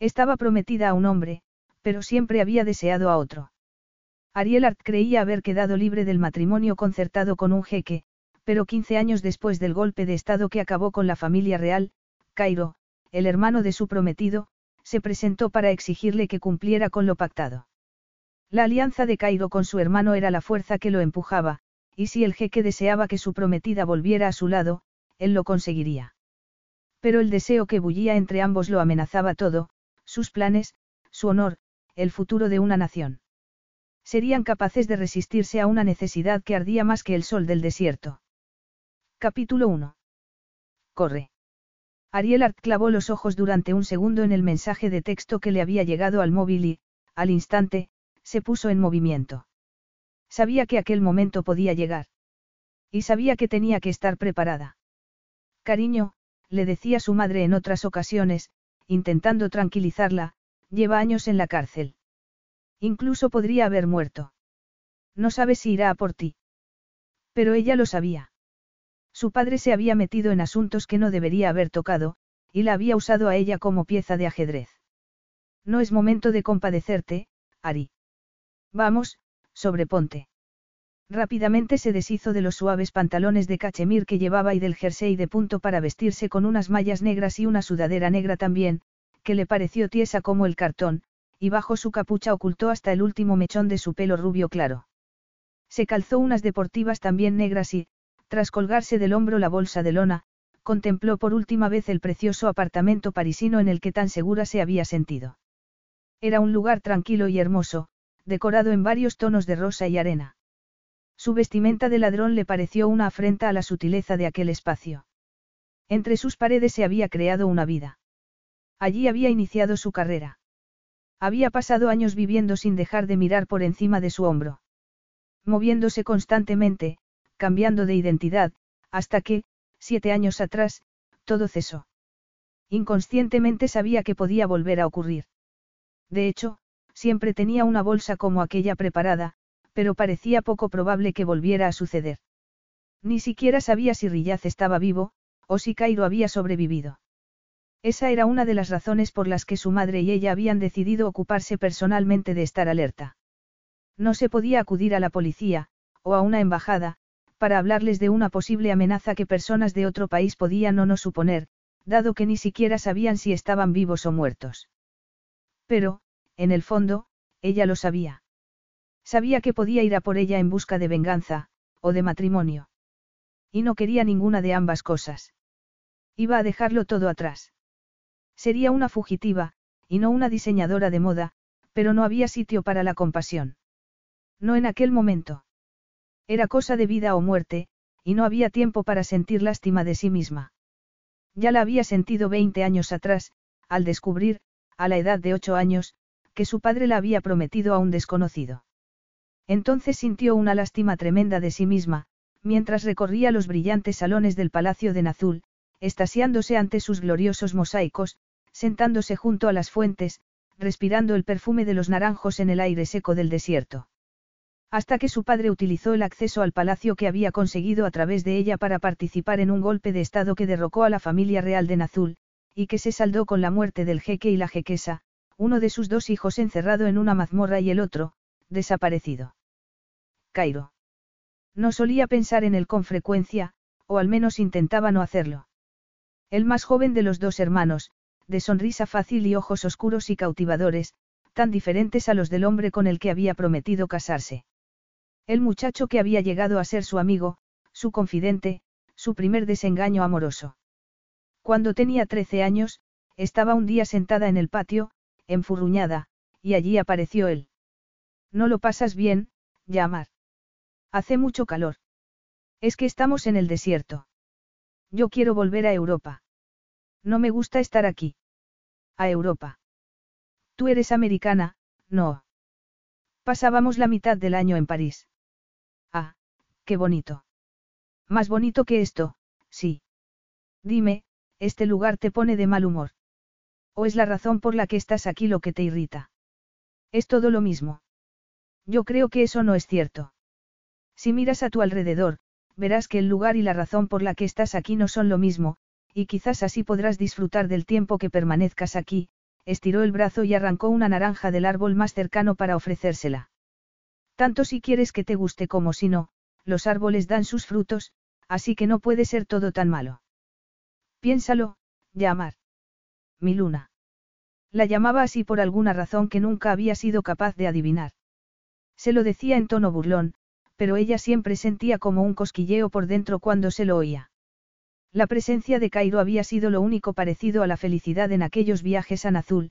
Estaba prometida a un hombre, pero siempre había deseado a otro. Ariel Art creía haber quedado libre del matrimonio concertado con un jeque, pero 15 años después del golpe de Estado que acabó con la familia real, Cairo, el hermano de su prometido, se presentó para exigirle que cumpliera con lo pactado. La alianza de Cairo con su hermano era la fuerza que lo empujaba, y si el jeque deseaba que su prometida volviera a su lado, él lo conseguiría. Pero el deseo que bullía entre ambos lo amenazaba todo, sus planes, su honor, el futuro de una nación. Serían capaces de resistirse a una necesidad que ardía más que el sol del desierto. Capítulo 1. Corre. Ariel Art clavó los ojos durante un segundo en el mensaje de texto que le había llegado al móvil y, al instante, se puso en movimiento. Sabía que aquel momento podía llegar. Y sabía que tenía que estar preparada. Cariño, le decía su madre en otras ocasiones, intentando tranquilizarla, lleva años en la cárcel. Incluso podría haber muerto. No sabe si irá a por ti. Pero ella lo sabía. Su padre se había metido en asuntos que no debería haber tocado, y la había usado a ella como pieza de ajedrez. No es momento de compadecerte, Ari. Vamos, sobreponte. Rápidamente se deshizo de los suaves pantalones de cachemir que llevaba y del jersey de punto para vestirse con unas mallas negras y una sudadera negra también, que le pareció tiesa como el cartón, y bajo su capucha ocultó hasta el último mechón de su pelo rubio claro. Se calzó unas deportivas también negras y, tras colgarse del hombro la bolsa de lona, contempló por última vez el precioso apartamento parisino en el que tan segura se había sentido. Era un lugar tranquilo y hermoso, decorado en varios tonos de rosa y arena. Su vestimenta de ladrón le pareció una afrenta a la sutileza de aquel espacio. Entre sus paredes se había creado una vida. Allí había iniciado su carrera. Había pasado años viviendo sin dejar de mirar por encima de su hombro. Moviéndose constantemente, cambiando de identidad, hasta que, siete años atrás, todo cesó. Inconscientemente sabía que podía volver a ocurrir. De hecho, siempre tenía una bolsa como aquella preparada, pero parecía poco probable que volviera a suceder. Ni siquiera sabía si Riyaz estaba vivo, o si Cairo había sobrevivido. Esa era una de las razones por las que su madre y ella habían decidido ocuparse personalmente de estar alerta. No se podía acudir a la policía, o a una embajada, para hablarles de una posible amenaza que personas de otro país podían o no suponer, dado que ni siquiera sabían si estaban vivos o muertos. Pero, en el fondo, ella lo sabía. Sabía que podía ir a por ella en busca de venganza, o de matrimonio. Y no quería ninguna de ambas cosas. Iba a dejarlo todo atrás. Sería una fugitiva, y no una diseñadora de moda, pero no había sitio para la compasión. No en aquel momento. Era cosa de vida o muerte, y no había tiempo para sentir lástima de sí misma. Ya la había sentido 20 años atrás, al descubrir, a la edad de ocho años, que su padre la había prometido a un desconocido. Entonces sintió una lástima tremenda de sí misma, mientras recorría los brillantes salones del Palacio de Nazul, estasiándose ante sus gloriosos mosaicos, sentándose junto a las fuentes, respirando el perfume de los naranjos en el aire seco del desierto. Hasta que su padre utilizó el acceso al palacio que había conseguido a través de ella para participar en un golpe de Estado que derrocó a la familia real de Nazul, y que se saldó con la muerte del jeque y la jequesa, uno de sus dos hijos encerrado en una mazmorra y el otro, desaparecido. Cairo. No solía pensar en él con frecuencia, o al menos intentaba no hacerlo. El más joven de los dos hermanos, de sonrisa fácil y ojos oscuros y cautivadores, tan diferentes a los del hombre con el que había prometido casarse. El muchacho que había llegado a ser su amigo, su confidente, su primer desengaño amoroso. Cuando tenía trece años, estaba un día sentada en el patio, enfurruñada, y allí apareció él. No lo pasas bien, llamar. Hace mucho calor. Es que estamos en el desierto. Yo quiero volver a Europa. No me gusta estar aquí. A Europa. Tú eres americana, no. Pasábamos la mitad del año en París. Ah, qué bonito. Más bonito que esto, sí. Dime, ¿este lugar te pone de mal humor? ¿O es la razón por la que estás aquí lo que te irrita? Es todo lo mismo. Yo creo que eso no es cierto. Si miras a tu alrededor, verás que el lugar y la razón por la que estás aquí no son lo mismo, y quizás así podrás disfrutar del tiempo que permanezcas aquí, estiró el brazo y arrancó una naranja del árbol más cercano para ofrecérsela. Tanto si quieres que te guste como si no, los árboles dan sus frutos, así que no puede ser todo tan malo. Piénsalo, llamar. Mi luna. La llamaba así por alguna razón que nunca había sido capaz de adivinar. Se lo decía en tono burlón, pero ella siempre sentía como un cosquilleo por dentro cuando se lo oía. La presencia de Cairo había sido lo único parecido a la felicidad en aquellos viajes a Nazul,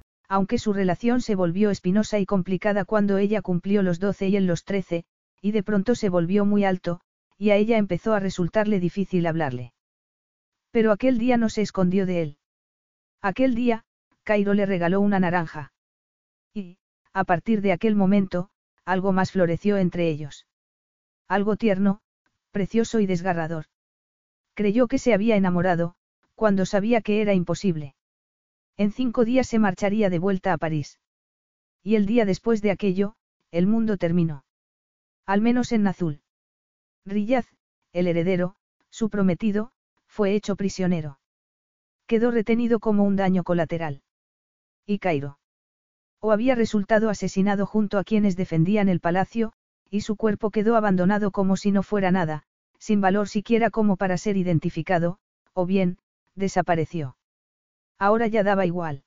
aunque su relación se volvió espinosa y complicada cuando ella cumplió los 12 y él los 13, y de pronto se volvió muy alto, y a ella empezó a resultarle difícil hablarle. Pero aquel día no se escondió de él. Aquel día, Cairo le regaló una naranja. Y, a partir de aquel momento, algo más floreció entre ellos. Algo tierno, precioso y desgarrador. Creyó que se había enamorado, cuando sabía que era imposible. En cinco días se marcharía de vuelta a París. Y el día después de aquello, el mundo terminó. Al menos en Nazul. Riyaz, el heredero, su prometido, fue hecho prisionero. Quedó retenido como un daño colateral. Y Cairo. O había resultado asesinado junto a quienes defendían el palacio, y su cuerpo quedó abandonado como si no fuera nada, sin valor siquiera como para ser identificado, o bien, desapareció. Ahora ya daba igual.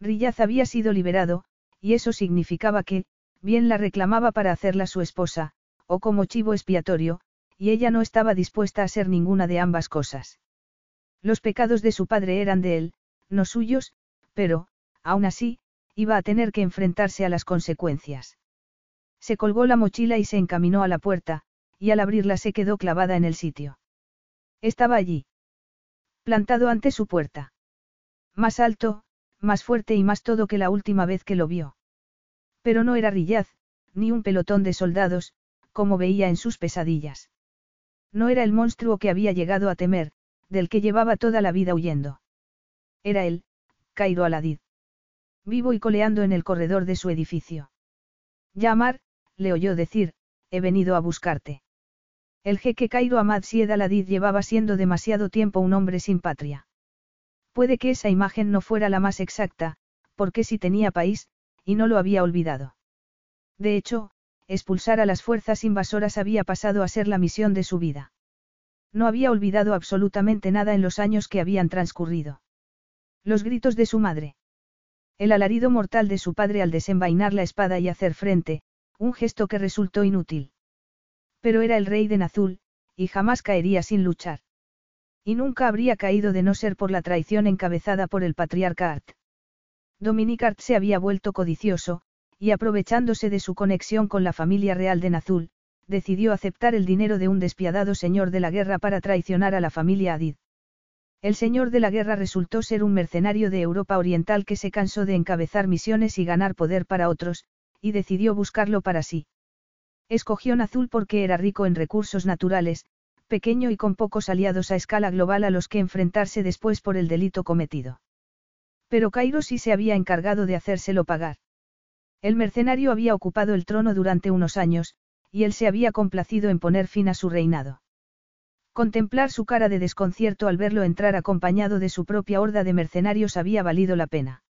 Riyaz había sido liberado, y eso significaba que, bien la reclamaba para hacerla su esposa, o como chivo expiatorio, y ella no estaba dispuesta a ser ninguna de ambas cosas. Los pecados de su padre eran de él, no suyos, pero, aún así, iba a tener que enfrentarse a las consecuencias. Se colgó la mochila y se encaminó a la puerta, y al abrirla se quedó clavada en el sitio. Estaba allí. Plantado ante su puerta. Más alto, más fuerte y más todo que la última vez que lo vio. Pero no era Rillaz, ni un pelotón de soldados, como veía en sus pesadillas. No era el monstruo que había llegado a temer, del que llevaba toda la vida huyendo. Era él, Cairo Aladid. Vivo y coleando en el corredor de su edificio. Yamar, le oyó decir, he venido a buscarte. El jeque Cairo Ahmad Sied Aladid llevaba siendo demasiado tiempo un hombre sin patria. Puede que esa imagen no fuera la más exacta, porque si tenía país, y no lo había olvidado. De hecho, expulsar a las fuerzas invasoras había pasado a ser la misión de su vida. No había olvidado absolutamente nada en los años que habían transcurrido. Los gritos de su madre. El alarido mortal de su padre al desenvainar la espada y hacer frente, un gesto que resultó inútil. Pero era el rey de Nazul, y jamás caería sin luchar. Y nunca habría caído de no ser por la traición encabezada por el patriarca Art. Dominic Art se había vuelto codicioso, y aprovechándose de su conexión con la familia real de Nazul, decidió aceptar el dinero de un despiadado señor de la guerra para traicionar a la familia Adid. El señor de la guerra resultó ser un mercenario de Europa Oriental que se cansó de encabezar misiones y ganar poder para otros, y decidió buscarlo para sí. Escogió Nazul porque era rico en recursos naturales, pequeño y con pocos aliados a escala global a los que enfrentarse después por el delito cometido. Pero Cairo sí se había encargado de hacérselo pagar. El mercenario había ocupado el trono durante unos años, y él se había complacido en poner fin a su reinado. Contemplar su cara de desconcierto al verlo entrar acompañado de su propia horda de mercenarios había valido la pena.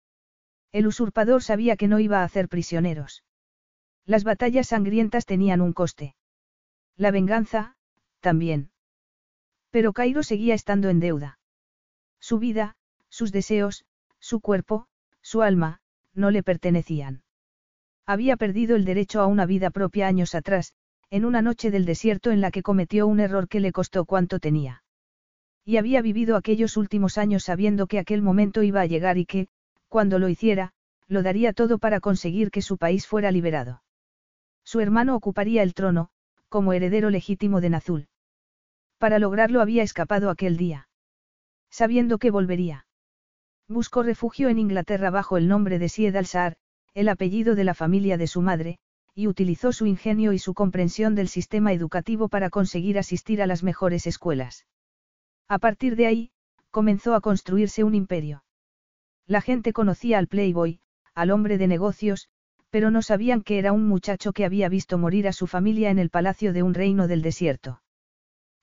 El usurpador sabía que no iba a hacer prisioneros. Las batallas sangrientas tenían un coste. La venganza, también. Pero Cairo seguía estando en deuda. Su vida, sus deseos, su cuerpo, su alma, no le pertenecían. Había perdido el derecho a una vida propia años atrás, en una noche del desierto en la que cometió un error que le costó cuanto tenía. Y había vivido aquellos últimos años sabiendo que aquel momento iba a llegar y que, cuando lo hiciera, lo daría todo para conseguir que su país fuera liberado. Su hermano ocuparía el trono, como heredero legítimo de Nazul. Para lograrlo había escapado aquel día. Sabiendo que volvería. Buscó refugio en Inglaterra bajo el nombre de Sied al-Saar, el apellido de la familia de su madre, y utilizó su ingenio y su comprensión del sistema educativo para conseguir asistir a las mejores escuelas. A partir de ahí, comenzó a construirse un imperio. La gente conocía al Playboy, al hombre de negocios, pero no sabían que era un muchacho que había visto morir a su familia en el palacio de un reino del desierto.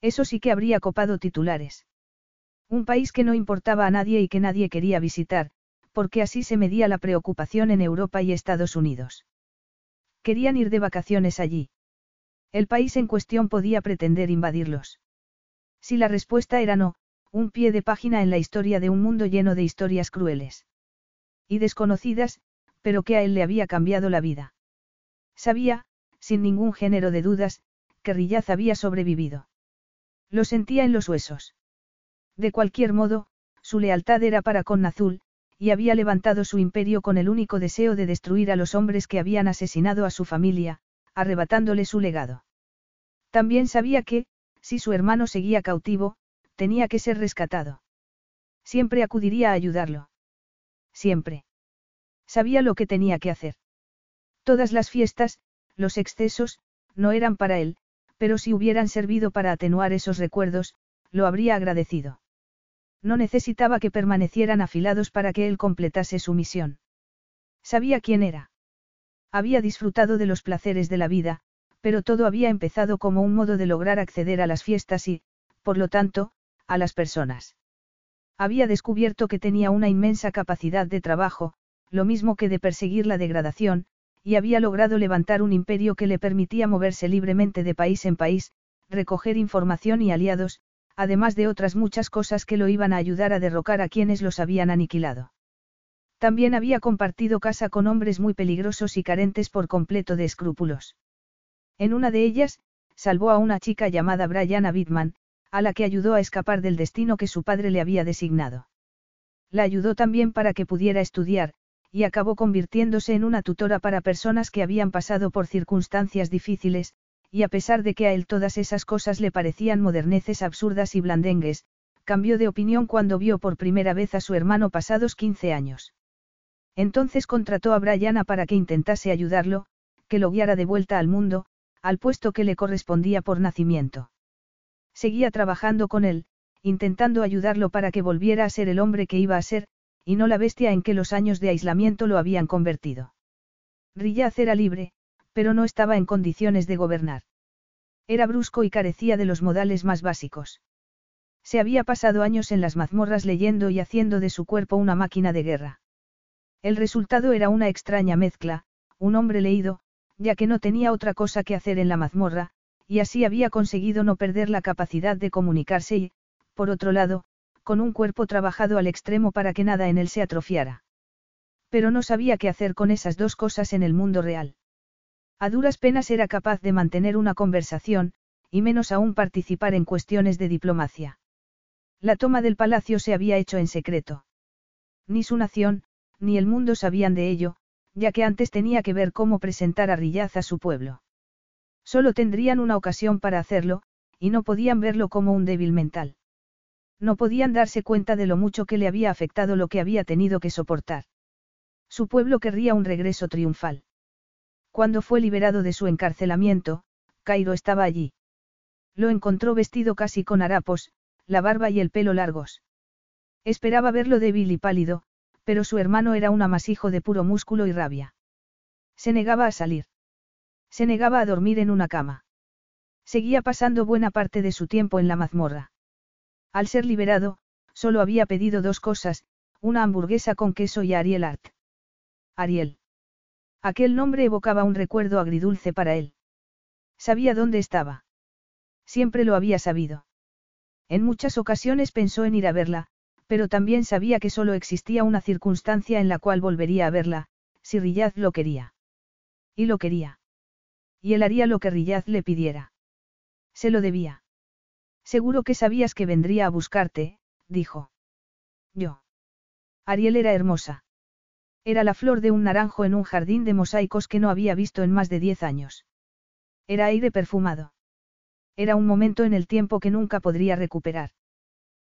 Eso sí que habría copado titulares. Un país que no importaba a nadie y que nadie quería visitar, porque así se medía la preocupación en Europa y Estados Unidos. Querían ir de vacaciones allí. El país en cuestión podía pretender invadirlos. Si la respuesta era no, un pie de página en la historia de un mundo lleno de historias crueles. Y desconocidas, pero que a él le había cambiado la vida. Sabía, sin ningún género de dudas, que Rillaz había sobrevivido. Lo sentía en los huesos. De cualquier modo, su lealtad era para con Nazul, y había levantado su imperio con el único deseo de destruir a los hombres que habían asesinado a su familia, arrebatándole su legado. También sabía que, si su hermano seguía cautivo, tenía que ser rescatado. Siempre acudiría a ayudarlo. Siempre. Sabía lo que tenía que hacer. Todas las fiestas, los excesos, no eran para él, pero si hubieran servido para atenuar esos recuerdos, lo habría agradecido. No necesitaba que permanecieran afilados para que él completase su misión. Sabía quién era. Había disfrutado de los placeres de la vida, pero todo había empezado como un modo de lograr acceder a las fiestas y, por lo tanto, a las personas. Había descubierto que tenía una inmensa capacidad de trabajo, lo mismo que de perseguir la degradación, y había logrado levantar un imperio que le permitía moverse libremente de país en país, recoger información y aliados, además de otras muchas cosas que lo iban a ayudar a derrocar a quienes los habían aniquilado. También había compartido casa con hombres muy peligrosos y carentes por completo de escrúpulos. En una de ellas, salvó a una chica llamada Brianna Bitman, a la que ayudó a escapar del destino que su padre le había designado. La ayudó también para que pudiera estudiar, y acabó convirtiéndose en una tutora para personas que habían pasado por circunstancias difíciles, y a pesar de que a él todas esas cosas le parecían moderneces absurdas y blandengues, cambió de opinión cuando vio por primera vez a su hermano pasados 15 años. Entonces contrató a Brianna para que intentase ayudarlo, que lo guiara de vuelta al mundo, al puesto que le correspondía por nacimiento. Seguía trabajando con él, intentando ayudarlo para que volviera a ser el hombre que iba a ser, y no la bestia en que los años de aislamiento lo habían convertido. Rillaz era libre, pero no estaba en condiciones de gobernar. Era brusco y carecía de los modales más básicos. Se había pasado años en las mazmorras leyendo y haciendo de su cuerpo una máquina de guerra. El resultado era una extraña mezcla, un hombre leído, ya que no tenía otra cosa que hacer en la mazmorra, y así había conseguido no perder la capacidad de comunicarse y, por otro lado, con un cuerpo trabajado al extremo para que nada en él se atrofiara. Pero no sabía qué hacer con esas dos cosas en el mundo real. A duras penas era capaz de mantener una conversación, y menos aún participar en cuestiones de diplomacia. La toma del palacio se había hecho en secreto. Ni su nación, ni el mundo sabían de ello, ya que antes tenía que ver cómo presentar a Rillaz a su pueblo. Solo tendrían una ocasión para hacerlo, y no podían verlo como un débil mental. No podían darse cuenta de lo mucho que le había afectado lo que había tenido que soportar. Su pueblo querría un regreso triunfal. Cuando fue liberado de su encarcelamiento, Cairo estaba allí. Lo encontró vestido casi con harapos, la barba y el pelo largos. Esperaba verlo débil y pálido, Pero su hermano era un amasijo de puro músculo y rabia. Se negaba a salir. Se negaba a dormir en una cama. Seguía pasando buena parte de su tiempo en la mazmorra. Al ser liberado, solo había pedido dos cosas, una hamburguesa con queso y Ariel Art. Ariel. Aquel nombre evocaba un recuerdo agridulce para él. Sabía dónde estaba. Siempre lo había sabido. En muchas ocasiones pensó en ir a verla, pero también sabía que solo existía una circunstancia en la cual volvería a verla, si Riyaz lo quería. Y lo quería. Y él haría lo que Riyaz le pidiera. Se lo debía. Seguro que sabías que vendría a buscarte, dijo. Yo. Ariel era hermosa. Era la flor de un naranjo en un jardín de mosaicos que no había visto en más de diez años. Era aire perfumado. Era un momento en el tiempo que nunca podría recuperar.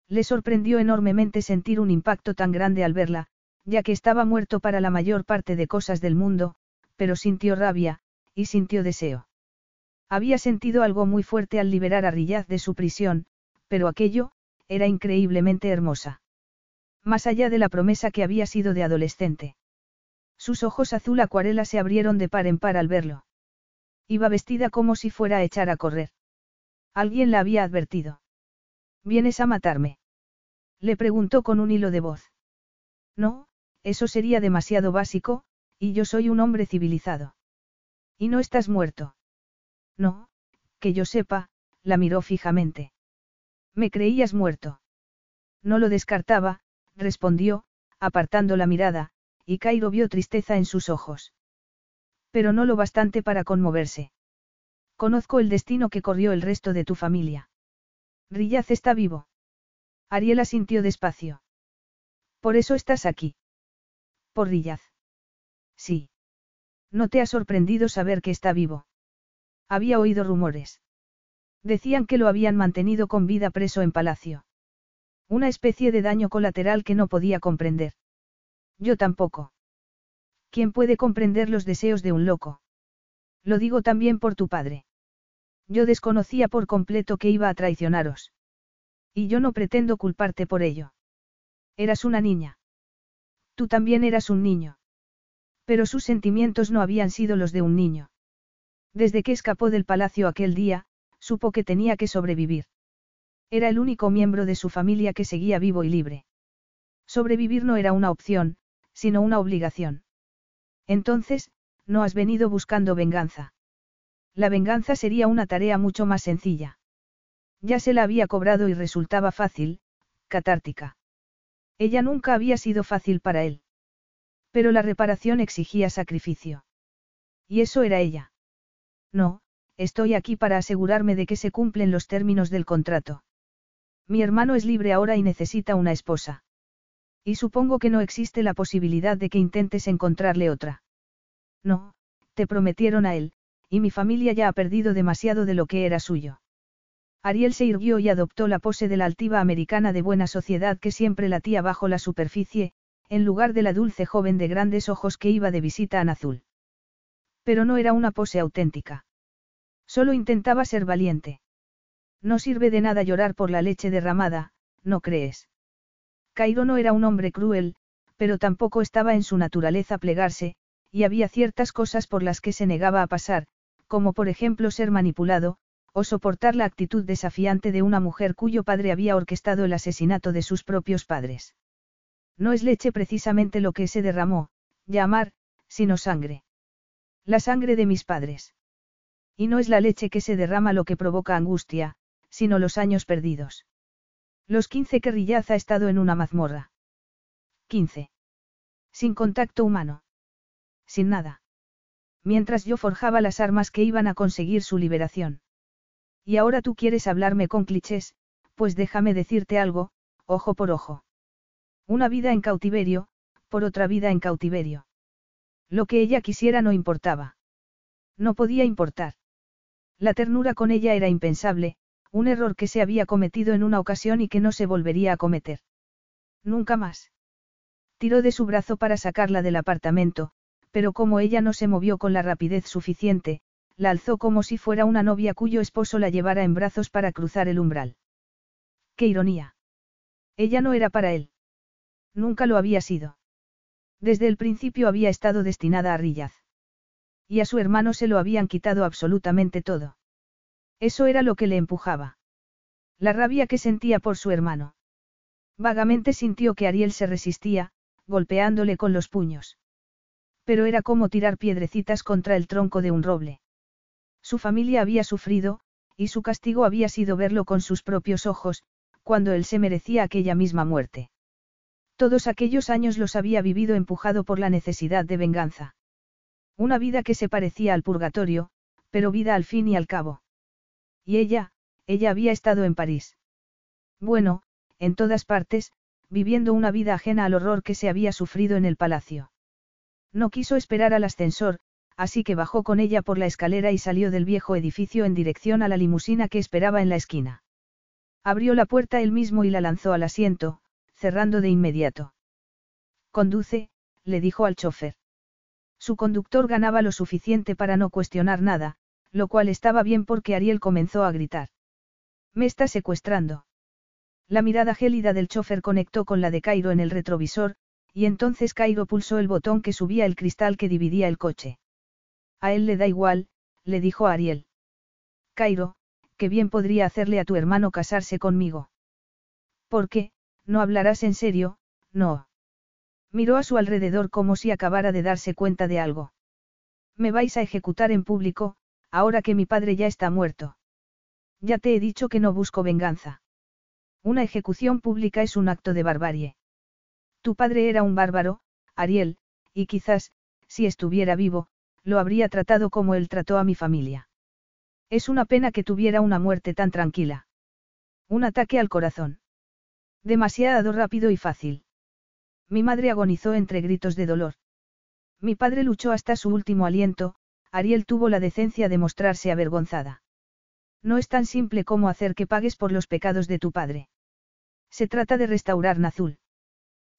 Le sorprendió enormemente sentir un impacto tan grande al verla, ya que estaba muerto para la mayor parte de cosas del mundo, pero sintió rabia, y sintió deseo. Había sentido algo muy fuerte al liberar a Riyaz de su prisión, pero aquello, era increíblemente hermosa. Más allá de la promesa que había sido de adolescente. Sus ojos azul acuarela se abrieron de par en par al verlo. Iba vestida como si fuera a echar a correr. Alguien la había advertido. ¿Vienes a matarme? Le preguntó con un hilo de voz. No, eso sería demasiado básico, y yo soy un hombre civilizado. ¿Y no estás muerto? No, que yo sepa, la miró fijamente. Me creías muerto. No lo descartaba, respondió, apartando la mirada, y Cairo vio tristeza en sus ojos. Pero no lo bastante para conmoverse. Conozco el destino que corrió el resto de tu familia. Rillaz está vivo. Ariela sintió despacio. Por eso estás aquí. Por Rillaz. Sí. No te ha sorprendido saber que está vivo. Había oído rumores. Decían que lo habían mantenido con vida preso en palacio. Una especie de daño colateral que no podía comprender. Yo tampoco. ¿Quién puede comprender los deseos de un loco? Lo digo también por tu padre. Yo desconocía por completo que iba a traicionaros. Y yo no pretendo culparte por ello. Eras una niña. Tú también eras un niño. Pero sus sentimientos no habían sido los de un niño. Desde que escapó del palacio aquel día, supo que tenía que sobrevivir. Era el único miembro de su familia que seguía vivo y libre. Sobrevivir no era una opción, sino una obligación. Entonces, no has venido buscando venganza. La venganza sería una tarea mucho más sencilla. Ya se la había cobrado y resultaba fácil, catártica. Ella nunca había sido fácil para él. Pero la reparación exigía sacrificio. Y eso era ella. No, estoy aquí para asegurarme de que se cumplen los términos del contrato. Mi hermano es libre ahora y necesita una esposa. Y supongo que no existe la posibilidad de que intentes encontrarle otra. No, te prometieron a él, y mi familia ya ha perdido demasiado de lo que era suyo. Ariel se irguió y adoptó la pose de la altiva americana de buena sociedad que siempre latía bajo la superficie, en lugar de la dulce joven de grandes ojos que iba de visita a Nazul. Pero no era una pose auténtica. Solo intentaba ser valiente. No sirve de nada llorar por la leche derramada, ¿no crees? Cairo no era un hombre cruel, pero tampoco estaba en su naturaleza plegarse, y había ciertas cosas por las que se negaba a pasar, como por ejemplo ser manipulado, o soportar la actitud desafiante de una mujer cuyo padre había orquestado el asesinato de sus propios padres. No es leche precisamente lo que se derramó, llamar, sino sangre. La sangre de mis padres. Y no es la leche que se derrama lo que provoca angustia, sino los años perdidos. Los quince que Rillaz ha estado en una mazmorra. Quince. Sin contacto humano. Sin nada. Mientras yo forjaba las armas que iban a conseguir su liberación. Y ahora tú quieres hablarme con clichés, pues déjame decirte algo, ojo por ojo. Una vida en cautiverio, por otra vida en cautiverio. Lo que ella quisiera no importaba. No podía importar. La ternura con ella era impensable, un error que se había cometido en una ocasión y que no se volvería a cometer. Nunca más. Tiró de su brazo para sacarla del apartamento, pero como ella no se movió con la rapidez suficiente, la alzó como si fuera una novia cuyo esposo la llevara en brazos para cruzar el umbral. ¡Qué ironía! Ella no era para él. Nunca lo había sido. Desde el principio había estado destinada a Rillaz. Y a su hermano se lo habían quitado absolutamente todo. Eso era lo que le empujaba. La rabia que sentía por su hermano. Vagamente sintió que Ariel se resistía, golpeándole con los puños. Pero era como tirar piedrecitas contra el tronco de un roble. Su familia había sufrido, y su castigo había sido verlo con sus propios ojos, cuando él se merecía aquella misma muerte. Todos aquellos años los había vivido empujado por la necesidad de venganza. Una vida que se parecía al purgatorio, pero vida al fin y al cabo. Y ella, ella había estado en París. Bueno, en todas partes, viviendo una vida ajena al horror que se había sufrido en el palacio. No quiso esperar al ascensor, así que bajó con ella por la escalera y salió del viejo edificio en dirección a la limusina que esperaba en la esquina. Abrió la puerta él mismo y la lanzó al asiento, cerrando de inmediato. Conduce, le dijo al chofer. Su conductor ganaba lo suficiente para no cuestionar nada, lo cual estaba bien porque Ariel comenzó a gritar. Me está secuestrando. La mirada gélida del chofer conectó con la de Cairo en el retrovisor, y entonces Cairo pulsó el botón que subía el cristal que dividía el coche. A él le da igual, le dijo Ariel. Cairo, qué bien podría hacerle a tu hermano casarse conmigo. ¿Por qué? No hablarás en serio, no. Miró a su alrededor como si acabara de darse cuenta de algo. Me vais a ejecutar en público, ahora que mi padre ya está muerto. Ya te he dicho que no busco venganza. Una ejecución pública es un acto de barbarie. Tu padre era un bárbaro, Ariel, y quizás, si estuviera vivo, lo habría tratado como él trató a mi familia. Es una pena que tuviera una muerte tan tranquila. Un ataque al corazón. Demasiado rápido y fácil. Mi madre agonizó entre gritos de dolor. Mi padre luchó hasta su último aliento, Ariel tuvo la decencia de mostrarse avergonzada. No es tan simple como hacer que pagues por los pecados de tu padre. Se trata de restaurar Nazul.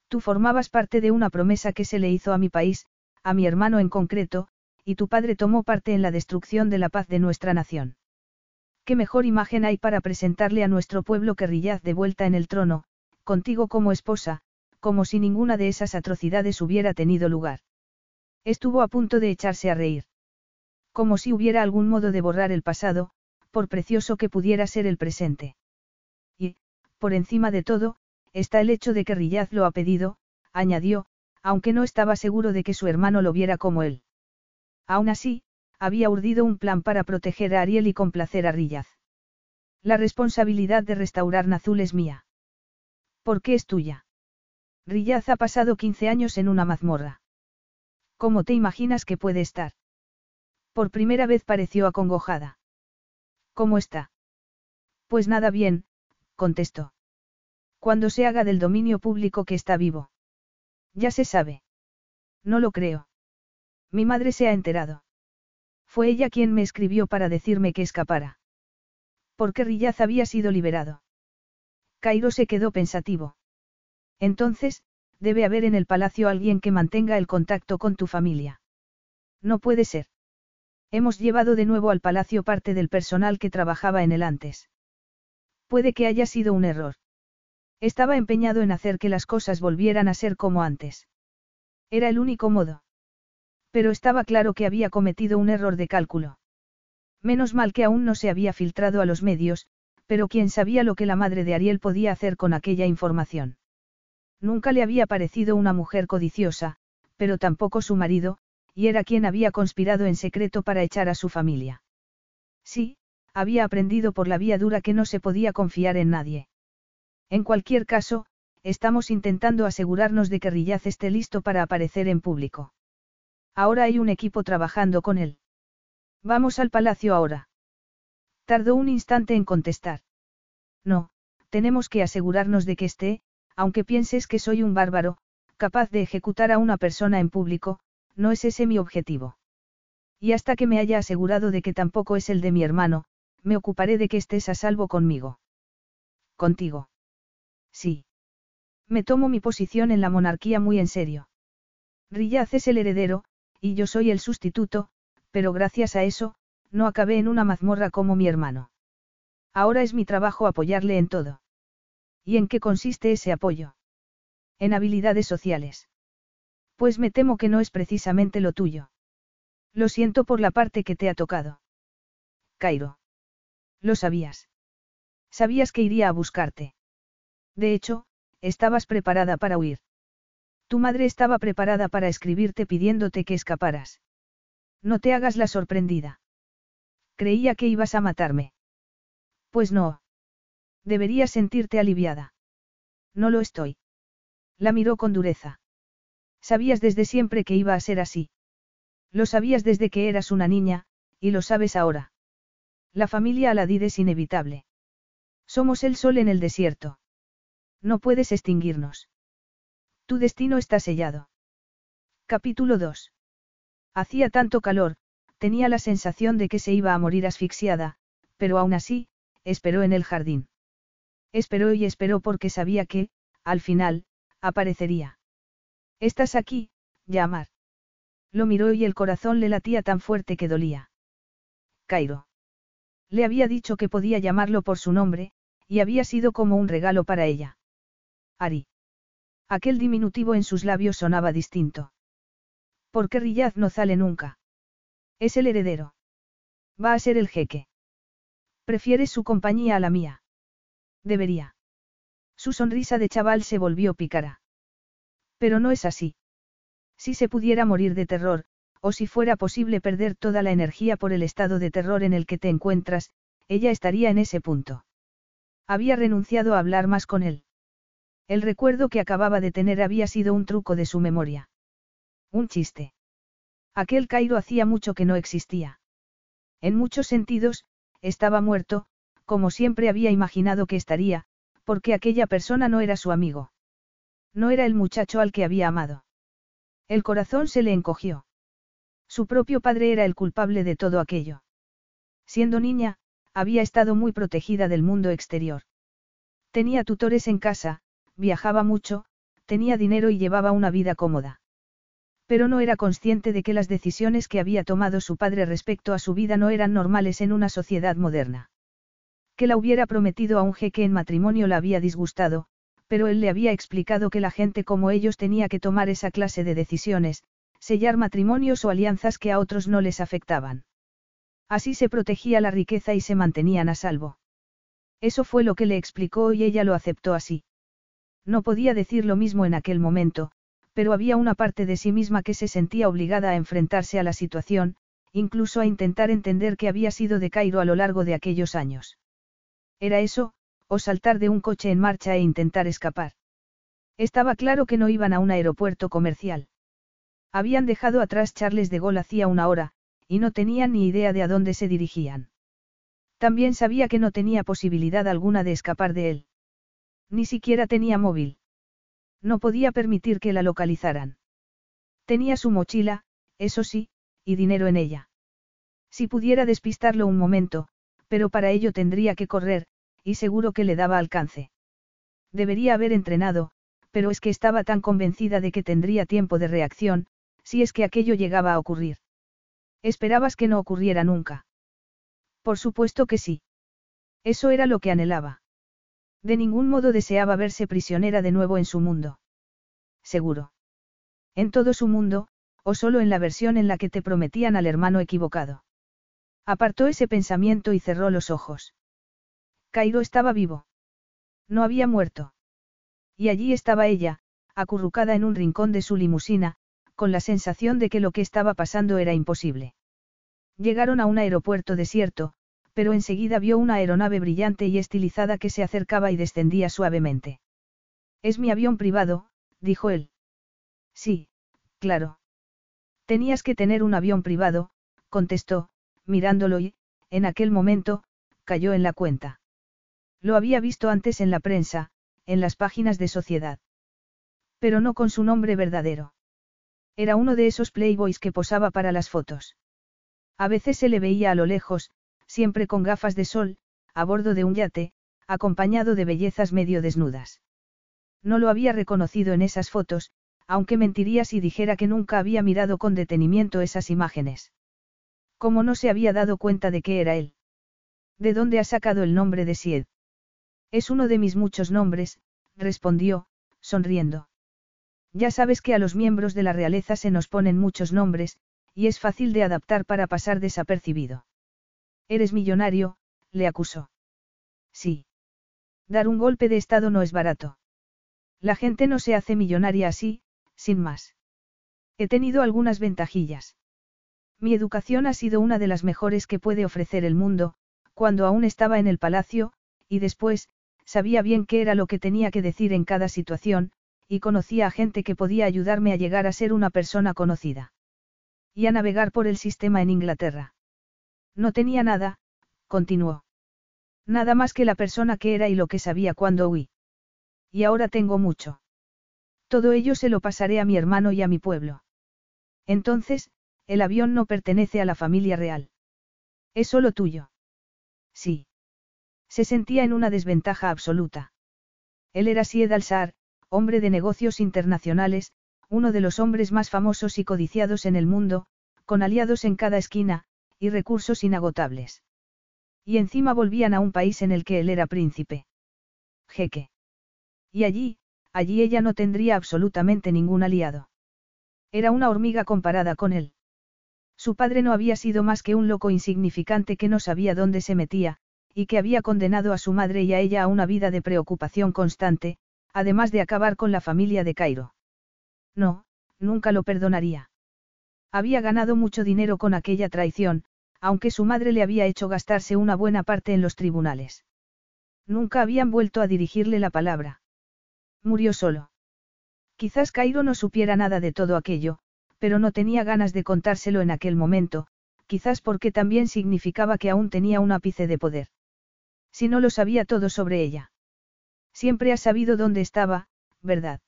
Tú formabas parte de una promesa que se le hizo a mi país, a mi hermano en concreto, y tu padre tomó parte en la destrucción de la paz de nuestra nación. ¿Qué mejor imagen hay para presentarle a nuestro pueblo que Rillaz de vuelta en el trono, contigo como esposa, como si ninguna de esas atrocidades hubiera tenido lugar? Estuvo a punto de echarse a reír. Como si hubiera algún modo de borrar el pasado, por precioso que pudiera ser el presente. Y, por encima de todo, está el hecho de que Rillaz lo ha pedido, añadió, aunque no estaba seguro de que su hermano lo viera como él. Aún así, había urdido un plan para proteger a Ariel y complacer a Rillaz. La responsabilidad de restaurar Nazul es mía. ¿Por qué es tuya? Rillaz ha pasado 15 años en una mazmorra. ¿Cómo te imaginas que puede estar? Por primera vez pareció acongojada. ¿Cómo está? Pues nada bien, contestó. Cuando se haga del dominio público que está vivo. Ya se sabe. No lo creo. Mi madre se ha enterado. Fue ella quien me escribió para decirme que escapara. Porque Rillaz había sido liberado. Cairo se quedó pensativo. Entonces, debe haber en el palacio alguien que mantenga el contacto con tu familia. No puede ser. Hemos llevado de nuevo al palacio parte del personal que trabajaba en él antes. Puede que haya sido un error. Estaba empeñado en hacer que las cosas volvieran a ser como antes. Era el único modo. Pero estaba claro que había cometido un error de cálculo. Menos mal que aún no se había filtrado a los medios, pero quién sabía lo que la madre de Ariel podía hacer con aquella información. Nunca le había parecido una mujer codiciosa, pero tampoco su marido, y era quien había conspirado en secreto para echar a su familia. Sí, había aprendido por la vía dura que no se podía confiar en nadie. En cualquier caso, estamos intentando asegurarnos de que Rillaz esté listo para aparecer en público. Ahora hay un equipo trabajando con él. Vamos al palacio ahora. Tardó un instante en contestar. No, tenemos que asegurarnos de que esté, aunque pienses que soy un bárbaro, capaz de ejecutar a una persona en público, no es ese mi objetivo. Y hasta que me haya asegurado de que tampoco es el de mi hermano, me ocuparé de que estés a salvo conmigo. Contigo. Sí. Me tomo mi posición en la monarquía muy en serio. Rillaz es el heredero, y yo soy el sustituto, pero gracias a eso, no acabé en una mazmorra como mi hermano. Ahora es mi trabajo apoyarle en todo. ¿Y en qué consiste ese apoyo? En habilidades sociales. Pues me temo que no es precisamente lo tuyo. Lo siento por la parte que te ha tocado. Cairo. Lo sabías. Sabías que iría a buscarte. De hecho, estabas preparada para huir. Tu madre estaba preparada para escribirte pidiéndote que escaparas. No te hagas la sorprendida. Creía que ibas a matarme. Pues no. Deberías sentirte aliviada. No lo estoy. La miró con dureza. Sabías desde siempre que iba a ser así. Lo sabías desde que eras una niña, y lo sabes ahora. La familia Aladid es inevitable. Somos el sol en el desierto. No puedes extinguirnos. Tu destino está sellado. Capítulo 2. Hacía tanto calor, tenía la sensación de que se iba a morir asfixiada, pero aún así, esperó en el jardín. Esperó y esperó porque sabía que, al final, aparecería. Estás aquí, llamar. Lo miró y el corazón le latía tan fuerte que dolía. Cairo. Le había dicho que podía llamarlo por su nombre, y había sido como un regalo para ella. Ari. Aquel diminutivo en sus labios sonaba distinto. ¿Por qué no sale nunca? Es el heredero. Va a ser el jeque. Prefieres su compañía a la mía. Debería. Su sonrisa de chaval se volvió pícara. Pero no es así. Si se pudiera morir de terror, o si fuera posible perder toda la energía por el estado de terror en el que te encuentras, ella estaría en ese punto. Había renunciado a hablar más con él. El recuerdo que acababa de tener había sido un truco de su memoria. Un chiste. Aquel Cairo hacía mucho que no existía. En muchos sentidos, estaba muerto, como siempre había imaginado que estaría, porque aquella persona no era su amigo. No era el muchacho al que había amado. El corazón se le encogió. Su propio padre era el culpable de todo aquello. Siendo niña, había estado muy protegida del mundo exterior. Tenía tutores en casa, viajaba mucho, tenía dinero y llevaba una vida cómoda. Pero no era consciente de que las decisiones que había tomado su padre respecto a su vida no eran normales en una sociedad moderna. Que la hubiera prometido a un jeque en matrimonio la había disgustado, pero él le había explicado que la gente como ellos tenía que tomar esa clase de decisiones, sellar matrimonios o alianzas que a otros no les afectaban. Así se protegía la riqueza y se mantenían a salvo. Eso fue lo que le explicó y ella lo aceptó así. No podía decir lo mismo en aquel momento, pero había una parte de sí misma que se sentía obligada a enfrentarse a la situación, incluso a intentar entender qué había sido de Cairo a lo largo de aquellos años. Era eso, o saltar de un coche en marcha e intentar escapar. Estaba claro que no iban a un aeropuerto comercial. Habían dejado atrás Charles de Gaulle hacía una hora, y no tenían ni idea de a dónde se dirigían. También sabía que no tenía posibilidad alguna de escapar de él. Ni siquiera tenía móvil. No podía permitir que la localizaran. Tenía su mochila, eso sí, y dinero en ella. Si pudiera despistarlo un momento, pero para ello tendría que correr, y seguro que le daba alcance. Debería haber entrenado, pero es que estaba tan convencida de que tendría tiempo de reacción, si es que aquello llegaba a ocurrir. Esperabas que no ocurriera nunca. Por supuesto que sí. Eso era lo que anhelaba. De ningún modo deseaba verse prisionera de nuevo en su mundo. Seguro. En todo su mundo, o solo en la versión en la que te prometían al hermano equivocado. Apartó ese pensamiento y cerró los ojos. Cairo estaba vivo. No había muerto. Y allí estaba ella, acurrucada en un rincón de su limusina, con la sensación de que lo que estaba pasando era imposible. Llegaron a un aeropuerto desierto, pero enseguida vio una aeronave brillante y estilizada que se acercaba y descendía suavemente. Es mi avión privado, dijo él. Sí, claro. Tenías que tener un avión privado, contestó, mirándolo y, en aquel momento, cayó en la cuenta. Lo había visto antes en la prensa, en las páginas de sociedad. Pero no con su nombre verdadero. Era uno de esos playboys que posaba para las fotos. A veces se le veía a lo lejos, siempre con gafas de sol, a bordo de un yate, acompañado de bellezas medio desnudas. No lo había reconocido en esas fotos, aunque mentiría si dijera que nunca había mirado con detenimiento esas imágenes. ¿Cómo no se había dado cuenta de que era él? ¿De dónde ha sacado el nombre de Sied? Es uno de mis muchos nombres, respondió, sonriendo. Ya sabes que a los miembros de la realeza se nos ponen muchos nombres, y es fácil de adaptar para pasar desapercibido. Eres millonario, le acusó. Sí. Dar un golpe de estado no es barato. La gente no se hace millonaria así, sin más. He tenido algunas ventajillas. Mi educación ha sido una de las mejores que puede ofrecer el mundo, cuando aún estaba en el palacio, y después, sabía bien qué era lo que tenía que decir en cada situación, y conocía a gente que podía ayudarme a llegar a ser una persona conocida. Y a navegar por el sistema en Inglaterra. No tenía nada, continuó. Nada más que la persona que era y lo que sabía cuando huí. Y ahora tengo mucho. Todo ello se lo pasaré a mi hermano y a mi pueblo. Entonces, el avión no pertenece a la familia real. Es solo tuyo. Sí. Se sentía en una desventaja absoluta. Él era Sied al-Sar, hombre de negocios internacionales, uno de los hombres más famosos y codiciados en el mundo, con aliados en cada esquina, y recursos inagotables. Y encima volvían a un país en el que él era príncipe. Jeque. Y allí, allí ella no tendría absolutamente ningún aliado. Era una hormiga comparada con él. Su padre no había sido más que un loco insignificante que no sabía dónde se metía, y que había condenado a su madre y a ella a una vida de preocupación constante, además de acabar con la familia de Cairo. No, nunca lo perdonaría. Había ganado mucho dinero con aquella traición, aunque su madre le había hecho gastarse una buena parte en los tribunales. Nunca habían vuelto a dirigirle la palabra. Murió solo. Quizás Cairo no supiera nada de todo aquello, pero no tenía ganas de contárselo en aquel momento, quizás porque también significaba que aún tenía un ápice de poder. Si no lo sabía todo sobre ella. Siempre has sabido dónde estaba, ¿verdad?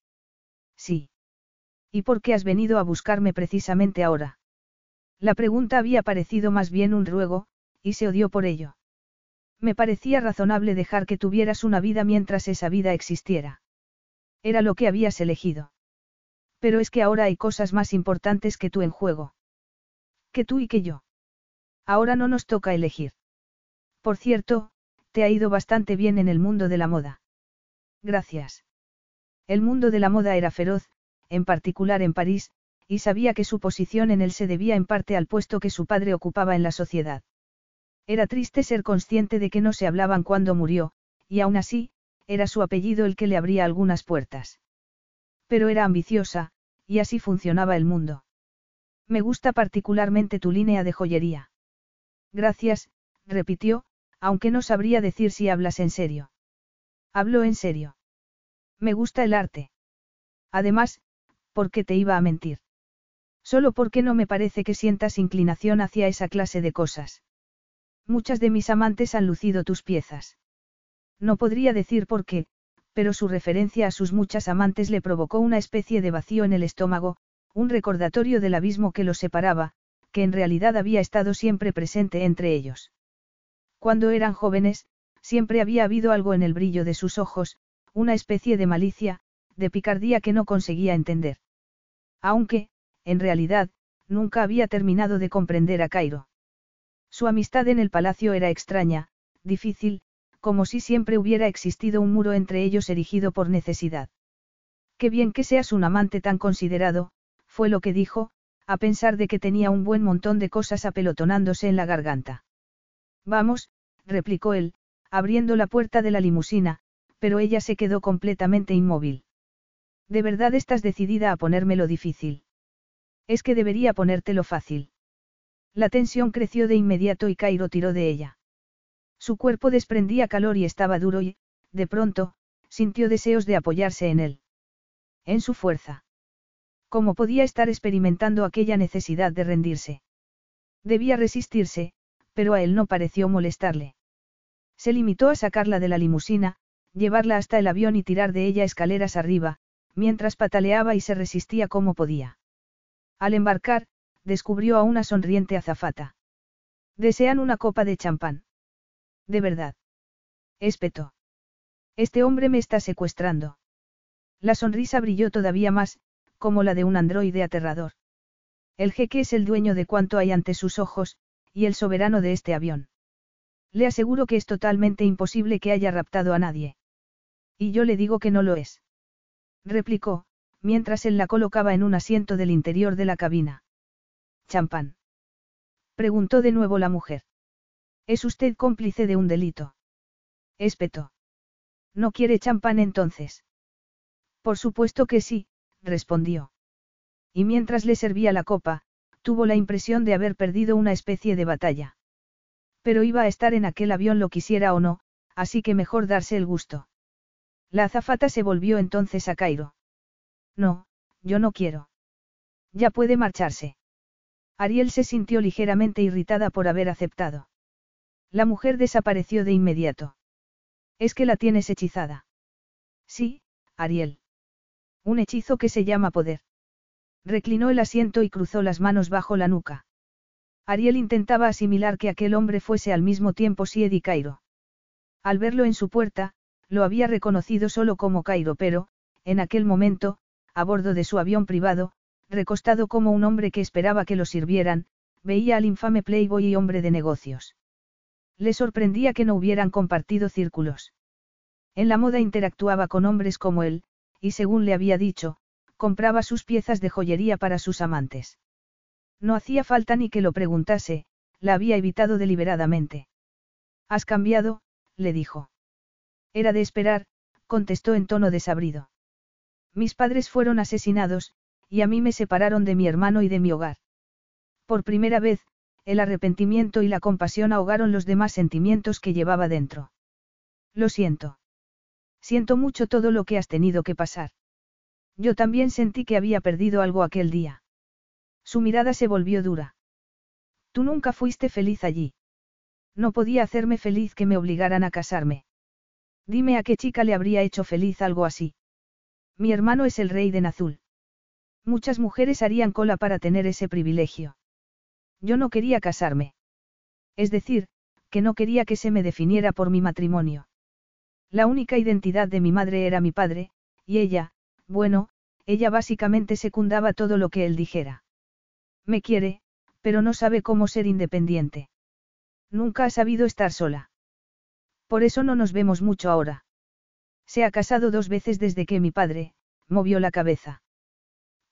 Sí. ¿Y por qué has venido a buscarme precisamente ahora? La pregunta había parecido más bien un ruego, y se odió por ello. Me parecía razonable dejar que tuvieras una vida mientras esa vida existiera. Era lo que habías elegido. Pero es que ahora hay cosas más importantes que tú en juego. Que tú y que yo. Ahora no nos toca elegir. Por cierto, te ha ido bastante bien en el mundo de la moda. Gracias. El mundo de la moda era feroz, en particular en París, y sabía que su posición en él se debía en parte al puesto que su padre ocupaba en la sociedad. Era triste ser consciente de que no se hablaban cuando murió, y aún así, era su apellido el que le abría algunas puertas. Pero era ambiciosa, y así funcionaba el mundo. Me gusta particularmente tu línea de joyería. Gracias, repitió, aunque no sabría decir si hablas en serio. Hablo en serio. Me gusta el arte. Además, ¿por qué te iba a mentir? Solo porque no me parece que sientas inclinación hacia esa clase de cosas. Muchas de mis amantes han lucido tus piezas. No podría decir por qué, pero su referencia a sus muchas amantes le provocó una especie de vacío en el estómago, un recordatorio del abismo que los separaba, que en realidad había estado siempre presente entre ellos. Cuando eran jóvenes, siempre había habido algo en el brillo de sus ojos, una especie de malicia, de picardía que no conseguía entender. Aunque, en realidad, nunca había terminado de comprender a Cairo. Su amistad en el palacio era extraña, difícil, como si siempre hubiera existido un muro entre ellos erigido por necesidad. Qué bien que seas un amante tan considerado, fue lo que dijo, a pensar de que tenía un buen montón de cosas apelotonándose en la garganta. Vamos, replicó él, abriendo la puerta de la limusina, pero ella se quedó completamente inmóvil. ¿De verdad estás decidida a ponérmelo difícil? Es que debería ponértelo fácil. La tensión creció de inmediato y Cairo tiró de ella. Su cuerpo desprendía calor y estaba duro y, de pronto, sintió deseos de apoyarse en él. En su fuerza. ¿Cómo podía estar experimentando aquella necesidad de rendirse? Debía resistirse, pero a él no pareció molestarle. Se limitó a sacarla de la limusina, llevarla hasta el avión y tirar de ella escaleras arriba, mientras pataleaba y se resistía como podía. Al embarcar, descubrió a una sonriente azafata. Desean una copa de champán. De verdad. Espetó. Este hombre me está secuestrando. La sonrisa brilló todavía más, como la de un androide aterrador. El jeque es el dueño de cuanto hay ante sus ojos, y el soberano de este avión. Le aseguro que es totalmente imposible que haya raptado a nadie. Y yo le digo que no lo es. Replicó, mientras él la colocaba en un asiento del interior de la cabina. ¿Champán? Preguntó de nuevo la mujer. ¿Es usted cómplice de un delito? Espetó. ¿No quiere champán entonces? Por supuesto que sí, respondió. Y mientras le servía la copa, tuvo la impresión de haber perdido una especie de batalla. Pero iba a estar en aquel avión lo quisiera o no, así que mejor darse el gusto. La azafata se volvió entonces a Cairo. No, yo no quiero. Ya puede marcharse. Ariel se sintió ligeramente irritada por haber aceptado. La mujer desapareció de inmediato. Es que la tienes hechizada. Sí, Ariel. Un hechizo que se llama poder. Reclinó el asiento y cruzó las manos bajo la nuca. Ariel intentaba asimilar que aquel hombre fuese al mismo tiempo Sied y Cairo. Al verlo en su puerta, lo había reconocido solo como Cairo, pero, en aquel momento, a bordo de su avión privado, recostado como un hombre que esperaba que lo sirvieran, veía al infame playboy y hombre de negocios. Le sorprendía que no hubieran compartido círculos. En la moda interactuaba con hombres como él, y según le había dicho, compraba sus piezas de joyería para sus amantes. No hacía falta ni que lo preguntase, la había evitado deliberadamente. Has cambiado, le dijo. Era de esperar, contestó en tono desabrido. Mis padres fueron asesinados, y a mí me separaron de mi hermano y de mi hogar. Por primera vez, el arrepentimiento y la compasión ahogaron los demás sentimientos que llevaba dentro. Lo siento. Siento mucho todo lo que has tenido que pasar. Yo también sentí que había perdido algo aquel día. Su mirada se volvió dura. Tú nunca fuiste feliz allí. No podía hacerme feliz que me obligaran a casarme. Dime a qué chica le habría hecho feliz algo así. Mi hermano es el rey de Nazul. Muchas mujeres harían cola para tener ese privilegio. Yo no quería casarme. Es decir, que no quería que se me definiera por mi matrimonio. La única identidad de mi madre era mi padre, y ella, bueno, ella básicamente secundaba todo lo que él dijera. Me quiere, pero no sabe cómo ser independiente. Nunca ha sabido estar sola. Por eso no nos vemos mucho ahora. Se ha casado dos veces desde que mi padre, movió la cabeza.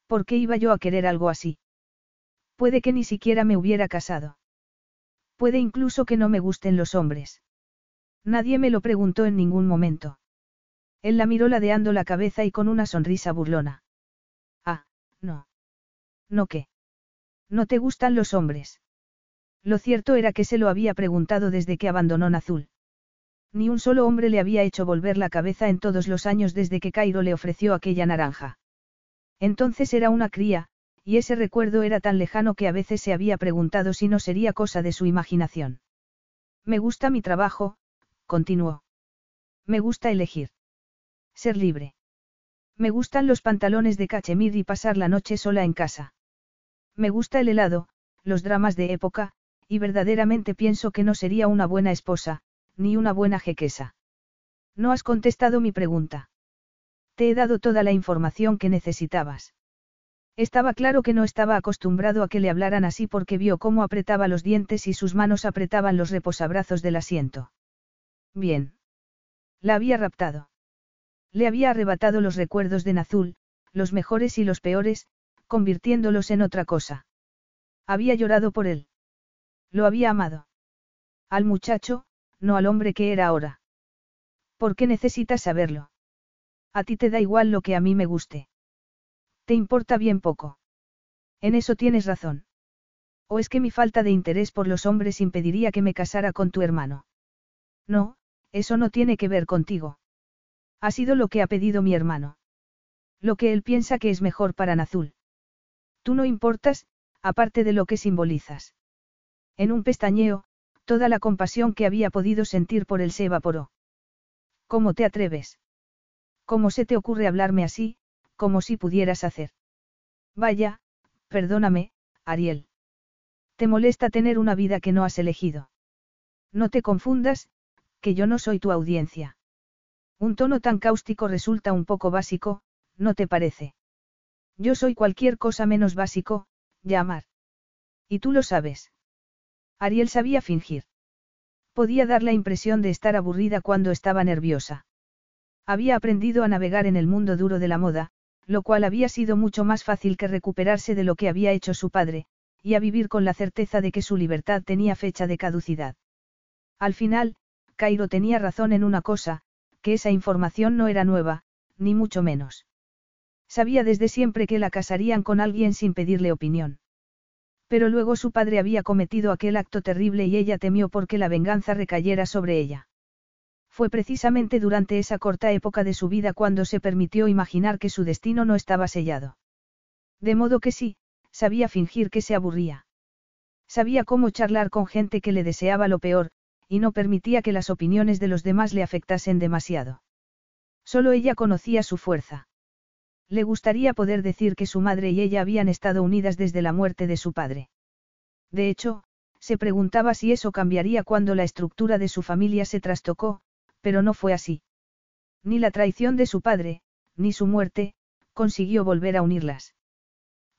¿Por qué iba yo a querer algo así? Puede que ni siquiera me hubiera casado. Puede incluso que no me gusten los hombres. Nadie me lo preguntó en ningún momento. Él la miró ladeando la cabeza y con una sonrisa burlona. Ah, no. ¿No qué? ¿No te gustan los hombres? Lo cierto era que se lo había preguntado desde que abandonó Nazul. Ni un solo hombre le había hecho volver la cabeza en todos los años desde que Cairo le ofreció aquella naranja. Entonces era una cría, y ese recuerdo era tan lejano que a veces se había preguntado si no sería cosa de su imaginación. Me gusta mi trabajo, continuó. Me gusta elegir. Ser libre. Me gustan los pantalones de cachemir y pasar la noche sola en casa. Me gusta el helado, los dramas de época, y verdaderamente pienso que no sería una buena esposa, ni una buena jequesa. No has contestado mi pregunta. Te he dado toda la información que necesitabas. Estaba claro que no estaba acostumbrado a que le hablaran así porque vio cómo apretaba los dientes y sus manos apretaban los reposabrazos del asiento. Bien. La había raptado. Le había arrebatado los recuerdos de Nazul, los mejores y los peores, convirtiéndolos en otra cosa. Había llorado por él. Lo había amado. Al muchacho, no al hombre que era ahora. ¿Por qué necesitas saberlo? A ti te da igual lo que a mí me guste. Te importa bien poco. En eso tienes razón. ¿O es que mi falta de interés por los hombres impediría que me casara con tu hermano? No, eso no tiene que ver contigo. Ha sido lo que ha pedido mi hermano. Lo que él piensa que es mejor para Nazul. Tú no importas, aparte de lo que simbolizas. En un pestañeo, toda la compasión que había podido sentir por él se evaporó. ¿Cómo te atreves? ¿Cómo se te ocurre hablarme así, como si pudieras hacer? Vaya, perdóname, Ariel. Te molesta tener una vida que no has elegido. No te confundas, que yo no soy tu audiencia. Un tono tan cáustico resulta un poco básico, ¿no te parece? Yo soy cualquier cosa menos básico, llamar. Y tú lo sabes. Ariel sabía fingir. Podía dar la impresión de estar aburrida cuando estaba nerviosa. Había aprendido a navegar en el mundo duro de la moda, lo cual había sido mucho más fácil que recuperarse de lo que había hecho su padre, y a vivir con la certeza de que su libertad tenía fecha de caducidad. Al final, Cairo tenía razón en una cosa, que esa información no era nueva, ni mucho menos. Sabía desde siempre que la casarían con alguien sin pedirle opinión. Pero luego su padre había cometido aquel acto terrible y ella temió porque la venganza recayera sobre ella. Fue precisamente durante esa corta época de su vida cuando se permitió imaginar que su destino no estaba sellado. De modo que sí, sabía fingir que se aburría. Sabía cómo charlar con gente que le deseaba lo peor, y no permitía que las opiniones de los demás le afectasen demasiado. Solo ella conocía su fuerza. Le gustaría poder decir que su madre y ella habían estado unidas desde la muerte de su padre. De hecho, se preguntaba si eso cambiaría cuando la estructura de su familia se trastocó, pero no fue así. Ni la traición de su padre, ni su muerte, consiguió volver a unirlas.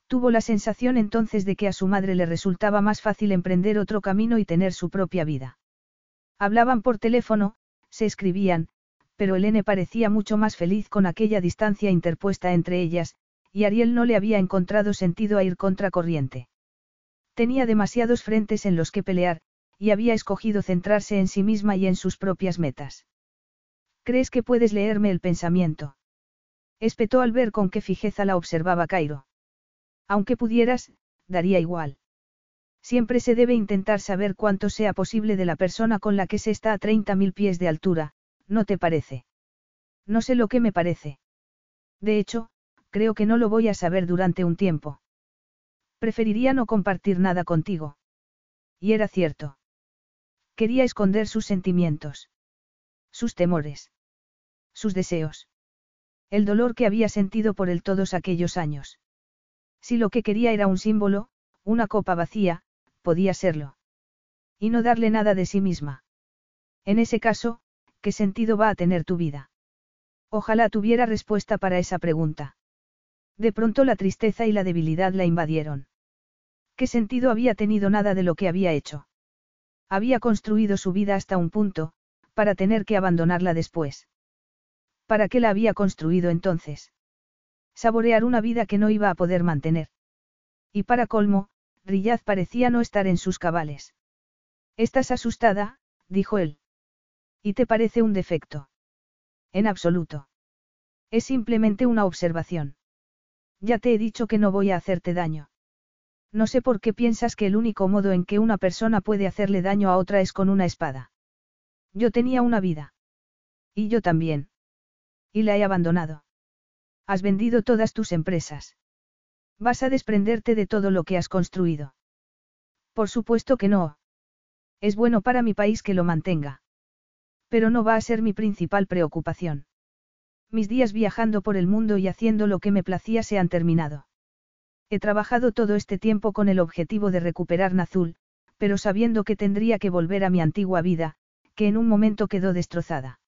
Tuvo la sensación entonces de que a su madre le resultaba más fácil emprender otro camino y tener su propia vida. Hablaban por teléfono, se escribían, pero Elene parecía mucho más feliz con aquella distancia interpuesta entre ellas, y Ariel no le había encontrado sentido a ir contra corriente. Tenía demasiados frentes en los que pelear, y había escogido centrarse en sí misma y en sus propias metas. ¿Crees que puedes leerme el pensamiento? Espetó al ver con qué fijeza la observaba Cairo. Aunque pudieras, daría igual. Siempre se debe intentar saber cuánto sea posible de la persona con la que se está a 30.000 pies de altura, ¿no te parece? No sé lo que me parece. De hecho, creo que no lo voy a saber durante un tiempo. Preferiría no compartir nada contigo. Y era cierto. Quería esconder sus sentimientos. Sus temores. Sus deseos. El dolor que había sentido por él todos aquellos años. Si lo que quería era un símbolo, una copa vacía, podía serlo. Y no darle nada de sí misma. En ese caso, ¿qué sentido va a tener tu vida? Ojalá tuviera respuesta para esa pregunta. De pronto la tristeza y la debilidad la invadieron. ¿Qué sentido había tenido nada de lo que había hecho? Había construido su vida hasta un punto, para tener que abandonarla después. ¿Para qué la había construido entonces? Saborear una vida que no iba a poder mantener. Y para colmo, Riyaz parecía no estar en sus cabales. Estás asustada, dijo él. ¿Y te parece un defecto? En absoluto. Es simplemente una observación. Ya te he dicho que no voy a hacerte daño. No sé por qué piensas que el único modo en que una persona puede hacerle daño a otra es con una espada. Yo tenía una vida. Y yo también. Y la he abandonado. Has vendido todas tus empresas. Vas a desprenderte de todo lo que has construido. Por supuesto que no. Es bueno para mi país que lo mantenga. Pero no va a ser mi principal preocupación. Mis días viajando por el mundo y haciendo lo que me placía se han terminado. He trabajado todo este tiempo con el objetivo de recuperar Nazul, pero sabiendo que tendría que volver a mi antigua vida, que en un momento quedó destrozada.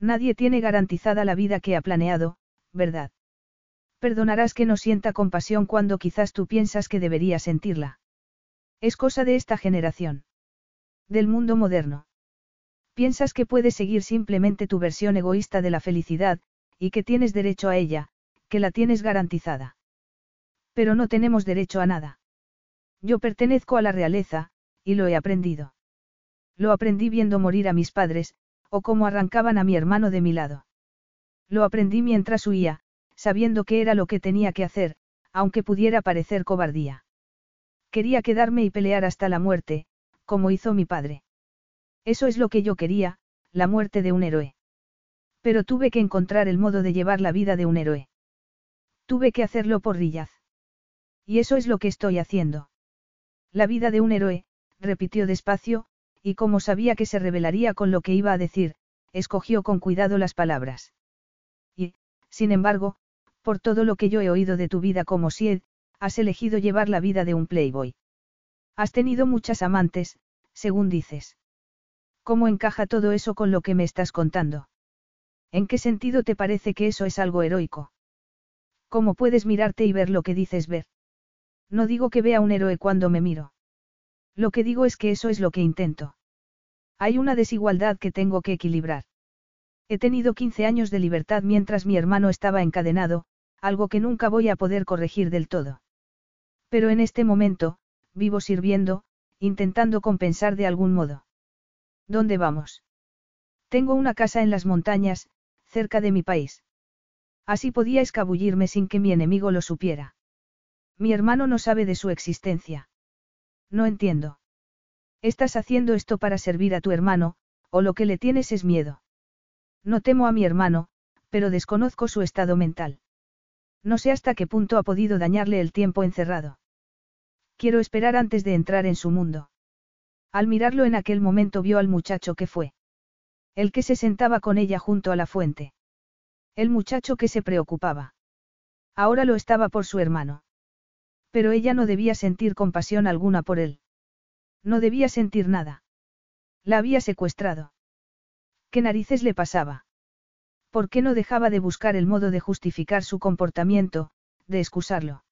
Nadie tiene garantizada la vida que ha planeado, ¿verdad? Perdonarás que no sienta compasión cuando quizás tú piensas que debería sentirla. Es cosa de esta generación. Del mundo moderno. Piensas que puedes seguir simplemente tu versión egoísta de la felicidad, y que tienes derecho a ella, que la tienes garantizada. Pero no tenemos derecho a nada. Yo pertenezco a la realeza, y lo he aprendido. Lo aprendí viendo morir a mis padres, o cómo arrancaban a mi hermano de mi lado. Lo aprendí mientras huía, sabiendo que era lo que tenía que hacer, aunque pudiera parecer cobardía. Quería quedarme y pelear hasta la muerte, como hizo mi padre. Eso es lo que yo quería, la muerte de un héroe. Pero tuve que encontrar el modo de llevar la vida de un héroe. Tuve que hacerlo por Rillaz. Y eso es lo que estoy haciendo. La vida de un héroe, repitió despacio, y como sabía que se revelaría con lo que iba a decir, escogió con cuidado las palabras. Y, sin embargo, por todo lo que yo he oído de tu vida como Sied, has elegido llevar la vida de un playboy. Has tenido muchas amantes, según dices. ¿Cómo encaja todo eso con lo que me estás contando? ¿En qué sentido te parece que eso es algo heroico? ¿Cómo puedes mirarte y ver lo que dices ver? No digo que vea un héroe cuando me miro. Lo que digo es que eso es lo que intento. Hay una desigualdad que tengo que equilibrar. He tenido 15 años de libertad mientras mi hermano estaba encadenado, algo que nunca voy a poder corregir del todo. Pero en este momento, vivo sirviendo, intentando compensar de algún modo. ¿Dónde vamos? Tengo una casa en las montañas, cerca de mi país. Así podía escabullirme sin que mi enemigo lo supiera. Mi hermano no sabe de su existencia. No entiendo. Estás haciendo esto para servir a tu hermano, o lo que le tienes es miedo. No temo a mi hermano, pero desconozco su estado mental. No sé hasta qué punto ha podido dañarle el tiempo encerrado. Quiero esperar antes de entrar en su mundo. Al mirarlo en aquel momento vio al muchacho que fue. El que se sentaba con ella junto a la fuente. El muchacho que se preocupaba. Ahora lo estaba por su hermano. Pero ella no debía sentir compasión alguna por él. No debía sentir nada. La había secuestrado. ¿Qué narices le pasaba? ¿Por qué no dejaba de buscar el modo de justificar su comportamiento, de excusarlo?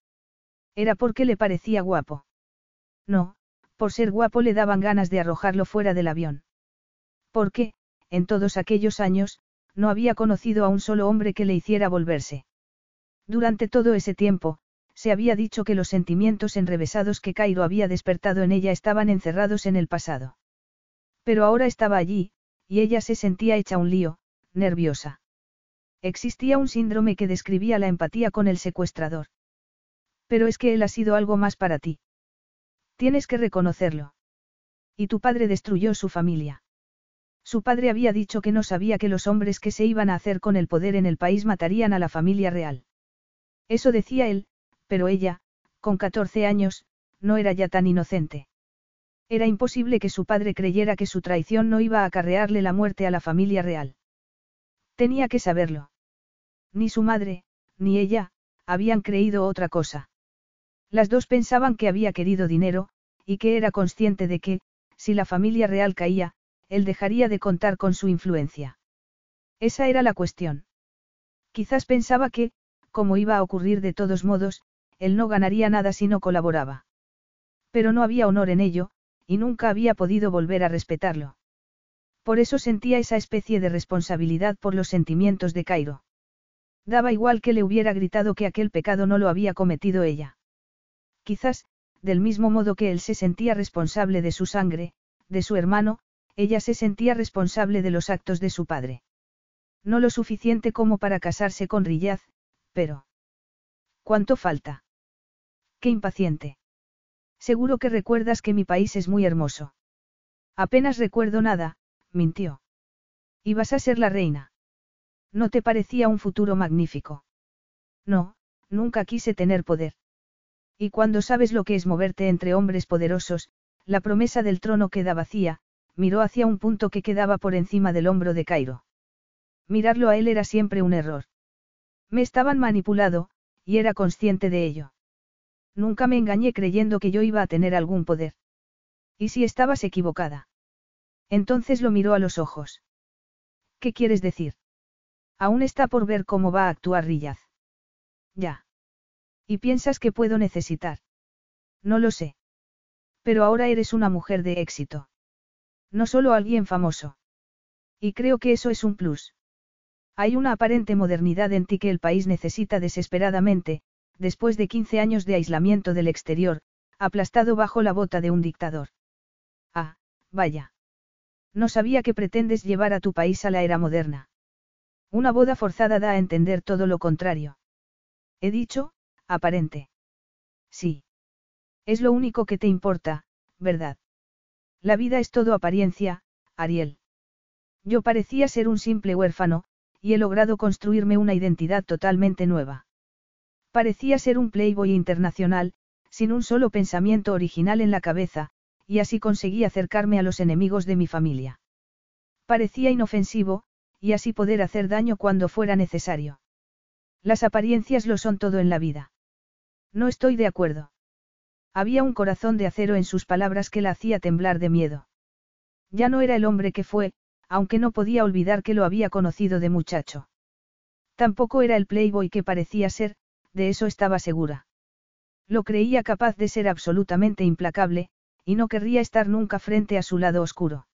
Era porque le parecía guapo. No, por ser guapo le daban ganas de arrojarlo fuera del avión. Porque, en todos aquellos años, no había conocido a un solo hombre que le hiciera volverse. Durante todo ese tiempo, se había dicho que los sentimientos enrevesados que Cairo había despertado en ella estaban encerrados en el pasado. Pero ahora estaba allí, y ella se sentía hecha un lío, nerviosa. Existía un síndrome que describía la empatía con el secuestrador. Pero es que él ha sido algo más para ti. Tienes que reconocerlo. Y tu padre destruyó su familia. Su padre había dicho que no sabía que los hombres que se iban a hacer con el poder en el país matarían a la familia real. Eso decía él, pero ella, con 14 años, no era ya tan inocente. Era imposible que su padre creyera que su traición no iba a acarrearle la muerte a la familia real. Tenía que saberlo. Ni su madre, ni ella, habían creído otra cosa. Las dos pensaban que había querido dinero, y que era consciente de que, si la familia real caía, él dejaría de contar con su influencia. Esa era la cuestión. Quizás pensaba que, como iba a ocurrir de todos modos, él no ganaría nada si no colaboraba. Pero no había honor en ello, y nunca había podido volver a respetarlo. Por eso sentía esa especie de responsabilidad por los sentimientos de Cairo. Daba igual que le hubiera gritado que aquel pecado no lo había cometido ella. Quizás, del mismo modo que él se sentía responsable de su sangre, de su hermano, ella se sentía responsable de los actos de su padre. No lo suficiente como para casarse con Riyaz, pero... ¿Cuánto falta? Qué impaciente. Seguro que recuerdas que mi país es muy hermoso. Apenas recuerdo nada, mintió. Ibas a ser la reina. ¿No te parecía un futuro magnífico? No, nunca quise tener poder. Y cuando sabes lo que es moverte entre hombres poderosos, la promesa del trono queda vacía, miró hacia un punto que quedaba por encima del hombro de Cairo. Mirarlo a él era siempre un error. Me estaban manipulado, y era consciente de ello. Nunca me engañé creyendo que yo iba a tener algún poder. ¿Y si estabas equivocada? Entonces lo miró a los ojos. ¿Qué quieres decir? Aún está por ver cómo va a actuar Rillaz. Ya. ¿Y piensas que puedo necesitar? No lo sé. Pero ahora eres una mujer de éxito. No solo alguien famoso. Y creo que eso es un plus. Hay una aparente modernidad en ti que el país necesita desesperadamente, después de 15 años de aislamiento del exterior, aplastado bajo la bota de un dictador. Ah, vaya. No sabía que pretendes llevar a tu país a la era moderna. Una boda forzada da a entender todo lo contrario. He dicho, aparente. Sí. Es lo único que te importa, ¿verdad? La vida es todo apariencia, Ariel. Yo parecía ser un simple huérfano, y he logrado construirme una identidad totalmente nueva. Parecía ser un playboy internacional, sin un solo pensamiento original en la cabeza, y así conseguí acercarme a los enemigos de mi familia. Parecía inofensivo, y así poder hacer daño cuando fuera necesario. Las apariencias lo son todo en la vida. No estoy de acuerdo. Había un corazón de acero en sus palabras que la hacía temblar de miedo. Ya no era el hombre que fue, aunque no podía olvidar que lo había conocido de muchacho. Tampoco era el playboy que parecía ser, de eso estaba segura. Lo creía capaz de ser absolutamente implacable, y no querría estar nunca frente a su lado oscuro.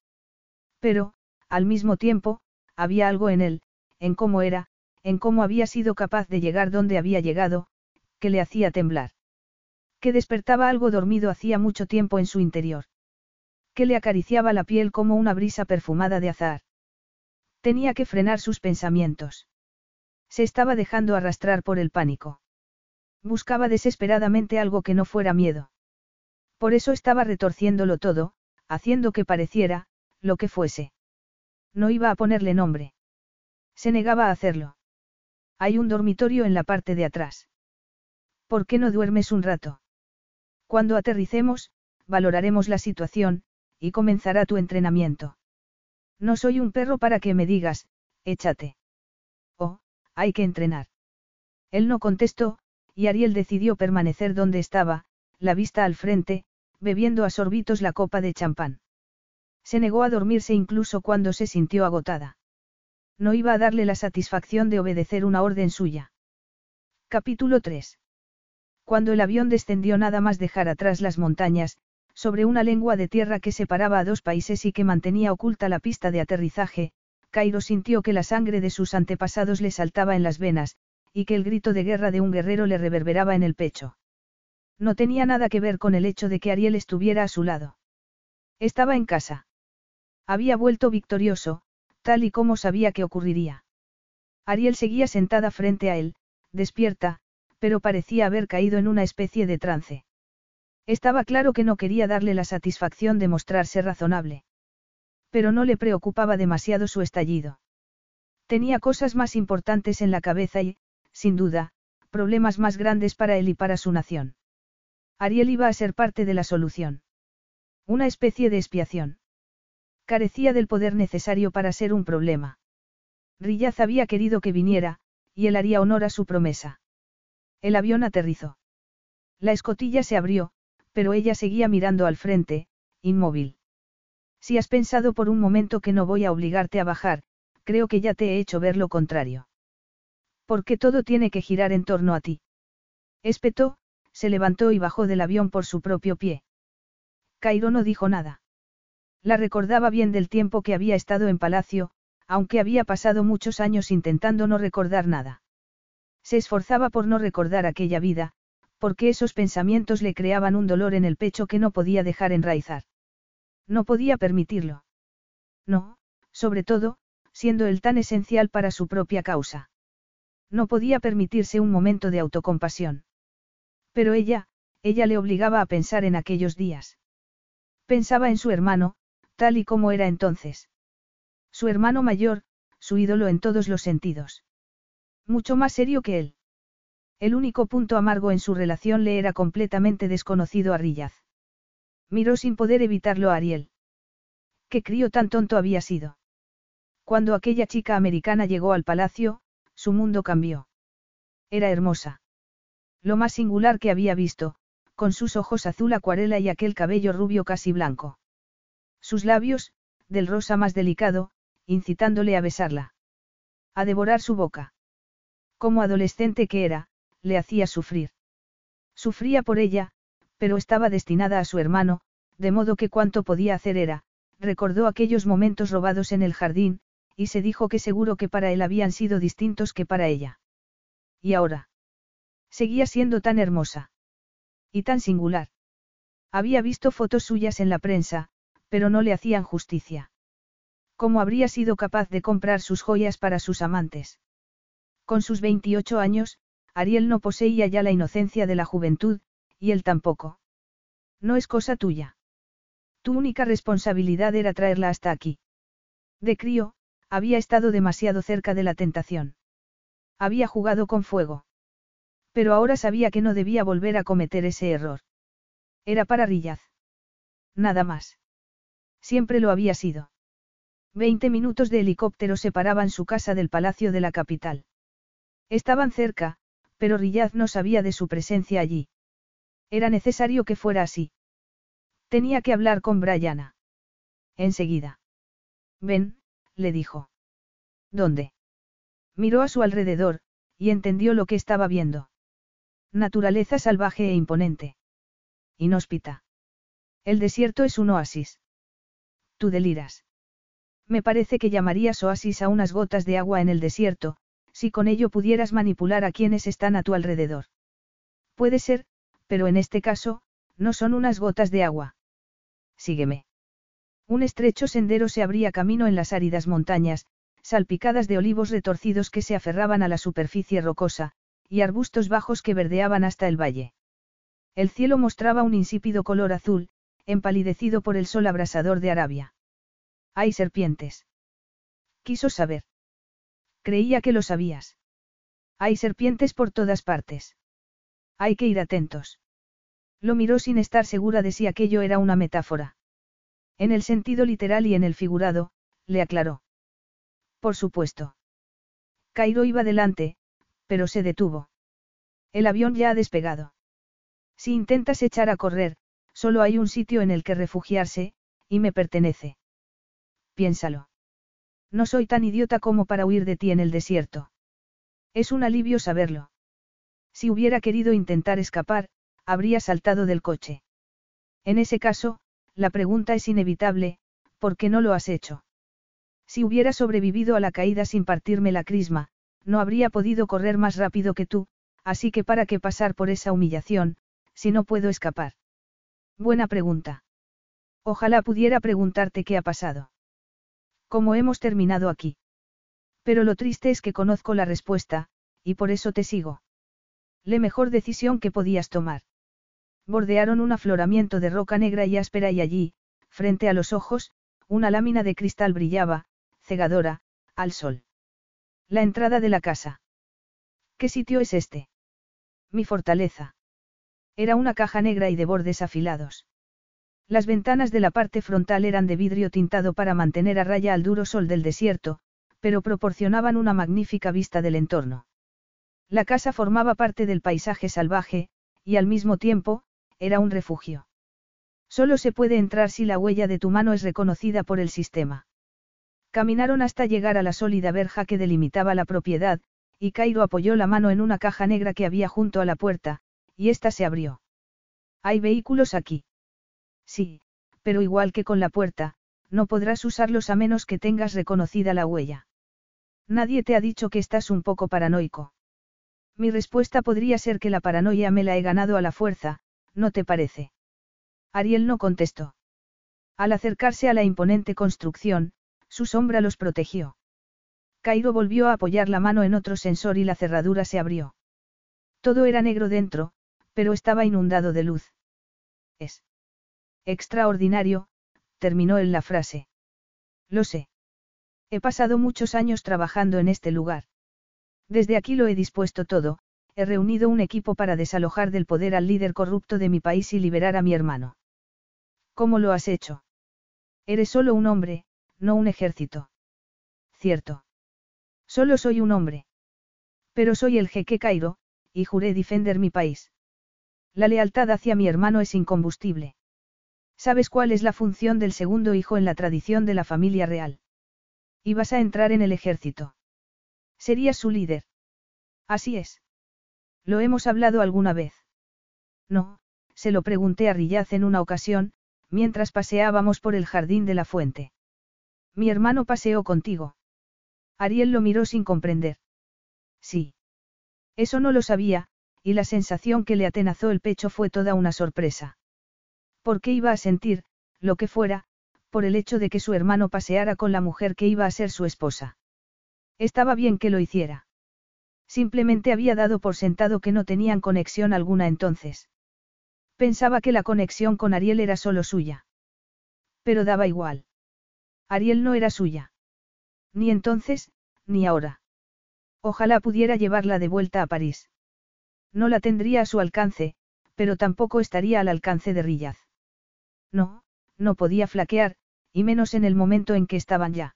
Pero, al mismo tiempo, había algo en él, en cómo era, en cómo había sido capaz de llegar donde había llegado, que le hacía temblar. Que despertaba algo dormido hacía mucho tiempo en su interior. Que le acariciaba la piel como una brisa perfumada de azar. Tenía que frenar sus pensamientos. Se estaba dejando arrastrar por el pánico. Buscaba desesperadamente algo que no fuera miedo. Por eso estaba retorciéndolo todo, haciendo que pareciera, lo que fuese. No iba a ponerle nombre. Se negaba a hacerlo. Hay un dormitorio en la parte de atrás. ¿Por qué no duermes un rato? Cuando aterricemos, valoraremos la situación, y comenzará tu entrenamiento. No soy un perro para que me digas, échate. Oh, hay que entrenar. Él no contestó, y Ariel decidió permanecer donde estaba, la vista al frente, bebiendo a sorbitos la copa de champán. Se negó a dormirse incluso cuando se sintió agotada. No iba a darle la satisfacción de obedecer una orden suya. Capítulo 3. Cuando el avión descendió nada más dejar atrás las montañas, sobre una lengua de tierra que separaba a dos países y que mantenía oculta la pista de aterrizaje, Cairo sintió que la sangre de sus antepasados le saltaba en las venas, y que el grito de guerra de un guerrero le reverberaba en el pecho. No tenía nada que ver con el hecho de que Ariel estuviera a su lado. Estaba en casa. Había vuelto victorioso, tal y como sabía que ocurriría. Ariel seguía sentada frente a él, despierta, pero parecía haber caído en una especie de trance. Estaba claro que no quería darle la satisfacción de mostrarse razonable. Pero no le preocupaba demasiado su estallido. Tenía cosas más importantes en la cabeza y, sin duda, problemas más grandes para él y para su nación. Ariel iba a ser parte de la solución. Una especie de expiación. Carecía del poder necesario para ser un problema. Rillaz había querido que viniera, y él haría honor a su promesa. El avión aterrizó. La escotilla se abrió, pero ella seguía mirando al frente, inmóvil. Si has pensado por un momento que no voy a obligarte a bajar, creo que ya te he hecho ver lo contrario. Porque todo tiene que girar en torno a ti. Espetó, se levantó y bajó del avión por su propio pie. Cairo no dijo nada. La recordaba bien del tiempo que había estado en palacio, aunque había pasado muchos años intentando no recordar nada. Se esforzaba por no recordar aquella vida, porque esos pensamientos le creaban un dolor en el pecho que no podía dejar enraizar. No podía permitirlo. No, sobre todo, siendo él tan esencial para su propia causa. No podía permitirse un momento de autocompasión. Pero ella, ella le obligaba a pensar en aquellos días. Pensaba en su hermano, tal y como era entonces. Su hermano mayor, su ídolo en todos los sentidos. Mucho más serio que él. El único punto amargo en su relación le era completamente desconocido a Rillaz. Miró sin poder evitarlo a Ariel. ¿Qué crío tan tonto había sido? Cuando aquella chica americana llegó al palacio, su mundo cambió. Era hermosa. Lo más singular que había visto, con sus ojos azul acuarela y aquel cabello rubio casi blanco. Sus labios, del rosa más delicado, incitándole a besarla. A devorar su boca. Como adolescente que era, le hacía sufrir. Sufría por ella, pero estaba destinada a su hermano, de modo que cuanto podía hacer era, recordó aquellos momentos robados en el jardín, y se dijo que seguro que para él habían sido distintos que para ella. Y ahora. Seguía siendo tan hermosa. Y tan singular. Había visto fotos suyas en la prensa, pero no le hacían justicia. ¿Cómo habría sido capaz de comprar sus joyas para sus amantes? Con sus 28 años, Ariel no poseía ya la inocencia de la juventud, y él tampoco. No es cosa tuya. Tu única responsabilidad era traerla hasta aquí. De crío, había estado demasiado cerca de la tentación. Había jugado con fuego. Pero ahora sabía que no debía volver a cometer ese error. Era para Rillaz. Nada más. Siempre lo había sido. Veinte minutos de helicóptero separaban su casa del palacio de la capital. Estaban cerca, pero Rillaz no sabía de su presencia allí. Era necesario que fuera así. Tenía que hablar con Brianna. Enseguida. Ven, le dijo. ¿Dónde? Miró a su alrededor, y entendió lo que estaba viendo. Naturaleza salvaje e imponente. Inhóspita. El desierto es un oasis. Tú deliras. Me parece que llamarías oasis a unas gotas de agua en el desierto, Si con ello pudieras manipular a quienes están a tu alrededor. Puede ser, pero en este caso, no son unas gotas de agua. Sígueme. Un estrecho sendero se abría camino en las áridas montañas, salpicadas de olivos retorcidos que se aferraban a la superficie rocosa, y arbustos bajos que verdeaban hasta el valle. El cielo mostraba un insípido color azul, empalidecido por el sol abrasador de Arabia. Hay serpientes. Quiso saber. Creía que lo sabías. Hay serpientes por todas partes. Hay que ir atentos. Lo miró sin estar segura de si aquello era una metáfora. En el sentido literal y en el figurado, le aclaró. Por supuesto. Cairo iba delante, pero se detuvo. El avión ya ha despegado. Si intentas echar a correr, solo hay un sitio en el que refugiarse, y me pertenece. Piénsalo. No soy tan idiota como para huir de ti en el desierto. Es un alivio saberlo. Si hubiera querido intentar escapar, habría saltado del coche. En ese caso, la pregunta es inevitable, ¿por qué no lo has hecho? Si hubiera sobrevivido a la caída sin partirme la crisma, no habría podido correr más rápido que tú, así que para qué pasar por esa humillación, si no puedo escapar. Buena pregunta. Ojalá pudiera preguntarte qué ha pasado. ¿Cómo hemos terminado aquí? Pero lo triste es que conozco la respuesta, y por eso te sigo. La mejor decisión que podías tomar. Bordearon un afloramiento de roca negra y áspera y allí, frente a los ojos, una lámina de cristal brillaba, cegadora, al sol. La entrada de la casa. ¿Qué sitio es este? Mi fortaleza. Era una caja negra y de bordes afilados. Las ventanas de la parte frontal eran de vidrio tintado para mantener a raya al duro sol del desierto, pero proporcionaban una magnífica vista del entorno. La casa formaba parte del paisaje salvaje, y al mismo tiempo, era un refugio. Solo se puede entrar si la huella de tu mano es reconocida por el sistema. Caminaron hasta llegar a la sólida verja que delimitaba la propiedad, y Cairo apoyó la mano en una caja negra que había junto a la puerta, y ésta se abrió. ¿Hay vehículos aquí? Sí, pero igual que con la puerta, no podrás usarlos a menos que tengas reconocida la huella. Nadie te ha dicho que estás un poco paranoico. Mi respuesta podría ser que la paranoia me la he ganado a la fuerza, ¿no te parece? Ariel no contestó. Al acercarse a la imponente construcción, su sombra los protegió. Cairo volvió a apoyar la mano en otro sensor y la cerradura se abrió. Todo era negro dentro, pero estaba inundado de luz. Es extraordinario, terminó él la frase. Lo sé. He pasado muchos años trabajando en este lugar. Desde aquí lo he dispuesto todo, he reunido un equipo para desalojar del poder al líder corrupto de mi país y liberar a mi hermano. ¿Cómo lo has hecho? Eres solo un hombre, no un ejército. Cierto. Solo soy un hombre. Pero soy el jeque Cairo, y juré defender mi país. La lealtad hacia mi hermano es incombustible. ¿Sabes cuál es la función del segundo hijo en la tradición de la familia real? Ibas a entrar en el ejército. Serías su líder. Así es. ¿Lo hemos hablado alguna vez? No, se lo pregunté a Rillaz en una ocasión, mientras paseábamos por el jardín de la fuente. Mi hermano paseó contigo. Ariel lo miró sin comprender. Sí. Eso no lo sabía, y la sensación que le atenazó el pecho fue toda una sorpresa. ¿Por qué iba a sentir, lo que fuera, por el hecho de que su hermano paseara con la mujer que iba a ser su esposa? Estaba bien que lo hiciera. Simplemente había dado por sentado que no tenían conexión alguna entonces. Pensaba que la conexión con Ariel era solo suya. Pero daba igual. Ariel no era suya. Ni entonces, ni ahora. Ojalá pudiera llevarla de vuelta a París. No la tendría a su alcance, pero tampoco estaría al alcance de Rillaz. No, no podía flaquear, y menos en el momento en que estaban ya.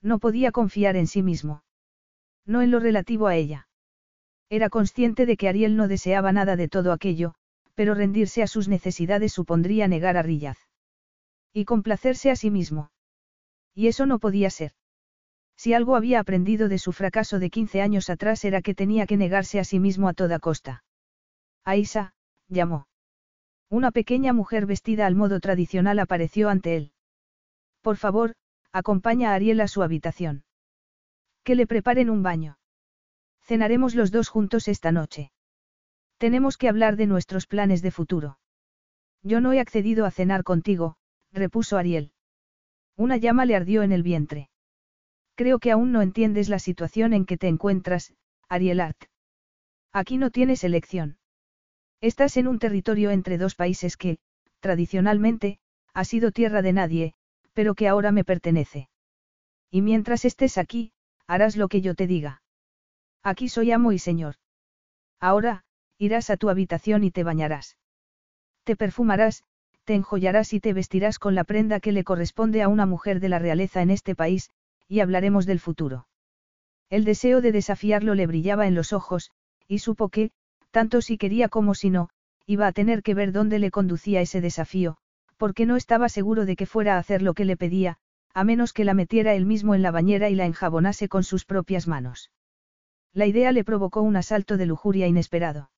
No podía confiar en sí mismo. No en lo relativo a ella. Era consciente de que Ariel no deseaba nada de todo aquello, pero rendirse a sus necesidades supondría negar a Rillaz. Y complacerse a sí mismo. Y eso no podía ser. Si algo había aprendido de su fracaso de 15 años atrás era que tenía que negarse a sí mismo a toda costa. Aisa, llamó. Una pequeña mujer vestida al modo tradicional apareció ante él. Por favor, acompaña a Ariel a su habitación. Que le preparen un baño. Cenaremos los dos juntos esta noche. Tenemos que hablar de nuestros planes de futuro. Yo no he accedido a cenar contigo, repuso Ariel. Una llama le ardió en el vientre. Creo que aún no entiendes la situación en que te encuentras, Ariel Art. Aquí no tienes elección. Estás en un territorio entre dos países que, tradicionalmente, ha sido tierra de nadie, pero que ahora me pertenece. Y mientras estés aquí, harás lo que yo te diga. Aquí soy amo y señor. Ahora, irás a tu habitación y te bañarás. Te perfumarás, te enjollarás y te vestirás con la prenda que le corresponde a una mujer de la realeza en este país, y hablaremos del futuro. El deseo de desafiarlo le brillaba en los ojos, y supo que, tanto si quería como si no, iba a tener que ver dónde le conducía ese desafío, porque no estaba seguro de que fuera a hacer lo que le pedía, a menos que la metiera él mismo en la bañera y la enjabonase con sus propias manos. La idea le provocó un asalto de lujuria inesperado.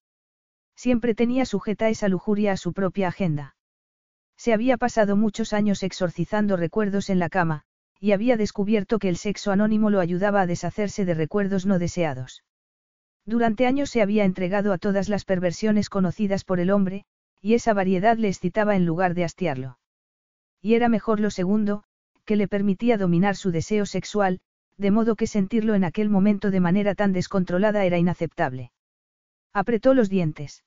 Siempre tenía sujeta esa lujuria a su propia agenda. Se había pasado muchos años exorcizando recuerdos en la cama, y había descubierto que el sexo anónimo lo ayudaba a deshacerse de recuerdos no deseados. Durante años se había entregado a todas las perversiones conocidas por el hombre, y esa variedad le excitaba en lugar de hastiarlo. Y era mejor lo segundo, que le permitía dominar su deseo sexual, de modo que sentirlo en aquel momento de manera tan descontrolada era inaceptable. Apretó los dientes.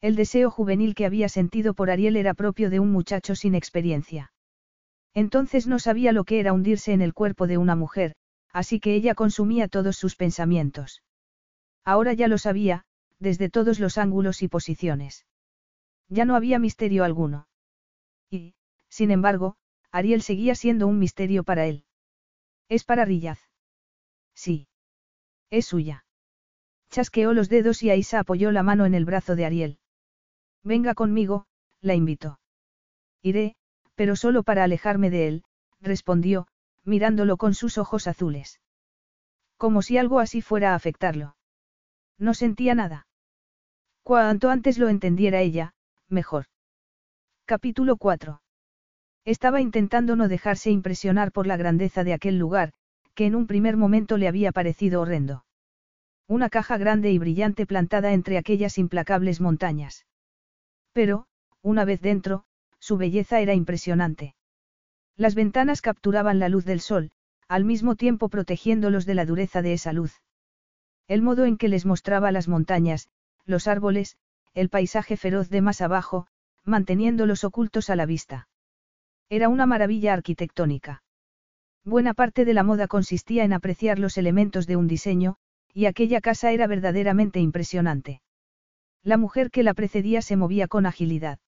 El deseo juvenil que había sentido por Ariel era propio de un muchacho sin experiencia. Entonces no sabía lo que era hundirse en el cuerpo de una mujer, así que ella consumía todos sus pensamientos. Ahora ya lo sabía, desde todos los ángulos y posiciones. Ya no había misterio alguno. Y, sin embargo, Ariel seguía siendo un misterio para él. ¿Es para Rillaz? Sí. Es suya. Chasqueó los dedos y Aisa apoyó la mano en el brazo de Ariel. Venga conmigo, la invitó. Iré, pero solo para alejarme de él, respondió, mirándolo con sus ojos azules. Como si algo así fuera a afectarlo. No sentía nada. Cuanto antes lo entendiera ella, mejor. Capítulo 4. Estaba intentando no dejarse impresionar por la grandeza de aquel lugar, que en un primer momento le había parecido horrendo. Una caja grande y brillante plantada entre aquellas implacables montañas. Pero, una vez dentro, su belleza era impresionante. Las ventanas capturaban la luz del sol, al mismo tiempo protegiéndolos de la dureza de esa luz. El modo en que les mostraba las montañas, los árboles, el paisaje feroz de más abajo, manteniéndolos ocultos a la vista. Era una maravilla arquitectónica. Buena parte de la moda consistía en apreciar los elementos de un diseño, y aquella casa era verdaderamente impresionante. La mujer que la precedía se movía con agilidad.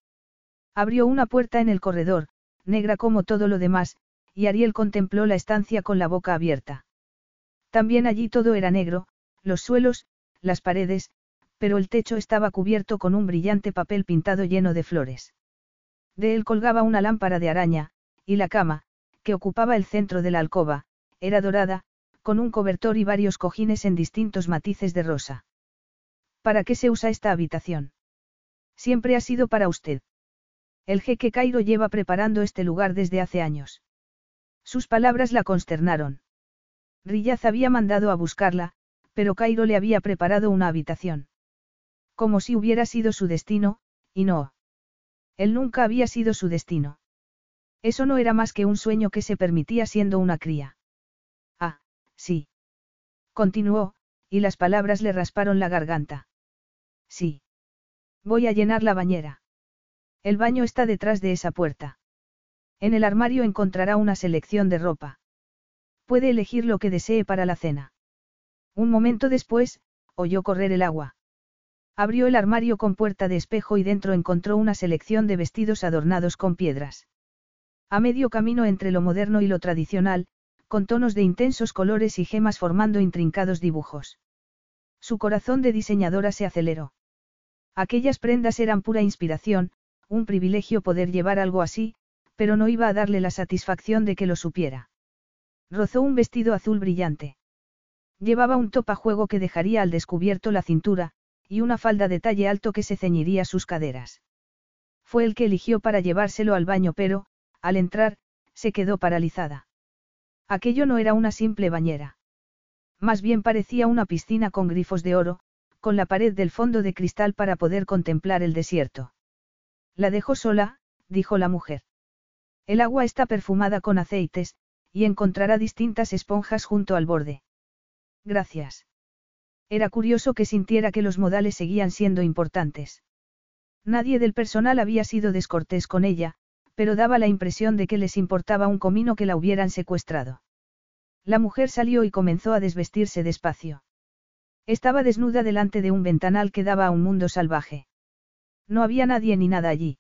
Abrió una puerta en el corredor, negra como todo lo demás, y Ariel contempló la estancia con la boca abierta. También allí todo era negro, los suelos, las paredes, pero el techo estaba cubierto con un brillante papel pintado lleno de flores. De él colgaba una lámpara de araña, y la cama, que ocupaba el centro de la alcoba, era dorada, con un cobertor y varios cojines en distintos matices de rosa. ¿Para qué se usa esta habitación? Siempre ha sido para usted. El jeque Cairo lleva preparando este lugar desde hace años. Sus palabras la consternaron. Riyaz había mandado a buscarla, pero Cairo le había preparado una habitación. Como si hubiera sido su destino, y no. Él nunca había sido su destino. Eso no era más que un sueño que se permitía siendo una cría. Ah, sí. Continuó, y las palabras le rasparon la garganta. Sí. Voy a llenar la bañera. El baño está detrás de esa puerta. En el armario encontrará una selección de ropa. Puede elegir lo que desee para la cena. Un momento después, oyó correr el agua. Abrió el armario con puerta de espejo y dentro encontró una selección de vestidos adornados con piedras. A medio camino entre lo moderno y lo tradicional, con tonos de intensos colores y gemas formando intrincados dibujos. Su corazón de diseñadora se aceleró. Aquellas prendas eran pura inspiración, un privilegio poder llevar algo así, pero no iba a darle la satisfacción de que lo supiera. Rozó un vestido azul brillante. Llevaba un topajuego que dejaría al descubierto la cintura, y una falda de talle alto que se ceñiría sus caderas. Fue el que eligió para llevárselo al baño, pero, al entrar, se quedó paralizada. Aquello no era una simple bañera. Más bien parecía una piscina con grifos de oro, con la pared del fondo de cristal para poder contemplar el desierto. La dejó sola, dijo la mujer. El agua está perfumada con aceites, y encontrará distintas esponjas junto al borde. Gracias. Era curioso que sintiera que los modales seguían siendo importantes. Nadie del personal había sido descortés con ella, pero daba la impresión de que les importaba un comino que la hubieran secuestrado. La mujer salió y comenzó a desvestirse despacio. Estaba desnuda delante de un ventanal que daba a un mundo salvaje. No había nadie ni nada allí.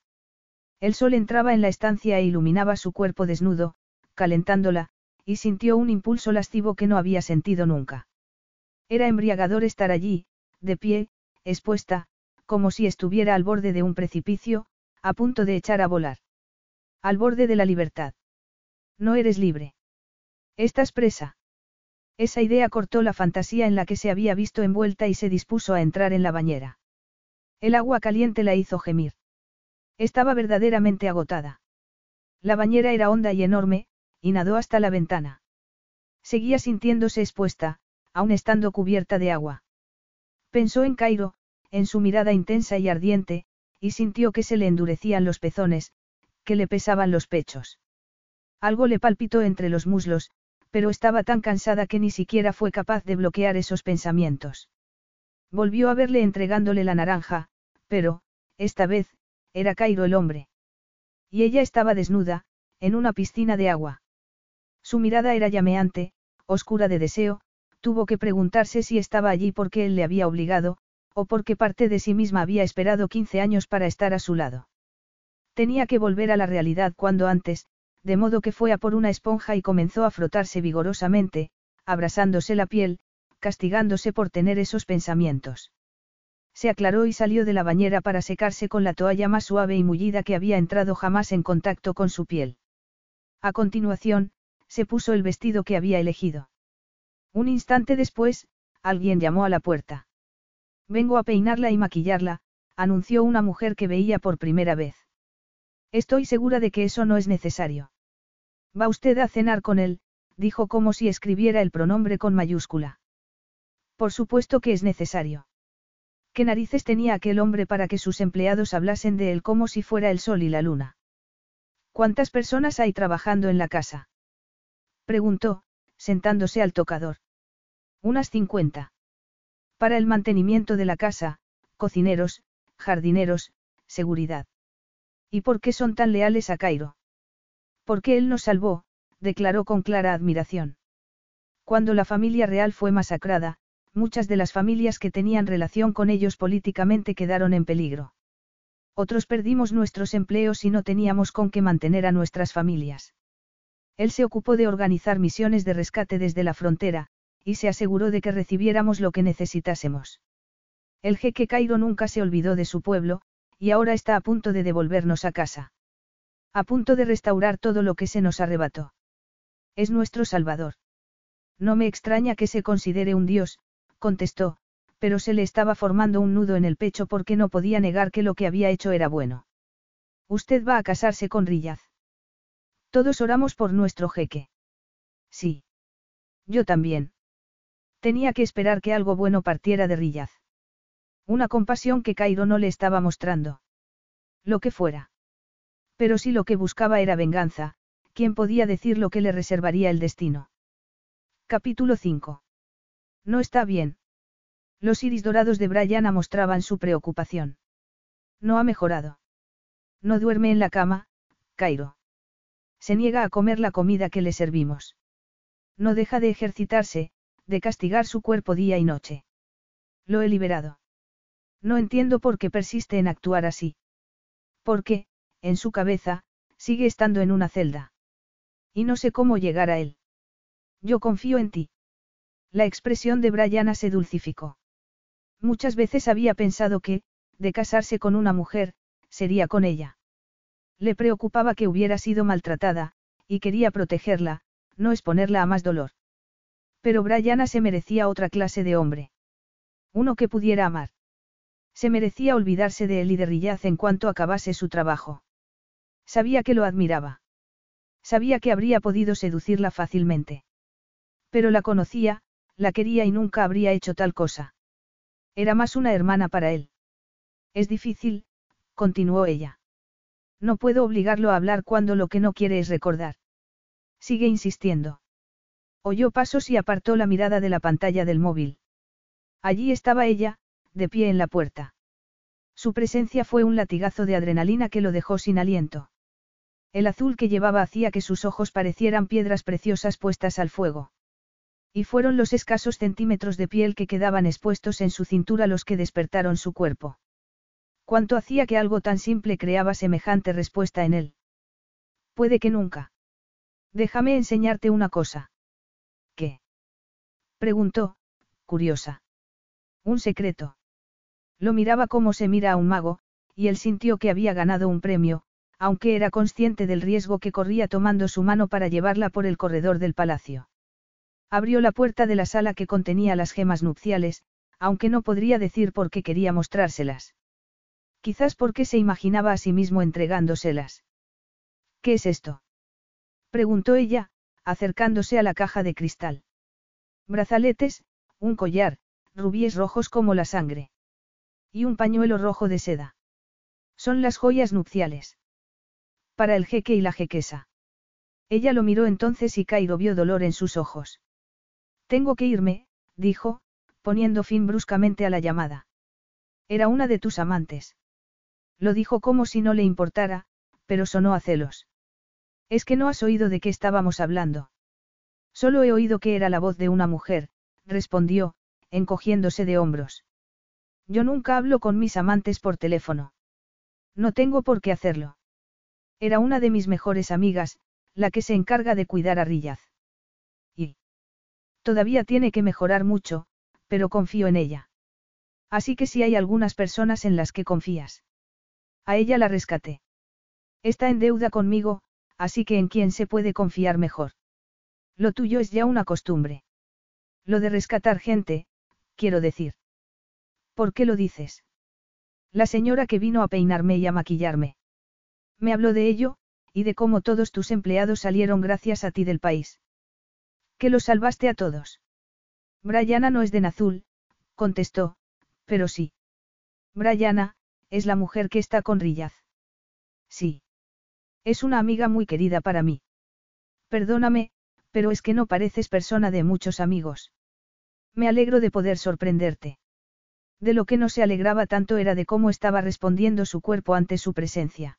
El sol entraba en la estancia e iluminaba su cuerpo desnudo, calentándola, y sintió un impulso lascivo que no había sentido nunca. Era embriagador estar allí, de pie, expuesta, como si estuviera al borde de un precipicio, a punto de echar a volar. Al borde de la libertad. No eres libre. Estás presa. Esa idea cortó la fantasía en la que se había visto envuelta y se dispuso a entrar en la bañera. El agua caliente la hizo gemir. Estaba verdaderamente agotada. La bañera era honda y enorme, y nadó hasta la ventana. Seguía sintiéndose expuesta, aun estando cubierta de agua. Pensó en Cairo, en su mirada intensa y ardiente, y sintió que se le endurecían los pezones, que le pesaban los pechos. Algo le palpitó entre los muslos, pero estaba tan cansada que ni siquiera fue capaz de bloquear esos pensamientos. Volvió a verle entregándole la naranja, pero, esta vez, era Cairo el hombre. Y ella estaba desnuda, en una piscina de agua. Su mirada era llameante, oscura de deseo, tuvo que preguntarse si estaba allí porque él le había obligado, o porque parte de sí misma había esperado 15 años para estar a su lado. Tenía que volver a la realidad cuando antes, de modo que fue a por una esponja y comenzó a frotarse vigorosamente, abrasándose la piel, castigándose por tener esos pensamientos. Se aclaró y salió de la bañera para secarse con la toalla más suave y mullida que había entrado jamás en contacto con su piel. A continuación, se puso el vestido que había elegido. Un instante después, alguien llamó a la puerta. Vengo a peinarla y maquillarla, anunció una mujer que veía por primera vez. Estoy segura de que eso no es necesario. Va usted a cenar con él, dijo como si escribiera el pronombre con mayúscula. Por supuesto que es necesario. ¿Qué narices tenía aquel hombre para que sus empleados hablasen de él como si fuera el sol y la luna? ¿Cuántas personas hay trabajando en la casa? Preguntó, sentándose al tocador. Unas cincuenta. Para el mantenimiento de la casa, cocineros, jardineros, seguridad. ¿Y por qué son tan leales a Cairo? Porque él nos salvó, declaró con clara admiración. Cuando la familia real fue masacrada, muchas de las familias que tenían relación con ellos políticamente quedaron en peligro. Otros perdimos nuestros empleos y no teníamos con qué mantener a nuestras familias. Él se ocupó de organizar misiones de rescate desde la frontera, y se aseguró de que recibiéramos lo que necesitásemos. El jeque Cairo nunca se olvidó de su pueblo, y ahora está a punto de devolvernos a casa. A punto de restaurar todo lo que se nos arrebató. Es nuestro Salvador. No me extraña que se considere un dios, contestó, pero se le estaba formando un nudo en el pecho porque no podía negar que lo que había hecho era bueno. Usted va a casarse con Riyaz. Todos oramos por nuestro jeque. Sí. Yo también. Tenía que esperar que algo bueno partiera de Riyaz. Una compasión que Cairo no le estaba mostrando. Lo que fuera. Pero si lo que buscaba era venganza, ¿quién podía decir lo que le reservaría el destino? Capítulo 5. No está bien. Los iris dorados de Brianna mostraban su preocupación. No ha mejorado. No duerme en la cama, Cairo. Se niega a comer la comida que le servimos. No deja de ejercitarse, de castigar su cuerpo día y noche. Lo he liberado. No entiendo por qué persiste en actuar así. Porque, en su cabeza, sigue estando en una celda. Y no sé cómo llegar a él. Yo confío en ti. La expresión de Brianna se dulcificó. Muchas veces había pensado que, de casarse con una mujer, sería con ella. Le preocupaba que hubiera sido maltratada, y quería protegerla, no exponerla a más dolor. Pero Brianna se merecía otra clase de hombre. Uno que pudiera amar. Se merecía olvidarse de él y de Rillaz en cuanto acabase su trabajo. Sabía que lo admiraba. Sabía que habría podido seducirla fácilmente. Pero la conocía, la quería y nunca habría hecho tal cosa. Era más una hermana para él. Es difícil, continuó ella. No puedo obligarlo a hablar cuando lo que no quiere es recordar. Sigue insistiendo. Oyó pasos y apartó la mirada de la pantalla del móvil. Allí estaba ella, de pie en la puerta. Su presencia fue un latigazo de adrenalina que lo dejó sin aliento. El azul que llevaba hacía que sus ojos parecieran piedras preciosas puestas al fuego. Y fueron los escasos centímetros de piel que quedaban expuestos en su cintura los que despertaron su cuerpo. ¿Cuánto hacía que algo tan simple creaba semejante respuesta en él? Puede que nunca. Déjame enseñarte una cosa. ¿Qué? Preguntó, curiosa. Un secreto. Lo miraba como se mira a un mago, y él sintió que había ganado un premio, aunque era consciente del riesgo que corría tomando su mano para llevarla por el corredor del palacio. Abrió la puerta de la sala que contenía las gemas nupciales, aunque no podría decir por qué quería mostrárselas. Quizás porque se imaginaba a sí mismo entregándoselas. ¿Qué es esto? preguntó ella, acercándose a la caja de cristal. Brazaletes, un collar, rubíes rojos como la sangre. Y un pañuelo rojo de seda. Son las joyas nupciales. Para el jeque y la jequesa. Ella lo miró entonces y Cairo vio dolor en sus ojos. Tengo que irme, dijo, poniendo fin bruscamente a la llamada. Era una de tus amantes. Lo dijo como si no le importara, pero sonó a celos. Es que no has oído de qué estábamos hablando. Solo he oído que era la voz de una mujer, respondió, encogiéndose de hombros. Yo nunca hablo con mis amantes por teléfono. No tengo por qué hacerlo. Era una de mis mejores amigas, la que se encarga de cuidar a Rillaz. Y. Todavía tiene que mejorar mucho, pero confío en ella. Así que si hay algunas personas en las que confías. A ella la rescaté. Está en deuda conmigo, así que en quién se puede confiar mejor. Lo tuyo es ya una costumbre. Lo de rescatar gente, quiero decir. ¿Por qué lo dices? La señora que vino a peinarme y a maquillarme. Me habló de ello, y de cómo todos tus empleados salieron gracias a ti del país. Que los salvaste a todos. Brianna no es de Nazul, contestó, pero sí. Brianna, es la mujer que está con Rillaz. Sí. Es una amiga muy querida para mí. Perdóname, pero es que no pareces persona de muchos amigos. Me alegro de poder sorprenderte. De lo que no se alegraba tanto era de cómo estaba respondiendo su cuerpo ante su presencia.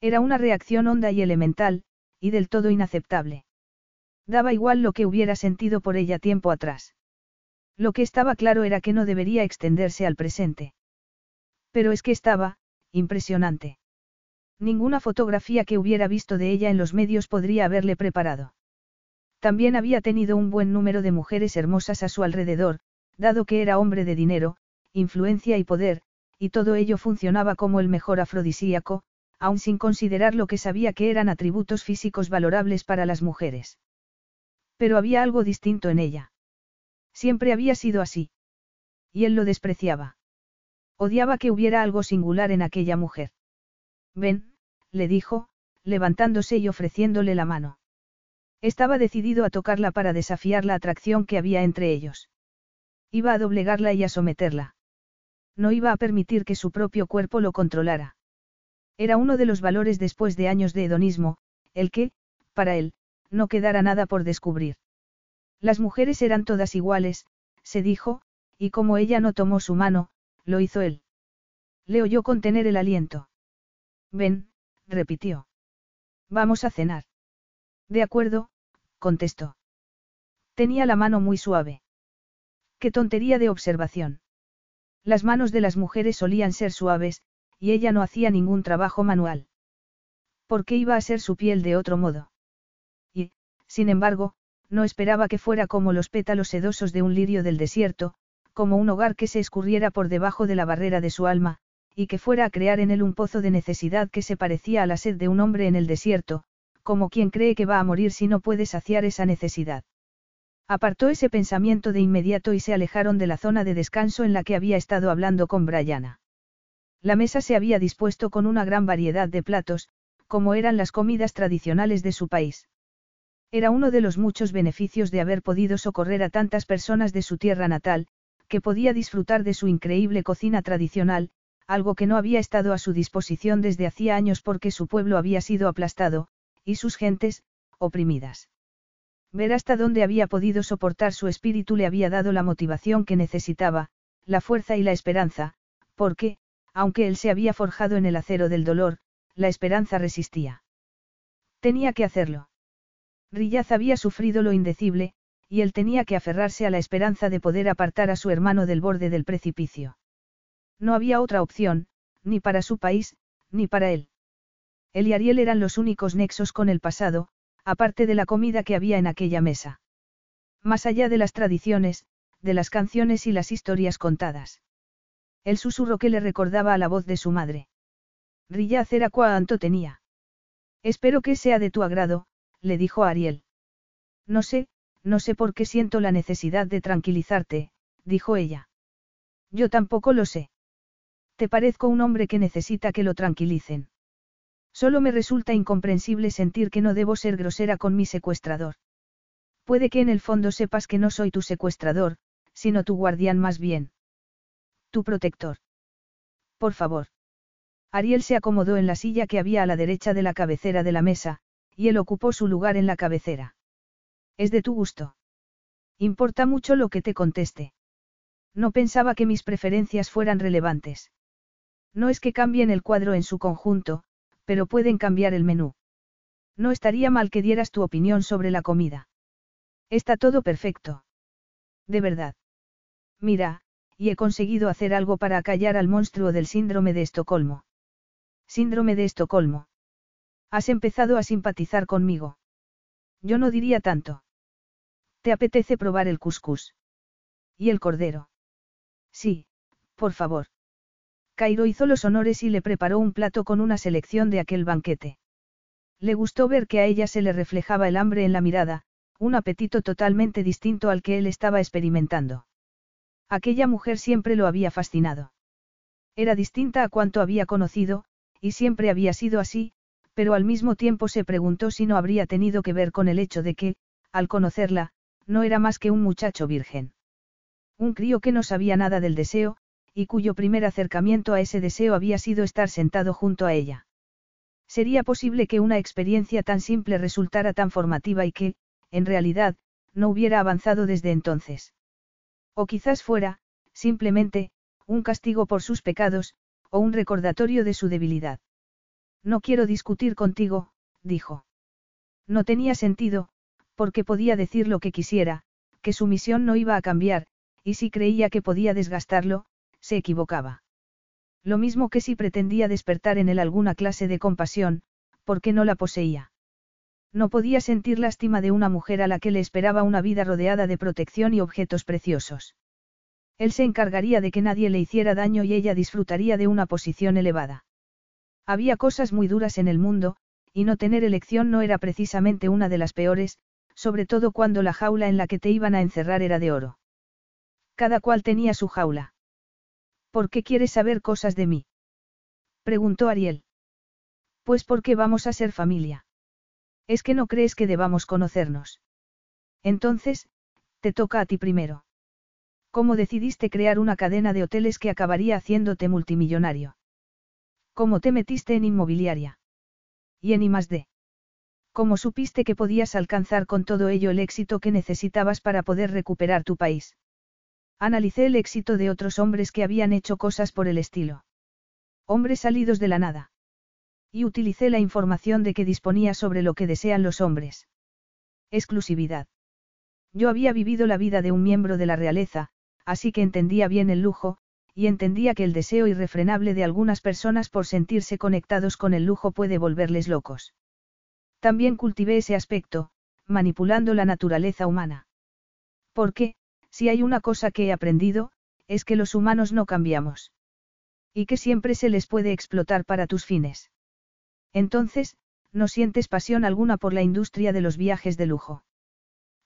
Era una reacción honda y elemental, y del todo inaceptable. Daba igual lo que hubiera sentido por ella tiempo atrás. Lo que estaba claro era que no debería extenderse al presente. Pero es que estaba, impresionante. Ninguna fotografía que hubiera visto de ella en los medios podría haberle preparado. También había tenido un buen número de mujeres hermosas a su alrededor, dado que era hombre de dinero, influencia y poder, y todo ello funcionaba como el mejor afrodisíaco, aun sin considerar lo que sabía que eran atributos físicos valorables para las mujeres. Pero había algo distinto en ella. Siempre había sido así. Y él lo despreciaba. Odiaba que hubiera algo singular en aquella mujer. Ven, le dijo, levantándose y ofreciéndole la mano. Estaba decidido a tocarla para desafiar la atracción que había entre ellos. Iba a doblegarla y a someterla. No iba a permitir que su propio cuerpo lo controlara. Era uno de los valores después de años de hedonismo, el que, para él, no quedara nada por descubrir. Las mujeres eran todas iguales, se dijo, y como ella no tomó su mano, lo hizo él. Le oyó contener el aliento. Ven, repitió. Vamos a cenar. De acuerdo, contestó. Tenía la mano muy suave. Qué tontería de observación. Las manos de las mujeres solían ser suaves, y ella no hacía ningún trabajo manual. ¿Por qué iba a ser su piel de otro modo? Y, sin embargo, no esperaba que fuera como los pétalos sedosos de un lirio del desierto, como un hogar que se escurriera por debajo de la barrera de su alma, y que fuera a crear en él un pozo de necesidad que se parecía a la sed de un hombre en el desierto, como quien cree que va a morir si no puede saciar esa necesidad. Apartó ese pensamiento de inmediato y se alejaron de la zona de descanso en la que había estado hablando con Brianna. La mesa se había dispuesto con una gran variedad de platos, como eran las comidas tradicionales de su país. Era uno de los muchos beneficios de haber podido socorrer a tantas personas de su tierra natal, que podía disfrutar de su increíble cocina tradicional, algo que no había estado a su disposición desde hacía años porque su pueblo había sido aplastado, y sus gentes, oprimidas. Ver hasta dónde había podido soportar su espíritu le había dado la motivación que necesitaba, la fuerza y la esperanza, porque, aunque él se había forjado en el acero del dolor, la esperanza resistía. Tenía que hacerlo. Rillaz había sufrido lo indecible, y él tenía que aferrarse a la esperanza de poder apartar a su hermano del borde del precipicio. No había otra opción, ni para su país, ni para él. Él y Ariel eran los únicos nexos con el pasado, aparte de la comida que había en aquella mesa. Más allá de las tradiciones, de las canciones y las historias contadas. El susurro que le recordaba a la voz de su madre. Rillaz era cuanto tenía. Espero que sea de tu agrado, le dijo a Ariel. No sé, no sé por qué siento la necesidad de tranquilizarte, dijo ella. Yo tampoco lo sé. Te parezco un hombre que necesita que lo tranquilicen. Solo me resulta incomprensible sentir que no debo ser grosera con mi secuestrador. Puede que en el fondo sepas que no soy tu secuestrador, sino tu guardián más bien. Tu protector. Por favor. Ariel se acomodó en la silla que había a la derecha de la cabecera de la mesa, y él ocupó su lugar en la cabecera. Es de tu gusto. Importa mucho lo que te conteste. No pensaba que mis preferencias fueran relevantes. No es que cambien el cuadro en su conjunto, pero pueden cambiar el menú. No estaría mal que dieras tu opinión sobre la comida. Está todo perfecto. De verdad. Mira, y he conseguido hacer algo para acallar al monstruo del síndrome de Estocolmo. Síndrome de Estocolmo. Has empezado a simpatizar conmigo. Yo no diría tanto. ¿Te apetece probar el cuscús? ¿Y el cordero? Sí, por favor. Cairo hizo los honores y le preparó un plato con una selección de aquel banquete. Le gustó ver que a ella se le reflejaba el hambre en la mirada, un apetito totalmente distinto al que él estaba experimentando. Aquella mujer siempre lo había fascinado. Era distinta a cuanto había conocido, y siempre había sido así, pero al mismo tiempo se preguntó si no habría tenido que ver con el hecho de que, al conocerla, no era más que un muchacho virgen. Un crío que no sabía nada del deseo, y cuyo primer acercamiento a ese deseo había sido estar sentado junto a ella. Sería posible que una experiencia tan simple resultara tan formativa y que, en realidad, no hubiera avanzado desde entonces. O quizás fuera, simplemente, un castigo por sus pecados, o un recordatorio de su debilidad. No quiero discutir contigo, dijo. No tenía sentido, porque podía decir lo que quisiera, que su misión no iba a cambiar, y si creía que podía desgastarlo, se equivocaba. Lo mismo que si pretendía despertar en él alguna clase de compasión, porque no la poseía. No podía sentir lástima de una mujer a la que le esperaba una vida rodeada de protección y objetos preciosos. Él se encargaría de que nadie le hiciera daño y ella disfrutaría de una posición elevada. Había cosas muy duras en el mundo, y no tener elección no era precisamente una de las peores, sobre todo cuando la jaula en la que te iban a encerrar era de oro. Cada cual tenía su jaula. ¿Por qué quieres saber cosas de mí? Preguntó Ariel. Pues porque vamos a ser familia. Es que no crees que debamos conocernos. Entonces, te toca a ti primero. ¿Cómo decidiste crear una cadena de hoteles que acabaría haciéndote multimillonario? ¿Cómo te metiste en inmobiliaria? Y en I+D. ¿Cómo supiste que podías alcanzar con todo ello el éxito que necesitabas para poder recuperar tu país? Analicé el éxito de otros hombres que habían hecho cosas por el estilo. Hombres salidos de la nada. Y utilicé la información de que disponía sobre lo que desean los hombres. Exclusividad. Yo había vivido la vida de un miembro de la realeza, así que entendía bien el lujo, y entendía que el deseo irrefrenable de algunas personas por sentirse conectados con el lujo puede volverles locos. También cultivé ese aspecto, manipulando la naturaleza humana. ¿Por qué? Si hay una cosa que he aprendido, es que los humanos no cambiamos. Y que siempre se les puede explotar para tus fines. Entonces, no sientes pasión alguna por la industria de los viajes de lujo.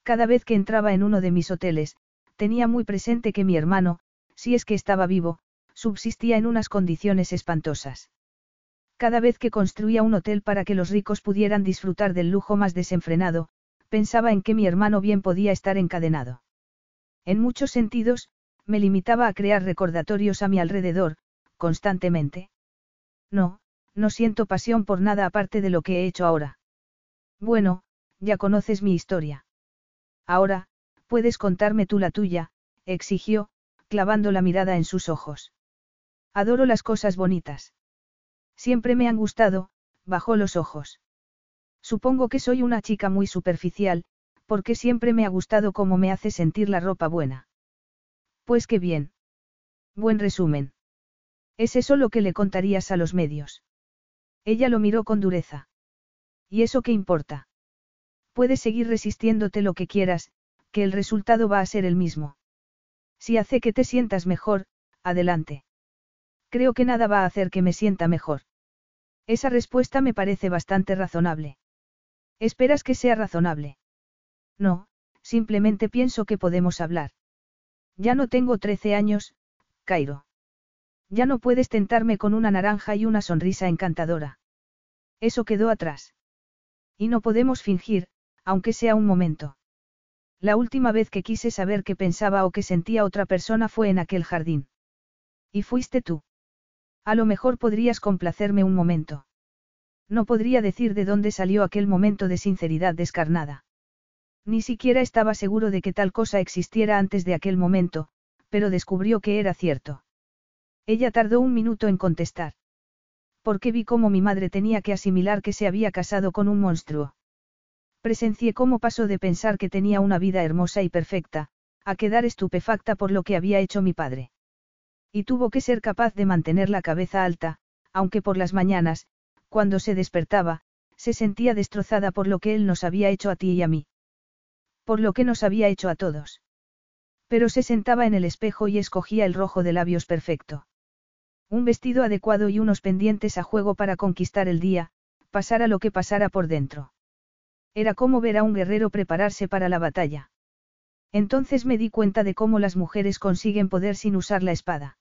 Cada vez que entraba en uno de mis hoteles, tenía muy presente que mi hermano, si es que estaba vivo, subsistía en unas condiciones espantosas. Cada vez que construía un hotel para que los ricos pudieran disfrutar del lujo más desenfrenado, pensaba en que mi hermano bien podía estar encadenado. En muchos sentidos, me limitaba a crear recordatorios a mi alrededor, constantemente. No, no siento pasión por nada aparte de lo que he hecho ahora. Bueno, ya conoces mi historia. Ahora, puedes contarme tú la tuya, exigió, clavando la mirada en sus ojos. Adoro las cosas bonitas. Siempre me han gustado, bajó los ojos. Supongo que soy una chica muy superficial, porque siempre me ha gustado cómo me hace sentir la ropa buena. Pues qué bien. Buen resumen. ¿Es eso lo que le contarías a los medios? Ella lo miró con dureza. ¿Y eso qué importa? Puedes seguir resistiéndote lo que quieras, que el resultado va a ser el mismo. Si hace que te sientas mejor, adelante. Creo que nada va a hacer que me sienta mejor. Esa respuesta me parece bastante razonable. ¿Esperas que sea razonable? No, simplemente pienso que podemos hablar. Ya no tengo 13 años, Cairo. Ya no puedes tentarme con una naranja y una sonrisa encantadora. Eso quedó atrás. Y no podemos fingir, aunque sea un momento. La última vez que quise saber qué pensaba o qué sentía otra persona fue en aquel jardín. Y fuiste tú. A lo mejor podrías complacerme un momento. No podría decir de dónde salió aquel momento de sinceridad descarnada. Ni siquiera estaba seguro de que tal cosa existiera antes de aquel momento, pero descubrió que era cierto. Ella tardó un minuto en contestar. Porque vi cómo mi madre tenía que asimilar que se había casado con un monstruo. Presencié cómo pasó de pensar que tenía una vida hermosa y perfecta, a quedar estupefacta por lo que había hecho mi padre. Y tuvo que ser capaz de mantener la cabeza alta, aunque por las mañanas, cuando se despertaba, se sentía destrozada por lo que él nos había hecho a ti y a mí. Por lo que nos había hecho a todos. Pero se sentaba en el espejo y escogía el rojo de labios perfecto. Un vestido adecuado y unos pendientes a juego para conquistar el día, pasara lo que pasara por dentro. Era como ver a un guerrero prepararse para la batalla. Entonces me di cuenta de cómo las mujeres consiguen poder sin usar la espada.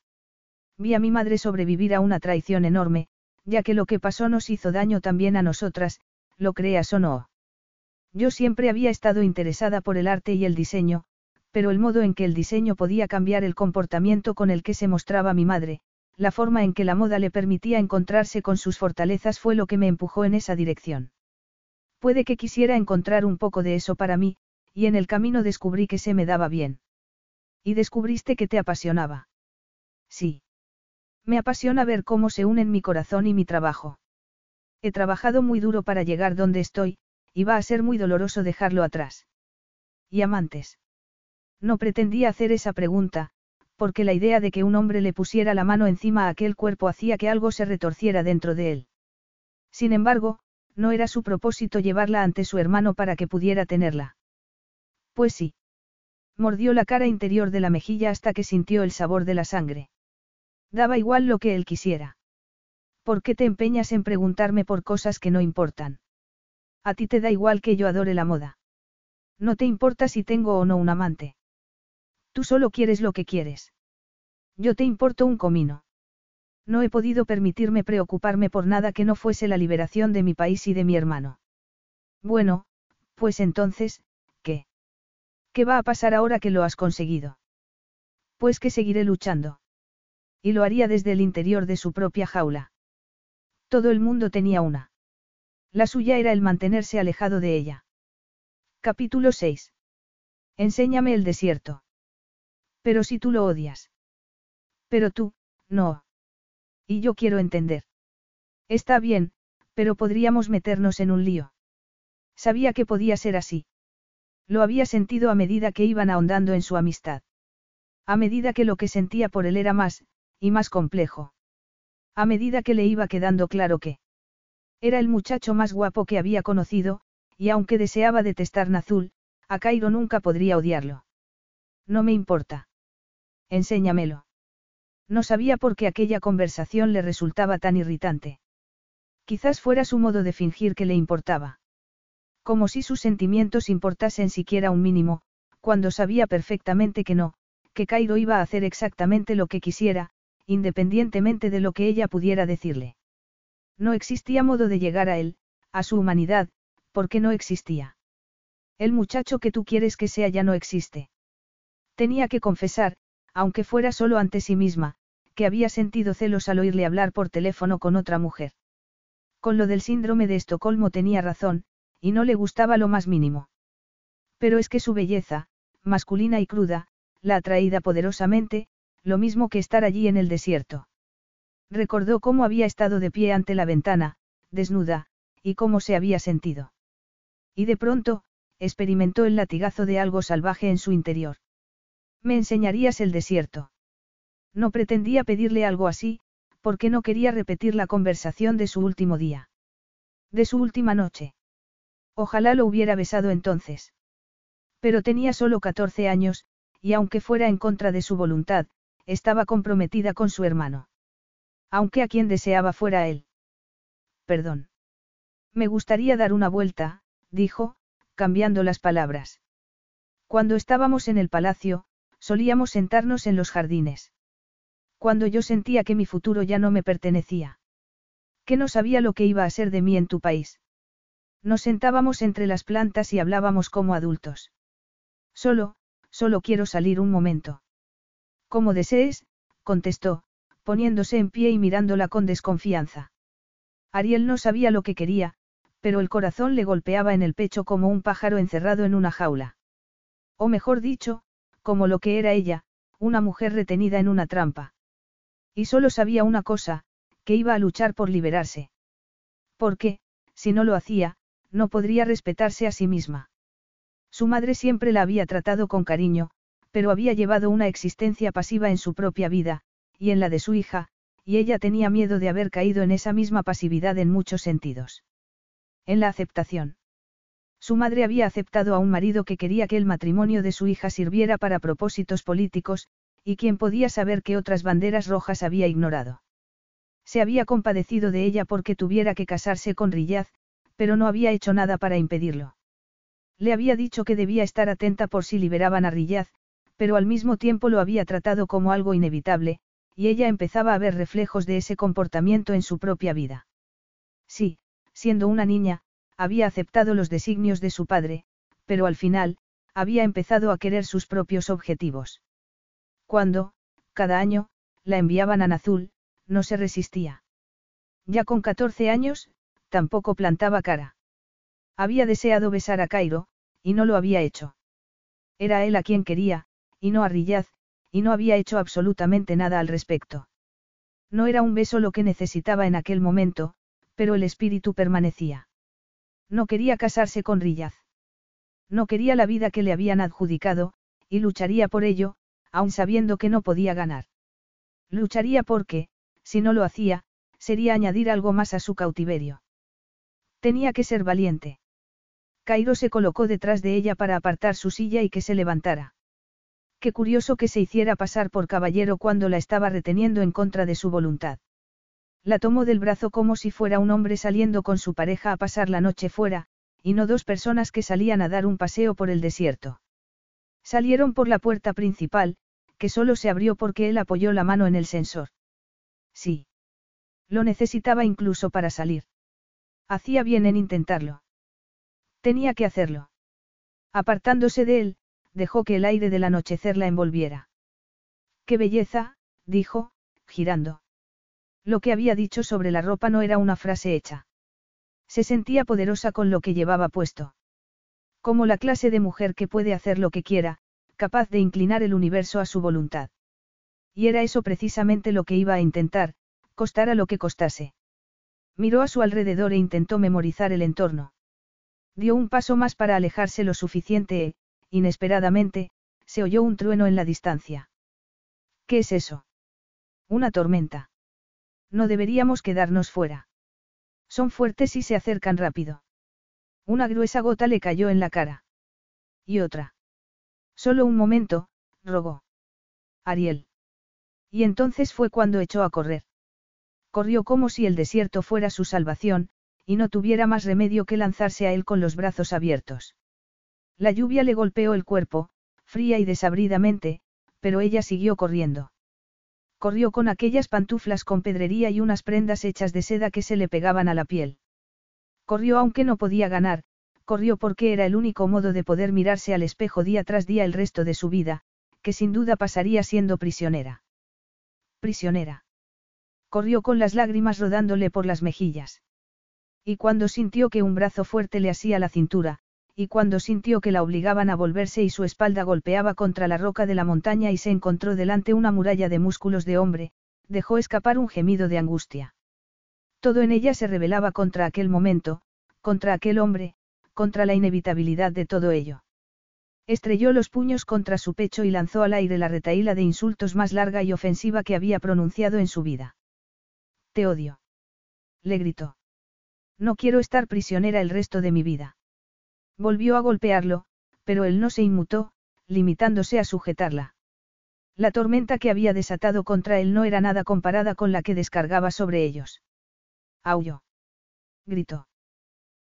Vi a mi madre sobrevivir a una traición enorme, ya que lo que pasó nos hizo daño también a nosotras, lo creas o no. Yo siempre había estado interesada por el arte y el diseño, pero el modo en que el diseño podía cambiar el comportamiento con el que se mostraba mi madre, la forma en que la moda le permitía encontrarse con sus fortalezas fue lo que me empujó en esa dirección. Puede que quisiera encontrar un poco de eso para mí, y en el camino descubrí que se me daba bien. Y descubriste que te apasionaba. Sí. Me apasiona ver cómo se unen mi corazón y mi trabajo. He trabajado muy duro para llegar donde estoy, y va a ser muy doloroso dejarlo atrás. ¿Y amantes? No pretendía hacer esa pregunta, porque la idea de que un hombre le pusiera la mano encima a aquel cuerpo hacía que algo se retorciera dentro de él. Sin embargo, no era su propósito llevarla ante su hermano para que pudiera tenerla. Pues sí. Mordió la cara interior de la mejilla hasta que sintió el sabor de la sangre. Daba igual lo que él quisiera. ¿Por qué te empeñas en preguntarme por cosas que no importan? A ti te da igual que yo adore la moda. No te importa si tengo o no un amante. Tú solo quieres lo que quieres. Yo te importo un comino. No he podido permitirme preocuparme por nada que no fuese la liberación de mi país y de mi hermano. Bueno, pues entonces, ¿qué? ¿Qué va a pasar ahora que lo has conseguido? Pues que seguiré luchando. Y lo haría desde el interior de su propia jaula. Todo el mundo tenía una. La suya era el mantenerse alejado de ella. Capítulo 6. Enséñame el desierto. Pero si tú lo odias. Pero tú, no. Y yo quiero entender. Está bien, pero podríamos meternos en un lío. Sabía que podía ser así. Lo había sentido a medida que iban ahondando en su amistad. A medida que lo que sentía por él era más, y más complejo. A medida que le iba quedando claro que era el muchacho más guapo que había conocido, y aunque deseaba detestar Nazul, a Cairo nunca podría odiarlo. No me importa. Enséñamelo. No sabía por qué aquella conversación le resultaba tan irritante. Quizás fuera su modo de fingir que le importaba. Como si sus sentimientos importasen siquiera un mínimo, cuando sabía perfectamente que no, que Cairo iba a hacer exactamente lo que quisiera, independientemente de lo que ella pudiera decirle. No existía modo de llegar a él, a su humanidad, porque no existía. El muchacho que tú quieres que sea ya no existe. Tenía que confesar, aunque fuera solo ante sí misma, que había sentido celos al oírle hablar por teléfono con otra mujer. Con lo del síndrome de Estocolmo tenía razón, y no le gustaba lo más mínimo. Pero es que su belleza, masculina y cruda, la atraída poderosamente, lo mismo que estar allí en el desierto. Recordó cómo había estado de pie ante la ventana, desnuda, y cómo se había sentido. Y de pronto, experimentó el latigazo de algo salvaje en su interior. Me enseñarías el desierto. No pretendía pedirle algo así, porque no quería repetir la conversación de su último día. De su última noche. Ojalá lo hubiera besado entonces. Pero tenía solo 14 años, y aunque fuera en contra de su voluntad, estaba comprometida con su hermano. Aunque a quien deseaba fuera él. Perdón. Me gustaría dar una vuelta, dijo, cambiando las palabras. Cuando estábamos en el palacio, solíamos sentarnos en los jardines. Cuando yo sentía que mi futuro ya no me pertenecía. Que no sabía lo que iba a ser de mí en tu país. Nos sentábamos entre las plantas y hablábamos como adultos. Solo, solo quiero salir un momento. Como desees, contestó, poniéndose en pie y mirándola con desconfianza. Ariel no sabía lo que quería, pero el corazón le golpeaba en el pecho como un pájaro encerrado en una jaula. O mejor dicho, como lo que era ella, una mujer retenida en una trampa. Y solo sabía una cosa, que iba a luchar por liberarse. Porque, si no lo hacía, no podría respetarse a sí misma. Su madre siempre la había tratado con cariño, pero había llevado una existencia pasiva en su propia vida, y en la de su hija, y ella tenía miedo de haber caído en esa misma pasividad en muchos sentidos. En la aceptación. Su madre había aceptado a un marido que quería que el matrimonio de su hija sirviera para propósitos políticos, y quien podía saber que otras banderas rojas había ignorado. Se había compadecido de ella porque tuviera que casarse con Riyaz, pero no había hecho nada para impedirlo. Le había dicho que debía estar atenta por si liberaban a Riyaz, pero al mismo tiempo lo había tratado como algo inevitable, y ella empezaba a ver reflejos de ese comportamiento en su propia vida. Sí, siendo una niña, había aceptado los designios de su padre, pero al final, había empezado a querer sus propios objetivos. Cuando, cada año, la enviaban a Nazul, no se resistía. Ya con 14 años, tampoco plantaba cara. Había deseado besar a Cairo, y no lo había hecho. Era él a quien quería, y no a Riyaz, y no había hecho absolutamente nada al respecto. No era un beso lo que necesitaba en aquel momento, pero el espíritu permanecía. No quería casarse con Riyaz. No quería la vida que le habían adjudicado, y lucharía por ello, aun sabiendo que no podía ganar. Lucharía porque, si no lo hacía, sería añadir algo más a su cautiverio. Tenía que ser valiente. Cairo se colocó detrás de ella para apartar su silla y que se levantara. Qué curioso que se hiciera pasar por caballero cuando la estaba reteniendo en contra de su voluntad. La tomó del brazo como si fuera un hombre saliendo con su pareja a pasar la noche fuera, y no dos personas que salían a dar un paseo por el desierto. Salieron por la puerta principal, que solo se abrió porque él apoyó la mano en el sensor. Sí. Lo necesitaba incluso para salir. Hacía bien en intentarlo. Tenía que hacerlo. Apartándose de él, dejó que el aire del anochecer la envolviera. ¡Qué belleza! dijo, girando. Lo que había dicho sobre la ropa no era una frase hecha. Se sentía poderosa con lo que llevaba puesto. Como la clase de mujer que puede hacer lo que quiera, capaz de inclinar el universo a su voluntad. Y era eso precisamente lo que iba a intentar, costara lo que costase. Miró a su alrededor e intentó memorizar el entorno. Dio un paso más para alejarse lo suficiente inesperadamente, se oyó un trueno en la distancia. ¿Qué es eso? Una tormenta. No deberíamos quedarnos fuera. Son fuertes y se acercan rápido. Una gruesa gota le cayó en la cara. Y otra. Solo un momento, rogó. Ariel. Y entonces fue cuando echó a correr. Corrió como si el desierto fuera su salvación, y no tuviera más remedio que lanzarse a él con los brazos abiertos. La lluvia le golpeó el cuerpo, fría y desabridamente, pero ella siguió corriendo. Corrió con aquellas pantuflas con pedrería y unas prendas hechas de seda que se le pegaban a la piel. Corrió aunque no podía ganar, corrió porque era el único modo de poder mirarse al espejo día tras día el resto de su vida, que sin duda pasaría siendo prisionera. Prisionera. Corrió con las lágrimas rodándole por las mejillas. Y cuando sintió que un brazo fuerte le asía la cintura, y cuando sintió que la obligaban a volverse y su espalda golpeaba contra la roca de la montaña y se encontró delante una muralla de músculos de hombre, dejó escapar un gemido de angustia. Todo en ella se rebelaba contra aquel momento, contra aquel hombre, contra la inevitabilidad de todo ello. Estrelló los puños contra su pecho y lanzó al aire la retaíla de insultos más larga y ofensiva que había pronunciado en su vida. Te odio. Le gritó. No quiero estar prisionera el resto de mi vida. Volvió a golpearlo, pero él no se inmutó, limitándose a sujetarla. La tormenta que había desatado contra él no era nada comparada con la que descargaba sobre ellos. Aulló. Gritó.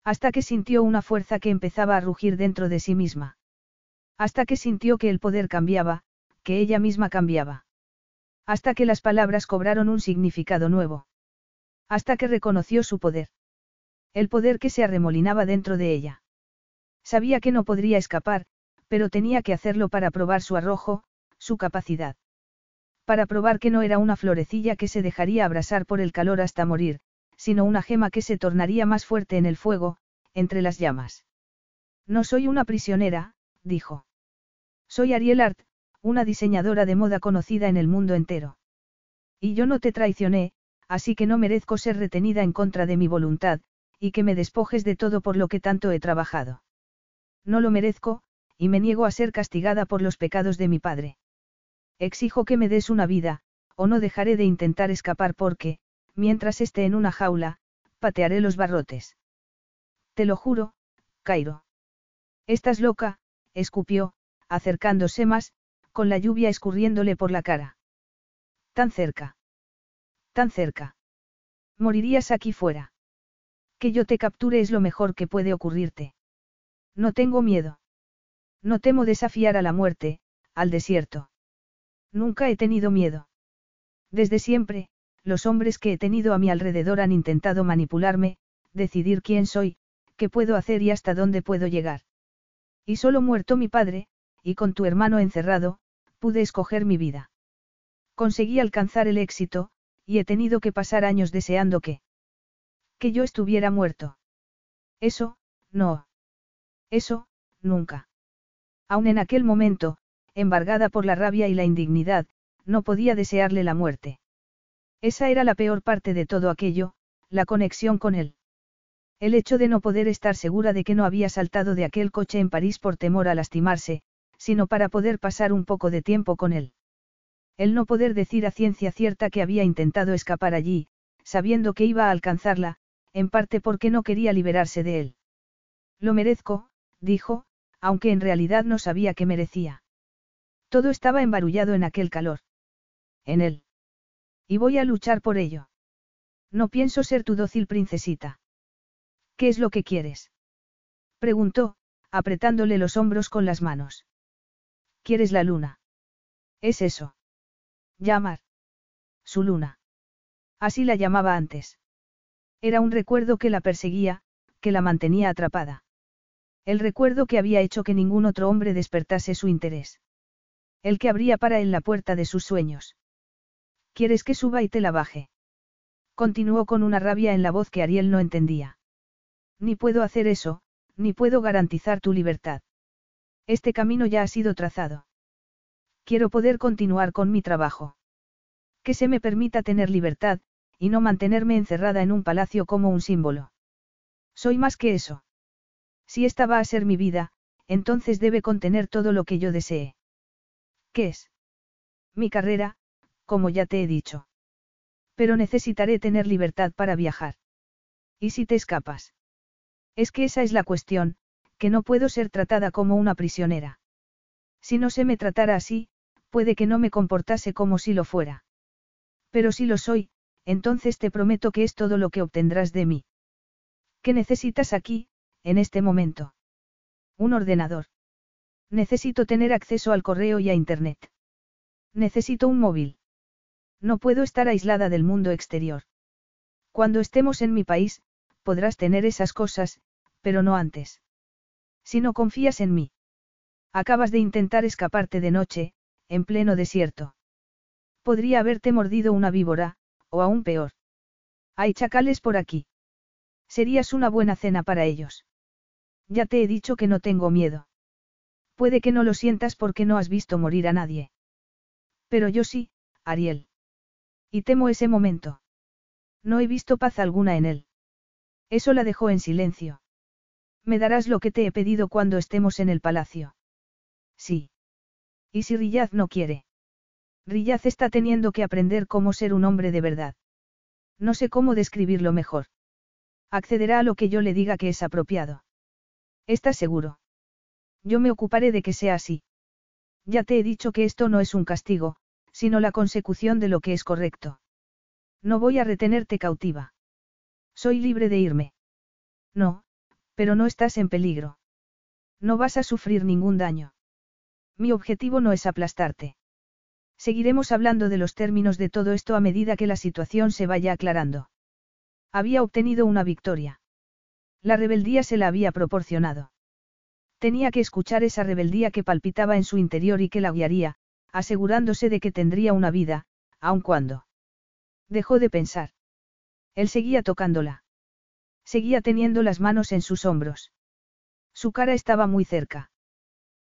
Hasta que sintió una fuerza que empezaba a rugir dentro de sí misma. Hasta que sintió que el poder cambiaba, que ella misma cambiaba. Hasta que las palabras cobraron un significado nuevo. Hasta que reconoció su poder. El poder que se arremolinaba dentro de ella. Sabía que no podría escapar, pero tenía que hacerlo para probar su arrojo, su capacidad. Para probar que no era una florecilla que se dejaría abrasar por el calor hasta morir, sino una gema que se tornaría más fuerte en el fuego, entre las llamas. No soy una prisionera, dijo. Soy Ariel Art, una diseñadora de moda conocida en el mundo entero. Y yo no te traicioné, así que no merezco ser retenida en contra de mi voluntad, y que me despojes de todo por lo que tanto he trabajado. No lo merezco, y me niego a ser castigada por los pecados de mi padre. Exijo que me des una vida, o no dejaré de intentar escapar porque, mientras esté en una jaula, patearé los barrotes. Te lo juro, Cairo. Estás loca, escupió, acercándose más, con la lluvia escurriéndole por la cara. Tan cerca. Tan cerca. Morirías aquí fuera. Que yo te capture es lo mejor que puede ocurrirte. No tengo miedo. No temo desafiar a la muerte, al desierto. Nunca he tenido miedo. Desde siempre, los hombres que he tenido a mi alrededor han intentado manipularme, decidir quién soy, qué puedo hacer y hasta dónde puedo llegar. Y solo muerto mi padre, y con tu hermano encerrado, pude escoger mi vida. Conseguí alcanzar el éxito, y he tenido que pasar años deseando que... que yo estuviera muerto. Eso, no. Eso, nunca. Aun en aquel momento, embargada por la rabia y la indignidad, no podía desearle la muerte. Esa era la peor parte de todo aquello, la conexión con él. El hecho de no poder estar segura de que no había saltado de aquel coche en París por temor a lastimarse, sino para poder pasar un poco de tiempo con él. El no poder decir a ciencia cierta que había intentado escapar allí, sabiendo que iba a alcanzarla, en parte porque no quería liberarse de él. Lo merezco, dijo, aunque en realidad no sabía qué merecía. Todo estaba embarullado en aquel calor. En él. Y voy a luchar por ello. No pienso ser tu dócil princesita. ¿Qué es lo que quieres? Preguntó, apretándole los hombros con las manos. ¿Quieres la luna? Es eso. Llamar. Su luna. Así la llamaba antes. Era un recuerdo que la perseguía, que la mantenía atrapada. El recuerdo que había hecho que ningún otro hombre despertase su interés. El que abría para él la puerta de sus sueños. ¿Quieres que suba y te la baje? Continuó con una rabia en la voz que Ariel no entendía. Ni puedo hacer eso, ni puedo garantizar tu libertad. Este camino ya ha sido trazado. Quiero poder continuar con mi trabajo. Que se me permita tener libertad, y no mantenerme encerrada en un palacio como un símbolo. Soy más que eso. Si esta va a ser mi vida, entonces debe contener todo lo que yo desee. ¿Qué es? Mi carrera, como ya te he dicho. Pero necesitaré tener libertad para viajar. ¿Y si te escapas? Es que esa es la cuestión, que no puedo ser tratada como una prisionera. Si no se me tratara así, puede que no me comportase como si lo fuera. Pero si lo soy, entonces te prometo que es todo lo que obtendrás de mí. ¿Qué necesitas aquí, en este momento? Un ordenador. Necesito tener acceso al correo y a Internet. Necesito un móvil. No puedo estar aislada del mundo exterior. Cuando estemos en mi país, podrás tener esas cosas, pero no antes. Si no confías en mí. Acabas de intentar escaparte de noche, en pleno desierto. Podría haberte mordido una víbora, o aún peor. Hay chacales por aquí. Serías una buena cena para ellos. Ya te he dicho que no tengo miedo. Puede que no lo sientas porque no has visto morir a nadie. Pero yo sí, Ariel. Y temo ese momento. No he visto paz alguna en él. Eso la dejó en silencio. Me darás lo que te he pedido cuando estemos en el palacio. Sí. ¿Y si Riyaz no quiere? Riyaz está teniendo que aprender cómo ser un hombre de verdad. No sé cómo describirlo mejor. Accederá a lo que yo le diga que es apropiado. ¿Estás seguro? Yo me ocuparé de que sea así. Ya te he dicho que esto no es un castigo, sino la consecución de lo que es correcto. No voy a retenerte cautiva. Soy libre de irme. No, pero no estás en peligro. No vas a sufrir ningún daño. Mi objetivo no es aplastarte. Seguiremos hablando de los términos de todo esto a medida que la situación se vaya aclarando. Había obtenido una victoria. La rebeldía se la había proporcionado. Tenía que escuchar esa rebeldía que palpitaba en su interior y que la guiaría, asegurándose de que tendría una vida, aun cuando. Dejó de pensar. Él seguía tocándola. Seguía teniendo las manos en sus hombros. Su cara estaba muy cerca.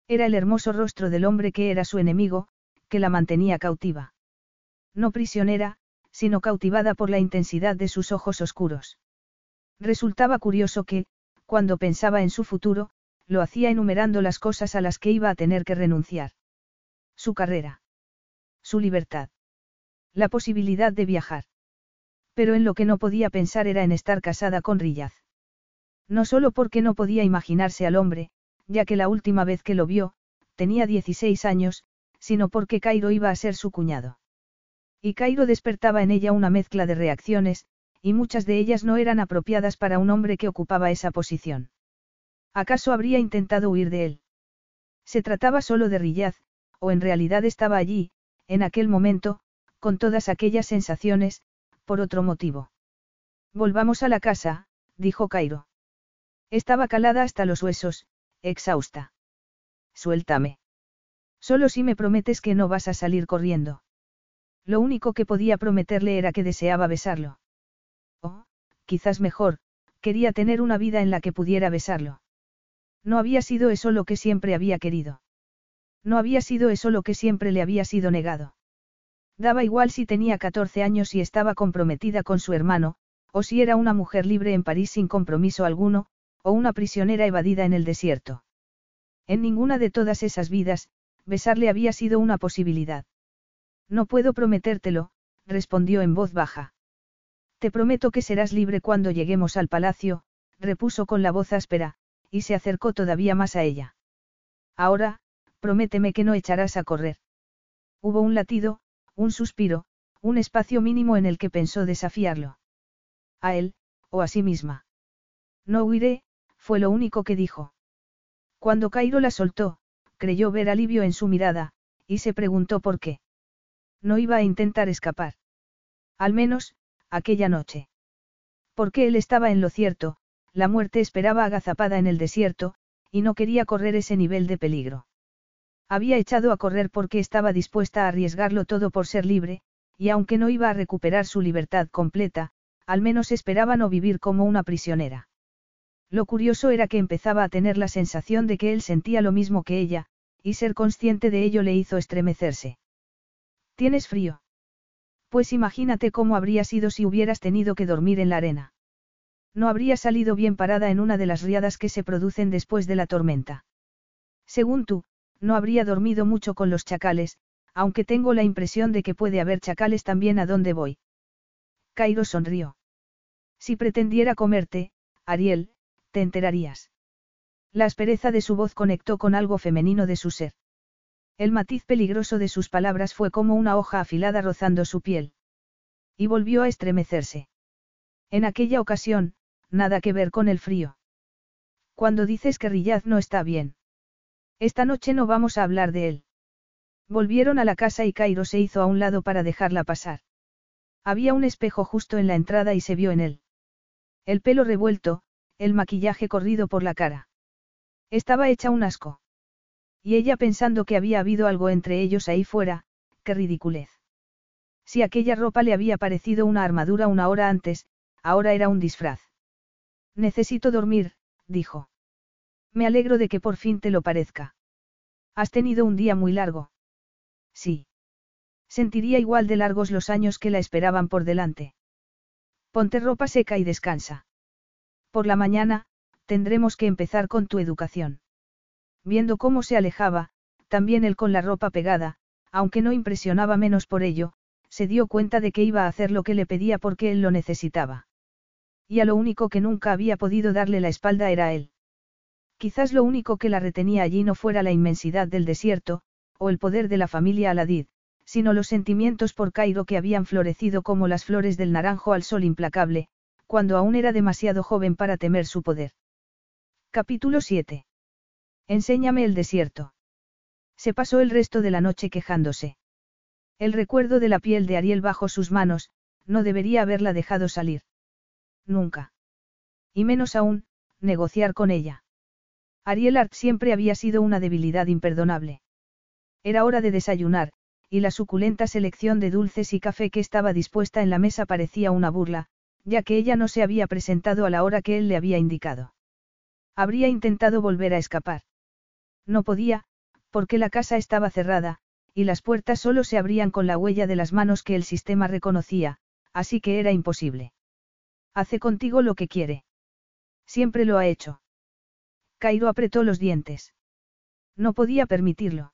Era el hermoso rostro del hombre que era su enemigo, que la mantenía cautiva. No prisionera, sino cautivada por la intensidad de sus ojos oscuros. Resultaba curioso que, cuando pensaba en su futuro, lo hacía enumerando las cosas a las que iba a tener que renunciar. Su carrera. Su libertad. La posibilidad de viajar. Pero en lo que no podía pensar era en estar casada con Riyaz. No solo porque no podía imaginarse al hombre, ya que la última vez que lo vio, tenía 16 años, sino porque Cairo iba a ser su cuñado. Y Cairo despertaba en ella una mezcla de reacciones, y muchas de ellas no eran apropiadas para un hombre que ocupaba esa posición. ¿Acaso habría intentado huir de él? Se trataba solo de Riyaz, o en realidad estaba allí, en aquel momento, con todas aquellas sensaciones, por otro motivo. Volvamos a la casa, dijo Cairo. Estaba calada hasta los huesos, exhausta. Suéltame. Solo si me prometes que no vas a salir corriendo. Lo único que podía prometerle era que deseaba besarlo. O, quizás mejor, quería tener una vida en la que pudiera besarlo. No había sido eso lo que siempre había querido. No había sido eso lo que siempre le había sido negado. Daba igual si tenía 14 años y estaba comprometida con su hermano, o si era una mujer libre en París sin compromiso alguno, o una prisionera evadida en el desierto. En ninguna de todas esas vidas, besarle había sido una posibilidad. No puedo prometértelo, respondió en voz baja. Te prometo que serás libre cuando lleguemos al palacio, repuso con la voz áspera, y se acercó todavía más a ella. Ahora, prométeme que no echarás a correr. Hubo un latido, un suspiro, un espacio mínimo en el que pensó desafiarlo. A él, o a sí misma. No huiré, fue lo único que dijo. Cuando Cairo la soltó, creyó ver alivio en su mirada, y se preguntó por qué. No iba a intentar escapar. Al menos, aquella noche. Porque él estaba en lo cierto, la muerte esperaba agazapada en el desierto, y no quería correr ese nivel de peligro. Había echado a correr porque estaba dispuesta a arriesgarlo todo por ser libre, y aunque no iba a recuperar su libertad completa, al menos esperaba no vivir como una prisionera. Lo curioso era que empezaba a tener la sensación de que él sentía lo mismo que ella, y ser consciente de ello le hizo estremecerse. ¿Tienes frío? Pues imagínate cómo habría sido si hubieras tenido que dormir en la arena. No habría salido bien parada en una de las riadas que se producen después de la tormenta. Según tú, no habría dormido mucho con los chacales, aunque tengo la impresión de que puede haber chacales también a donde voy. Cairo sonrió. Si pretendiera comerte, Ariel, te enterarías. La aspereza de su voz conectó con algo femenino de su ser. El matiz peligroso de sus palabras fue como una hoja afilada rozando su piel. Y volvió a estremecerse. En aquella ocasión, nada que ver con el frío. Cuando dices que Riyaz no está bien. Esta noche no vamos a hablar de él. Volvieron a la casa y Cairo se hizo a un lado para dejarla pasar. Había un espejo justo en la entrada y se vio en él. El pelo revuelto, el maquillaje corrido por la cara. Estaba hecha un asco. Y ella pensando que había habido algo entre ellos ahí fuera, qué ridiculez. Si aquella ropa le había parecido una armadura una hora antes, ahora era un disfraz. Necesito dormir, dijo. Me alegro de que por fin te lo parezca. Has tenido un día muy largo. Sí. Sentiría igual de largos los años que la esperaban por delante. Ponte ropa seca y descansa. Por la mañana, tendremos que empezar con tu educación. Viendo cómo se alejaba, también él con la ropa pegada, aunque no impresionaba menos por ello, se dio cuenta de que iba a hacer lo que le pedía porque él lo necesitaba. Y a lo único que nunca había podido darle la espalda era él. Quizás lo único que la retenía allí no fuera la inmensidad del desierto, o el poder de la familia Aladid, sino los sentimientos por Cairo que habían florecido como las flores del naranjo al sol implacable, cuando aún era demasiado joven para temer su poder. Capítulo 7. Enséñame el desierto. Se pasó el resto de la noche quejándose. El recuerdo de la piel de Ariel bajo sus manos, no debería haberla dejado salir. Nunca. Y menos aún, negociar con ella. Ariel Art siempre había sido una debilidad imperdonable. Era hora de desayunar, y la suculenta selección de dulces y café que estaba dispuesta en la mesa parecía una burla, ya que ella no se había presentado a la hora que él le había indicado. Habría intentado volver a escapar. No podía, porque la casa estaba cerrada, y las puertas solo se abrían con la huella de las manos que el sistema reconocía, así que era imposible. Hace contigo lo que quiere. Siempre lo ha hecho. Cairo apretó los dientes. No podía permitirlo.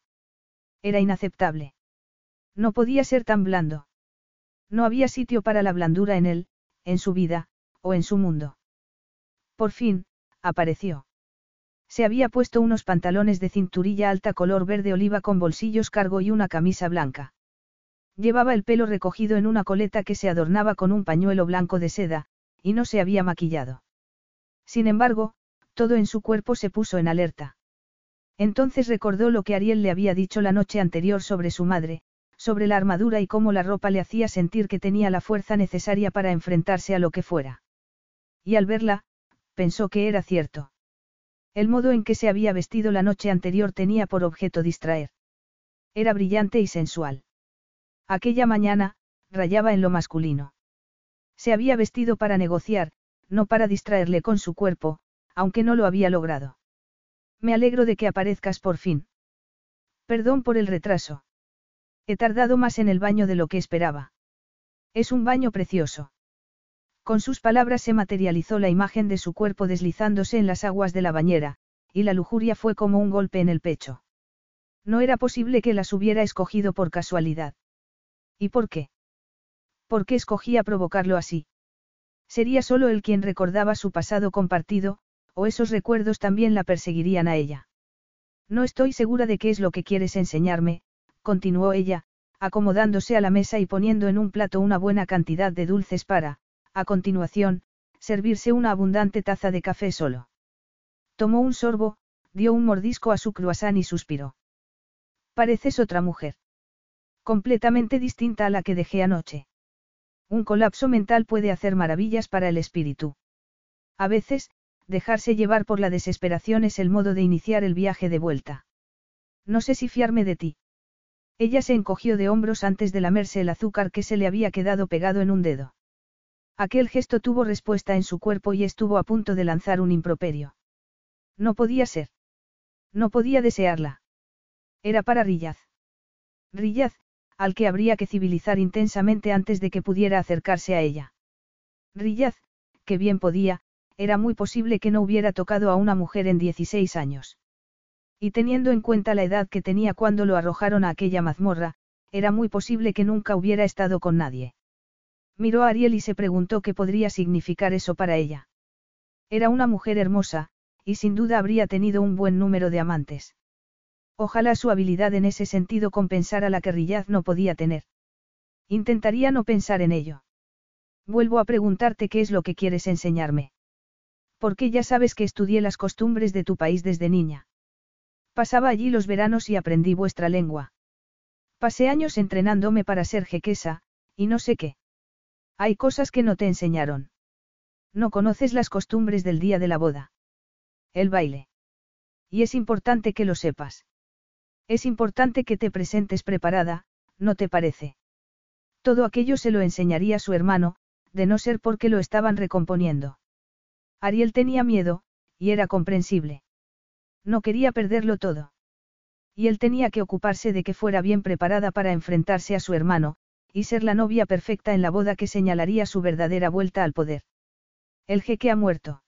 Era inaceptable. No podía ser tan blando. No había sitio para la blandura en él, en su vida, o en su mundo. Por fin, apareció. Se había puesto unos pantalones de cinturilla alta color verde oliva con bolsillos cargo y una camisa blanca. Llevaba el pelo recogido en una coleta que se adornaba con un pañuelo blanco de seda, y no se había maquillado. Sin embargo, todo en su cuerpo se puso en alerta. Entonces recordó lo que Ariel le había dicho la noche anterior sobre su madre, sobre la armadura y cómo la ropa le hacía sentir que tenía la fuerza necesaria para enfrentarse a lo que fuera. Y al verla, pensó que era cierto. El modo en que se había vestido la noche anterior tenía por objeto distraer. Era brillante y sensual. Aquella mañana, rayaba en lo masculino. Se había vestido para negociar, no para distraerle con su cuerpo, aunque no lo había logrado. Me alegro de que aparezcas por fin. Perdón por el retraso. He tardado más en el baño de lo que esperaba. Es un baño precioso. Con sus palabras se materializó la imagen de su cuerpo deslizándose en las aguas de la bañera, y la lujuria fue como un golpe en el pecho. No era posible que las hubiera escogido por casualidad. ¿Y por qué? ¿Por qué escogía provocarlo así? Sería solo él quien recordaba su pasado compartido, o esos recuerdos también la perseguirían a ella. No estoy segura de qué es lo que quieres enseñarme, continuó ella, acomodándose a la mesa y poniendo en un plato una buena cantidad de dulces para, a continuación, servirse una abundante taza de café solo. Tomó un sorbo, dio un mordisco a su croissant y suspiró. Pareces otra mujer. Completamente distinta a la que dejé anoche. Un colapso mental puede hacer maravillas para el espíritu. A veces, dejarse llevar por la desesperación es el modo de iniciar el viaje de vuelta. No sé si fiarme de ti. Ella se encogió de hombros antes de lamerse el azúcar que se le había quedado pegado en un dedo. Aquel gesto tuvo respuesta en su cuerpo y estuvo a punto de lanzar un improperio. No podía ser. No podía desearla. Era para Rillaz. Rillaz, al que habría que civilizar intensamente antes de que pudiera acercarse a ella. Rillaz, que bien podía, era muy posible que no hubiera tocado a una mujer en 16 años. Y teniendo en cuenta la edad que tenía cuando lo arrojaron a aquella mazmorra, era muy posible que nunca hubiera estado con nadie. Miró a Ariel y se preguntó qué podría significar eso para ella. Era una mujer hermosa, y sin duda habría tenido un buen número de amantes. Ojalá su habilidad en ese sentido compensara la que Rillaz no podía tener. Intentaría no pensar en ello. Vuelvo a preguntarte qué es lo que quieres enseñarme. Porque ya sabes que estudié las costumbres de tu país desde niña. Pasaba allí los veranos y aprendí vuestra lengua. Pasé años entrenándome para ser jequesa, y no sé qué. Hay cosas que no te enseñaron. No conoces las costumbres del día de la boda. El baile. Y es importante que lo sepas. Es importante que te presentes preparada, ¿no te parece? Todo aquello se lo enseñaría su hermano, de no ser porque lo estaban recomponiendo. Ariel tenía miedo, y era comprensible. No quería perderlo todo. Y él tenía que ocuparse de que fuera bien preparada para enfrentarse a su hermano, y ser la novia perfecta en la boda que señalaría su verdadera vuelta al poder. El jeque ha muerto.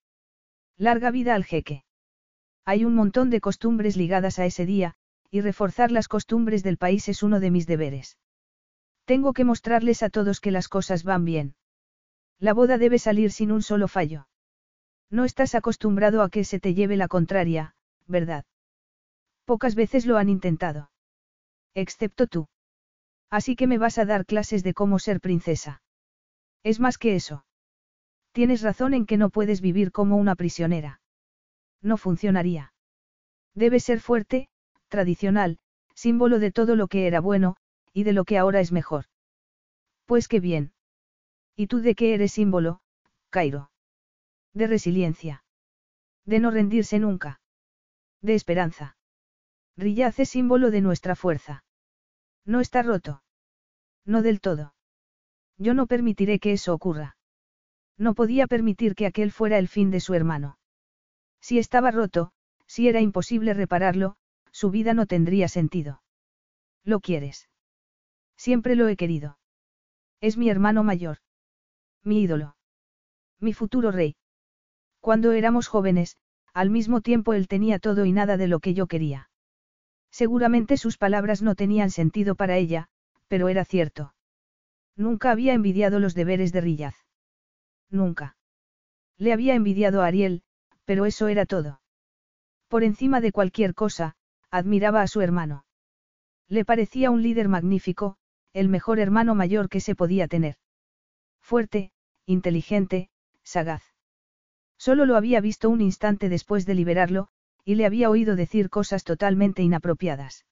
Larga vida al jeque. Hay un montón de costumbres ligadas a ese día, y reforzar las costumbres del país es uno de mis deberes. Tengo que mostrarles a todos que las cosas van bien. La boda debe salir sin un solo fallo. No estás acostumbrado a que se te lleve la contraria, ¿verdad? Pocas veces lo han intentado. Excepto tú. Así que me vas a dar clases de cómo ser princesa. Es más que eso. Tienes razón en que no puedes vivir como una prisionera. No funcionaría. Debes ser fuerte, tradicional, símbolo de todo lo que era bueno, y de lo que ahora es mejor. Pues qué bien. ¿Y tú de qué eres símbolo, Cairo? De resiliencia. De no rendirse nunca. De esperanza. Rillaz es símbolo de nuestra fuerza. No está roto. No del todo. Yo no permitiré que eso ocurra. No podía permitir que aquel fuera el fin de su hermano. Si estaba roto, si era imposible repararlo, su vida no tendría sentido. ¿Lo quieres? Siempre lo he querido. Es mi hermano mayor. Mi ídolo. Mi futuro rey. Cuando éramos jóvenes, al mismo tiempo él tenía todo y nada de lo que yo quería. Seguramente sus palabras no tenían sentido para ella, pero era cierto. Nunca había envidiado los deberes de Rillaz. Nunca. Le había envidiado a Ariel, pero eso era todo. Por encima de cualquier cosa, admiraba a su hermano. Le parecía un líder magnífico, el mejor hermano mayor que se podía tener. Fuerte, inteligente, sagaz. Solo lo había visto un instante después de liberarlo, y le había oído decir cosas totalmente inapropiadas.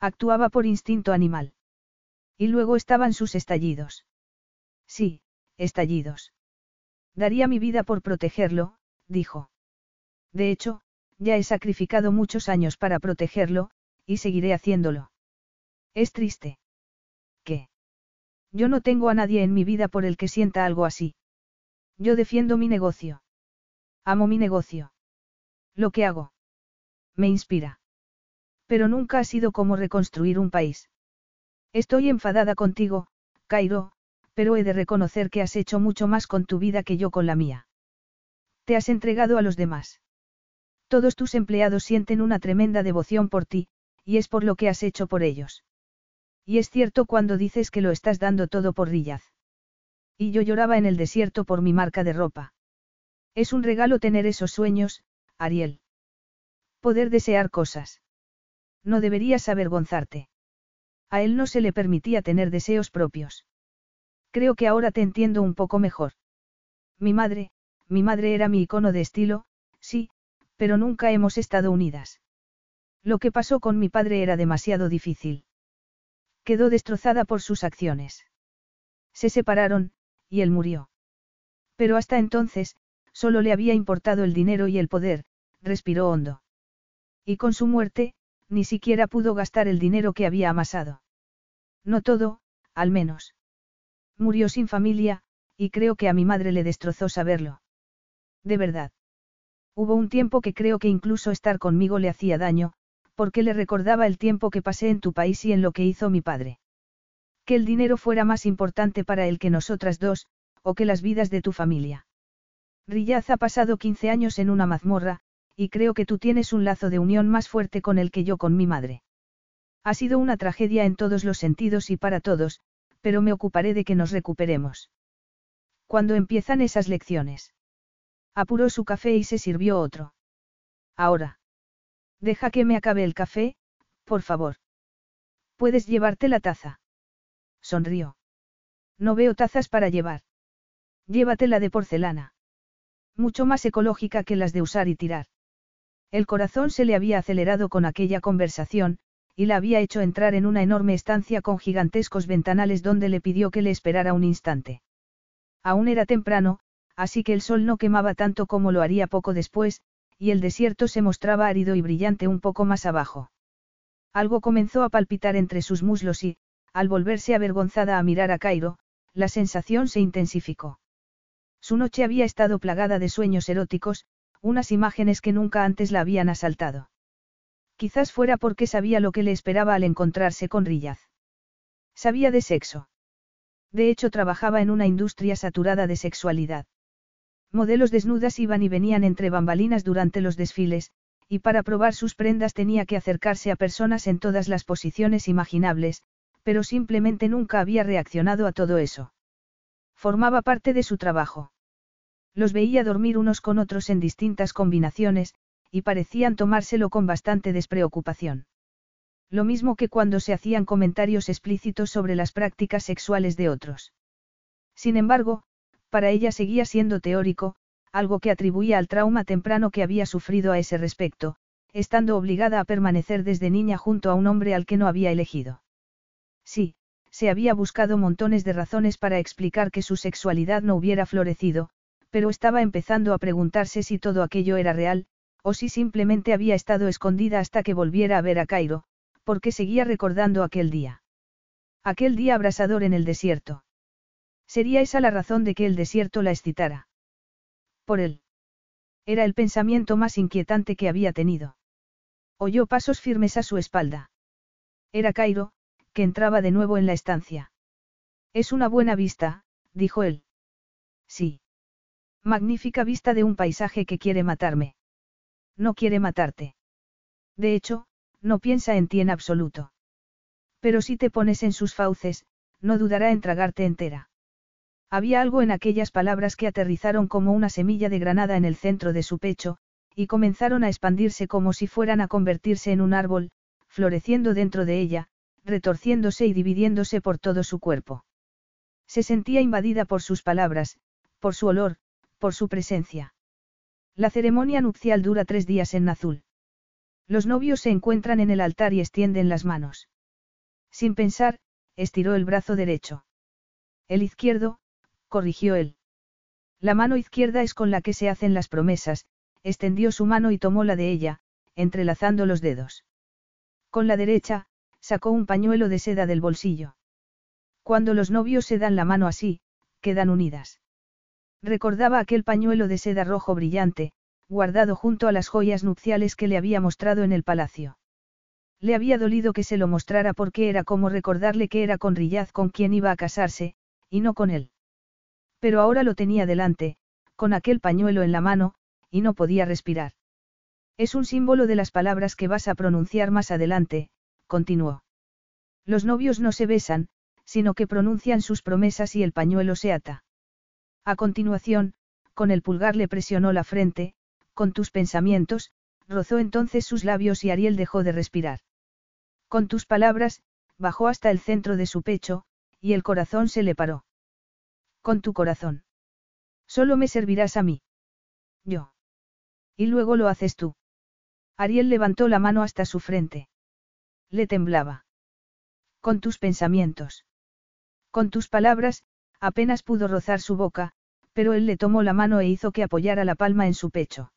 Actuaba por instinto animal. Y luego estaban sus estallidos. Sí, estallidos. Daría mi vida por protegerlo, dijo. De hecho, ya he sacrificado muchos años para protegerlo, y seguiré haciéndolo. Es triste. ¿Qué? Yo no tengo a nadie en mi vida por el que sienta algo así. Yo defiendo mi negocio. Amo mi negocio. Lo que hago. Me inspira. Pero nunca ha sido como reconstruir un país. Estoy enfadada contigo, Cairo, pero he de reconocer que has hecho mucho más con tu vida que yo con la mía. Te has entregado a los demás. Todos tus empleados sienten una tremenda devoción por ti, y es por lo que has hecho por ellos. Y es cierto cuando dices que lo estás dando todo por Rillaz. Y yo lloraba en el desierto por mi marca de ropa. Es un regalo tener esos sueños, Ariel. Poder desear cosas. No deberías avergonzarte. A él no se le permitía tener deseos propios. Creo que ahora te entiendo un poco mejor. Mi madre, mi madre era mi icono de estilo, sí, pero nunca hemos estado unidas. Lo que pasó con mi padre era demasiado difícil. Quedó destrozada por sus acciones. Se separaron, y él murió. Pero hasta entonces, solo le había importado el dinero y el poder, respiró hondo. Y con su muerte, ni siquiera pudo gastar el dinero que había amasado. No todo, al menos. Murió sin familia, y creo que a mi madre le destrozó saberlo. De verdad. Hubo un tiempo que creo que incluso estar conmigo le hacía daño, porque le recordaba el tiempo que pasé en tu país y en lo que hizo mi padre. Que el dinero fuera más importante para él que nosotras dos, o que las vidas de tu familia. Riyaz ha pasado 15 años en una mazmorra, y creo que tú tienes un lazo de unión más fuerte con él que yo con mi madre. Ha sido una tragedia en todos los sentidos y para todos, pero me ocuparé de que nos recuperemos. ¿Cuándo empiezan esas lecciones? Apuró su café y se sirvió otro. Ahora. Deja que me acabe el café, por favor. Puedes llevarte la taza. Sonrió. No veo tazas para llevar. Llévatela de porcelana. Mucho más ecológica que las de usar y tirar. El corazón se le había acelerado con aquella conversación, y la había hecho entrar en una enorme estancia con gigantescos ventanales donde le pidió que le esperara un instante. Aún era temprano, así que el sol no quemaba tanto como lo haría poco después, y el desierto se mostraba árido y brillante un poco más abajo. Algo comenzó a palpitar entre sus muslos y, al volverse avergonzada a mirar a Cairo, la sensación se intensificó. Su noche había estado plagada de sueños eróticos, unas imágenes que nunca antes la habían asaltado. Quizás fuera porque sabía lo que le esperaba al encontrarse con Riyaz. Sabía de sexo. De hecho, trabajaba en una industria saturada de sexualidad. Modelos desnudas iban y venían entre bambalinas durante los desfiles, y para probar sus prendas tenía que acercarse a personas en todas las posiciones imaginables, pero simplemente nunca había reaccionado a todo eso. Formaba parte de su trabajo. Los veía dormir unos con otros en distintas combinaciones, y parecían tomárselo con bastante despreocupación. Lo mismo que cuando se hacían comentarios explícitos sobre las prácticas sexuales de otros. Sin embargo, para ella seguía siendo teórico, algo que atribuía al trauma temprano que había sufrido a ese respecto, estando obligada a permanecer desde niña junto a un hombre al que no había elegido. Sí, se había buscado montones de razones para explicar que su sexualidad no hubiera florecido, pero estaba empezando a preguntarse si todo aquello era real, o si simplemente había estado escondida hasta que volviera a ver a Cairo, porque seguía recordando aquel día. Aquel día abrasador en el desierto. Sería esa la razón de que el desierto la excitara. Por él. Era el pensamiento más inquietante que había tenido. Oyó pasos firmes a su espalda. Era Cairo, que entraba de nuevo en la estancia. Es una buena vista, dijo él. Sí. Magnífica vista de un paisaje que quiere matarme. No quiere matarte. De hecho, no piensa en ti en absoluto. Pero si te pones en sus fauces, no dudará en tragarte entera. Había algo en aquellas palabras que aterrizaron como una semilla de granada en el centro de su pecho, y comenzaron a expandirse como si fueran a convertirse en un árbol, floreciendo dentro de ella, retorciéndose y dividiéndose por todo su cuerpo. Se sentía invadida por sus palabras, por su olor, por su presencia. La ceremonia nupcial dura tres días en Nazul. Los novios se encuentran en el altar y extienden las manos. Sin pensar, estiró el brazo derecho. El izquierdo, corrigió él. La mano izquierda es con la que se hacen las promesas, extendió su mano y tomó la de ella, entrelazando los dedos. Con la derecha, sacó un pañuelo de seda del bolsillo. Cuando los novios se dan la mano así, quedan unidas. Recordaba aquel pañuelo de seda rojo brillante, guardado junto a las joyas nupciales que le había mostrado en el palacio. Le había dolido que se lo mostrara porque era como recordarle que era con Riyaz con quien iba a casarse, y no con él. Pero ahora lo tenía delante, con aquel pañuelo en la mano, y no podía respirar. Es un símbolo de las palabras que vas a pronunciar más adelante, continuó. Los novios no se besan, sino que pronuncian sus promesas y el pañuelo se ata. A continuación, con el pulgar le presionó la frente, con tus pensamientos, rozó entonces sus labios y Ariel dejó de respirar. Con tus palabras, bajó hasta el centro de su pecho, y el corazón se le paró. Con tu corazón. Solo me servirás a mí. Yo. Y luego lo haces tú. Ariel levantó la mano hasta su frente. Le temblaba. Con tus pensamientos. Con tus palabras, Apenas pudo rozar su boca, pero él le tomó la mano e hizo que apoyara la palma en su pecho.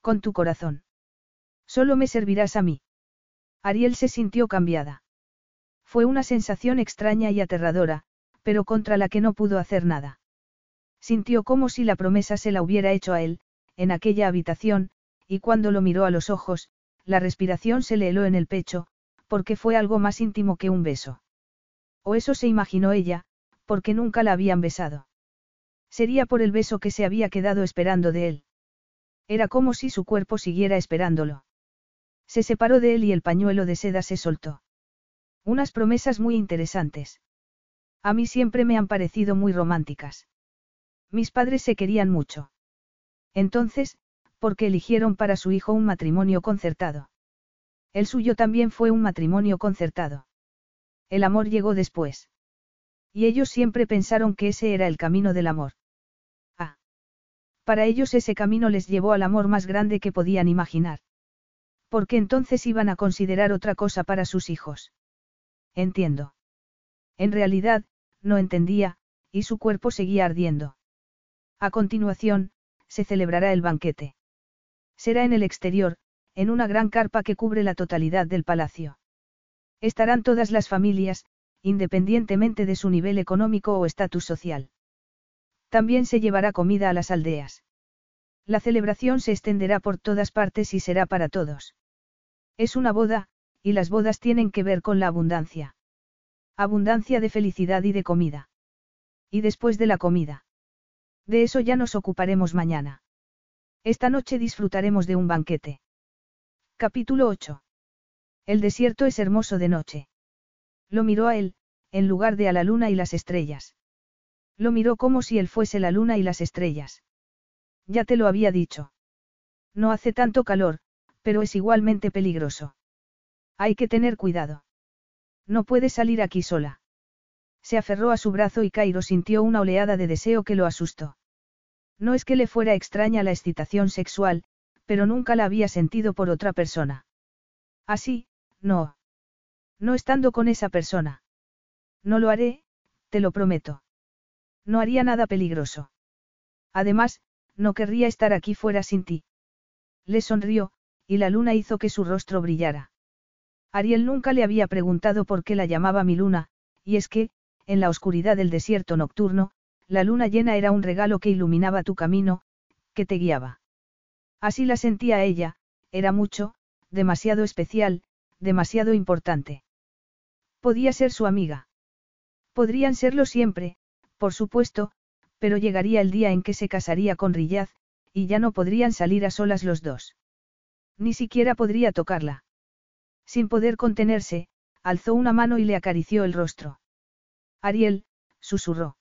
Con tu corazón. Solo me servirás a mí. Ariel se sintió cambiada. Fue una sensación extraña y aterradora, pero contra la que no pudo hacer nada. Sintió como si la promesa se la hubiera hecho a él, en aquella habitación, y cuando lo miró a los ojos, la respiración se le heló en el pecho, porque fue algo más íntimo que un beso. O eso se imaginó ella, porque nunca la habían besado. Sería por el beso que se había quedado esperando de él. Era como si su cuerpo siguiera esperándolo. Se separó de él y el pañuelo de seda se soltó. Unas promesas muy interesantes. A mí siempre me han parecido muy románticas. Mis padres se querían mucho. Entonces, ¿por qué eligieron para su hijo un matrimonio concertado? El suyo también fue un matrimonio concertado. El amor llegó después. Y ellos siempre pensaron que ese era el camino del amor. Ah. Para ellos ese camino les llevó al amor más grande que podían imaginar. Porque entonces iban a considerar otra cosa para sus hijos. Entiendo. En realidad, no entendía, y su cuerpo seguía ardiendo. A continuación, se celebrará el banquete. Será en el exterior, en una gran carpa que cubre la totalidad del palacio. Estarán todas las familias, independientemente de su nivel económico o estatus social. También se llevará comida a las aldeas. La celebración se extenderá por todas partes y será para todos. Es una boda, y las bodas tienen que ver con la abundancia. Abundancia de felicidad y de comida. Y después de la comida. De eso ya nos ocuparemos mañana. Esta noche disfrutaremos de un banquete. Capítulo 8. El desierto es hermoso de noche. Lo miró a él, en lugar de a la luna y las estrellas. Lo miró como si él fuese la luna y las estrellas. Ya te lo había dicho. No hace tanto calor, pero es igualmente peligroso. Hay que tener cuidado. No puedes salir aquí sola. Se aferró a su brazo y Cairo sintió una oleada de deseo que lo asustó. No es que le fuera extraña la excitación sexual, pero nunca la había sentido por otra persona. Así, no. No estando con esa persona. No lo haré, te lo prometo. No haría nada peligroso. Además, no querría estar aquí fuera sin ti. Le sonrió, y la luna hizo que su rostro brillara. Ariel nunca le había preguntado por qué la llamaba mi luna, y es que, en la oscuridad del desierto nocturno, la luna llena era un regalo que iluminaba tu camino, que te guiaba. Así la sentía ella, era mucho, demasiado especial, demasiado importante. Podía ser su amiga. Podrían serlo siempre, por supuesto, pero llegaría el día en que se casaría con Riyaz, y ya no podrían salir a solas los dos. Ni siquiera podría tocarla. Sin poder contenerse, alzó una mano y le acarició el rostro. Ariel, susurró.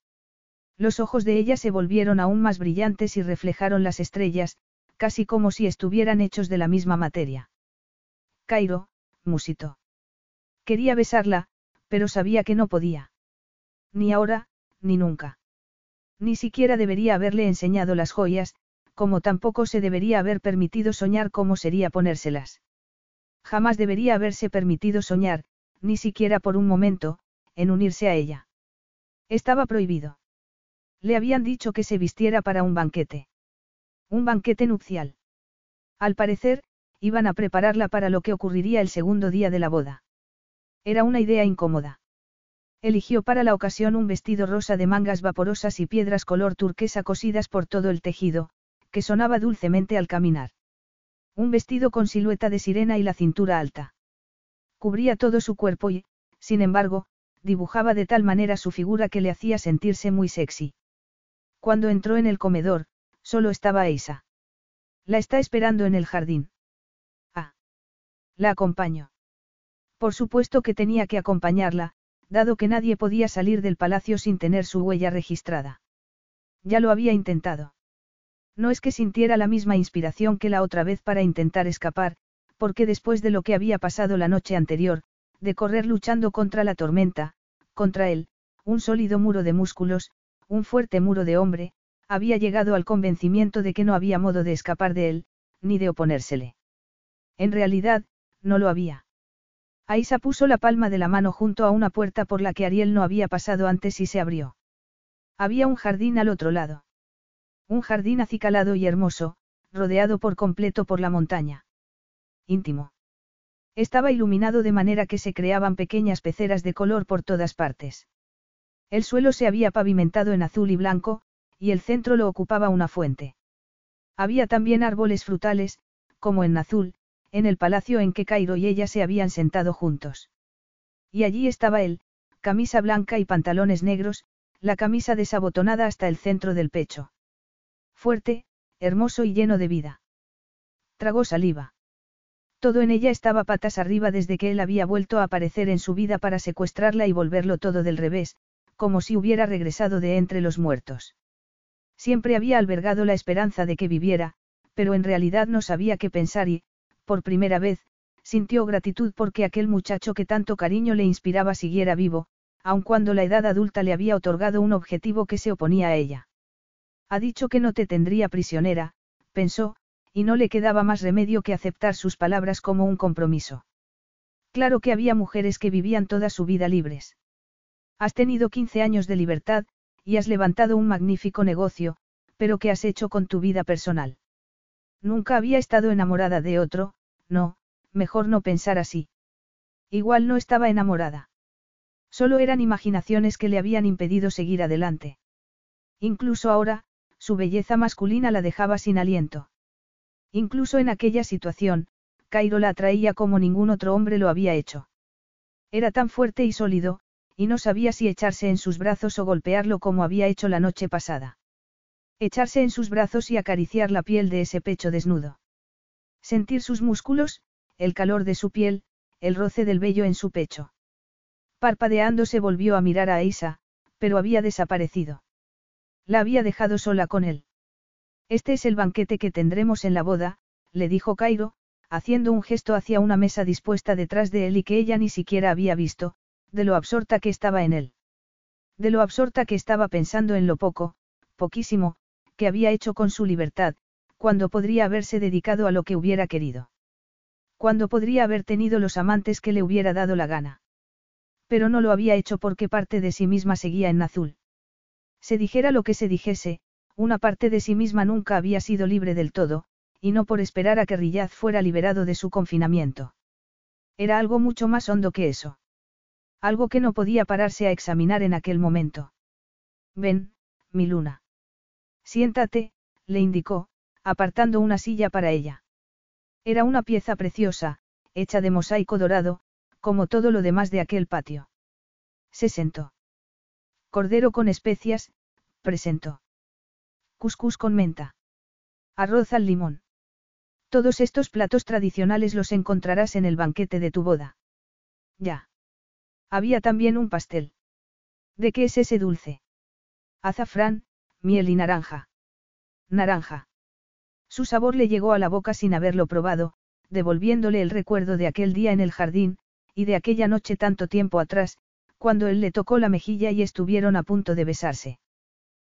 Los ojos de ella se volvieron aún más brillantes y reflejaron las estrellas, casi como si estuvieran hechos de la misma materia. Cairo, musitó. Quería besarla, pero sabía que no podía. Ni ahora, ni nunca. Ni siquiera debería haberle enseñado las joyas, como tampoco se debería haber permitido soñar cómo sería ponérselas. Jamás debería haberse permitido soñar, ni siquiera por un momento, en unirse a ella. Estaba prohibido. Le habían dicho que se vistiera para un banquete. Un banquete nupcial. Al parecer, iban a prepararla para lo que ocurriría el segundo día de la boda. Era una idea incómoda. Eligió para la ocasión un vestido rosa de mangas vaporosas y piedras color turquesa cosidas por todo el tejido, que sonaba dulcemente al caminar. Un vestido con silueta de sirena y la cintura alta. Cubría todo su cuerpo y, sin embargo, dibujaba de tal manera su figura que le hacía sentirse muy sexy. Cuando entró en el comedor, solo estaba Eisa. La está esperando en el jardín. Ah. La acompaño. Por supuesto que tenía que acompañarla, dado que nadie podía salir del palacio sin tener su huella registrada. Ya lo había intentado. No es que sintiera la misma inspiración que la otra vez para intentar escapar, porque después de lo que había pasado la noche anterior, de correr luchando contra la tormenta, contra él, un sólido muro de músculos, un fuerte muro de hombre, había llegado al convencimiento de que no había modo de escapar de él, ni de oponérsele. En realidad, no lo había. Aisa puso la palma de la mano junto a una puerta por la que Ariel no había pasado antes y se abrió. Había un jardín al otro lado. Un jardín acicalado y hermoso, rodeado por completo por la montaña. Íntimo. Estaba iluminado de manera que se creaban pequeñas peceras de color por todas partes. El suelo se había pavimentado en azul y blanco, y el centro lo ocupaba una fuente. Había también árboles frutales, como en azul, en el palacio en que Cairo y ella se habían sentado juntos. Y allí estaba él, camisa blanca y pantalones negros, la camisa desabotonada hasta el centro del pecho. Fuerte, hermoso y lleno de vida. Tragó saliva. Todo en ella estaba patas arriba desde que él había vuelto a aparecer en su vida para secuestrarla y volverlo todo del revés, como si hubiera regresado de entre los muertos. Siempre había albergado la esperanza de que viviera, pero en realidad no sabía qué pensar y, por primera vez, sintió gratitud porque aquel muchacho que tanto cariño le inspiraba siguiera vivo, aun cuando la edad adulta le había otorgado un objetivo que se oponía a ella. Ha dicho que no te tendría prisionera, pensó, y no le quedaba más remedio que aceptar sus palabras como un compromiso. Claro que había mujeres que vivían toda su vida libres. Has tenido 15 años de libertad, y has levantado un magnífico negocio, pero ¿qué has hecho con tu vida personal? Nunca había estado enamorada de otro, no, mejor no pensar así. Igual no estaba enamorada. Solo eran imaginaciones que le habían impedido seguir adelante. Incluso ahora, su belleza masculina la dejaba sin aliento. Incluso en aquella situación, Cairo la atraía como ningún otro hombre lo había hecho. Era tan fuerte y sólido, y no sabía si echarse en sus brazos o golpearlo como había hecho la noche pasada. Echarse en sus brazos y acariciar la piel de ese pecho desnudo. Sentir sus músculos, el calor de su piel, el roce del vello en su pecho. Parpadeando se volvió a mirar a Aisa, pero había desaparecido. La había dejado sola con él. Este es el banquete que tendremos en la boda, le dijo Cairo, haciendo un gesto hacia una mesa dispuesta detrás de él y que ella ni siquiera había visto, de lo absorta que estaba en él. De lo absorta que estaba pensando en lo poco, poquísimo, que había hecho con su libertad, cuando podría haberse dedicado a lo que hubiera querido. Cuando podría haber tenido los amantes que le hubiera dado la gana. Pero no lo había hecho porque parte de sí misma seguía en azul. Se dijera lo que se dijese, una parte de sí misma nunca había sido libre del todo, y no por esperar a que Riyaz fuera liberado de su confinamiento. Era algo mucho más hondo que eso. Algo que no podía pararse a examinar en aquel momento. Ven, mi luna. Siéntate, le indicó, apartando una silla para ella. Era una pieza preciosa, hecha de mosaico dorado, como todo lo demás de aquel patio. Se sentó. Cordero con especias, presentó. Cuscús con menta. Arroz al limón. Todos estos platos tradicionales los encontrarás en el banquete de tu boda. Ya. Había también un pastel. ¿De qué es ese dulce? Azafrán, miel y naranja. Naranja. Su sabor le llegó a la boca sin haberlo probado, devolviéndole el recuerdo de aquel día en el jardín, y de aquella noche tanto tiempo atrás, cuando él le tocó la mejilla y estuvieron a punto de besarse.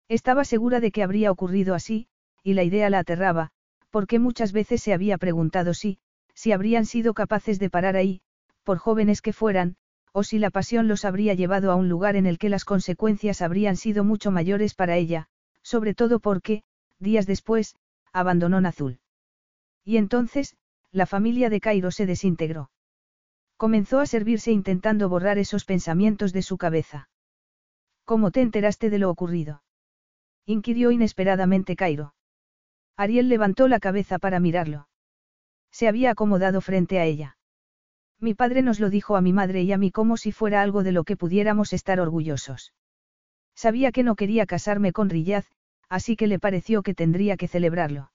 Estaba segura de que habría ocurrido así, y la idea la aterraba, porque muchas veces se había preguntado si, si habrían sido capaces de parar ahí, por jóvenes que fueran, o si la pasión los habría llevado a un lugar en el que las consecuencias habrían sido mucho mayores para ella, sobre todo porque, días después, abandonó Nazul. Y entonces, la familia de Cairo se desintegró. Comenzó a servirse intentando borrar esos pensamientos de su cabeza. ¿Cómo te enteraste de lo ocurrido? inquirió inesperadamente Cairo. Ariel levantó la cabeza para mirarlo. Se había acomodado frente a ella. Mi padre nos lo dijo a mi madre y a mí como si fuera algo de lo que pudiéramos estar orgullosos. Sabía que no quería casarme con Riyaz, así que le pareció que tendría que celebrarlo.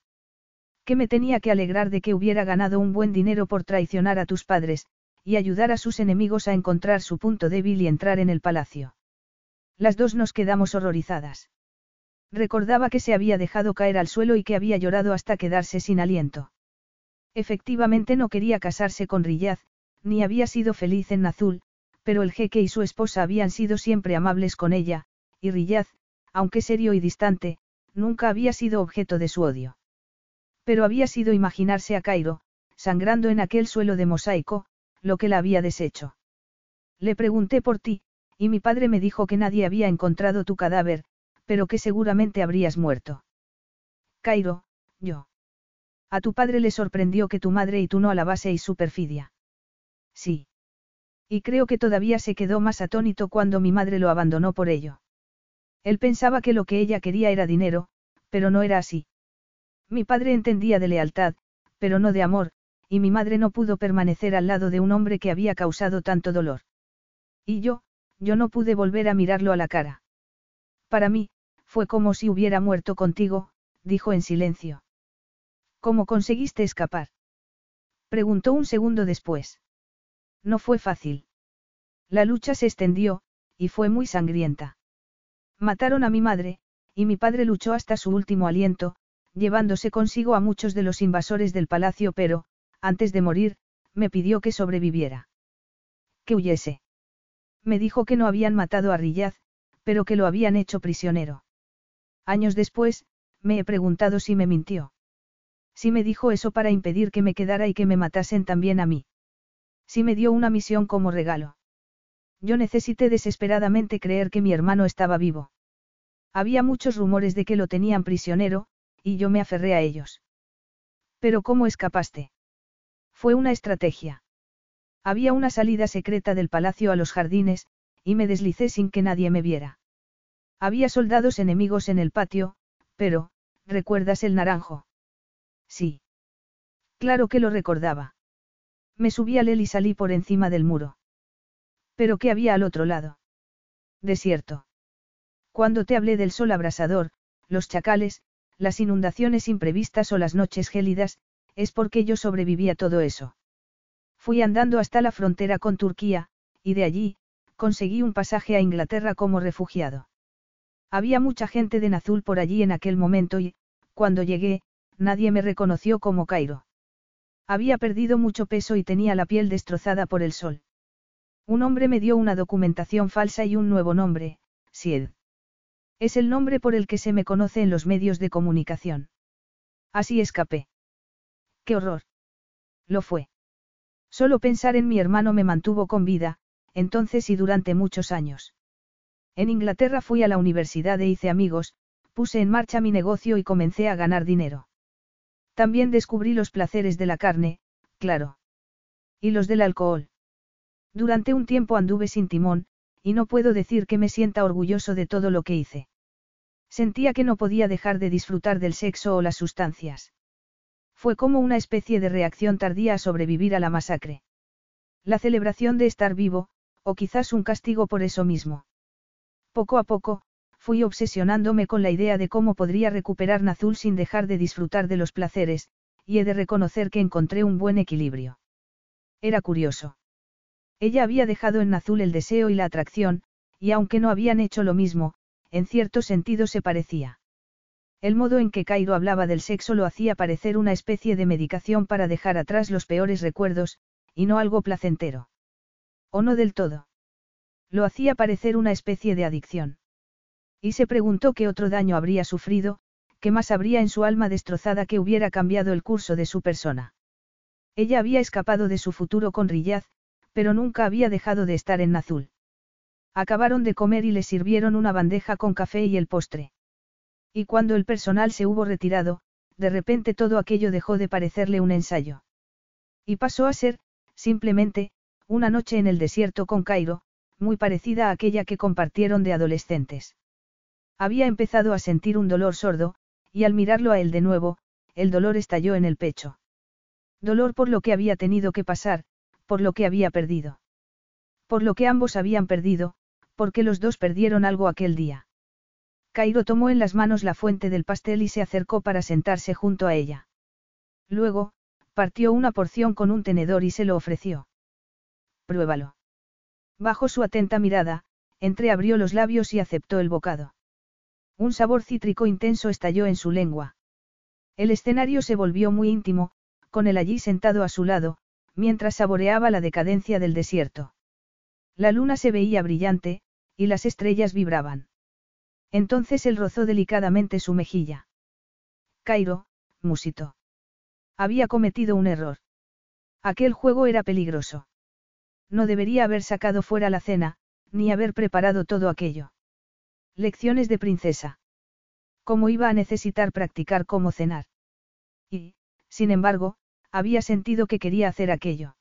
Que me tenía que alegrar de que hubiera ganado un buen dinero por traicionar a tus padres, y ayudar a sus enemigos a encontrar su punto débil y entrar en el palacio. Las dos nos quedamos horrorizadas. Recordaba que se había dejado caer al suelo y que había llorado hasta quedarse sin aliento. Efectivamente no quería casarse con Riyaz, ni había sido feliz en Nazul, pero el jeque y su esposa habían sido siempre amables con ella, y Riyaz, aunque serio y distante, nunca había sido objeto de su odio. Pero había sido imaginarse a Cairo, sangrando en aquel suelo de mosaico, lo que la había deshecho. Le pregunté por ti, y mi padre me dijo que nadie había encontrado tu cadáver, pero que seguramente habrías muerto. Cairo, yo. A tu padre le sorprendió que tu madre y tú no alabaseis su perfidia. Sí. Y creo que todavía se quedó más atónito cuando mi madre lo abandonó por ello. Él pensaba que lo que ella quería era dinero, pero no era así. Mi padre entendía de lealtad, pero no de amor, y mi madre no pudo permanecer al lado de un hombre que había causado tanto dolor. Y yo, yo no pude volver a mirarlo a la cara. Para mí, fue como si hubiera muerto contigo, dijo en silencio. ¿Cómo conseguiste escapar? Preguntó un segundo después. No fue fácil. La lucha se extendió, y fue muy sangrienta. Mataron a mi madre, y mi padre luchó hasta su último aliento, llevándose consigo a muchos de los invasores del palacio, pero, antes de morir, me pidió que sobreviviera. Que huyese. Me dijo que no habían matado a Riyaz, pero que lo habían hecho prisionero. Años después, me he preguntado si me mintió. Si me dijo eso para impedir que me quedara y que me matasen también a mí. Si me dio una misión como regalo. Yo necesité desesperadamente creer que mi hermano estaba vivo. Había muchos rumores de que lo tenían prisionero, y yo me aferré a ellos. Pero ¿cómo escapaste? Fue una estrategia. Había una salida secreta del palacio a los jardines, y me deslicé sin que nadie me viera. Había soldados enemigos en el patio, pero, ¿recuerdas el naranjo? Sí. Claro que lo recordaba. Me subí al él y salí por encima del muro. ¿Pero qué había al otro lado? Desierto. Cuando te hablé del sol abrasador, los chacales, las inundaciones imprevistas o las noches gélidas, es porque yo sobreviví a todo eso. Fui andando hasta la frontera con Turquía, y de allí, conseguí un pasaje a Inglaterra como refugiado. Había mucha gente de Nazul por allí en aquel momento y, cuando llegué, nadie me reconoció como Cairo. Había perdido mucho peso y tenía la piel destrozada por el sol. Un hombre me dio una documentación falsa y un nuevo nombre, Sied. Es el nombre por el que se me conoce en los medios de comunicación. Así escapé. ¡Qué horror! Lo fue. Solo pensar en mi hermano me mantuvo con vida, entonces y durante muchos años. En Inglaterra fui a la universidad e hice amigos, puse en marcha mi negocio y comencé a ganar dinero. También descubrí los placeres de la carne, claro. Y los del alcohol. Durante un tiempo anduve sin timón, y no puedo decir que me sienta orgulloso de todo lo que hice. Sentía que no podía dejar de disfrutar del sexo o las sustancias. Fue como una especie de reacción tardía a sobrevivir a la masacre. La celebración de estar vivo, o quizás un castigo por eso mismo. Poco a poco, fui obsesionándome con la idea de cómo podría recuperar Nazul sin dejar de disfrutar de los placeres, y he de reconocer que encontré un buen equilibrio. Era curioso. Ella había dejado en Nazul el deseo y la atracción, y aunque no habían hecho lo mismo, en cierto sentido se parecía. El modo en que Cairo hablaba del sexo lo hacía parecer una especie de medicación para dejar atrás los peores recuerdos, y no algo placentero. O no del todo. Lo hacía parecer una especie de adicción. Y se preguntó qué otro daño habría sufrido, qué más habría en su alma destrozada que hubiera cambiado el curso de su persona. Ella había escapado de su futuro con Riyaz, pero nunca había dejado de estar en Nazul. Acabaron de comer y le sirvieron una bandeja con café y el postre. Y cuando el personal se hubo retirado, de repente todo aquello dejó de parecerle un ensayo. Y pasó a ser, simplemente, una noche en el desierto con Cairo, muy parecida a aquella que compartieron de adolescentes. Había empezado a sentir un dolor sordo, y al mirarlo a él de nuevo, el dolor estalló en el pecho. Dolor por lo que había tenido que pasar, por lo que había perdido. Por lo que ambos habían perdido, porque los dos perdieron algo aquel día. Cairo tomó en las manos la fuente del pastel y se acercó para sentarse junto a ella. Luego, partió una porción con un tenedor y se lo ofreció. Pruébalo. Bajo su atenta mirada, entreabrió los labios y aceptó el bocado. Un sabor cítrico intenso estalló en su lengua. El escenario se volvió muy íntimo, con él allí sentado a su lado, mientras saboreaba la decadencia del desierto. La luna se veía brillante, y las estrellas vibraban. Entonces él rozó delicadamente su mejilla. Cairo, musito. Había cometido un error. Aquel juego era peligroso. No debería haber sacado fuera la cena, ni haber preparado todo aquello. Lecciones de princesa. ¿Cómo iba a necesitar practicar cómo cenar? Y, sin embargo, había sentido que quería hacer aquello.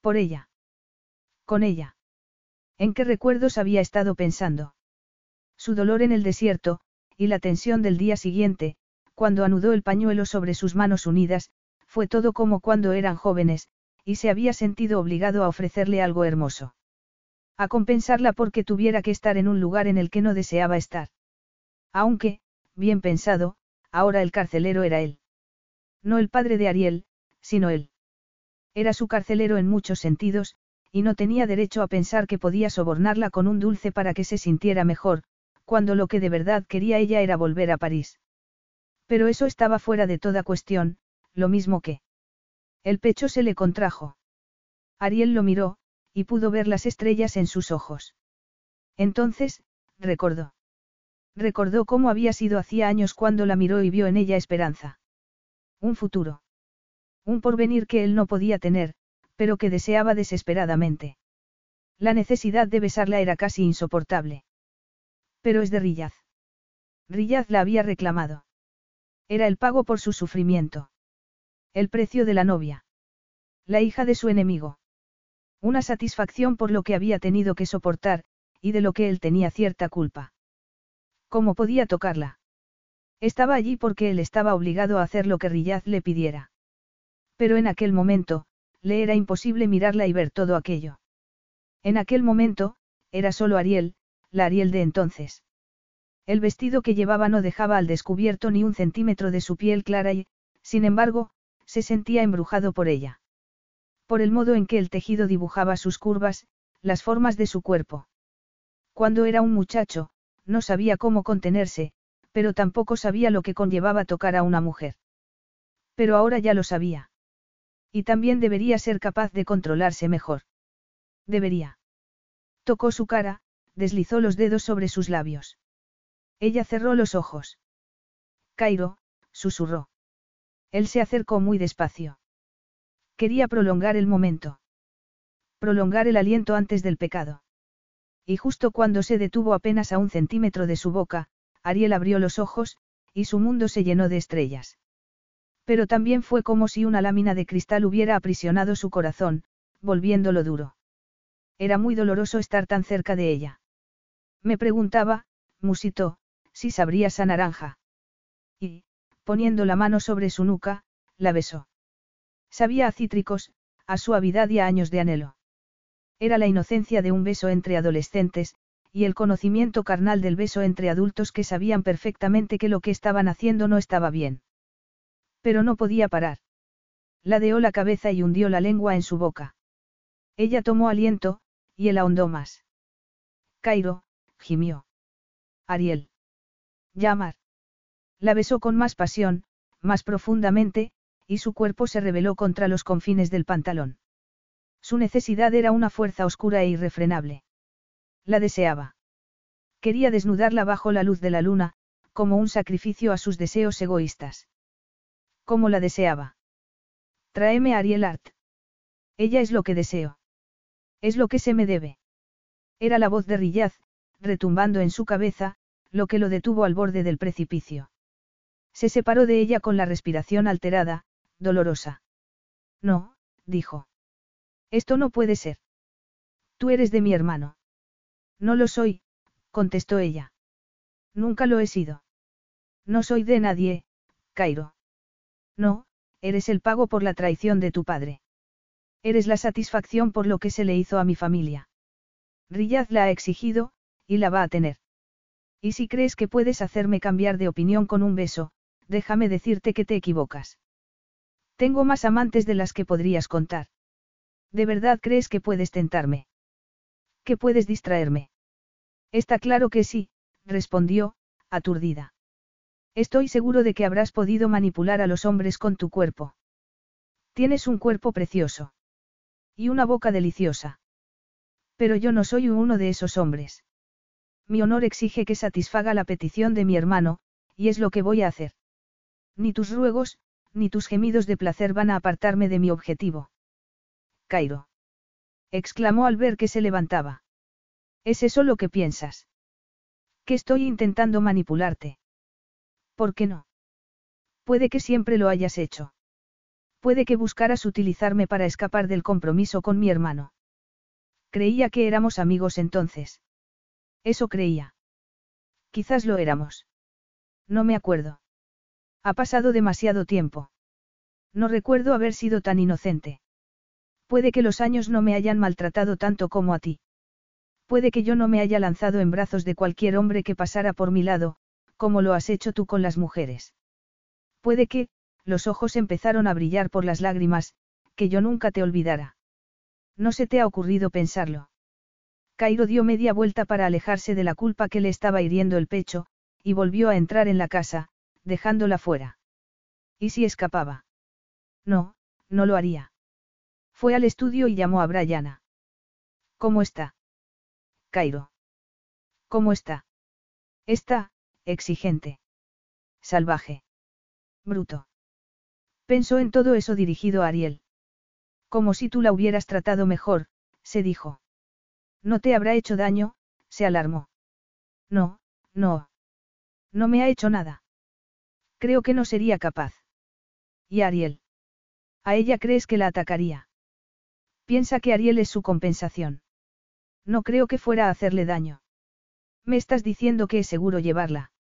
Por ella. Con ella. ¿En qué recuerdos había estado pensando? Su dolor en el desierto, y la tensión del día siguiente, cuando anudó el pañuelo sobre sus manos unidas, fue todo como cuando eran jóvenes, y se había sentido obligado a ofrecerle algo hermoso. A compensarla porque tuviera que estar en un lugar en el que no deseaba estar. Aunque, bien pensado, ahora el carcelero era él. No el padre de Ariel, sino él. Era su carcelero en muchos sentidos, y no tenía derecho a pensar que podía sobornarla con un dulce para que se sintiera mejor, cuando lo que de verdad quería ella era volver a París. Pero eso estaba fuera de toda cuestión, lo mismo que. El pecho se le contrajo. Ariel lo miró, y pudo ver las estrellas en sus ojos. Entonces, recordó. Recordó cómo había sido hacía años cuando la miró y vio en ella esperanza. Un futuro. Un porvenir que él no podía tener, pero que deseaba desesperadamente. La necesidad de besarla era casi insoportable. Pero es de Rillaz. Rillaz la había reclamado. Era el pago por su sufrimiento. El precio de la novia. La hija de su enemigo. Una satisfacción por lo que había tenido que soportar, y de lo que él tenía cierta culpa. ¿Cómo podía tocarla? Estaba allí porque él estaba obligado a hacer lo que Rillaz le pidiera. Pero en aquel momento, le era imposible mirarla y ver todo aquello. En aquel momento, era solo Ariel, la Ariel de entonces. El vestido que llevaba no dejaba al descubierto ni un centímetro de su piel clara y, sin embargo, se sentía embrujado por ella. Por el modo en que el tejido dibujaba sus curvas, las formas de su cuerpo. Cuando era un muchacho, no sabía cómo contenerse, pero tampoco sabía lo que conllevaba tocar a una mujer. Pero ahora ya lo sabía. Y también debería ser capaz de controlarse mejor. Debería. Tocó su cara, deslizó los dedos sobre sus labios. Ella cerró los ojos. Cairo, susurró. Él se acercó muy despacio. Quería prolongar el momento. Prolongar el aliento antes del pecado. Y justo cuando se detuvo apenas a un centímetro de su boca, Ariel abrió los ojos, y su mundo se llenó de estrellas. Pero también fue como si una lámina de cristal hubiera aprisionado su corazón, volviéndolo duro. Era muy doloroso estar tan cerca de ella. Me preguntaba, musitó, si sabría esa naranja. Y, poniendo la mano sobre su nuca, la besó. Sabía a cítricos, a suavidad y a años de anhelo. Era la inocencia de un beso entre adolescentes, y el conocimiento carnal del beso entre adultos que sabían perfectamente que lo que estaban haciendo no estaba bien. Pero no podía parar. Ladeó la cabeza y hundió la lengua en su boca. Ella tomó aliento, y él ahondó más. Cairo, gimió. Ariel. Llamar. La besó con más pasión, más profundamente, y su cuerpo se rebeló contra los confines del pantalón. Su necesidad era una fuerza oscura e irrefrenable. La deseaba. Quería desnudarla bajo la luz de la luna, como un sacrificio a sus deseos egoístas. ¿Cómo la deseaba? Tráeme a Ariel Art. Ella es lo que deseo. Es lo que se me debe. Era la voz de Rillaz, retumbando en su cabeza, lo que lo detuvo al borde del precipicio. Se separó de ella con la respiración alterada, dolorosa. No, dijo. Esto no puede ser. Tú eres de mi hermano. No lo soy, contestó ella. Nunca lo he sido. No soy de nadie, Cairo. No, eres el pago por la traición de tu padre. Eres la satisfacción por lo que se le hizo a mi familia. Riyad la ha exigido, y la va a tener. Y si crees que puedes hacerme cambiar de opinión con un beso, déjame decirte que te equivocas. Tengo más amantes de las que podrías contar. ¿De verdad crees que puedes tentarme? ¿Que puedes distraerme? Está claro que sí, respondió, aturdida. Estoy seguro de que habrás podido manipular a los hombres con tu cuerpo. Tienes un cuerpo precioso. Y una boca deliciosa. Pero yo no soy uno de esos hombres. Mi honor exige que satisfaga la petición de mi hermano, y es lo que voy a hacer. Ni tus ruegos, ni tus gemidos de placer van a apartarme de mi objetivo. Cairo. Exclamó al ver que se levantaba. ¿Es eso lo que piensas? Que estoy intentando manipularte. ¿Por qué no? Puede que siempre lo hayas hecho. Puede que buscaras utilizarme para escapar del compromiso con mi hermano. Creía que éramos amigos entonces. Eso creía. Quizás lo éramos. No me acuerdo. Ha pasado demasiado tiempo. No recuerdo haber sido tan inocente. Puede que los años no me hayan maltratado tanto como a ti. Puede que yo no me haya lanzado en brazos de cualquier hombre que pasara por mi lado, como lo has hecho tú con las mujeres. Puede que, los ojos empezaron a brillar por las lágrimas, que yo nunca te olvidara. No se te ha ocurrido pensarlo. Cairo dio media vuelta para alejarse de la culpa que le estaba hiriendo el pecho, y volvió a entrar en la casa, dejándola fuera. ¿Y si escapaba? No, no lo haría. Fue al estudio y llamó a Brianna. ¿Cómo está? Cairo. ¿Cómo está? Está, exigente. Salvaje. Bruto. Pensó en todo eso dirigido a Ariel. Como si tú la hubieras tratado mejor, se dijo. No te habrá hecho daño, se alarmó. No, no. No me ha hecho nada. Creo que no sería capaz. ¿Y Ariel? A ella crees que la atacaría. Piensa que Ariel es su compensación. No creo que fuera a hacerle daño. Me estás diciendo que es seguro llevarla.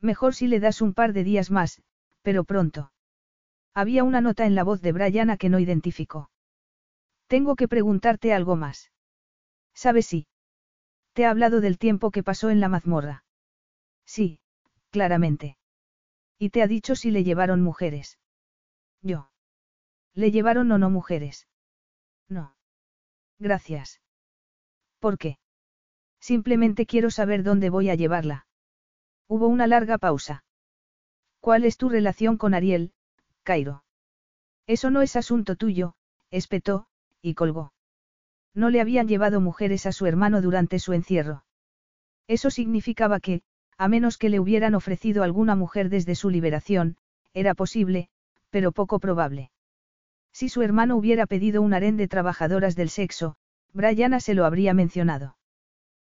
Mejor si le das un par de días más, pero pronto. Había una nota en la voz de Brianna que no identificó. Tengo que preguntarte algo más. ¿Sabes si? Te ha hablado del tiempo que pasó en la mazmorra. Sí, claramente. Y te ha dicho si le llevaron mujeres. Yo. ¿Le llevaron o no mujeres? No. Gracias. ¿Por qué? Simplemente quiero saber dónde voy a llevarla. Hubo una larga pausa. ¿Cuál es tu relación con Ariel, Cairo? Eso no es asunto tuyo, espetó, y colgó. No le habían llevado mujeres a su hermano durante su encierro. Eso significaba que, a menos que le hubieran ofrecido alguna mujer desde su liberación, era posible, pero poco probable. Si su hermano hubiera pedido un harén de trabajadoras del sexo, Brianna se lo habría mencionado.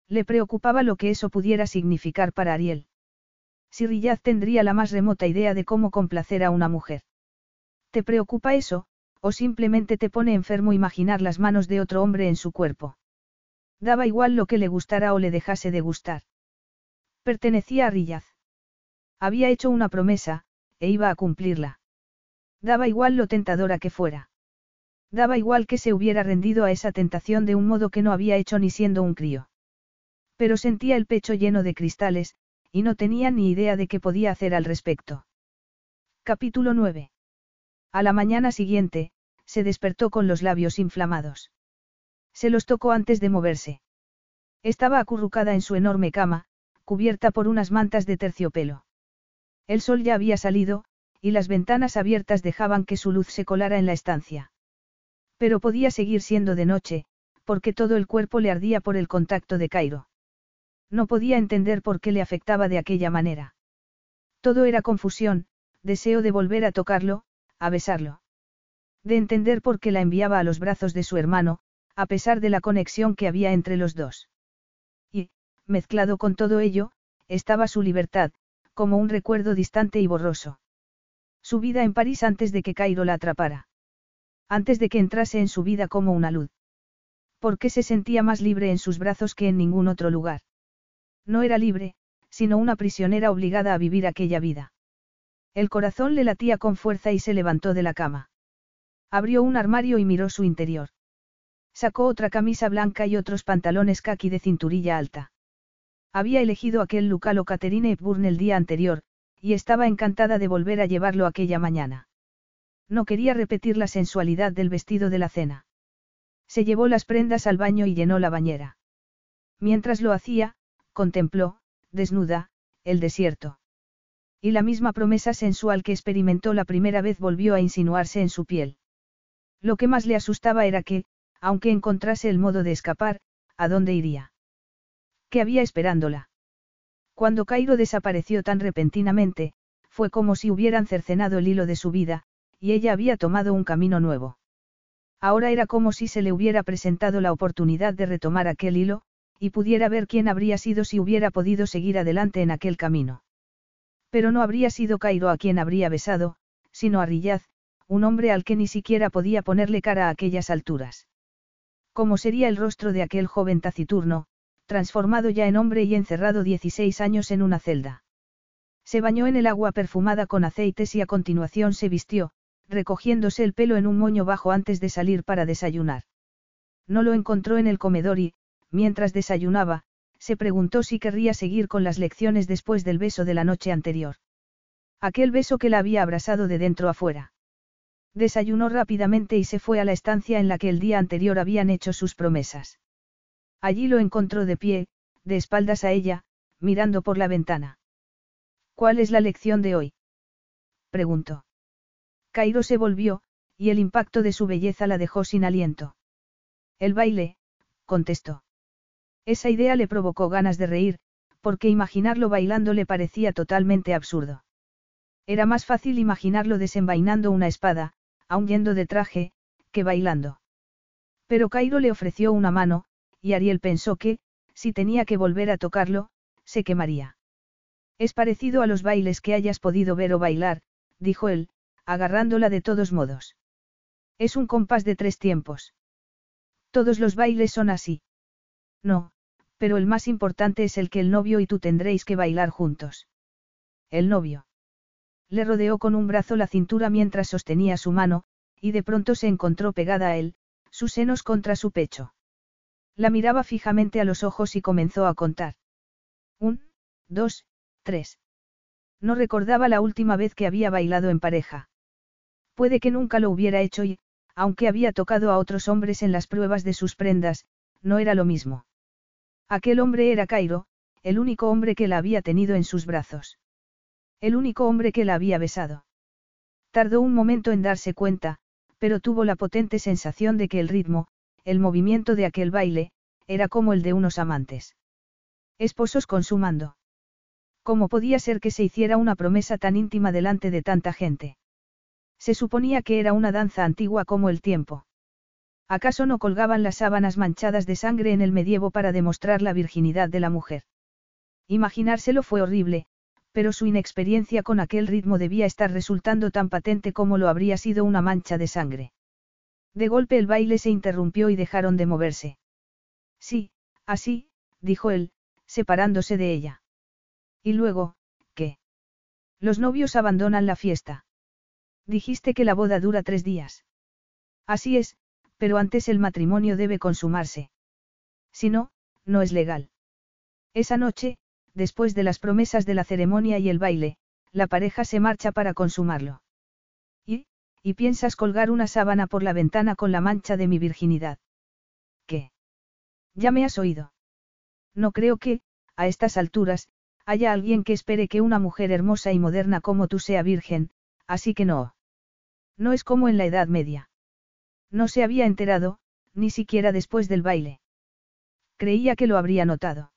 Le preocupaba lo que eso pudiera significar para Ariel. Si Riyad tendría la más remota idea de cómo complacer a una mujer. ¿Te preocupa eso, o simplemente te pone enfermo imaginar las manos de otro hombre en su cuerpo? Daba igual lo que le gustara o le dejase de gustar. Pertenecía a Riyad. Había hecho una promesa, e iba a cumplirla. Daba igual lo tentadora que fuera. Daba igual que se hubiera rendido a esa tentación de un modo que no había hecho ni siendo un crío. Pero sentía el pecho lleno de cristales, y no tenía ni idea de qué podía hacer al respecto. Capítulo 9. A la mañana siguiente, se despertó con los labios inflamados. Se los tocó antes de moverse. Estaba acurrucada en su enorme cama, cubierta por unas mantas de terciopelo. El sol ya había salido, y las ventanas abiertas dejaban que su luz se colara en la estancia. Pero podía seguir siendo de noche, porque todo el cuerpo le ardía por el contacto de Cairo. No podía entender por qué le afectaba de aquella manera. Todo era confusión, deseo de volver a tocarlo, a besarlo. De entender por qué la enviaba a los brazos de su hermano, a pesar de la conexión que había entre los dos. Y, mezclado con todo ello, estaba su libertad, como un recuerdo distante y borroso. Su vida en París antes de que Cairo la atrapara. Antes de que entrase en su vida como una luz. Porque se sentía más libre en sus brazos que en ningún otro lugar. No era libre, sino una prisionera obligada a vivir aquella vida. El corazón le latía con fuerza y se levantó de la cama. Abrió un armario y miró su interior. Sacó otra camisa blanca y otros pantalones kaki de cinturilla alta. Había elegido aquel Lucalo Caterine Hepburn el día anterior, y estaba encantada de volver a llevarlo aquella mañana. No quería repetir la sensualidad del vestido de la cena. Se llevó las prendas al baño y llenó la bañera. Mientras lo hacía, contempló, desnuda, el desierto. Y la misma promesa sensual que experimentó la primera vez volvió a insinuarse en su piel. Lo que más le asustaba era que, aunque encontrase el modo de escapar, ¿a dónde iría? ¿Qué había esperándola? Cuando Cairo desapareció tan repentinamente, fue como si hubieran cercenado el hilo de su vida, y ella había tomado un camino nuevo. Ahora era como si se le hubiera presentado la oportunidad de retomar aquel hilo, y pudiera ver quién habría sido si hubiera podido seguir adelante en aquel camino. Pero no habría sido Cairo a quien habría besado, sino a Riyaz, un hombre al que ni siquiera podía ponerle cara a aquellas alturas. ¿Cómo sería el rostro de aquel joven taciturno, transformado ya en hombre y encerrado 16 años en una celda? Se bañó en el agua perfumada con aceites y a continuación se vistió, recogiéndose el pelo en un moño bajo antes de salir para desayunar. No lo encontró en el comedor y, mientras desayunaba, se preguntó si querría seguir con las lecciones después del beso de la noche anterior. Aquel beso que la había abrasado de dentro a fuera. Desayunó rápidamente y se fue a la estancia en la que el día anterior habían hecho sus promesas. Allí lo encontró de pie, de espaldas a ella, mirando por la ventana. ¿Cuál es la lección de hoy? preguntó. Cairo se volvió, y el impacto de su belleza la dejó sin aliento. El baile, contestó. Esa idea le provocó ganas de reír, porque imaginarlo bailando le parecía totalmente absurdo. Era más fácil imaginarlo desenvainando una espada, aun yendo de traje, que bailando. Pero Cairo le ofreció una mano, y Ariel pensó que, si tenía que volver a tocarlo, se quemaría. Es parecido a los bailes que hayas podido ver o bailar, dijo él, agarrándola de todos modos. Es un compás de tres tiempos. Todos los bailes son así. No, pero el más importante es el que el novio y tú tendréis que bailar juntos. El novio. Le rodeó con un brazo la cintura mientras sostenía su mano, y de pronto se encontró pegada a él, sus senos contra su pecho. La miraba fijamente a los ojos y comenzó a contar. Un, dos, tres. No recordaba la última vez que había bailado en pareja. Puede que nunca lo hubiera hecho y, aunque había tocado a otros hombres en las pruebas de sus prendas, no era lo mismo. Aquel hombre era Cairo, el único hombre que la había tenido en sus brazos. El único hombre que la había besado. Tardó un momento en darse cuenta, pero tuvo la potente sensación de que el ritmo, el movimiento de aquel baile, era como el de unos amantes. Esposos consumando. ¿Cómo podía ser que se hiciera una promesa tan íntima delante de tanta gente? Se suponía que era una danza antigua como el tiempo. ¿Acaso no colgaban las sábanas manchadas de sangre en el medievo para demostrar la virginidad de la mujer? Imaginárselo fue horrible, pero su inexperiencia con aquel ritmo debía estar resultando tan patente como lo habría sido una mancha de sangre. De golpe el baile se interrumpió y dejaron de moverse. Sí, así, dijo él, separándose de ella. ¿Y luego, qué? Los novios abandonan la fiesta. Dijiste que la boda dura tres días. Así es, pero antes el matrimonio debe consumarse. Si no, no es legal. Esa noche, después de las promesas de la ceremonia y el baile, la pareja se marcha para consumarlo. ¿Y, piensas colgar una sábana por la ventana con la mancha de mi virginidad? ¿Qué? Ya me has oído. No creo que, a estas alturas, haya alguien que espere que una mujer hermosa y moderna como tú sea virgen, así que no. No es como en la Edad Media. No se había enterado, ni siquiera después del baile. Creía que lo habría notado.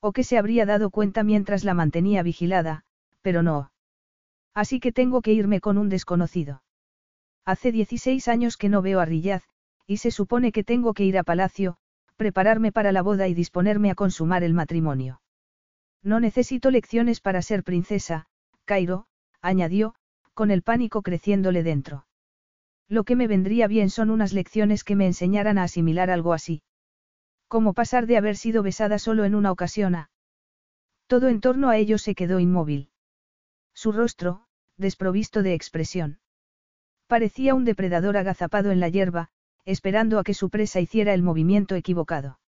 O que se habría dado cuenta mientras la mantenía vigilada, pero no. Así que tengo que irme con un desconocido. Hace 16 años que no veo a Rillaz, y se supone que tengo que ir a palacio, prepararme para la boda y disponerme a consumar el matrimonio. No necesito lecciones para ser princesa, Cairo, añadió, con el pánico creciéndole dentro. Lo que me vendría bien son unas lecciones que me enseñaran a asimilar algo así. Como pasar de haber sido besada solo en una ocasión a... Todo en torno a ello se quedó inmóvil. Su rostro, desprovisto de expresión. Parecía un depredador agazapado en la hierba, esperando a que su presa hiciera el movimiento equivocado.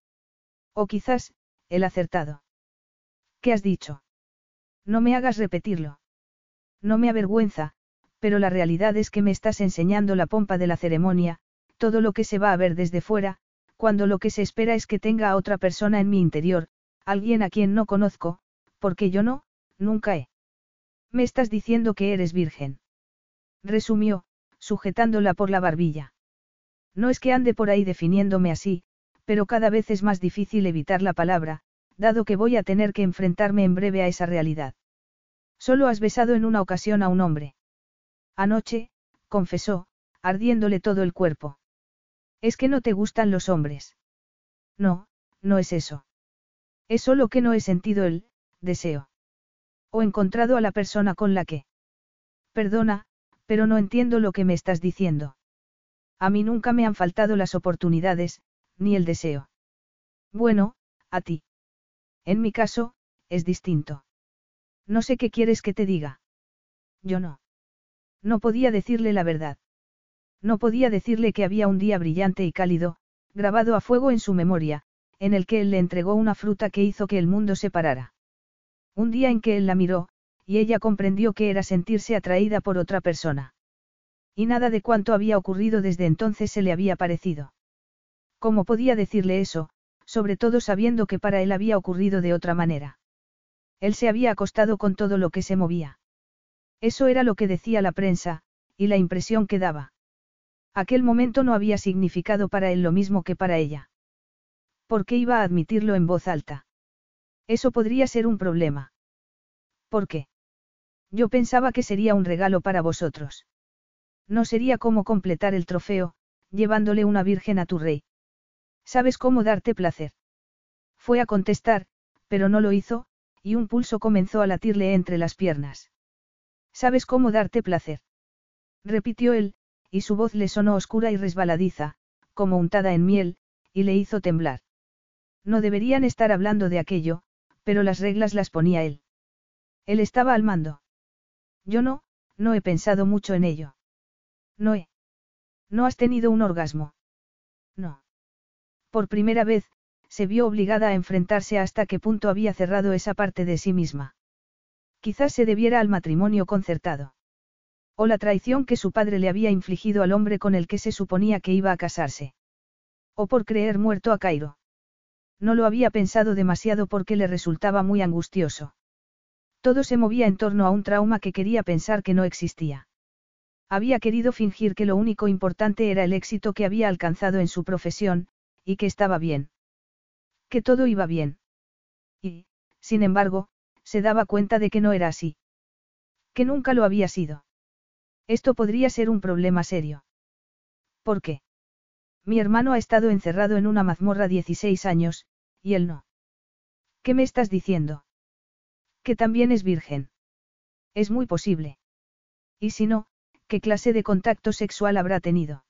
O quizás, el acertado. ¿Qué has dicho? No me hagas repetirlo. No me avergüenza, pero la realidad es que me estás enseñando la pompa de la ceremonia, todo lo que se va a ver desde fuera, cuando lo que se espera es que tenga a otra persona en mi interior, alguien a quien no conozco, porque yo no, nunca he. Me estás diciendo que eres virgen. Resumió, sujetándola por la barbilla. No es que ande por ahí definiéndome así, pero cada vez es más difícil evitar la palabra, dado que voy a tener que enfrentarme en breve a esa realidad. Solo has besado en una ocasión a un hombre. Anoche, confesó, ardiéndole todo el cuerpo. Es que no te gustan los hombres. No, no es eso. Es solo que no he sentido el deseo. O encontrado a la persona con la que. Perdona, pero no entiendo lo que me estás diciendo. A mí nunca me han faltado las oportunidades, ni el deseo. Bueno, a ti. En mi caso, es distinto. No sé qué quieres que te diga. Yo no. No podía decirle la verdad. No podía decirle que había un día brillante y cálido, grabado a fuego en su memoria, en el que él le entregó una fruta que hizo que el mundo se parara. Un día en que él la miró, y ella comprendió que era sentirse atraída por otra persona. Y nada de cuanto había ocurrido desde entonces se le había parecido. ¿Cómo podía decirle eso, sobre todo sabiendo que para él había ocurrido de otra manera? Él se había acostado con todo lo que se movía. Eso era lo que decía la prensa, y la impresión que daba. Aquel momento no había significado para él lo mismo que para ella. ¿Por qué iba a admitirlo en voz alta? Eso podría ser un problema. ¿Por qué? Yo pensaba que sería un regalo para vosotros. No sería como completar el trofeo, llevándole una virgen a tu rey. ¿Sabes cómo darte placer? Fue a contestar, pero no lo hizo, y un pulso comenzó a latirle entre las piernas. ¿Sabes cómo darte placer? Repitió él, y su voz le sonó oscura y resbaladiza, como untada en miel, y le hizo temblar. No deberían estar hablando de aquello, pero las reglas las ponía él. Él estaba al mando. Yo no, no he pensado mucho en ello. No he. ¿No has tenido un orgasmo? No. Por primera vez, se vio obligada a enfrentarse hasta qué punto había cerrado esa parte de sí misma. Quizás se debiera al matrimonio concertado. O la traición que su padre le había infligido al hombre con el que se suponía que iba a casarse. O por creer muerto a Cairo. No lo había pensado demasiado porque le resultaba muy angustioso. Todo se movía en torno a un trauma que quería pensar que no existía. Había querido fingir que lo único importante era el éxito que había alcanzado en su profesión, y que estaba bien. Que todo iba bien. Y, sin embargo, se daba cuenta de que no era así. Que nunca lo había sido. Esto podría ser un problema serio. ¿Por qué? Mi hermano ha estado encerrado en una mazmorra 16 años, y él no. ¿Qué me estás diciendo? Que también es virgen. Es muy posible. Y si no, ¿qué clase de contacto sexual habrá tenido?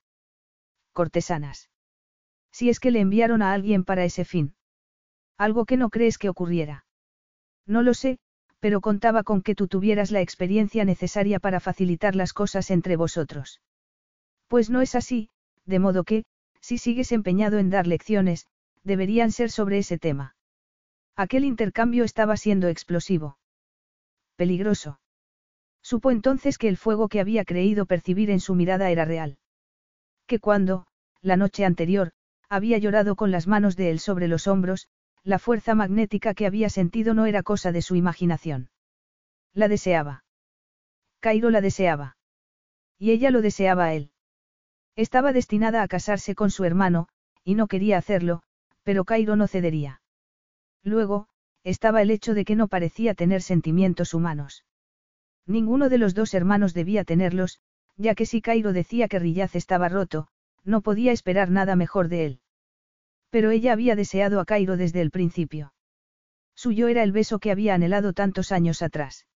Cortesanas. Si es que le enviaron a alguien para ese fin. Algo que no crees que ocurriera. No lo sé, pero contaba con que tú tuvieras la experiencia necesaria para facilitar las cosas entre vosotros. Pues no es así, de modo que, si sigues empeñado en dar lecciones, deberían ser sobre ese tema. Aquel intercambio estaba siendo explosivo. Peligroso. Supo entonces que el fuego que había creído percibir en su mirada era real. Que cuando, la noche anterior, había llorado con las manos de él sobre los hombros, la fuerza magnética que había sentido no era cosa de su imaginación. La deseaba. Cairo la deseaba. Y ella lo deseaba a él. Estaba destinada a casarse con su hermano, y no quería hacerlo, pero Cairo no cedería. Luego, estaba el hecho de que no parecía tener sentimientos humanos. Ninguno de los dos hermanos debía tenerlos, ya que si Cairo decía que Rillaz estaba roto, no podía esperar nada mejor de él. Pero ella había deseado a Cairo desde el principio. Suyo era el beso que había anhelado tantos años atrás.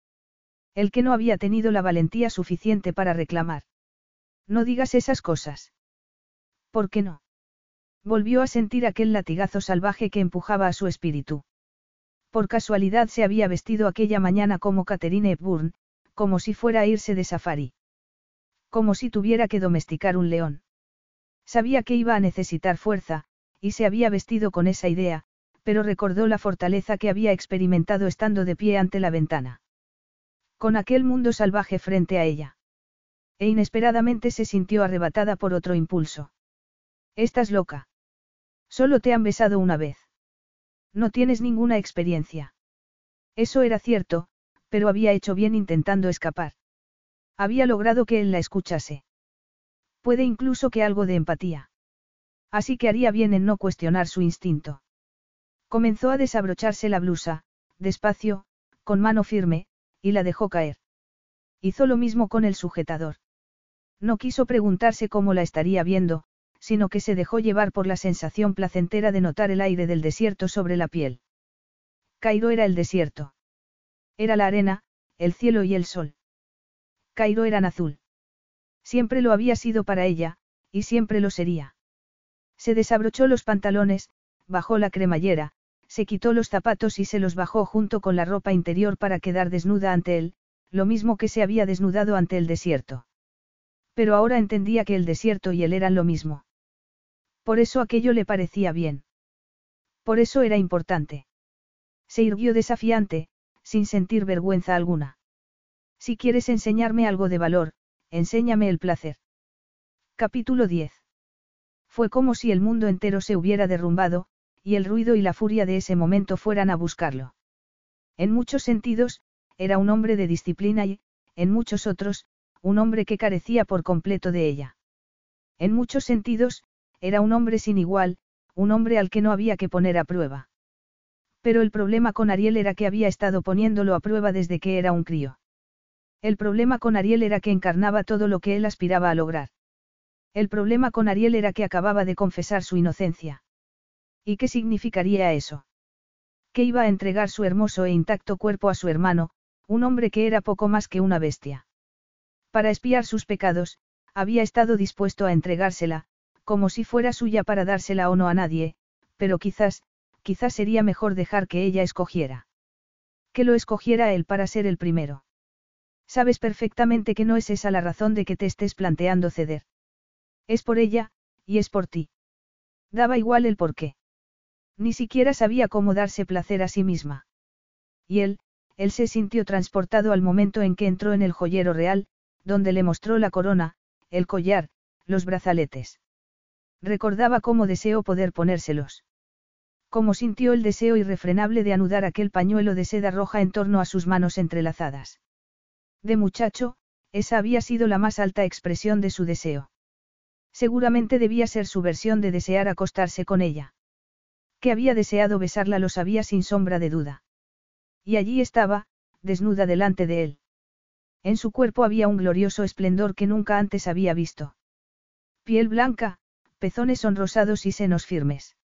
El que no había tenido la valentía suficiente para reclamar. No digas esas cosas. ¿Por qué no? Volvió a sentir aquel latigazo salvaje que empujaba a su espíritu. Por casualidad se había vestido aquella mañana como Catherine Hepburn, como si fuera a irse de safari. Como si tuviera que domesticar un león. Sabía que iba a necesitar fuerza, y se había vestido con esa idea, pero recordó la fortaleza que había experimentado estando de pie ante la ventana. Con aquel mundo salvaje frente a ella. E inesperadamente se sintió arrebatada por otro impulso. Estás loca. Solo te han besado una vez. No tienes ninguna experiencia. Eso era cierto, pero había hecho bien intentando escapar. Había logrado que él la escuchase. Puede incluso que algo de empatía. Así que haría bien en no cuestionar su instinto. Comenzó a desabrocharse la blusa, despacio, con mano firme, y la dejó caer. Hizo lo mismo con el sujetador. No quiso preguntarse cómo la estaría viendo, sino que se dejó llevar por la sensación placentera de notar el aire del desierto sobre la piel. Cairo era el desierto. Era la arena, el cielo y el sol. Cairo eran azul. Siempre lo había sido para ella, y siempre lo sería. Se desabrochó los pantalones, bajó la cremallera, se quitó los zapatos y se los bajó junto con la ropa interior para quedar desnuda ante él, lo mismo que se había desnudado ante el desierto. Pero ahora entendía que el desierto y él eran lo mismo. Por eso aquello le parecía bien. Por eso era importante. Se irguió desafiante, sin sentir vergüenza alguna. Si quieres enseñarme algo de valor, enséñame el placer. Capítulo 10. Fue como si el mundo entero se hubiera derrumbado, y el ruido y la furia de ese momento fueran a buscarlo. En muchos sentidos, era un hombre de disciplina y, en muchos otros, un hombre que carecía por completo de ella. En muchos sentidos, era un hombre sin igual, un hombre al que no había que poner a prueba. Pero el problema con Ariel era que había estado poniéndolo a prueba desde que era un crío. El problema con Ariel era que encarnaba todo lo que él aspiraba a lograr. El problema con Ariel era que acababa de confesar su inocencia. ¿Y qué significaría eso? Que iba a entregar su hermoso e intacto cuerpo a su hermano, un hombre que era poco más que una bestia. Para espiar sus pecados, había estado dispuesto a entregársela, como si fuera suya para dársela o no a nadie, pero quizás, quizás sería mejor dejar que ella escogiera. Que lo escogiera él para ser el primero. Sabes perfectamente que no es esa la razón de que te estés planteando ceder. Es por ella, y es por ti. Daba igual el por qué. Ni siquiera sabía cómo darse placer a sí misma. Y él, él se sintió transportado al momento en que entró en el joyero real, donde le mostró la corona, el collar, los brazaletes. Recordaba cómo deseó poder ponérselos. Cómo sintió el deseo irrefrenable de anudar aquel pañuelo de seda roja en torno a sus manos entrelazadas. De muchacho, esa había sido la más alta expresión de su deseo. Seguramente debía ser su versión de desear acostarse con ella. Que había deseado besarla lo sabía sin sombra de duda. Y allí estaba, desnuda delante de él. En su cuerpo había un glorioso esplendor que nunca antes había visto. Piel blanca, pezones sonrosados y senos firmes.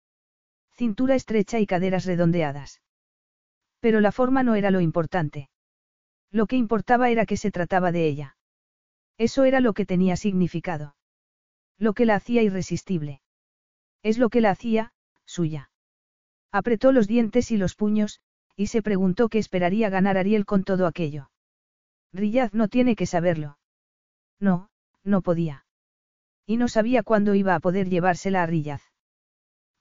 Cintura estrecha y caderas redondeadas. Pero la forma no era lo importante. Lo que importaba era que se trataba de ella. Eso era lo que tenía significado. Lo que la hacía irresistible. Es lo que la hacía, suya. Apretó los dientes y los puños, y se preguntó qué esperaría ganar Ariel con todo aquello. Riyad no tiene que saberlo. No, no podía. Y no sabía cuándo iba a poder llevársela a Riyad.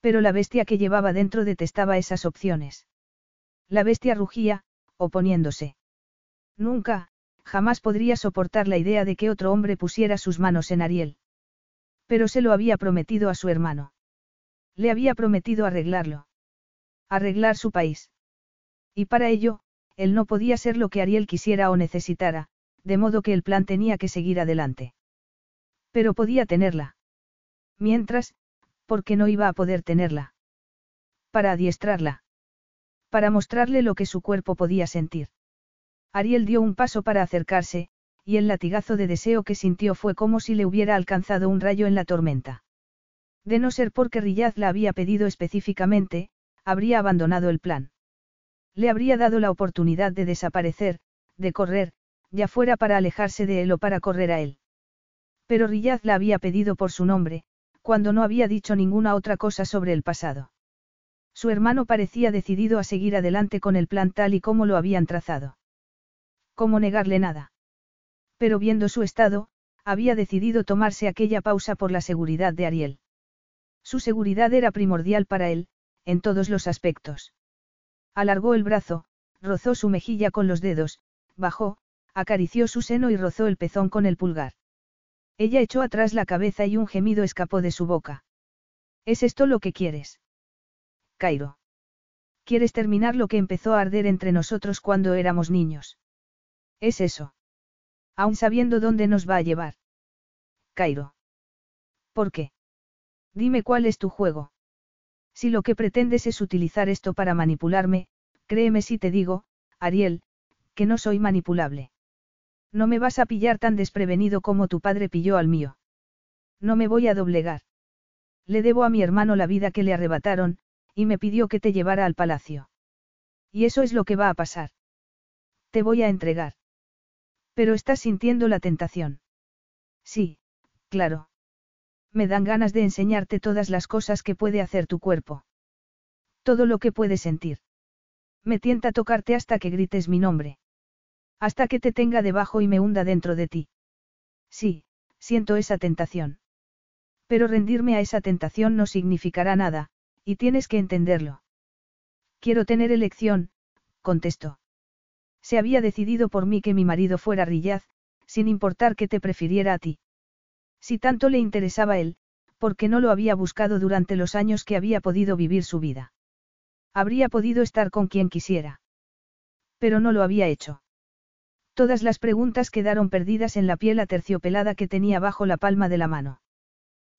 Pero la bestia que llevaba dentro detestaba esas opciones. La bestia rugía, oponiéndose. Nunca, jamás podría soportar la idea de que otro hombre pusiera sus manos en Ariel. Pero se lo había prometido a su hermano. Le había prometido arreglarlo. Arreglar su país. Y para ello, él no podía ser lo que Ariel quisiera o necesitara, de modo que el plan tenía que seguir adelante. Pero podía tenerla. Mientras, ¿por qué no iba a poder tenerla? Para adiestrarla. Para mostrarle lo que su cuerpo podía sentir. Ariel dio un paso para acercarse, y el latigazo de deseo que sintió fue como si le hubiera alcanzado un rayo en la tormenta. De no ser porque Riyad la había pedido específicamente, habría abandonado el plan. Le habría dado la oportunidad de desaparecer, de correr, ya fuera para alejarse de él o para correr a él. Pero Riyad la había pedido por su nombre, cuando no había dicho ninguna otra cosa sobre el pasado. Su hermano parecía decidido a seguir adelante con el plan tal y como lo habían trazado. ¿Cómo negarle nada? Pero viendo su estado, había decidido tomarse aquella pausa por la seguridad de Ariel. Su seguridad era primordial para él, en todos los aspectos. Alargó el brazo, rozó su mejilla con los dedos, bajó, acarició su seno y rozó el pezón con el pulgar. Ella echó atrás la cabeza y un gemido escapó de su boca. ¿Es esto lo que quieres? Cairo. ¿Quieres terminar lo que empezó a arder entre nosotros cuando éramos niños? Es eso. Aún sabiendo dónde nos va a llevar. Cairo. ¿Por qué? Dime cuál es tu juego. Si lo que pretendes es utilizar esto para manipularme, créeme si te digo, Ariel, que no soy manipulable. No me vas a pillar tan desprevenido como tu padre pilló al mío. No me voy a doblegar. Le debo a mi hermano la vida que le arrebataron, y me pidió que te llevara al palacio. Y eso es lo que va a pasar. Te voy a entregar. Pero estás sintiendo la tentación. Sí, claro. Me dan ganas de enseñarte todas las cosas que puede hacer tu cuerpo. Todo lo que puedes sentir. Me tienta tocarte hasta que grites mi nombre. Hasta que te tenga debajo y me hunda dentro de ti. Sí, siento esa tentación. Pero rendirme a esa tentación no significará nada, y tienes que entenderlo. Quiero tener elección, contestó. Se había decidido por mí que mi marido fuera Riyaz, sin importar que te prefiriera a ti. Si tanto le interesaba él, ¿por qué no lo había buscado durante los años que había podido vivir su vida? Habría podido estar con quien quisiera. Pero no lo había hecho. Todas las preguntas quedaron perdidas en la piel aterciopelada que tenía bajo la palma de la mano.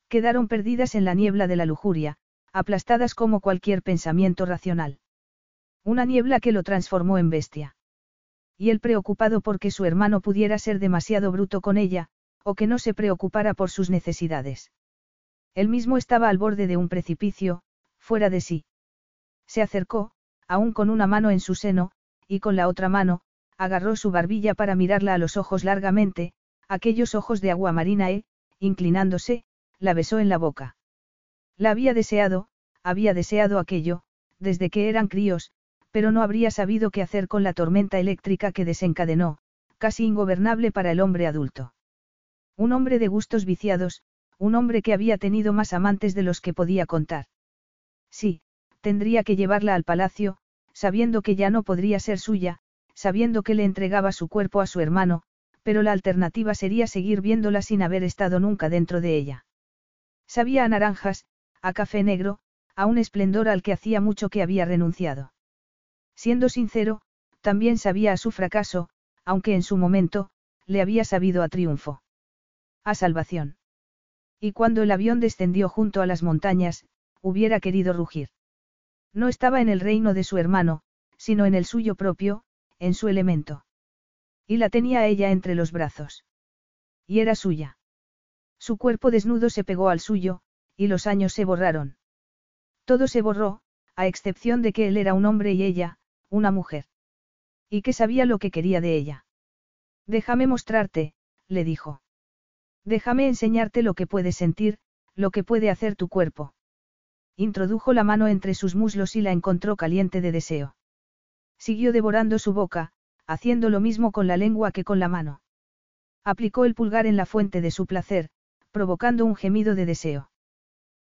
Quedaron perdidas en la niebla de la lujuria, aplastadas como cualquier pensamiento racional. Una niebla que lo transformó en bestia y él preocupado porque su hermano pudiera ser demasiado bruto con ella, o que no se preocupara por sus necesidades. Él mismo estaba al borde de un precipicio, fuera de sí. Se acercó, aún con una mano en su seno, y con la otra mano, agarró su barbilla para mirarla a los ojos largamente, aquellos ojos de agua marina e, inclinándose, la besó en la boca. La había deseado, había deseado aquello, desde que eran críos, pero no habría sabido qué hacer con la tormenta eléctrica que desencadenó, casi ingobernable para el hombre adulto. Un hombre de gustos viciados, un hombre que había tenido más amantes de los que podía contar. Sí, tendría que llevarla al palacio, sabiendo que ya no podría ser suya, sabiendo que le entregaba su cuerpo a su hermano, pero la alternativa sería seguir viéndola sin haber estado nunca dentro de ella. Sabía a naranjas, a café negro, a un esplendor al que hacía mucho que había renunciado. Siendo sincero, también sabía a su fracaso, aunque en su momento, le había sabido a triunfo. A salvación. Y cuando el avión descendió junto a las montañas, hubiera querido rugir. No estaba en el reino de su hermano, sino en el suyo propio, en su elemento. Y la tenía ella entre los brazos. Y era suya. Su cuerpo desnudo se pegó al suyo, y los años se borraron. Todo se borró, a excepción de que él era un hombre y ella, una mujer. Y que sabía lo que quería de ella. Déjame mostrarte, le dijo. Déjame enseñarte lo que puede sentir, lo que puede hacer tu cuerpo. Introdujo la mano entre sus muslos y la encontró caliente de deseo. Siguió devorando su boca, haciendo lo mismo con la lengua que con la mano. Aplicó el pulgar en la fuente de su placer, provocando un gemido de deseo.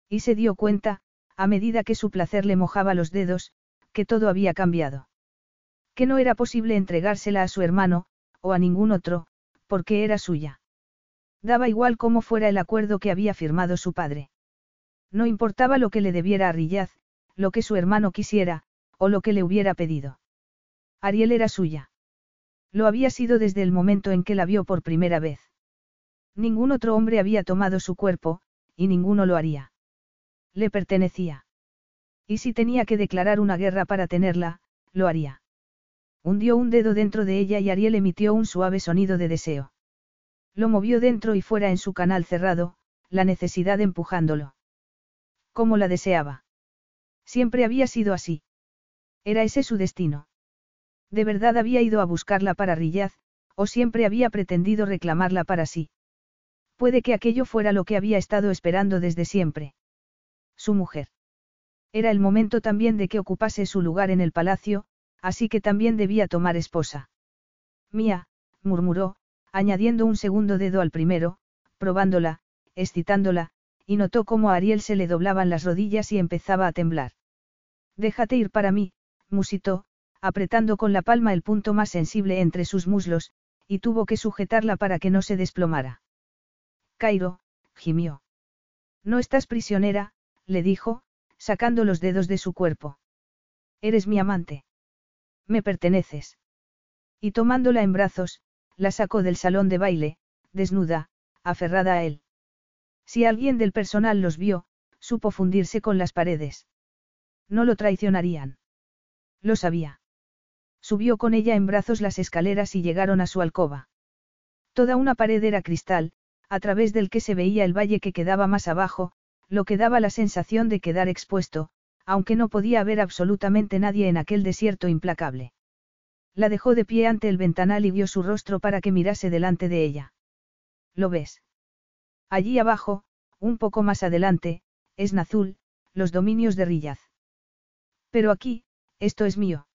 Y se dio cuenta, a medida que su placer le mojaba los dedos, que todo había cambiado. Que no era posible entregársela a su hermano, o a ningún otro, porque era suya. Daba igual cómo fuera el acuerdo que había firmado su padre. No importaba lo que le debiera a Rillaz, lo que su hermano quisiera, o lo que le hubiera pedido. Ariel era suya. Lo había sido desde el momento en que la vio por primera vez. Ningún otro hombre había tomado su cuerpo, y ninguno lo haría. Le pertenecía. Y si tenía que declarar una guerra para tenerla, lo haría. Hundió un dedo dentro de ella y Ariel emitió un suave sonido de deseo. Lo movió dentro y fuera en su canal cerrado, la necesidad empujándolo. Como la deseaba. Siempre había sido así. Era ese su destino. De verdad había ido a buscarla para Rillaz, o siempre había pretendido reclamarla para sí. Puede que aquello fuera lo que había estado esperando desde siempre. Su mujer. Era el momento también de que ocupase su lugar en el palacio, así que también debía tomar esposa. Mía, murmuró, añadiendo un segundo dedo al primero, probándola, excitándola, y notó cómo a Ariel se le doblaban las rodillas y empezaba a temblar. Déjate ir para mí, musitó, apretando con la palma el punto más sensible entre sus muslos, y tuvo que sujetarla para que no se desplomara. Cairo, gimió. No estás prisionera, le dijo, sacando los dedos de su cuerpo. Eres mi amante. Me perteneces. Y tomándola en brazos, la sacó del salón de baile, desnuda, aferrada a él. Si alguien del personal los vio, supo fundirse con las paredes. No lo traicionarían. Lo sabía. Subió con ella en brazos las escaleras y llegaron a su alcoba. Toda una pared era cristal, a través del que se veía el valle que quedaba más abajo, lo que daba la sensación de quedar expuesto, aunque no podía haber absolutamente nadie en aquel desierto implacable. La dejó de pie ante el ventanal y vio su rostro para que mirase delante de ella. ¿Lo ves? Allí abajo, un poco más adelante, es Nazul, los dominios de Rillaz. Pero aquí, esto es mío.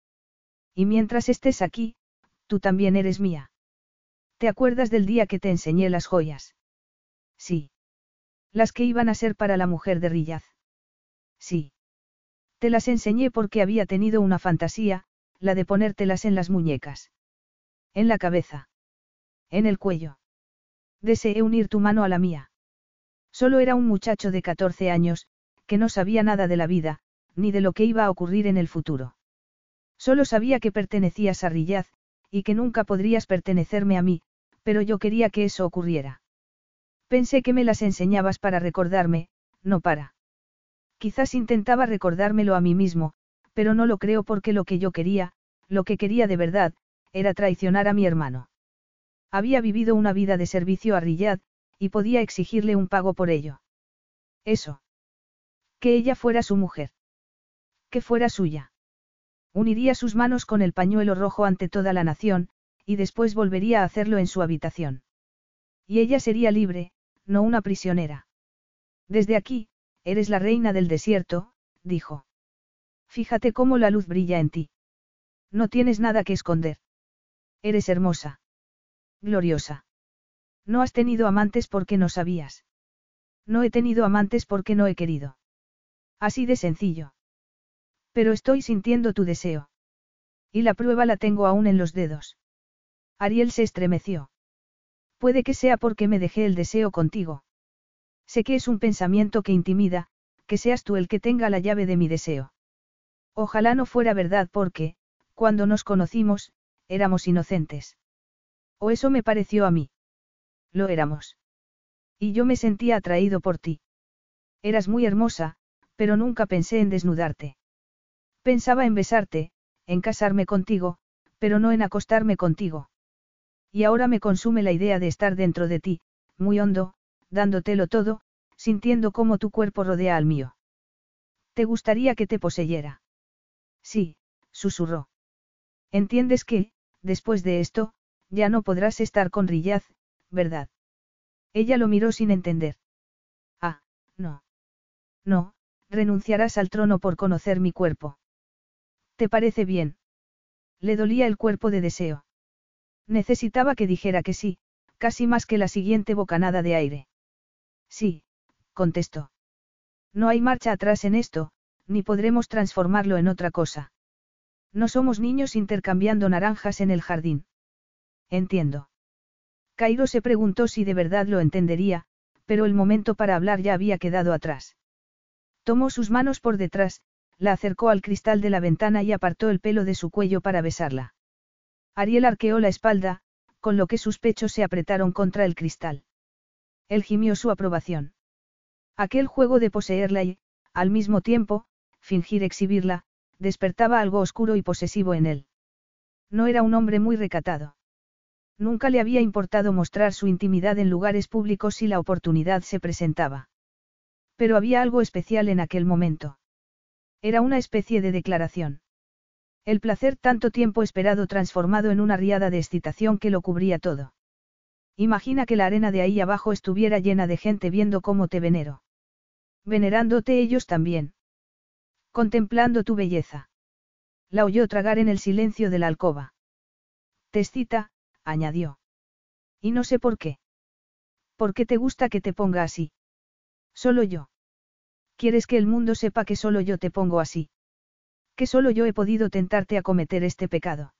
Y mientras estés aquí, tú también eres mía. ¿Te acuerdas del día que te enseñé las joyas? Sí. Las que iban a ser para la mujer de Rillaz. Sí. Te las enseñé porque había tenido una fantasía, la de ponértelas en las muñecas. En la cabeza. En el cuello. Deseé unir tu mano a la mía. Solo era un muchacho de 14 años, que no sabía nada de la vida, ni de lo que iba a ocurrir en el futuro. Solo sabía que pertenecías a Rillaz, y que nunca podrías pertenecerme a mí, pero yo quería que eso ocurriera. Pensé que me las enseñabas para recordarme, no para. Quizás intentaba recordármelo a mí mismo, pero no lo creo porque lo que yo quería, lo que quería de verdad, era traicionar a mi hermano. Había vivido una vida de servicio a Riyad, y podía exigirle un pago por ello. Eso. Que ella fuera su mujer. Que fuera suya. Uniría sus manos con el pañuelo rojo ante toda la nación, y después volvería a hacerlo en su habitación. Y ella sería libre, no una prisionera. Desde aquí, eres la reina del desierto, dijo. Fíjate cómo la luz brilla en ti. No tienes nada que esconder. Eres hermosa. Gloriosa. No has tenido amantes porque no sabías. No he tenido amantes porque no he querido. Así de sencillo. Pero estoy sintiendo tu deseo. Y la prueba la tengo aún en los dedos. Ariel se estremeció. Puede que sea porque me dejé el deseo contigo. Sé que es un pensamiento que intimida, que seas tú el que tenga la llave de mi deseo. Ojalá no fuera verdad porque, cuando nos conocimos, éramos inocentes. O eso me pareció a mí. Lo éramos. Y yo me sentía atraído por ti. Eras muy hermosa, pero nunca pensé en desnudarte. Pensaba en besarte, en casarme contigo, pero no en acostarme contigo. Y ahora me consume la idea de estar dentro de ti, muy hondo, dándotelo todo, sintiendo cómo tu cuerpo rodea al mío. ¿Te gustaría que te poseyera? Sí, susurró. Entiendes que, después de esto, ya no podrás estar con Rillaz, ¿verdad? Ella lo miró sin entender. Ah, no. No, renunciarás al trono por conocer mi cuerpo. ¿Te parece bien? Le dolía el cuerpo de deseo. Necesitaba que dijera que sí, casi más que la siguiente bocanada de aire. Sí, contestó. No hay marcha atrás en esto, ni podremos transformarlo en otra cosa. No somos niños intercambiando naranjas en el jardín. Entiendo. Cairo se preguntó si de verdad lo entendería, pero el momento para hablar ya había quedado atrás. Tomó sus manos por detrás, la acercó al cristal de la ventana y apartó el pelo de su cuello para besarla. Ariel arqueó la espalda, con lo que sus pechos se apretaron contra el cristal. Él gimió su aprobación. Aquel juego de poseerla y, al mismo tiempo, fingir exhibirla, despertaba algo oscuro y posesivo en él. No era un hombre muy recatado. Nunca le había importado mostrar su intimidad en lugares públicos si la oportunidad se presentaba. Pero había algo especial en aquel momento. Era una especie de declaración. El placer tanto tiempo esperado transformado en una riada de excitación que lo cubría todo. Imagina que la arena de ahí abajo estuviera llena de gente viendo cómo te venero. Venerándote ellos también. Contemplando tu belleza. La oyó tragar en el silencio de la alcoba. Te excita, añadió. Y no sé por qué. ¿Por qué te gusta que te ponga así? Solo yo. ¿Quieres que el mundo sepa que solo yo te pongo así? Que solo yo he podido tentarte a cometer este pecado.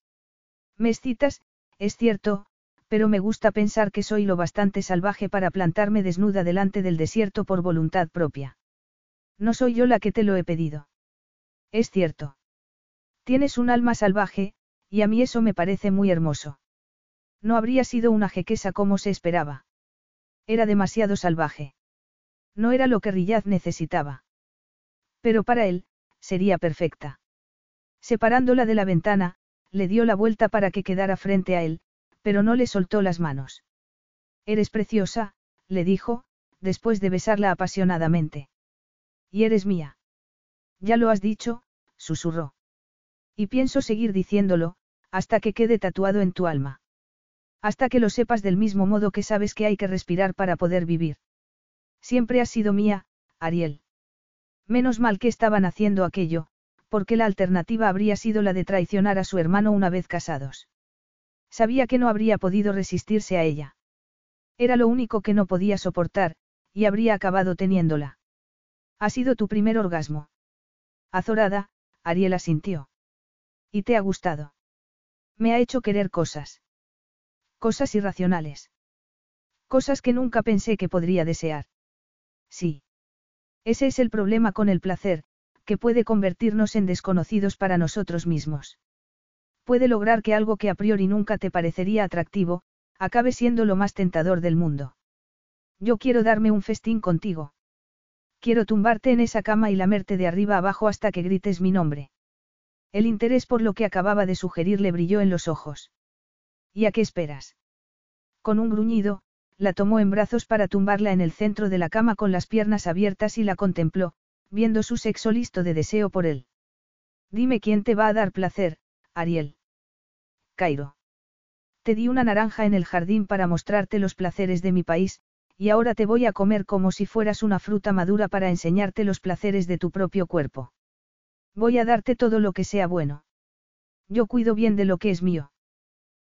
Me excitas, es cierto, pero me gusta pensar que soy lo bastante salvaje para plantarme desnuda delante del desierto por voluntad propia. No soy yo la que te lo he pedido. Es cierto. Tienes un alma salvaje, y a mí eso me parece muy hermoso. No habría sido una jequesa como se esperaba. Era demasiado salvaje. No era lo que Riyad necesitaba. Pero para él, sería perfecta. Separándola de la ventana, le dio la vuelta para que quedara frente a él, pero no le soltó las manos. Eres preciosa, le dijo, después de besarla apasionadamente. Y eres mía. Ya lo has dicho, susurró. Y pienso seguir diciéndolo, hasta que quede tatuado en tu alma. Hasta que lo sepas del mismo modo que sabes que hay que respirar para poder vivir. Siempre has sido mía, Ariel. Menos mal que estaban haciendo aquello, porque la alternativa habría sido la de traicionar a su hermano una vez casados. Sabía que no habría podido resistirse a ella. Era lo único que no podía soportar, y habría acabado teniéndola. Ha sido tu primer orgasmo. Azorada, Ariel asintió. ¿Y te ha gustado? Me ha hecho querer cosas. Cosas irracionales. Cosas que nunca pensé que podría desear. Sí. Ese es el problema con el placer, que puede convertirnos en desconocidos para nosotros mismos. Puede lograr que algo que a priori nunca te parecería atractivo, acabe siendo lo más tentador del mundo. Yo quiero darme un festín contigo. Quiero tumbarte en esa cama y lamerte de arriba abajo hasta que grites mi nombre. El interés por lo que acababa de sugerir le brilló en los ojos. ¿Y a qué esperas? Con un gruñido, la tomó en brazos para tumbarla en el centro de la cama con las piernas abiertas y la contempló, viendo su sexo listo de deseo por él. Dime quién te va a dar placer, Ariel. Cairo. Te di una naranja en el jardín para mostrarte los placeres de mi país, y ahora te voy a comer como si fueras una fruta madura para enseñarte los placeres de tu propio cuerpo. Voy a darte todo lo que sea bueno. Yo cuido bien de lo que es mío.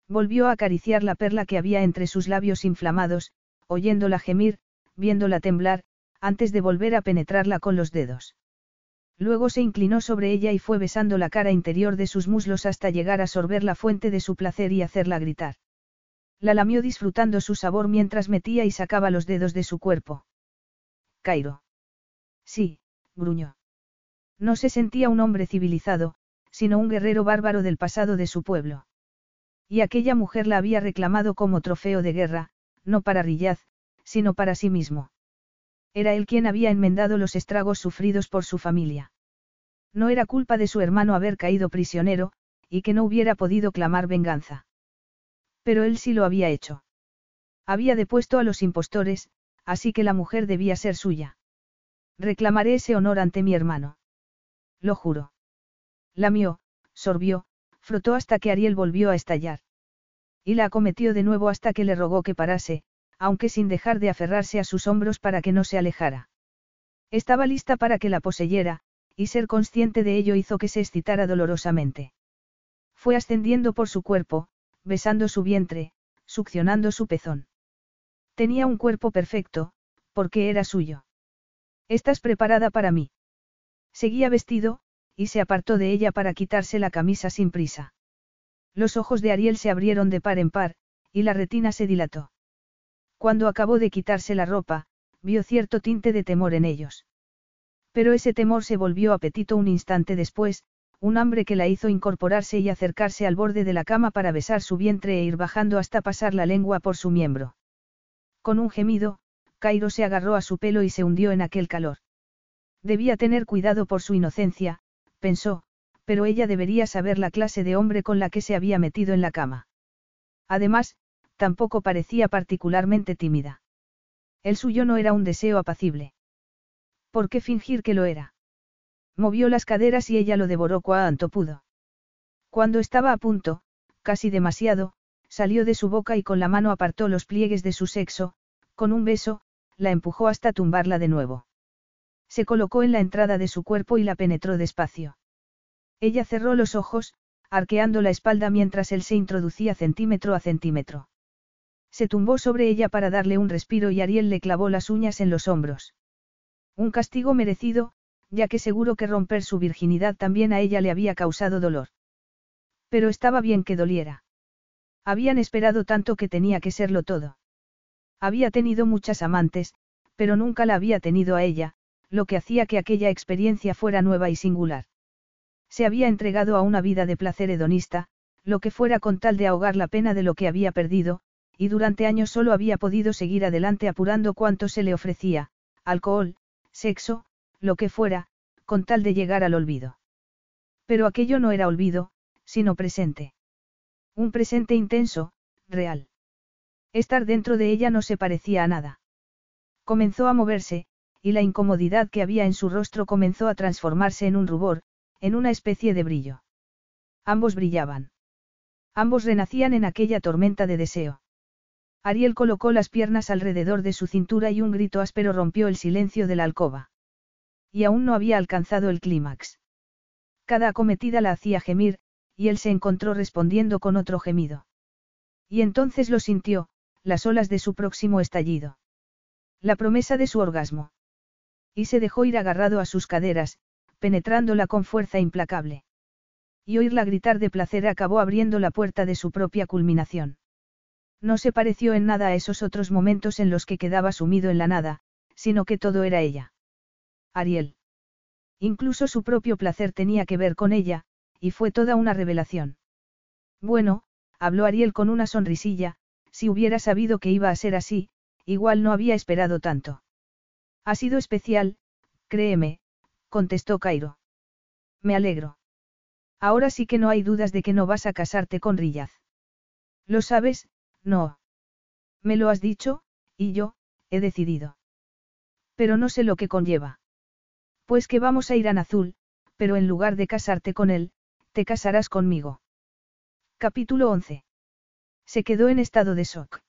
Volvió a acariciar la perla que había entre sus labios inflamados, oyéndola gemir, viéndola temblar, antes de volver a penetrarla con los dedos. Luego se inclinó sobre ella y fue besando la cara interior de sus muslos hasta llegar a sorber la fuente de su placer y hacerla gritar. La lamió disfrutando su sabor mientras metía y sacaba los dedos de su cuerpo. Cairo. Sí, gruñó. No se sentía un hombre civilizado, sino un guerrero bárbaro del pasado de su pueblo. Y aquella mujer la había reclamado como trofeo de guerra, no para Rillaz, sino para sí mismo. Era él quien había enmendado los estragos sufridos por su familia. No era culpa de su hermano haber caído prisionero, y que no hubiera podido clamar venganza. Pero él sí lo había hecho. Había depuesto a los impostores, así que la mujer debía ser suya. Reclamaré ese honor ante mi hermano. Lo juro. Lamió, sorbió, frotó hasta que Ariel volvió a estallar. Y la acometió de nuevo hasta que le rogó que parase, aunque sin dejar de aferrarse a sus hombros para que no se alejara. Estaba lista para que la poseyera, y ser consciente de ello hizo que se excitara dolorosamente. Fue ascendiendo por su cuerpo, besando su vientre, succionando su pezón. Tenía un cuerpo perfecto, porque era suyo. ¿Estás preparada para mí? Seguía vestido, y se apartó de ella para quitarse la camisa sin prisa. Los ojos de Ariel se abrieron de par en par, y la retina se dilató. Cuando acabó de quitarse la ropa, vio cierto tinte de temor en ellos. Pero ese temor se volvió apetito un instante después, un hambre que la hizo incorporarse y acercarse al borde de la cama para besar su vientre e ir bajando hasta pasar la lengua por su miembro. Con un gemido, Cairo se agarró a su pelo y se hundió en aquel calor. Debía tener cuidado por su inocencia, pensó, pero ella debería saber la clase de hombre con la que se había metido en la cama. Además, tampoco parecía particularmente tímida. El suyo no era un deseo apacible. ¿Por qué fingir que lo era? Movió las caderas y ella lo devoró cuanto pudo. Cuando estaba a punto, casi demasiado, salió de su boca y con la mano apartó los pliegues de su sexo, con un beso, la empujó hasta tumbarla de nuevo. Se colocó en la entrada de su cuerpo y la penetró despacio. Ella cerró los ojos, arqueando la espalda mientras él se introducía centímetro a centímetro. Se tumbó sobre ella para darle un respiro y Ariel le clavó las uñas en los hombros. Un castigo merecido, ya que seguro que romper su virginidad también a ella le había causado dolor. Pero estaba bien que doliera. Habían esperado tanto que tenía que serlo todo. Había tenido muchas amantes, pero nunca la había tenido a ella, lo que hacía que aquella experiencia fuera nueva y singular. Se había entregado a una vida de placer hedonista, lo que fuera con tal de ahogar la pena de lo que había perdido, y durante años solo había podido seguir adelante apurando cuanto se le ofrecía, alcohol, sexo, lo que fuera, con tal de llegar al olvido. Pero aquello no era olvido, sino presente. Un presente intenso, real. Estar dentro de ella no se parecía a nada. Comenzó a moverse, y la incomodidad que había en su rostro comenzó a transformarse en un rubor, en una especie de brillo. Ambos brillaban. Ambos renacían en aquella tormenta de deseo. Ariel colocó las piernas alrededor de su cintura y un grito áspero rompió el silencio de la alcoba y aún no había alcanzado el clímax. Cada acometida la hacía gemir, y él se encontró respondiendo con otro gemido. Y entonces lo sintió, las olas de su próximo estallido. La promesa de su orgasmo. Y se dejó ir agarrado a sus caderas, penetrándola con fuerza implacable. Y oírla gritar de placer acabó abriendo la puerta de su propia culminación. No se pareció en nada a esos otros momentos en los que quedaba sumido en la nada, sino que todo era ella. Ariel. Incluso su propio placer tenía que ver con ella, y fue toda una revelación. Bueno, habló Ariel con una sonrisilla, si hubiera sabido que iba a ser así, igual no había esperado tanto. Ha sido especial, créeme, contestó Cairo. Me alegro. Ahora sí que no hay dudas de que no vas a casarte con Rillaz. Lo sabes, no. Me lo has dicho, y yo, he decidido. Pero no sé lo que conlleva. Pues que vamos a ir a Nazul, pero en lugar de casarte con él, te casarás conmigo. Capítulo 11. Se quedó en estado de shock.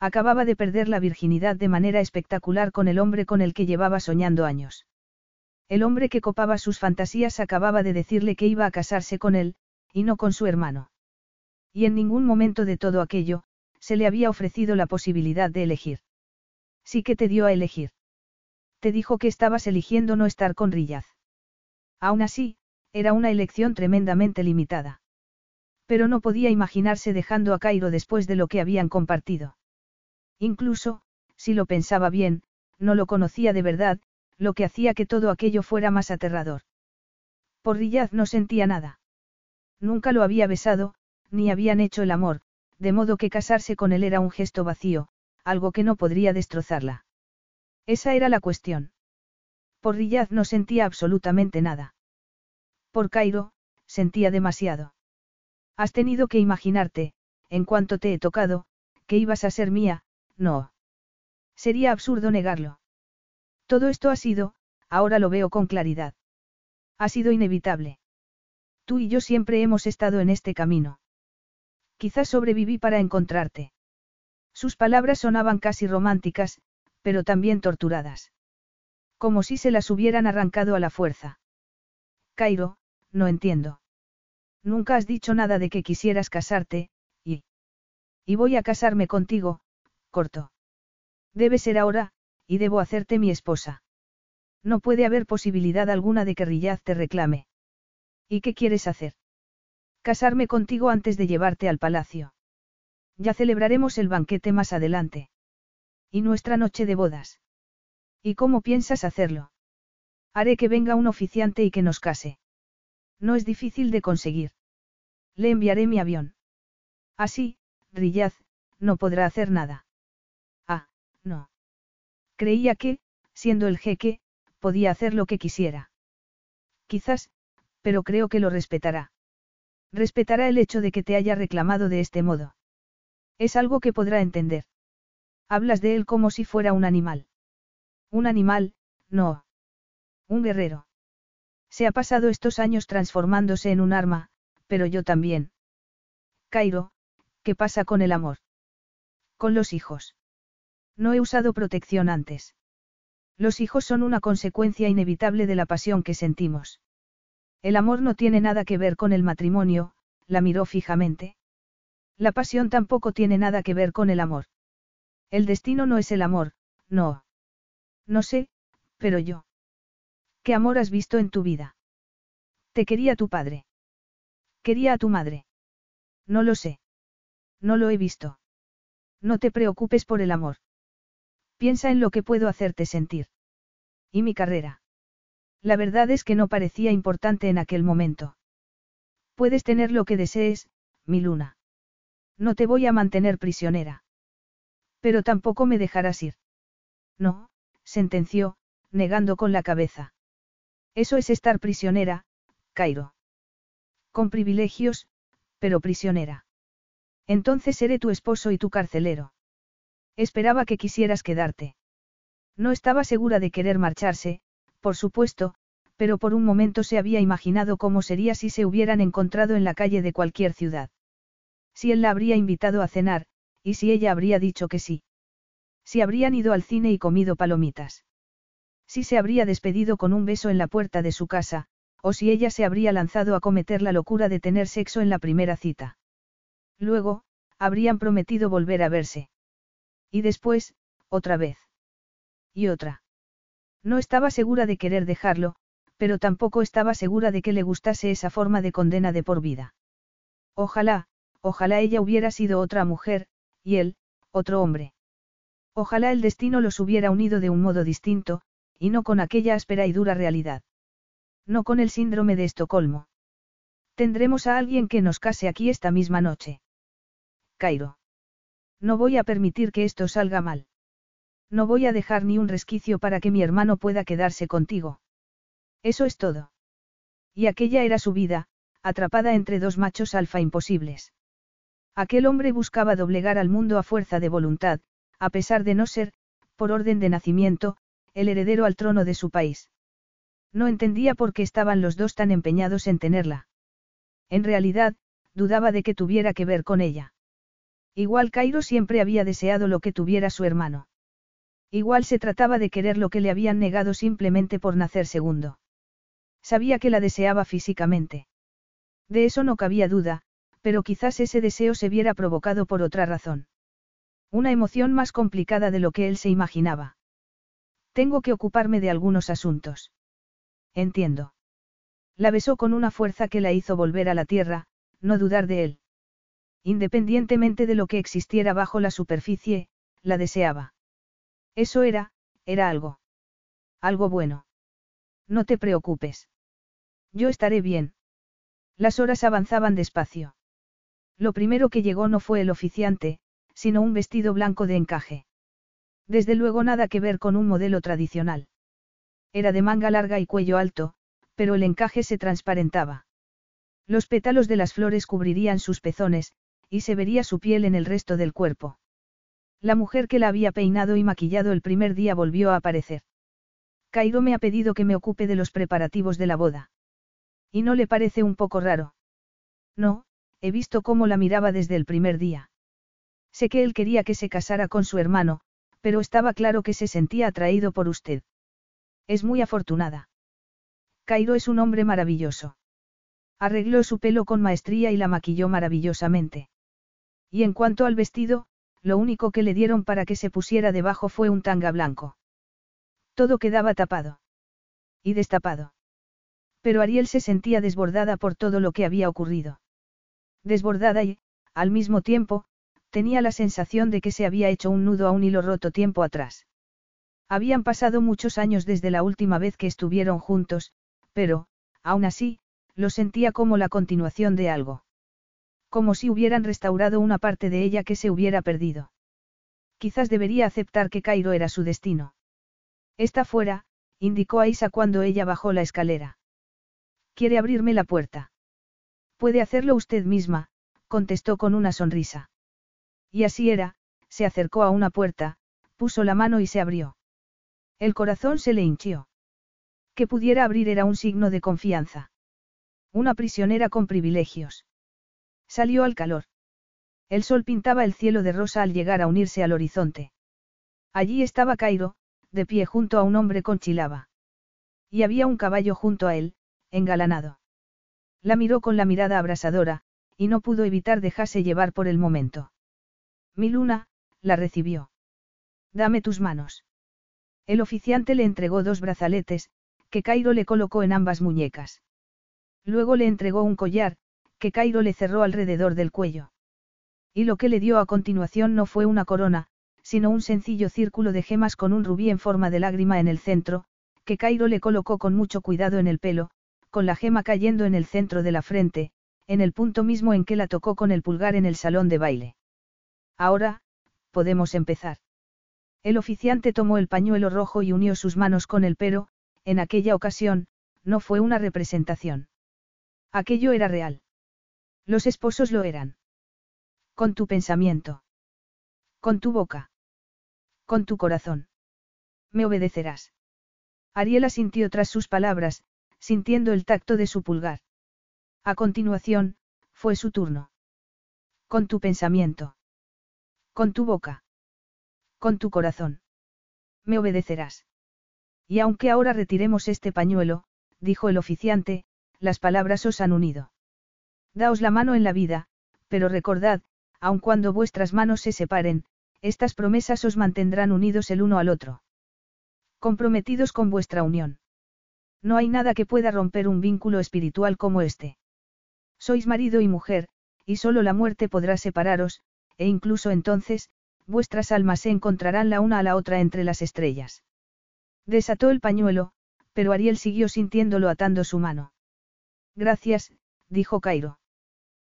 Acababa de perder la virginidad de manera espectacular con el hombre con el que llevaba soñando años. El hombre que copaba sus fantasías acababa de decirle que iba a casarse con él, y no con su hermano. Y en ningún momento de todo aquello, se le había ofrecido la posibilidad de elegir. Sí que te dio a elegir. Te dijo que estabas eligiendo no estar con Rillaz. Aún así, era una elección tremendamente limitada. Pero no podía imaginarse dejando a Cairo después de lo que habían compartido. Incluso, si lo pensaba bien, no lo conocía de verdad, lo que hacía que todo aquello fuera más aterrador. Por Riyaz no sentía nada. Nunca lo había besado, ni habían hecho el amor, de modo que casarse con él era un gesto vacío, algo que no podría destrozarla. Esa era la cuestión. Por Riyaz no sentía absolutamente nada. Por Cairo, sentía demasiado. Has tenido que imaginarte, en cuanto te he tocado, que ibas a ser mía, no. Sería absurdo negarlo. Todo esto ha sido, ahora lo veo con claridad. Ha sido inevitable. Tú y yo siempre hemos estado en este camino. Quizás sobreviví para encontrarte. Sus palabras sonaban casi románticas, pero también torturadas. Como si se las hubieran arrancado a la fuerza. Cairo, no entiendo. Nunca has dicho nada de que quisieras casarte, y... Y voy a casarme contigo, corto. Debe ser ahora, y debo hacerte mi esposa. No puede haber posibilidad alguna de que Riyaz te reclame. ¿Y qué quieres hacer? Casarme contigo antes de llevarte al palacio. Ya celebraremos el banquete más adelante. Y nuestra noche de bodas. ¿Y cómo piensas hacerlo? Haré que venga un oficiante y que nos case. No es difícil de conseguir. Le enviaré mi avión. Así, Riyaz, no podrá hacer nada. No. Creía que, siendo el jeque, podía hacer lo que quisiera. Quizás, pero creo que lo respetará. Respetará el hecho de que te haya reclamado de este modo. Es algo que podrá entender. Hablas de él como si fuera un animal. Un animal, no. Un guerrero. Se ha pasado estos años transformándose en un arma, pero yo también. Cairo, ¿qué pasa con el amor? Con los hijos. No he usado protección antes. Los hijos son una consecuencia inevitable de la pasión que sentimos. El amor no tiene nada que ver con el matrimonio, la miró fijamente. La pasión tampoco tiene nada que ver con el amor. El destino no es el amor, no. No sé, pero yo. ¿Qué amor has visto en tu vida? Te quería tu padre. Quería a tu madre. No lo sé. No lo he visto. No te preocupes por el amor. Piensa en lo que puedo hacerte sentir. ¿Y mi carrera? La verdad es que no parecía importante en aquel momento. Puedes tener lo que desees, mi luna. No te voy a mantener prisionera. Pero tampoco me dejarás ir. No, sentenció, negando con la cabeza. Eso es estar prisionera, Cairo. Con privilegios, pero prisionera. Entonces seré tu esposo y tu carcelero. Esperaba que quisieras quedarte. No estaba segura de querer marcharse, por supuesto, pero por un momento se había imaginado cómo sería si se hubieran encontrado en la calle de cualquier ciudad. Si él la habría invitado a cenar, y si ella habría dicho que sí. Si habrían ido al cine y comido palomitas. Si se habría despedido con un beso en la puerta de su casa, o si ella se habría lanzado a cometer la locura de tener sexo en la primera cita. Luego, habrían prometido volver a verse. Y después, otra vez. Y otra. No estaba segura de querer dejarlo, pero tampoco estaba segura de que le gustase esa forma de condena de por vida. Ojalá, ojalá ella hubiera sido otra mujer, y él, otro hombre. Ojalá el destino los hubiera unido de un modo distinto, y no con aquella áspera y dura realidad. No con el síndrome de Estocolmo. Tendremos a alguien que nos case aquí esta misma noche. Cairo. No voy a permitir que esto salga mal. No voy a dejar ni un resquicio para que mi hermano pueda quedarse contigo. Eso es todo. Y aquella era su vida, atrapada entre dos machos alfa imposibles. Aquel hombre buscaba doblegar al mundo a fuerza de voluntad, a pesar de no ser, por orden de nacimiento, el heredero al trono de su país. No entendía por qué estaban los dos tan empeñados en tenerla. En realidad, dudaba de que tuviera que ver con ella. Igual Cairo siempre había deseado lo que tuviera su hermano. Igual se trataba de querer lo que le habían negado simplemente por nacer segundo. Sabía que la deseaba físicamente. De eso no cabía duda, pero quizás ese deseo se viera provocado por otra razón. Una emoción más complicada de lo que él se imaginaba. Tengo que ocuparme de algunos asuntos. Entiendo. La besó con una fuerza que la hizo volver a la tierra, no dudar de él. Independientemente de lo que existiera bajo la superficie, la deseaba. Eso era, era algo. Algo bueno. No te preocupes. Yo estaré bien. Las horas avanzaban despacio. Lo primero que llegó no fue el oficiante, sino un vestido blanco de encaje. Desde luego nada que ver con un modelo tradicional. Era de manga larga y cuello alto, pero el encaje se transparentaba. Los pétalos de las flores cubrirían sus pezones, y se vería su piel en el resto del cuerpo. La mujer que la había peinado y maquillado el primer día volvió a aparecer. Cairo me ha pedido que me ocupe de los preparativos de la boda. ¿Y no le parece un poco raro? No, he visto cómo la miraba desde el primer día. Sé que él quería que se casara con su hermano, pero estaba claro que se sentía atraído por usted. Es muy afortunada. Cairo es un hombre maravilloso. Arregló su pelo con maestría y la maquilló maravillosamente. Y en cuanto al vestido, lo único que le dieron para que se pusiera debajo fue un tanga blanco. Todo quedaba tapado. Y destapado. Pero Ariel se sentía desbordada por todo lo que había ocurrido. Desbordada y, al mismo tiempo, tenía la sensación de que se había hecho un nudo a un hilo roto tiempo atrás. Habían pasado muchos años desde la última vez que estuvieron juntos, pero, aún así, lo sentía como la continuación de algo. Como si hubieran restaurado una parte de ella que se hubiera perdido. Quizás debería aceptar que Cairo era su destino. Está fuera, indicó a Isa cuando ella bajó la escalera. ¿Quiere abrirme la puerta? Puede hacerlo usted misma, contestó con una sonrisa. Y así era, se acercó a una puerta, puso la mano y se abrió. El corazón se le hinchió. Que pudiera abrir era un signo de confianza. Una prisionera con privilegios. Salió al calor. El sol pintaba el cielo de rosa al llegar a unirse al horizonte. Allí estaba Cairo, de pie junto a un hombre con chilaba. Y había un caballo junto a él, engalanado. La miró con la mirada abrasadora, y no pudo evitar dejarse llevar por el momento. Mi luna, la recibió. Dame tus manos. El oficiante le entregó dos brazaletes, que Cairo le colocó en ambas muñecas. Luego le entregó un collar, que Cairo le cerró alrededor del cuello. Y lo que le dio a continuación no fue una corona, sino un sencillo círculo de gemas con un rubí en forma de lágrima en el centro, que Cairo le colocó con mucho cuidado en el pelo, con la gema cayendo en el centro de la frente, en el punto mismo en que la tocó con el pulgar en el salón de baile. Ahora, podemos empezar. El oficiante tomó el pañuelo rojo y unió sus manos con el pero, en aquella ocasión, no fue una representación. Aquello era real. Los esposos lo eran. Con tu pensamiento. Con tu boca. Con tu corazón. Me obedecerás. Ariela sintió tras sus palabras, sintiendo el tacto de su pulgar. A continuación, fue su turno. Con tu pensamiento. Con tu boca. Con tu corazón. Me obedecerás. Y aunque ahora retiremos este pañuelo, dijo el oficiante, las palabras os han unido. Daos la mano en la vida, pero recordad, aun cuando vuestras manos se separen, estas promesas os mantendrán unidos el uno al otro. Comprometidos con vuestra unión. No hay nada que pueda romper un vínculo espiritual como este. Sois marido y mujer, y solo la muerte podrá separaros, e incluso entonces, vuestras almas se encontrarán la una a la otra entre las estrellas. Desató el pañuelo, pero Ariel siguió sintiéndolo atando su mano. Gracias, dijo Cairo.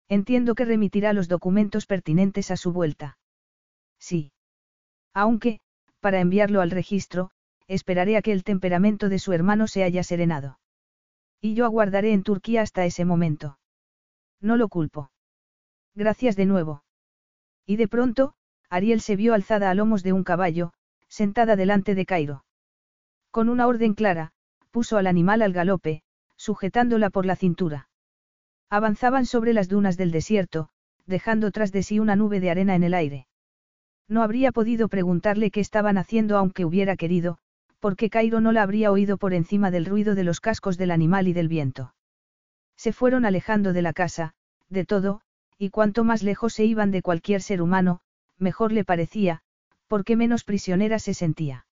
Entiendo que remitirá los documentos pertinentes a su vuelta. Sí. Aunque, para enviarlo al registro, esperaré a que el temperamento de su hermano se haya serenado. Y yo aguardaré en Turquía hasta ese momento. No lo culpo. Gracias de nuevo. Y de pronto, Ariel se vio alzada a lomos de un caballo, sentada delante de Cairo. Con una orden clara, puso al animal al galope, sujetándola por la cintura. Avanzaban sobre las dunas del desierto, dejando tras de sí una nube de arena en el aire. No habría podido preguntarle qué estaban haciendo aunque hubiera querido, porque Cairo no la habría oído por encima del ruido de los cascos del animal y del viento. Se fueron alejando de la casa, de todo, y cuanto más lejos se iban de cualquier ser humano, mejor le parecía, porque menos prisionera se sentía.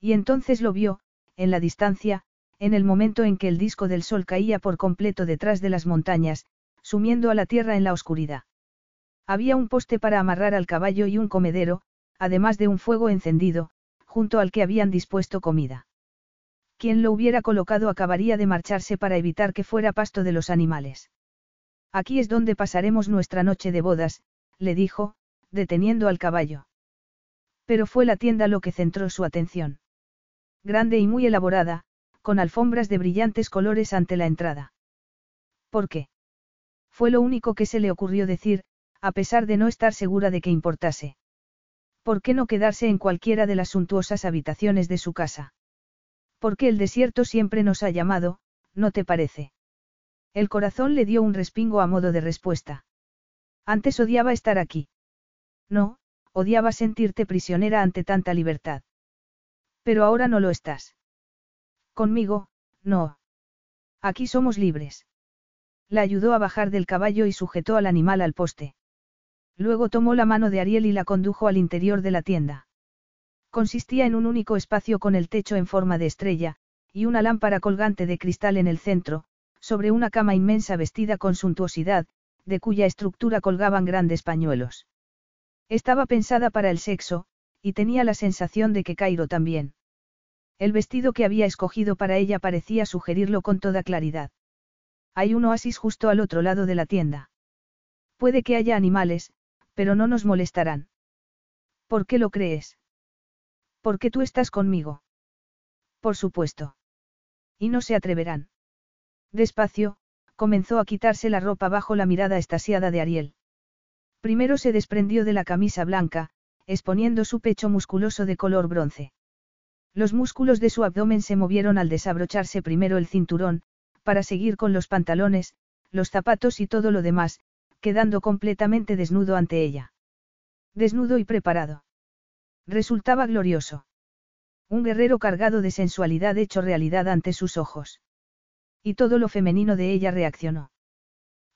Y entonces lo vio, en la distancia, en el momento en que el disco del sol caía por completo detrás de las montañas, sumiendo a la tierra en la oscuridad. Había un poste para amarrar al caballo y un comedero, además de un fuego encendido, junto al que habían dispuesto comida. Quien lo hubiera colocado acabaría de marcharse para evitar que fuera pasto de los animales. Aquí es donde pasaremos nuestra noche de bodas, le dijo, deteniendo al caballo. Pero fue la tienda lo que centró su atención. Grande y muy elaborada, con alfombras de brillantes colores ante la entrada. ¿Por qué? Fue lo único que se le ocurrió decir, a pesar de no estar segura de que importase. ¿Por qué no quedarse en cualquiera de las suntuosas habitaciones de su casa? Porque el desierto siempre nos ha llamado, ¿no te parece? El corazón le dio un respingo a modo de respuesta. Antes odiaba estar aquí. No, odiaba sentirte prisionera ante tanta libertad. Pero ahora no lo estás. Conmigo, no. Aquí somos libres. La ayudó a bajar del caballo y sujetó al animal al poste. Luego tomó la mano de Ariel y la condujo al interior de la tienda. Consistía en un único espacio con el techo en forma de estrella, y una lámpara colgante de cristal en el centro, sobre una cama inmensa vestida con suntuosidad, de cuya estructura colgaban grandes pañuelos. Estaba pensada para el sexo, y tenía la sensación de que Cairo también. El vestido que había escogido para ella parecía sugerirlo con toda claridad. Hay un oasis justo al otro lado de la tienda. Puede que haya animales, pero no nos molestarán. ¿Por qué lo crees? Porque tú estás conmigo. Por supuesto. Y no se atreverán. Despacio, comenzó a quitarse la ropa bajo la mirada estasiada de Ariel. Primero se desprendió de la camisa blanca, exponiendo su pecho musculoso de color bronce. Los músculos de su abdomen se movieron al desabrocharse primero el cinturón, para seguir con los pantalones, los zapatos y todo lo demás, quedando completamente desnudo ante ella. Desnudo y preparado. Resultaba glorioso. Un guerrero cargado de sensualidad hecho realidad ante sus ojos. Y todo lo femenino de ella reaccionó.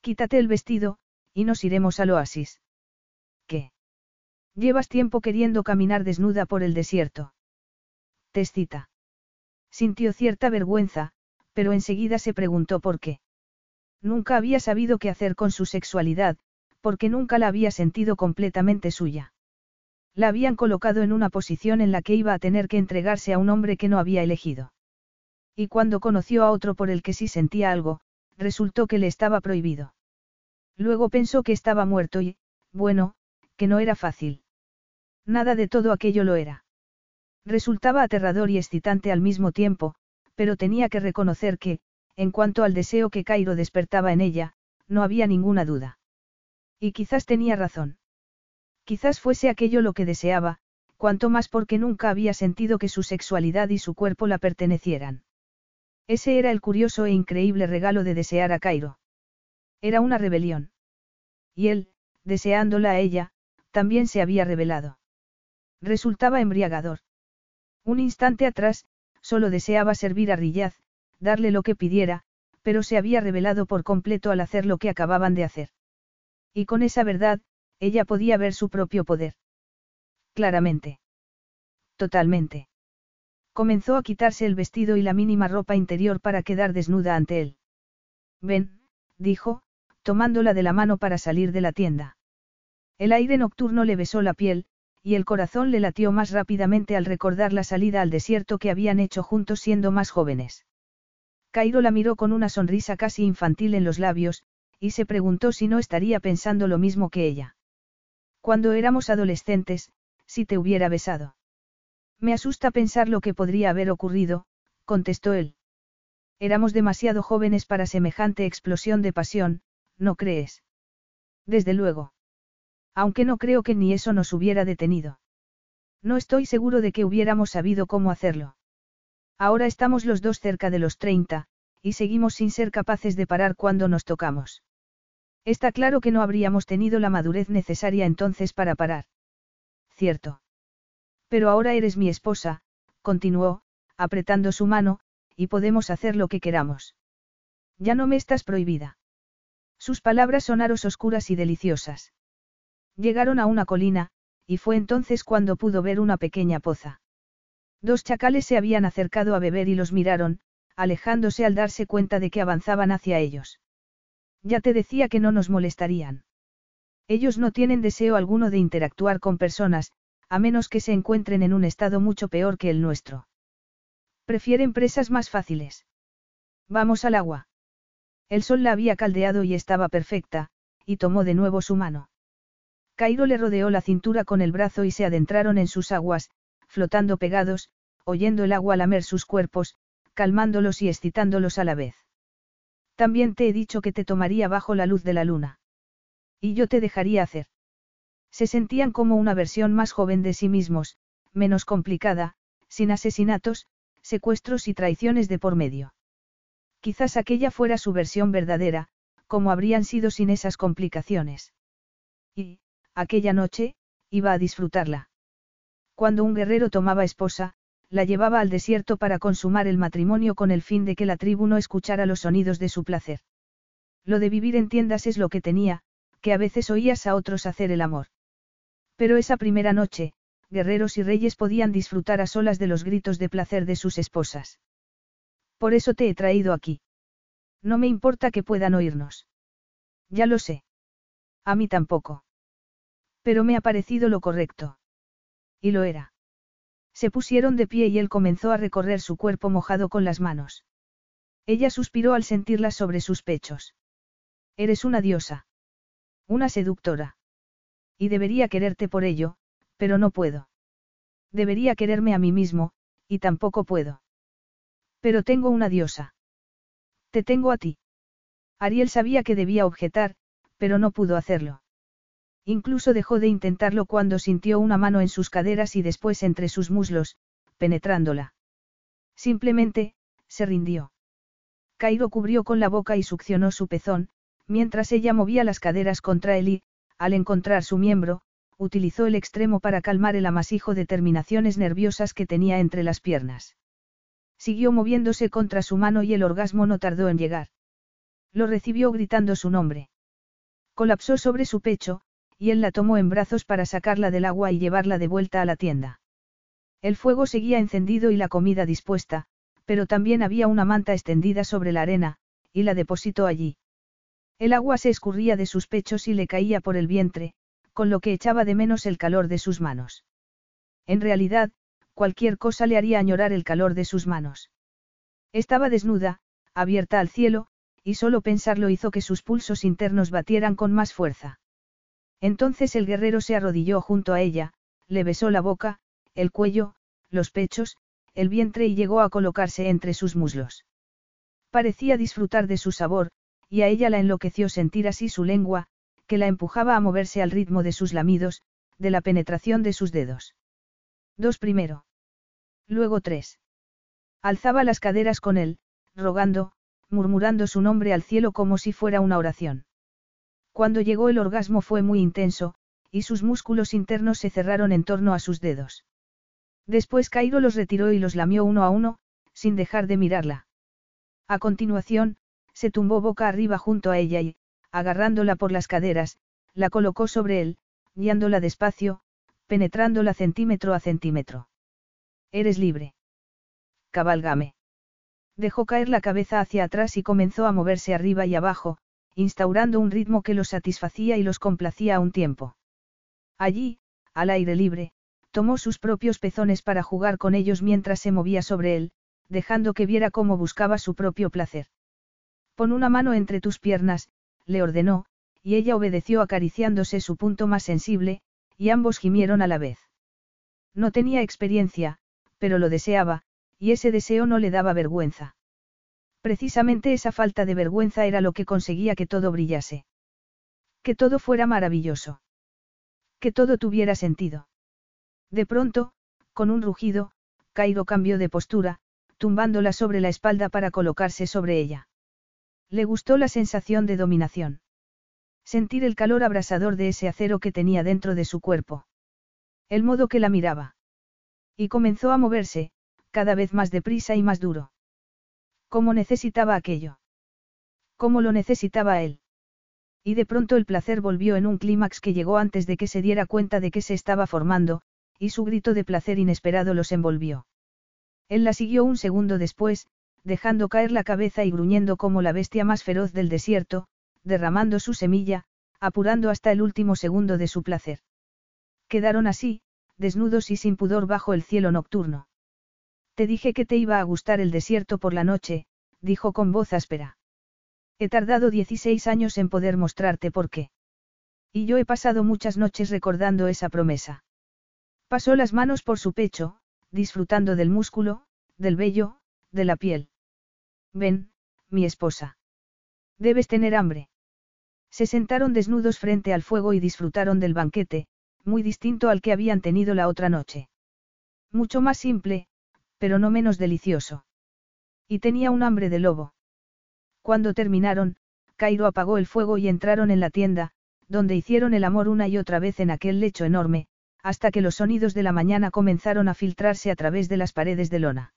Quítate el vestido, y nos iremos al oasis. ¿Qué? Llevas tiempo queriendo caminar desnuda por el desierto. Te Sintió cierta vergüenza, pero enseguida se preguntó por qué. Nunca había sabido qué hacer con su sexualidad, porque nunca la había sentido completamente suya. La habían colocado en una posición en la que iba a tener que entregarse a un hombre que no había elegido. Y cuando conoció a otro por el que sí sentía algo, resultó que le estaba prohibido. Luego pensó que estaba muerto y, bueno, que no era fácil. Nada de todo aquello lo era. Resultaba aterrador y excitante al mismo tiempo, pero tenía que reconocer que, en cuanto al deseo que Cairo despertaba en ella, no había ninguna duda. Y quizás tenía razón. Quizás fuese aquello lo que deseaba, cuanto más porque nunca había sentido que su sexualidad y su cuerpo la pertenecieran. Ese era el curioso e increíble regalo de desear a Cairo. Era una rebelión. Y él, deseándola a ella, también se había revelado. Resultaba embriagador. Un instante atrás, solo deseaba servir a Rillaz, darle lo que pidiera, pero se había revelado por completo al hacer lo que acababan de hacer. Y con esa verdad, ella podía ver su propio poder. Claramente. Totalmente. Comenzó a quitarse el vestido y la mínima ropa interior para quedar desnuda ante él. Ven, dijo, tomándola de la mano para salir de la tienda. El aire nocturno le besó la piel, y el corazón le latió más rápidamente al recordar la salida al desierto que habían hecho juntos siendo más jóvenes. Cairo la miró con una sonrisa casi infantil en los labios, y se preguntó si no estaría pensando lo mismo que ella. Cuando éramos adolescentes, si te hubiera besado. Me asusta pensar lo que podría haber ocurrido, contestó él. Éramos demasiado jóvenes para semejante explosión de pasión, ¿no crees? Desde luego. Aunque no creo que ni eso nos hubiera detenido. No estoy seguro de que hubiéramos sabido cómo hacerlo. Ahora estamos los dos cerca de los 30, y seguimos sin ser capaces de parar cuando nos tocamos. Está claro que no habríamos tenido la madurez necesaria entonces para parar. Cierto. Pero ahora eres mi esposa, continuó, apretando su mano, y podemos hacer lo que queramos. Ya no me estás prohibida. Sus palabras sonaron oscuras y deliciosas. Llegaron a una colina, y fue entonces cuando pudo ver una pequeña poza. Dos chacales se habían acercado a beber y los miraron, alejándose al darse cuenta de que avanzaban hacia ellos. Ya te decía que no nos molestarían. Ellos no tienen deseo alguno de interactuar con personas, a menos que se encuentren en un estado mucho peor que el nuestro. Prefieren presas más fáciles. Vamos al agua. El sol la había caldeado y estaba perfecta, y tomó de nuevo su mano. Cairo le rodeó la cintura con el brazo y se adentraron en sus aguas, flotando pegados, oyendo el agua lamer sus cuerpos, calmándolos y excitándolos a la vez. También te he dicho que te tomaría bajo la luz de la luna. Y yo te dejaría hacer. Se sentían como una versión más joven de sí mismos, menos complicada, sin asesinatos, secuestros y traiciones de por medio. Quizás aquella fuera su versión verdadera, como habrían sido sin esas complicaciones. Y, aquella noche, iba a disfrutarla. Cuando un guerrero tomaba esposa, la llevaba al desierto para consumar el matrimonio con el fin de que la tribu no escuchara los sonidos de su placer. Lo de vivir en tiendas es lo que tenía, que a veces oías a otros hacer el amor. Pero esa primera noche, guerreros y reyes podían disfrutar a solas de los gritos de placer de sus esposas. Por eso te he traído aquí. No me importa que puedan oírnos. Ya lo sé. A mí tampoco. Pero me ha parecido lo correcto. Y lo era. Se pusieron de pie y él comenzó a recorrer su cuerpo mojado con las manos. Ella suspiró al sentirla sobre sus pechos. Eres una diosa. Una seductora. Y debería quererte por ello, pero no puedo. Debería quererme a mí mismo, y tampoco puedo. Pero tengo una diosa. Te tengo a ti. Ariel sabía que debía objetar, pero no pudo hacerlo. Incluso dejó de intentarlo cuando sintió una mano en sus caderas y después entre sus muslos, penetrándola. Simplemente, se rindió. Cairo cubrió con la boca y succionó su pezón, mientras ella movía las caderas contra él y, al encontrar su miembro, utilizó el extremo para calmar el amasijo de terminaciones nerviosas que tenía entre las piernas. Siguió moviéndose contra su mano y el orgasmo no tardó en llegar. Lo recibió gritando su nombre. Colapsó sobre su pecho, y él la tomó en brazos para sacarla del agua y llevarla de vuelta a la tienda. El fuego seguía encendido y la comida dispuesta, pero también había una manta extendida sobre la arena, y la depositó allí. El agua se escurría de sus pechos y le caía por el vientre, con lo que echaba de menos el calor de sus manos. En realidad, cualquier cosa le haría añorar el calor de sus manos. Estaba desnuda, abierta al cielo, y solo pensarlo hizo que sus pulsos internos batieran con más fuerza. Entonces el guerrero se arrodilló junto a ella, le besó la boca, el cuello, los pechos, el vientre y llegó a colocarse entre sus muslos. Parecía disfrutar de su sabor, y a ella la enloqueció sentir así su lengua, que la empujaba a moverse al ritmo de sus lamidos, de la penetración de sus dedos. Dos primero. Luego tres. Alzaba las caderas con él, rogando, murmurando su nombre al cielo como si fuera una oración. Cuando llegó el orgasmo fue muy intenso, y sus músculos internos se cerraron en torno a sus dedos. Después Cairo los retiró y los lamió uno a uno, sin dejar de mirarla. A continuación, se tumbó boca arriba junto a ella y, agarrándola por las caderas, la colocó sobre él, guiándola despacio, penetrándola centímetro a centímetro. Eres libre. Cabalgame. Dejó caer la cabeza hacia atrás y comenzó a moverse arriba y abajo, instaurando un ritmo que los satisfacía y los complacía a un tiempo. Allí, al aire libre, tomó sus propios pezones para jugar con ellos mientras se movía sobre él, dejando que viera cómo buscaba su propio placer. Pon una mano entre tus piernas, le ordenó, y ella obedeció acariciándose su punto más sensible, y ambos gimieron a la vez. No tenía experiencia, pero lo deseaba, y ese deseo no le daba vergüenza. Precisamente esa falta de vergüenza era lo que conseguía que todo brillase. Que todo fuera maravilloso. Que todo tuviera sentido. De pronto, con un rugido, Cairo cambió de postura, tumbándola sobre la espalda para colocarse sobre ella. Le gustó la sensación de dominación. Sentir el calor abrasador de ese acero que tenía dentro de su cuerpo. El modo que la miraba. Y comenzó a moverse, cada vez más deprisa y más duro. ¿Cómo necesitaba aquello? ¿Cómo lo necesitaba él? Y de pronto el placer volvió en un clímax que llegó antes de que se diera cuenta de que se estaba formando, y su grito de placer inesperado los envolvió. Él la siguió un segundo después, dejando caer la cabeza y gruñendo como la bestia más feroz del desierto, derramando su semilla, apurando hasta el último segundo de su placer. Quedaron así, desnudos y sin pudor bajo el cielo nocturno. Te dije que te iba a gustar el desierto por la noche, dijo con voz áspera. He tardado 16 años en poder mostrarte por qué. Y yo he pasado muchas noches recordando esa promesa. Pasó las manos por su pecho, disfrutando del músculo, del vello, de la piel. Ven, mi esposa. Debes tener hambre. Se sentaron desnudos frente al fuego y disfrutaron del banquete, muy distinto al que habían tenido la otra noche. Mucho más simple, pero no menos delicioso. Y tenía un hambre de lobo. Cuando terminaron, Cairo apagó el fuego y entraron en la tienda, donde hicieron el amor una y otra vez en aquel lecho enorme, hasta que los sonidos de la mañana comenzaron a filtrarse a través de las paredes de lona.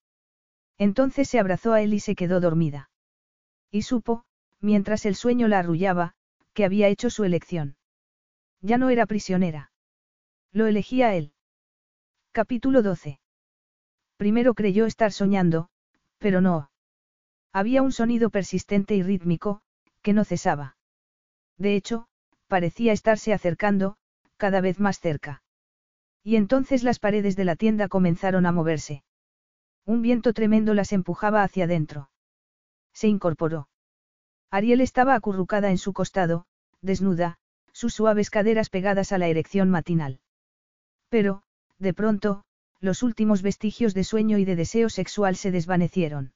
Entonces se abrazó a él y se quedó dormida. Y supo, mientras el sueño la arrullaba, que había hecho su elección. Ya no era prisionera. Lo elegía él. Capítulo 12. Primero creyó estar soñando, pero no. Había un sonido persistente y rítmico, que no cesaba. De hecho, parecía estarse acercando, cada vez más cerca. Y entonces las paredes de la tienda comenzaron a moverse. Un viento tremendo las empujaba hacia adentro. Se incorporó. Ariel estaba acurrucada en su costado, desnuda, sus suaves caderas pegadas a la erección matinal. Pero, de pronto, los últimos vestigios de sueño y de deseo sexual se desvanecieron.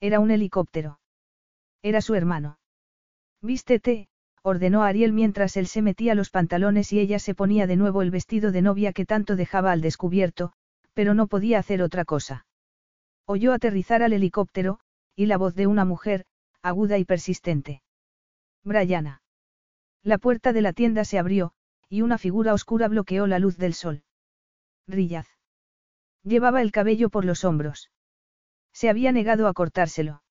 Era un helicóptero. Era su hermano. Vístete, ordenó Ariel mientras él se metía los pantalones y ella se ponía de nuevo el vestido de novia que tanto dejaba al descubierto, pero no podía hacer otra cosa. Oyó aterrizar al helicóptero, y la voz de una mujer, aguda y persistente. Brianna. La puerta de la tienda se abrió, y una figura oscura bloqueó la luz del sol. Rillaz. Llevaba el cabello por los hombros. Se había negado a cortárselo.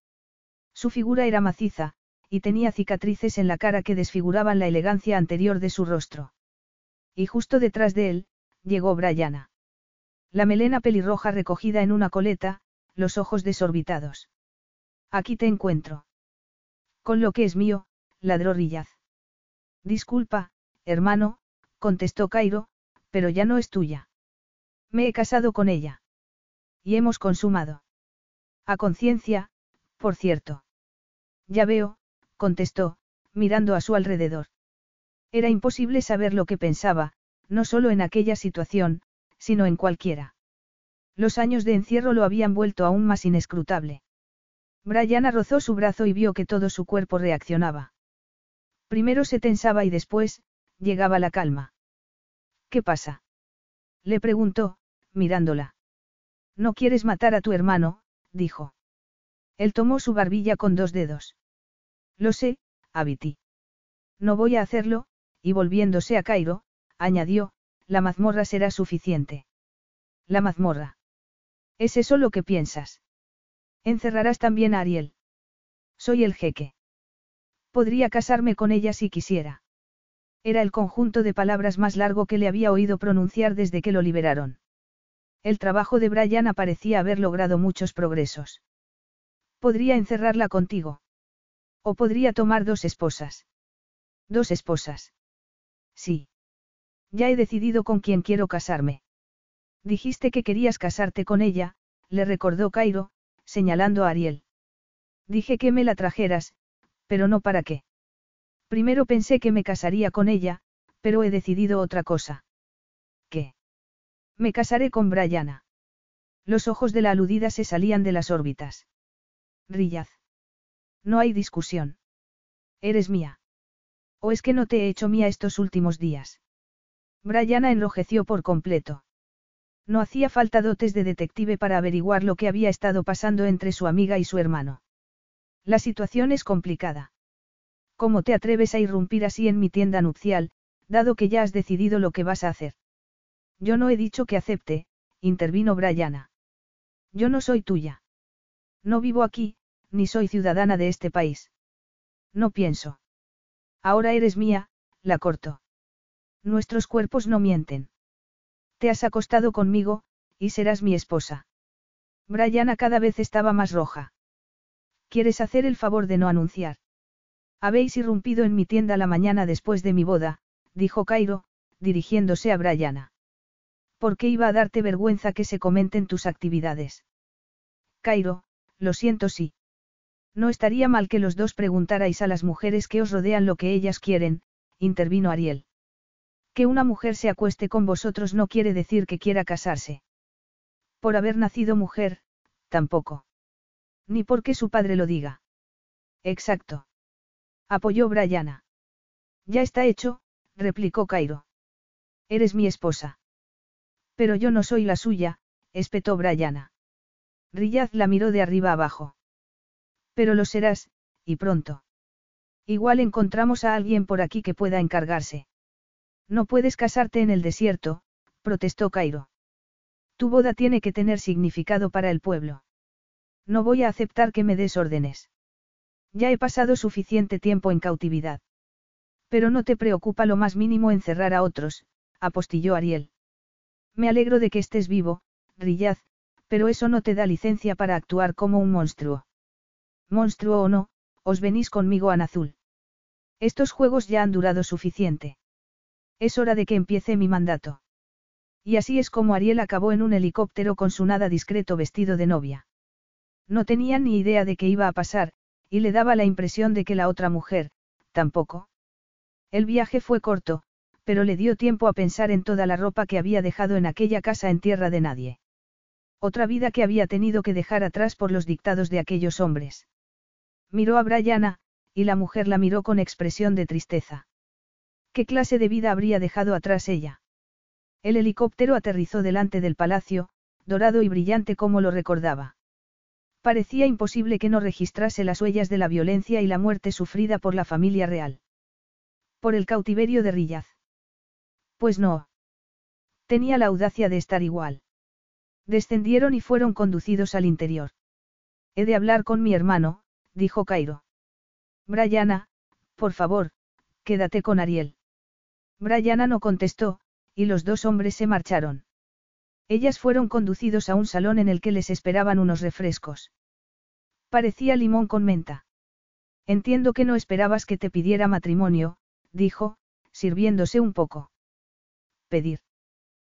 Su figura era maciza, y tenía cicatrices en la cara que desfiguraban la elegancia anterior de su rostro. Y justo detrás de él, llegó Brianna. La melena pelirroja recogida en una coleta, los ojos desorbitados. Aquí te encuentro. Con lo que es mío, ladró Rillaz. Disculpa, hermano, contestó Cairo, pero ya no es tuya. Me he casado con ella. Y hemos consumado. A conciencia, por cierto. Ya veo, contestó, mirando a su alrededor. Era imposible saber lo que pensaba, no solo en aquella situación, sino en cualquiera. Los años de encierro lo habían vuelto aún más inescrutable. Brianna rozó su brazo y vio que todo su cuerpo reaccionaba. Primero se tensaba y después, llegaba la calma. ¿Qué pasa? Le preguntó, mirándola. No quieres matar a tu hermano, dijo. Él tomó su barbilla con dos dedos. Lo sé, Abiti. No voy a hacerlo, y volviéndose a Cairo, añadió, la mazmorra será suficiente. La mazmorra. ¿Es eso lo que piensas? Encerrarás también a Ariel. Soy el jeque. Podría casarme con ella si quisiera. Era el conjunto de palabras más largo que le había oído pronunciar desde que lo liberaron. El trabajo de Brian parecía haber logrado muchos progresos. Podría encerrarla contigo. O podría tomar dos esposas. Dos esposas. Sí. Ya he decidido con quién quiero casarme. Dijiste que querías casarte con ella, le recordó Cairo, señalando a Ariel. Dije que me la trajeras, pero no para qué. Primero pensé que me casaría con ella, pero he decidido otra cosa. Me casaré con Brianna. Los ojos de la aludida se salían de las órbitas. Rillaz. No hay discusión. Eres mía. ¿O es que no te he hecho mía estos últimos días? Brianna enrojeció por completo. No hacía falta dotes de detective para averiguar lo que había estado pasando entre su amiga y su hermano. La situación es complicada. ¿Cómo te atreves a irrumpir así en mi tienda nupcial, dado que ya has decidido lo que vas a hacer? Yo no he dicho que acepte, intervino Brianna. Yo no soy tuya. No vivo aquí, ni soy ciudadana de este país. No pienso. Ahora eres mía, la corto. Nuestros cuerpos no mienten. Te has acostado conmigo, y serás mi esposa. Brianna cada vez estaba más roja. ¿Quieres hacer el favor de no anunciar? Habéis irrumpido en mi tienda la mañana después de mi boda, dijo Cairo, dirigiéndose a Brianna. ¿Por qué iba a darte vergüenza que se comenten tus actividades? Cairo, lo siento sí. No estaría mal que los dos preguntarais a las mujeres que os rodean lo que ellas quieren, intervino Ariel. Que una mujer se acueste con vosotros no quiere decir que quiera casarse. Por haber nacido mujer, tampoco. Ni porque su padre lo diga. Exacto. Apoyó Brianna. Ya está hecho, replicó Cairo. Eres mi esposa. Pero yo no soy la suya, espetó Brianna. Riyaz la miró de arriba abajo. Pero lo serás, y pronto. Igual encontramos a alguien por aquí que pueda encargarse. No puedes casarte en el desierto, protestó Cairo. Tu boda tiene que tener significado para el pueblo. No voy a aceptar que me des órdenes. Ya he pasado suficiente tiempo en cautividad. Pero no te preocupa lo más mínimo encerrar a otros, apostilló Ariel. Me alegro de que estés vivo, Riyaz, pero eso no te da licencia para actuar como un monstruo. Monstruo o no, os venís conmigo a Nazul. Estos juegos ya han durado suficiente. Es hora de que empiece mi mandato. Y así es como Ariel acabó en un helicóptero con su nada discreto vestido de novia. No tenía ni idea de qué iba a pasar, y le daba la impresión de que la otra mujer, tampoco. El viaje fue corto, pero le dio tiempo a pensar en toda la ropa que había dejado en aquella casa en tierra de nadie. Otra vida que había tenido que dejar atrás por los dictados de aquellos hombres. Miró a Brianna, y la mujer la miró con expresión de tristeza. ¿Qué clase de vida habría dejado atrás ella? El helicóptero aterrizó delante del palacio, dorado y brillante como lo recordaba. Parecía imposible que no registrase las huellas de la violencia y la muerte sufrida por la familia real. Por el cautiverio de Rillaz. Pues no. Tenía la audacia de estar igual. Descendieron y fueron conducidos al interior. He de hablar con mi hermano, dijo Cairo. Brianna, por favor, quédate con Ariel. Brianna no contestó, y los dos hombres se marcharon. Ellas fueron conducidos a un salón en el que les esperaban unos refrescos. Parecía limón con menta. Entiendo que no esperabas que te pidiera matrimonio, dijo, sirviéndose un poco. Pedir.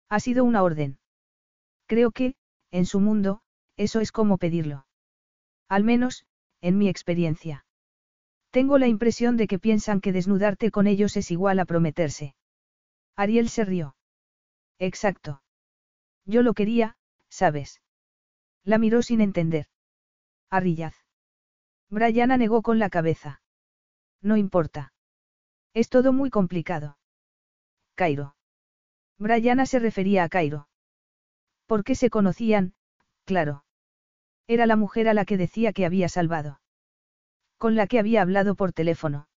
Ha sido una orden. Creo que, en su mundo, eso es como pedirlo. Al menos, en mi experiencia. Tengo la impresión de que piensan que desnudarte con ellos es igual a prometerse. Ariel se rió. Exacto. Yo lo quería, sabes. La miró sin entender. Arrillaz. Brianna negó con la cabeza. No importa. Es todo muy complicado. Cairo. Brianna se refería a Cairo. ¿Por qué se conocían? Claro. Era la mujer a la que decía que había salvado. Con la que había hablado por teléfono.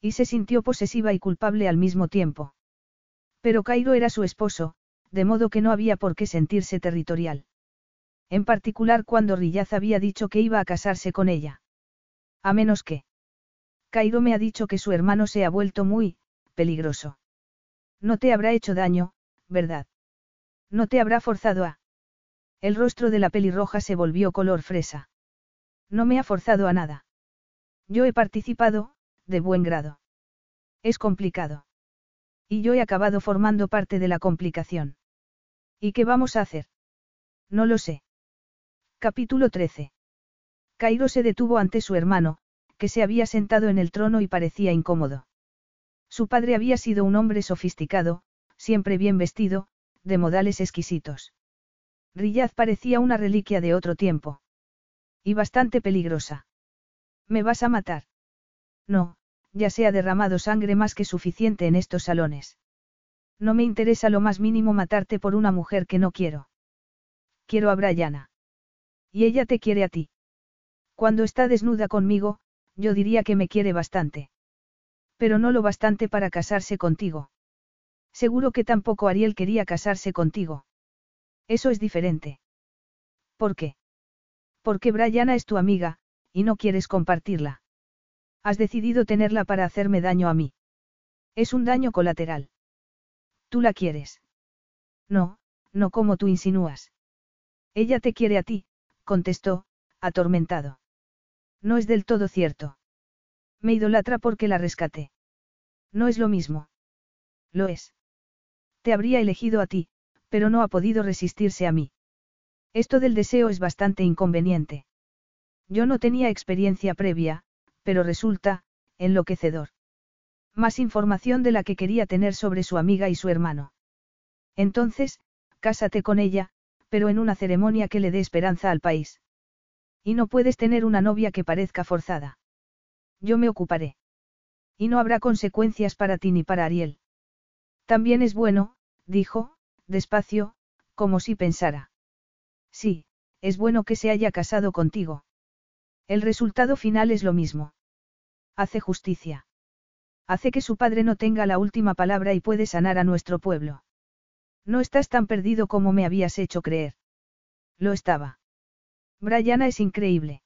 Y se sintió posesiva y culpable al mismo tiempo. Pero Cairo era su esposo, de modo que no había por qué sentirse territorial. En particular cuando Rillaz había dicho que iba a casarse con ella. A menos que. Cairo me ha dicho que su hermano se ha vuelto muy, peligroso. No te habrá hecho daño, ¿verdad? No te habrá forzado a. El rostro de la pelirroja se volvió color fresa. No me ha forzado a nada. Yo he participado, de buen grado. Es complicado. Y yo he acabado formando parte de la complicación. ¿Y qué vamos a hacer? No lo sé. Capítulo 13. Cairo se detuvo ante su hermano, que se había sentado en el trono y parecía incómodo. Su padre había sido un hombre sofisticado, siempre bien vestido, de modales exquisitos. Riyaz parecía una reliquia de otro tiempo. Y bastante peligrosa. ¿Me vas a matar? No, ya se ha derramado sangre más que suficiente en estos salones. No me interesa lo más mínimo matarte por una mujer que no quiero. Quiero a Brianna. Y ella te quiere a ti. Cuando está desnuda conmigo, yo diría que me quiere bastante. Pero no lo bastante para casarse contigo. Seguro que tampoco Ariel quería casarse contigo. Eso es diferente. ¿Por qué? Porque Brianna es tu amiga, y no quieres compartirla. Has decidido tenerla para hacerme daño a mí. Es un daño colateral. Tú la quieres. No, no como tú insinúas. Ella te quiere a ti, contestó, atormentado. No es del todo cierto. Me idolatra porque la rescaté. No es lo mismo. Lo es. Te habría elegido a ti, pero no ha podido resistirse a mí. Esto del deseo es bastante inconveniente. Yo no tenía experiencia previa, pero resulta, enloquecedor. Más información de la que quería tener sobre su amiga y su hermano. Entonces, cásate con ella, pero en una ceremonia que le dé esperanza al país. Y no puedes tener una novia que parezca forzada. Yo me ocuparé. Y no habrá consecuencias para ti ni para Ariel. También es bueno, dijo, despacio, como si pensara. Sí, es bueno que se haya casado contigo. El resultado final es lo mismo. Hace justicia. Hace que su padre no tenga la última palabra y puede sanar a nuestro pueblo. No estás tan perdido como me habías hecho creer. Lo estaba. Brianna es increíble.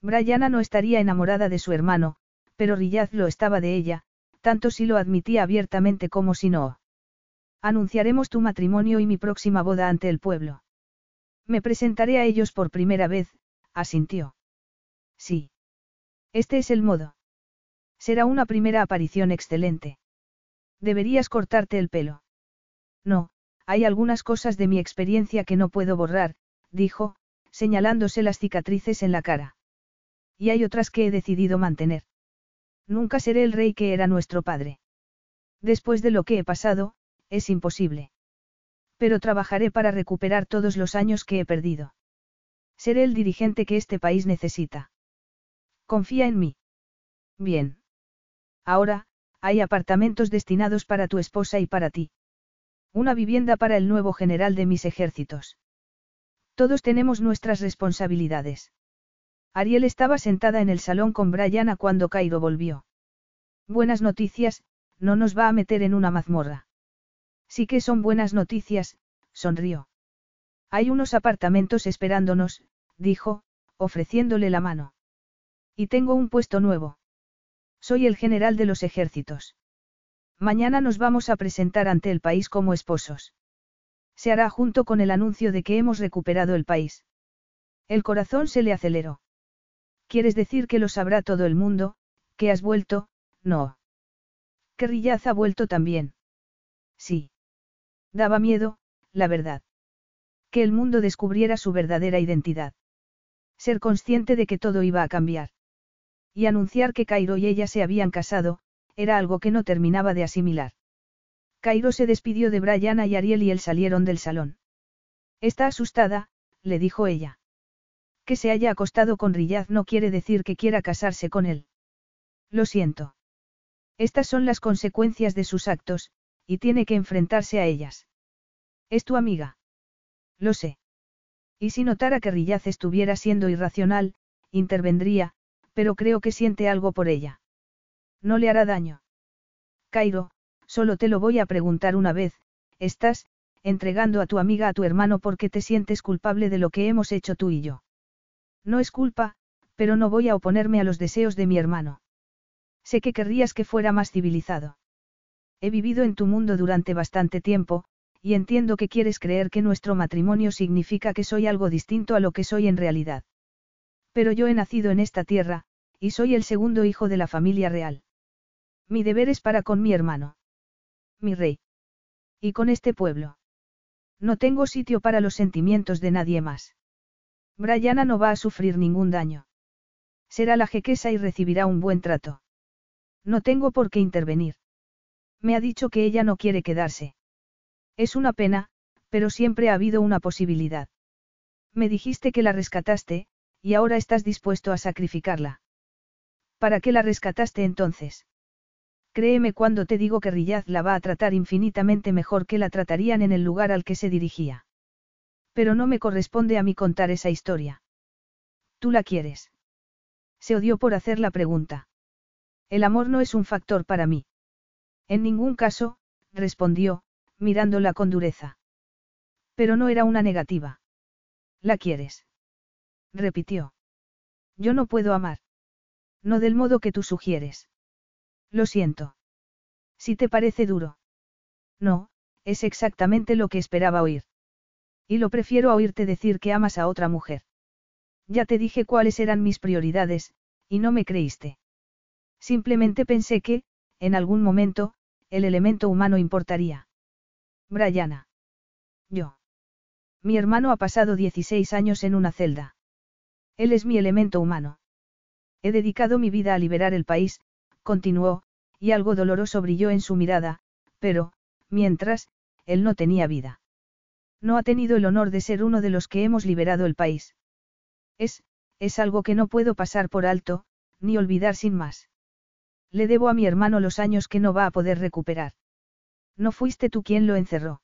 Brianna no estaría enamorada de su hermano, pero Riyaz lo estaba de ella, tanto si lo admitía abiertamente como si no. Anunciaremos tu matrimonio y mi próxima boda ante el pueblo. Me presentaré a ellos por primera vez, asintió. Sí. Este es el modo. Será una primera aparición excelente. Deberías cortarte el pelo. No, hay algunas cosas de mi experiencia que no puedo borrar, dijo, señalándose las cicatrices en la cara. Y hay otras que he decidido mantener. Nunca seré el rey que era nuestro padre. Después de lo que he pasado, es imposible. Pero trabajaré para recuperar todos los años que he perdido. Seré el dirigente que este país necesita. Confía en mí. Bien. Ahora, hay apartamentos destinados para tu esposa y para ti. Una vivienda para el nuevo general de mis ejércitos. Todos tenemos nuestras responsabilidades. Ariel estaba sentada en el salón con Brianna cuando Cairo volvió. Buenas noticias, no nos va a meter en una mazmorra. Sí que son buenas noticias, sonrió. Hay unos apartamentos esperándonos, dijo, ofreciéndole la mano. Y tengo un puesto nuevo. Soy el general de los ejércitos. Mañana nos vamos a presentar ante el país como esposos. Se hará junto con el anuncio de que hemos recuperado el país. El corazón se le aceleró. ¿Quieres decir que lo sabrá todo el mundo, que has vuelto? No. Que Rillaz ha vuelto también. Sí. Daba miedo, la verdad. Que el mundo descubriera su verdadera identidad. Ser consciente de que todo iba a cambiar. Y anunciar que Cairo y ella se habían casado, era algo que no terminaba de asimilar. Cairo se despidió de Brianna y Ariel y él salieron del salón. Está asustada, le dijo ella. Que se haya acostado con Riyaz no quiere decir que quiera casarse con él. Lo siento. Estas son las consecuencias de sus actos, y tiene que enfrentarse a ellas. Es tu amiga. Lo sé. Y si notara que Riyaz estuviera siendo irracional, intervendría, pero creo que siente algo por ella. No le hará daño. Cairo, solo te lo voy a preguntar una vez, estás, entregando a tu amiga a tu hermano porque te sientes culpable de lo que hemos hecho tú y yo. No es culpa, pero no voy a oponerme a los deseos de mi hermano. Sé que querrías que fuera más civilizado. He vivido en tu mundo durante bastante tiempo, y entiendo que quieres creer que nuestro matrimonio significa que soy algo distinto a lo que soy en realidad. Pero yo he nacido en esta tierra, y soy el segundo hijo de la familia real. Mi deber es para con mi hermano. Mi rey. Y con este pueblo. No tengo sitio para los sentimientos de nadie más. Brianna no va a sufrir ningún daño. Será la jequesa y recibirá un buen trato. No tengo por qué intervenir. Me ha dicho que ella no quiere quedarse. Es una pena, pero siempre ha habido una posibilidad. Me dijiste que la rescataste, y ahora estás dispuesto a sacrificarla. ¿Para qué la rescataste entonces? Créeme cuando te digo que Riyaz la va a tratar infinitamente mejor que la tratarían en el lugar al que se dirigía. Pero no me corresponde a mí contar esa historia. ¿Tú la quieres? Se odió por hacer la pregunta. El amor no es un factor para mí. En ningún caso, respondió, mirándola con dureza. Pero no era una negativa. ¿La quieres? repitió. Yo no puedo amar. No del modo que tú sugieres. Lo siento. Si te parece duro. No, es exactamente lo que esperaba oír. Y lo prefiero a oírte decir que amas a otra mujer. Ya te dije cuáles eran mis prioridades, y no me creíste. Simplemente pensé que, en algún momento, el elemento humano importaría. Brianna. Yo. Mi hermano ha pasado 16 años en una celda. Él es mi elemento humano. He dedicado mi vida a liberar el país, continuó, y algo doloroso brilló en su mirada, pero, mientras, él no tenía vida. No ha tenido el honor de ser uno de los que hemos liberado el país. Es, es algo que no puedo pasar por alto, ni olvidar sin más. Le debo a mi hermano los años que no va a poder recuperar. No fuiste tú quien lo encerró.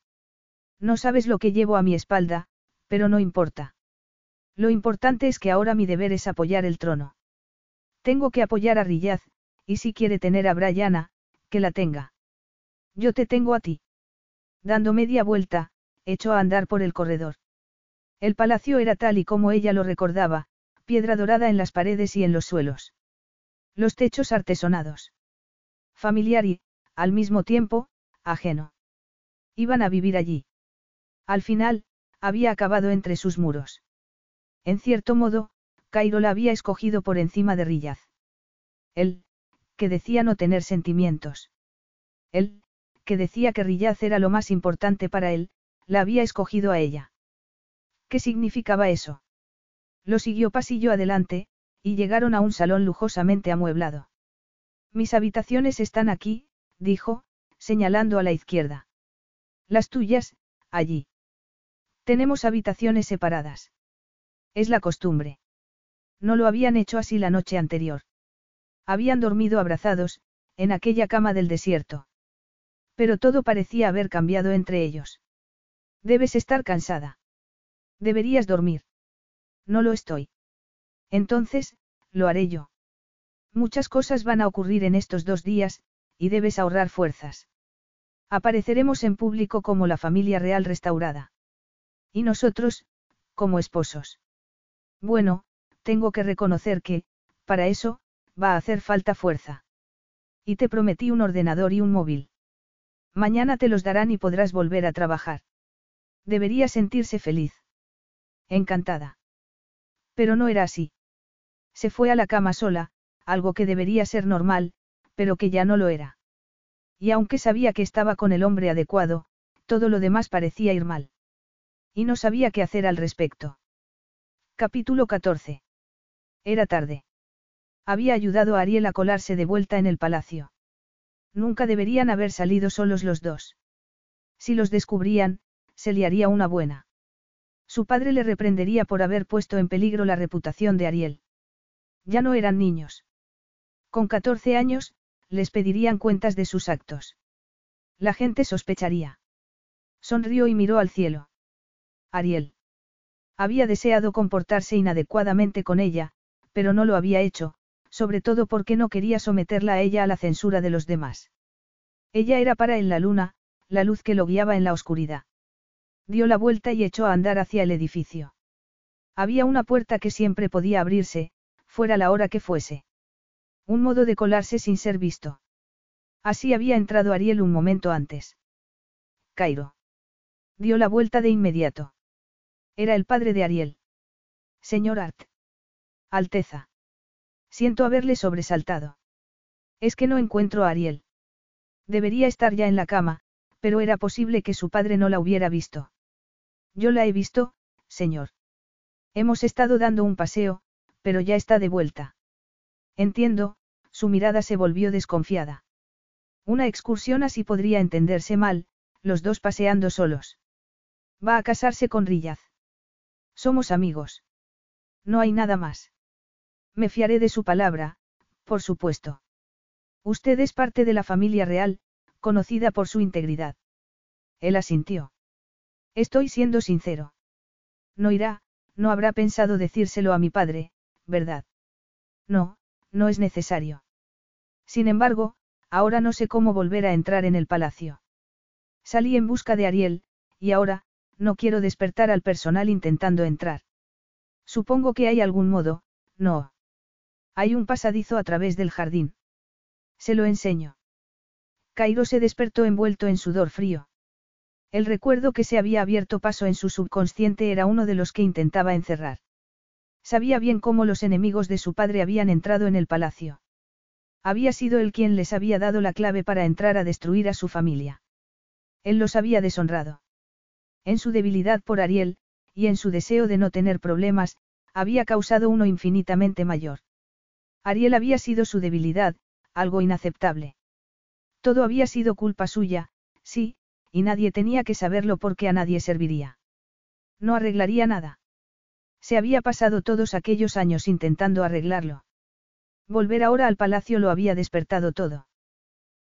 No sabes lo que llevo a mi espalda, pero no importa. Lo importante es que ahora mi deber es apoyar el trono. Tengo que apoyar a Riyaz, y si quiere tener a Brianna, que la tenga. Yo te tengo a ti. Dando media vuelta, echó a andar por el corredor. El palacio era tal y como ella lo recordaba, piedra dorada en las paredes y en los suelos. Los techos artesonados. Familiar y, al mismo tiempo, ajeno. Iban a vivir allí. Al final, había acabado entre sus muros. En cierto modo, Cairo la había escogido por encima de Riyaz. Él, que decía no tener sentimientos. Él, que decía que Riyaz era lo más importante para él, la había escogido a ella. ¿Qué significaba eso? Lo siguió pasillo adelante, y llegaron a un salón lujosamente amueblado. Mis habitaciones están aquí, dijo, señalando a la izquierda. Las tuyas, allí. Tenemos habitaciones separadas. Es la costumbre. No lo habían hecho así la noche anterior. Habían dormido abrazados, en aquella cama del desierto. Pero todo parecía haber cambiado entre ellos. Debes estar cansada. Deberías dormir. No lo estoy. Entonces, lo haré yo. Muchas cosas van a ocurrir en estos dos días, y debes ahorrar fuerzas. Apareceremos en público como la familia real restaurada. Y nosotros, como esposos. Bueno, tengo que reconocer que, para eso, va a hacer falta fuerza. Y te prometí un ordenador y un móvil. Mañana te los darán y podrás volver a trabajar. Debería sentirse feliz. Encantada. Pero no era así. Se fue a la cama sola, algo que debería ser normal, pero que ya no lo era. Y aunque sabía que estaba con el hombre adecuado, todo lo demás parecía ir mal. Y no sabía qué hacer al respecto. Capítulo 14. Era tarde. Había ayudado a Ariel a colarse de vuelta en el palacio. Nunca deberían haber salido solos los dos. Si los descubrían, se liaría una buena. Su padre le reprendería por haber puesto en peligro la reputación de Ariel. Ya no eran niños. Con 14 años, les pedirían cuentas de sus actos. La gente sospecharía. Sonrió y miró al cielo. Ariel. Había deseado comportarse inadecuadamente con ella, pero no lo había hecho, sobre todo porque no quería someterla a ella a la censura de los demás. Ella era para él la luna, la luz que lo guiaba en la oscuridad. Dio la vuelta y echó a andar hacia el edificio. Había una puerta que siempre podía abrirse, fuera la hora que fuese. Un modo de colarse sin ser visto. Así había entrado Ariel un momento antes. Cairo. Dio la vuelta de inmediato. Era el padre de Ariel. Señor Art. Alteza. Siento haberle sobresaltado. Es que no encuentro a Ariel. Debería estar ya en la cama, pero era posible que su padre no la hubiera visto. Yo la he visto, señor. Hemos estado dando un paseo, pero ya está de vuelta. Entiendo, su mirada se volvió desconfiada. Una excursión así podría entenderse mal, los dos paseando solos. Va a casarse con Rillaz. Somos amigos. No hay nada más. Me fiaré de su palabra, por supuesto. Usted es parte de la familia real, conocida por su integridad. Él asintió. Estoy siendo sincero. No irá, no habrá pensado decírselo a mi padre, ¿verdad? No, no es necesario. Sin embargo, ahora no sé cómo volver a entrar en el palacio. Salí en busca de Ariel, y ahora, no quiero despertar al personal intentando entrar. Supongo que hay algún modo, no. Hay un pasadizo a través del jardín. Se lo enseño. Cairo se despertó envuelto en sudor frío. El recuerdo que se había abierto paso en su subconsciente era uno de los que intentaba encerrar. Sabía bien cómo los enemigos de su padre habían entrado en el palacio. Había sido él quien les había dado la clave para entrar a destruir a su familia. Él los había deshonrado. En su debilidad por Ariel, y en su deseo de no tener problemas, había causado uno infinitamente mayor. Ariel había sido su debilidad, algo inaceptable. Todo había sido culpa suya, sí, y nadie tenía que saberlo porque a nadie serviría. No arreglaría nada. Se había pasado todos aquellos años intentando arreglarlo. Volver ahora al palacio lo había despertado todo.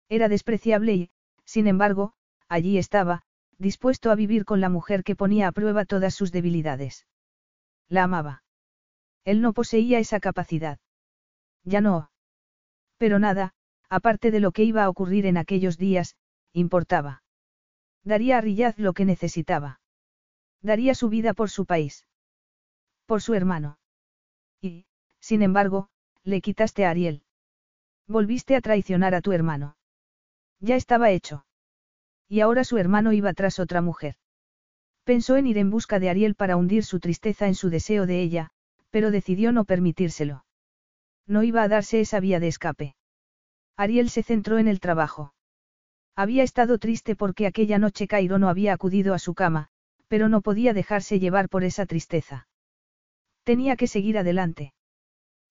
Era despreciable y, sin embargo, allí estaba, dispuesto a vivir con la mujer que ponía a prueba todas sus debilidades. La amaba. Él no poseía esa capacidad. Ya no. Pero nada, aparte de lo que iba a ocurrir en aquellos días, importaba. Daría a Riyaz lo que necesitaba. Daría su vida por su país. Por su hermano. Y, sin embargo, le quitaste a Ariel. Volviste a traicionar a tu hermano. Ya estaba hecho. Y ahora su hermano iba tras otra mujer. Pensó en ir en busca de Ariel para hundir su tristeza en su deseo de ella, pero decidió no permitírselo. No iba a darse esa vía de escape. Ariel se centró en el trabajo. Había estado triste porque aquella noche Cairo no había acudido a su cama, pero no podía dejarse llevar por esa tristeza. Tenía que seguir adelante.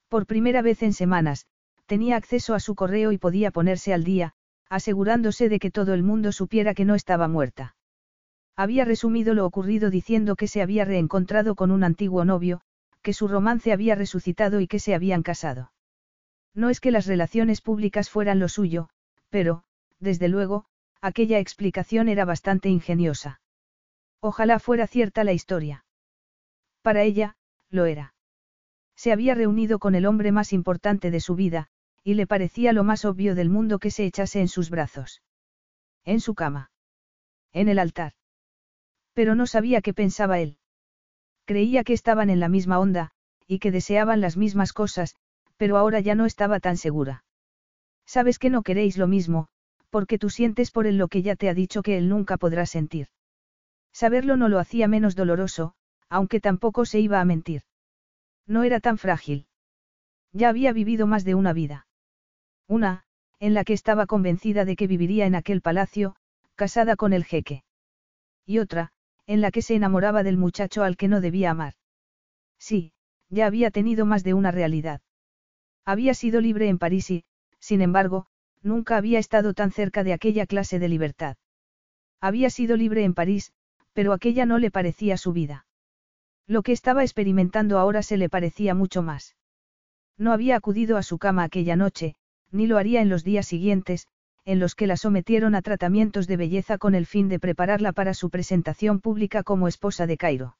Por primera vez en semanas, tenía acceso a su correo y podía ponerse al día, asegurándose de que todo el mundo supiera que no estaba muerta. Había resumido lo ocurrido diciendo que se había reencontrado con un antiguo novio, que su romance había resucitado y que se habían casado. No es que las relaciones públicas fueran lo suyo, pero, desde luego, aquella explicación era bastante ingeniosa. Ojalá fuera cierta la historia. Para ella, lo era. Se había reunido con el hombre más importante de su vida, y le parecía lo más obvio del mundo que se echase en sus brazos. En su cama. En el altar. Pero no sabía qué pensaba él. Creía que estaban en la misma onda, y que deseaban las mismas cosas, pero ahora ya no estaba tan segura. Sabes que no queréis lo mismo, porque tú sientes por él lo que ya te ha dicho que él nunca podrá sentir. Saberlo no lo hacía menos doloroso, aunque tampoco se iba a mentir. No era tan frágil. Ya había vivido más de una vida. Una, en la que estaba convencida de que viviría en aquel palacio, casada con el jeque. Y otra, en la que se enamoraba del muchacho al que no debía amar. Sí, ya había tenido más de una realidad. Había sido libre en París y, sin embargo, nunca había estado tan cerca de aquella clase de libertad. Había sido libre en París, pero aquella no le parecía su vida. Lo que estaba experimentando ahora se le parecía mucho más. No había acudido a su cama aquella noche, ni lo haría en los días siguientes, en los que la sometieron a tratamientos de belleza con el fin de prepararla para su presentación pública como esposa de Cairo.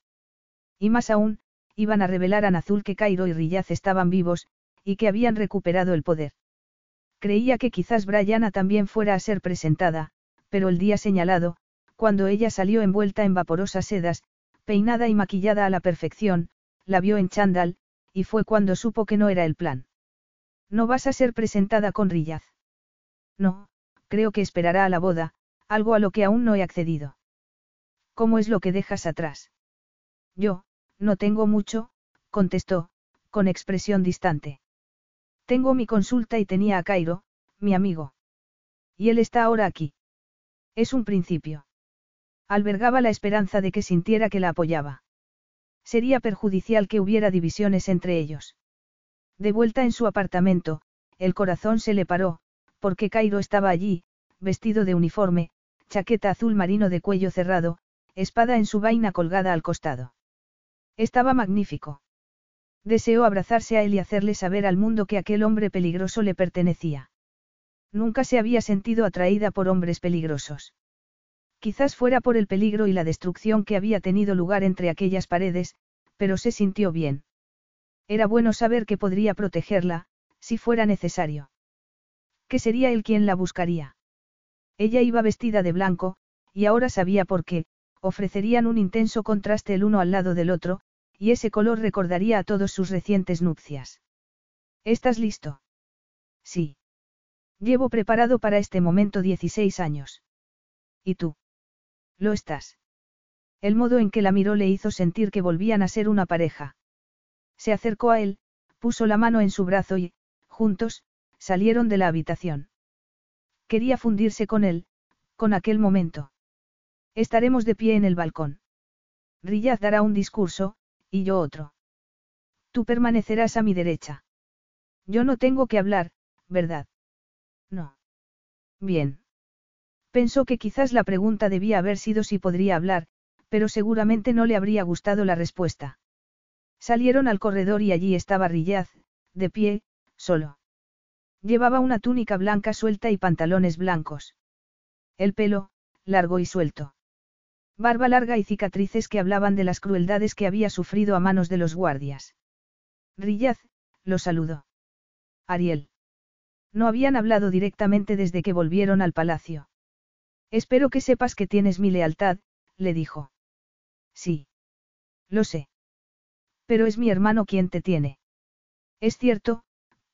Y más aún, iban a revelar a Nazul que Cairo y Riyaz estaban vivos, y que habían recuperado el poder. Creía que quizás Brianna también fuera a ser presentada, pero el día señalado, cuando ella salió envuelta en vaporosas sedas, peinada y maquillada a la perfección, la vio en chándal, y fue cuando supo que no era el plan. No vas a ser presentada con Rillaz. No, creo que esperará a la boda, algo a lo que aún no he accedido. ¿Cómo es lo que dejas atrás? Yo, no tengo mucho, contestó, con expresión distante. Tengo mi consulta y tenía a Cairo, mi amigo. Y él está ahora aquí. Es un principio. Albergaba la esperanza de que sintiera que la apoyaba. Sería perjudicial que hubiera divisiones entre ellos. De vuelta en su apartamento, el corazón se le paró, porque Cairo estaba allí, vestido de uniforme, chaqueta azul marino de cuello cerrado, espada en su vaina colgada al costado. Estaba magnífico. Deseó abrazarse a él y hacerle saber al mundo que aquel hombre peligroso le pertenecía. Nunca se había sentido atraída por hombres peligrosos. Quizás fuera por el peligro y la destrucción que había tenido lugar entre aquellas paredes, pero se sintió bien. Era bueno saber que podría protegerla, si fuera necesario. Que sería él quien la buscaría. Ella iba vestida de blanco, y ahora sabía por qué, ofrecerían un intenso contraste el uno al lado del otro, y ese color recordaría a todos sus recientes nupcias. ¿Estás listo? Sí. Llevo preparado para este momento 16 años. ¿Y tú? Lo estás. El modo en que la miró le hizo sentir que volvían a ser una pareja. Se acercó a él, puso la mano en su brazo y, juntos, salieron de la habitación. Quería fundirse con él, con aquel momento. Estaremos de pie en el balcón. Riyaz dará un discurso, y yo otro. Tú permanecerás a mi derecha. Yo no tengo que hablar, ¿verdad? No. Bien. Pensó que quizás la pregunta debía haber sido si podría hablar, pero seguramente no le habría gustado la respuesta. Salieron al corredor y allí estaba Rillaz, de pie, solo. Llevaba una túnica blanca suelta y pantalones blancos. El pelo, largo y suelto. Barba larga y cicatrices que hablaban de las crueldades que había sufrido a manos de los guardias. Rillaz, lo saludó. Ariel. No habían hablado directamente desde que volvieron al palacio. Espero que sepas que tienes mi lealtad, le dijo. Sí. Lo sé. Pero es mi hermano quien te tiene. Es cierto,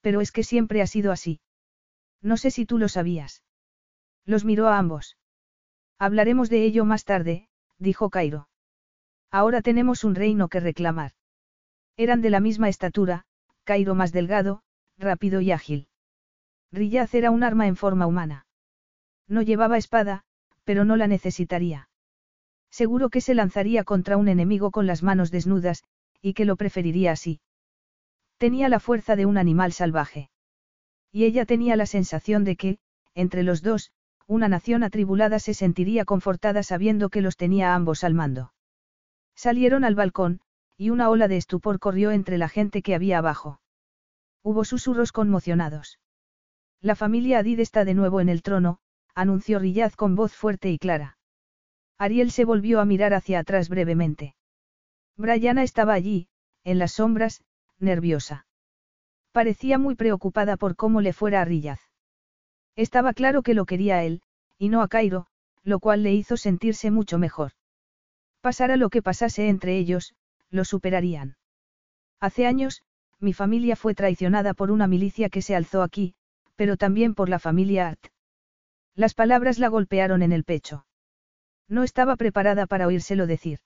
pero es que siempre ha sido así. No sé si tú lo sabías. Los miró a ambos. Hablaremos de ello más tarde, dijo Cairo. Ahora tenemos un reino que reclamar. Eran de la misma estatura, Cairo más delgado, rápido y ágil. Rillaz era un arma en forma humana. No llevaba espada, pero no la necesitaría. Seguro que se lanzaría contra un enemigo con las manos desnudas, y que lo preferiría así. Tenía la fuerza de un animal salvaje. Y ella tenía la sensación de que, entre los dos, una nación atribulada se sentiría confortada sabiendo que los tenía ambos al mando. Salieron al balcón, y una ola de estupor corrió entre la gente que había abajo. Hubo susurros conmocionados. La familia Adid está de nuevo en el trono, anunció Riyaz con voz fuerte y clara. Ariel se volvió a mirar hacia atrás brevemente. Brianna estaba allí, en las sombras, nerviosa. Parecía muy preocupada por cómo le fuera a Riyaz. Estaba claro que lo quería él, y no a Cairo, lo cual le hizo sentirse mucho mejor. Pasara lo que pasase entre ellos, lo superarían. Hace años, mi familia fue traicionada por una milicia que se alzó aquí, pero también por la familia Art. Las palabras la golpearon en el pecho. No estaba preparada para oírselo decir.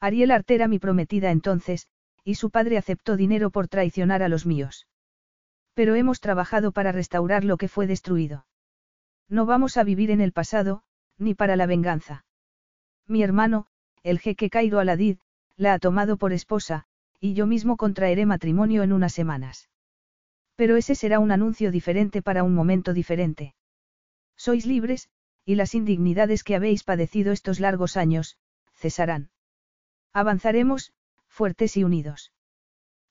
Ariel Art era mi prometida entonces, y su padre aceptó dinero por traicionar a los míos. Pero hemos trabajado para restaurar lo que fue destruido. No vamos a vivir en el pasado, ni para la venganza. Mi hermano, el jeque Cairo Aladid, la ha tomado por esposa, y yo mismo contraeré matrimonio en unas semanas. Pero ese será un anuncio diferente para un momento diferente. Sois libres, y las indignidades que habéis padecido estos largos años, cesarán. Avanzaremos, fuertes y unidos.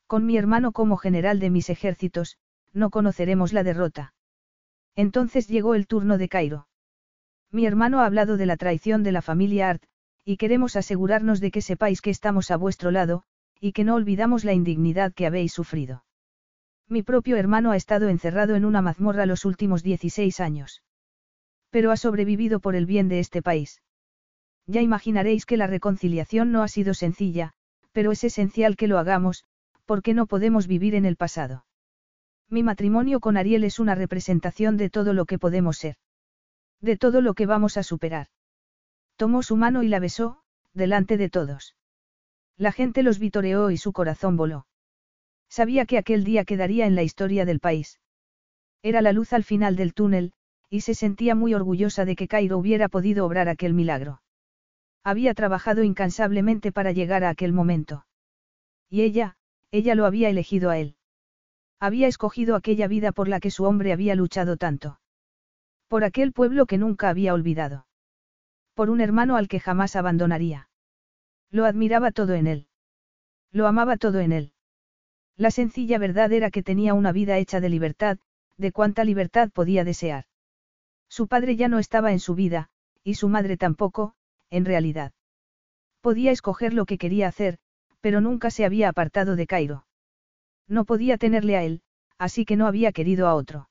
Con mi hermano como general de mis ejércitos, no conoceremos la derrota. Entonces llegó el turno de Cairo. Mi hermano ha hablado de la traición de la familia Art, y queremos asegurarnos de que sepáis que estamos a vuestro lado, y que no olvidamos la indignidad que habéis sufrido. Mi propio hermano ha estado encerrado en una mazmorra los últimos 16 años. Pero ha sobrevivido por el bien de este país. Ya imaginaréis que la reconciliación no ha sido sencilla, pero es esencial que lo hagamos, porque no podemos vivir en el pasado. Mi matrimonio con Ariel es una representación de todo lo que podemos ser. De todo lo que vamos a superar. Tomó su mano y la besó, delante de todos. La gente los vitoreó y su corazón voló. Sabía que aquel día quedaría en la historia del país. Era la luz al final del túnel, y se sentía muy orgullosa de que Cairo hubiera podido obrar aquel milagro. Había trabajado incansablemente para llegar a aquel momento. Y ella, ella lo había elegido a él. Había escogido aquella vida por la que su hombre había luchado tanto. Por aquel pueblo que nunca había olvidado. Por un hermano al que jamás abandonaría. Lo admiraba todo en él. Lo amaba todo en él. La sencilla verdad era que tenía una vida hecha de libertad, de cuánta libertad podía desear. Su padre ya no estaba en su vida, y su madre tampoco, en realidad. Podía escoger lo que quería hacer, pero nunca se había apartado de Cairo. No podía tenerle a él, así que no había querido a otro.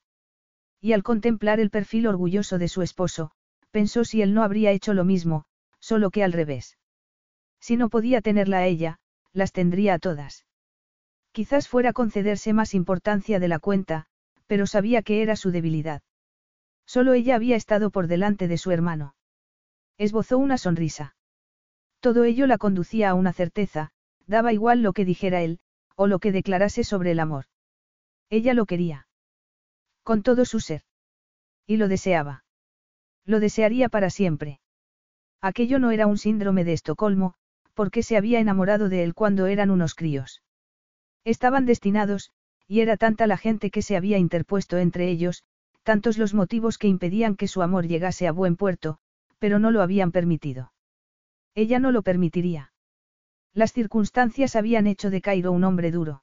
Y al contemplar el perfil orgulloso de su esposo, pensó si él no habría hecho lo mismo, solo que al revés. Si no podía tenerla a ella, las tendría a todas. Quizás fuera concederse más importancia de la cuenta, pero sabía que era su debilidad. Solo ella había estado por delante de su hermano. Esbozó una sonrisa. Todo ello la conducía a una certeza, daba igual lo que dijera él, o lo que declarase sobre el amor. Ella lo quería. Con todo su ser. Y lo deseaba. Lo desearía para siempre. Aquello no era un síndrome de Estocolmo, porque se había enamorado de él cuando eran unos críos. Estaban destinados, y era tanta la gente que se había interpuesto entre ellos, tantos los motivos que impedían que su amor llegase a buen puerto, pero no lo habían permitido. Ella no lo permitiría. Las circunstancias habían hecho de Cairo un hombre duro.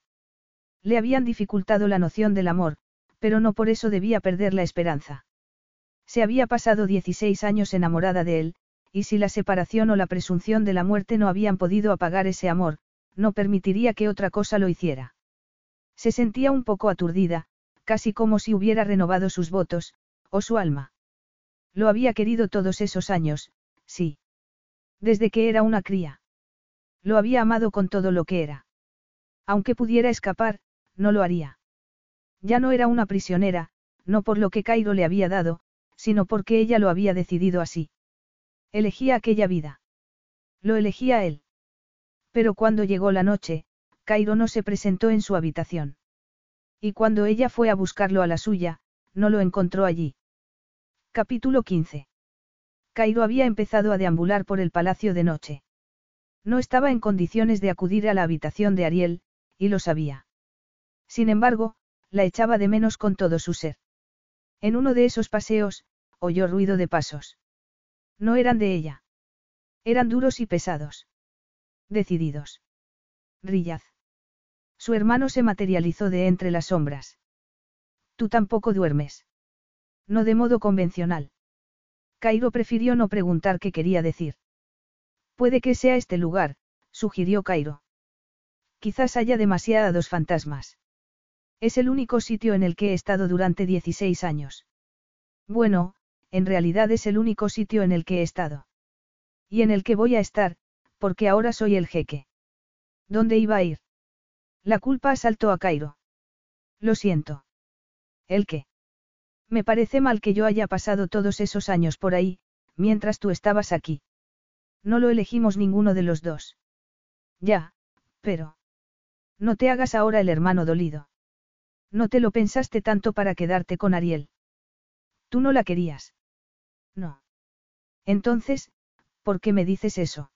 Le habían dificultado la noción del amor, pero no por eso debía perder la esperanza. Se había pasado 16 años enamorada de él, y si la separación o la presunción de la muerte no habían podido apagar ese amor, no permitiría que otra cosa lo hiciera. Se sentía un poco aturdida, casi como si hubiera renovado sus votos, o su alma. Lo había querido todos esos años, sí. Desde que era una cría. Lo había amado con todo lo que era. Aunque pudiera escapar, no lo haría. Ya no era una prisionera, no por lo que Cairo le había dado, sino porque ella lo había decidido así. Elegía aquella vida. Lo elegía él. Pero cuando llegó la noche, Cairo no se presentó en su habitación. Y cuando ella fue a buscarlo a la suya, no lo encontró allí. Capítulo 15. Cairo había empezado a deambular por el palacio de noche. No estaba en condiciones de acudir a la habitación de Ariel, y lo sabía. Sin embargo, la echaba de menos con todo su ser. En uno de esos paseos, oyó ruido de pasos. No eran de ella. Eran duros y pesados. Decididos. Rillaz. Su hermano se materializó de entre las sombras. Tú tampoco duermes. No de modo convencional. Cairo prefirió no preguntar qué quería decir. Puede que sea este lugar, sugirió Cairo. Quizás haya demasiados fantasmas. Es el único sitio en el que he estado durante 16 años. Bueno, en realidad es el único sitio en el que he estado. Y en el que voy a estar, porque ahora soy el jeque. ¿Dónde iba a ir? La culpa asaltó a Cairo. Lo siento. ¿El qué? Me parece mal que yo haya pasado todos esos años por ahí, mientras tú estabas aquí. No lo elegimos ninguno de los dos. Ya, pero... No te hagas ahora el hermano dolido. No te lo pensaste tanto para quedarte con Ariel. Tú no la querías. No. Entonces, ¿por qué me dices eso?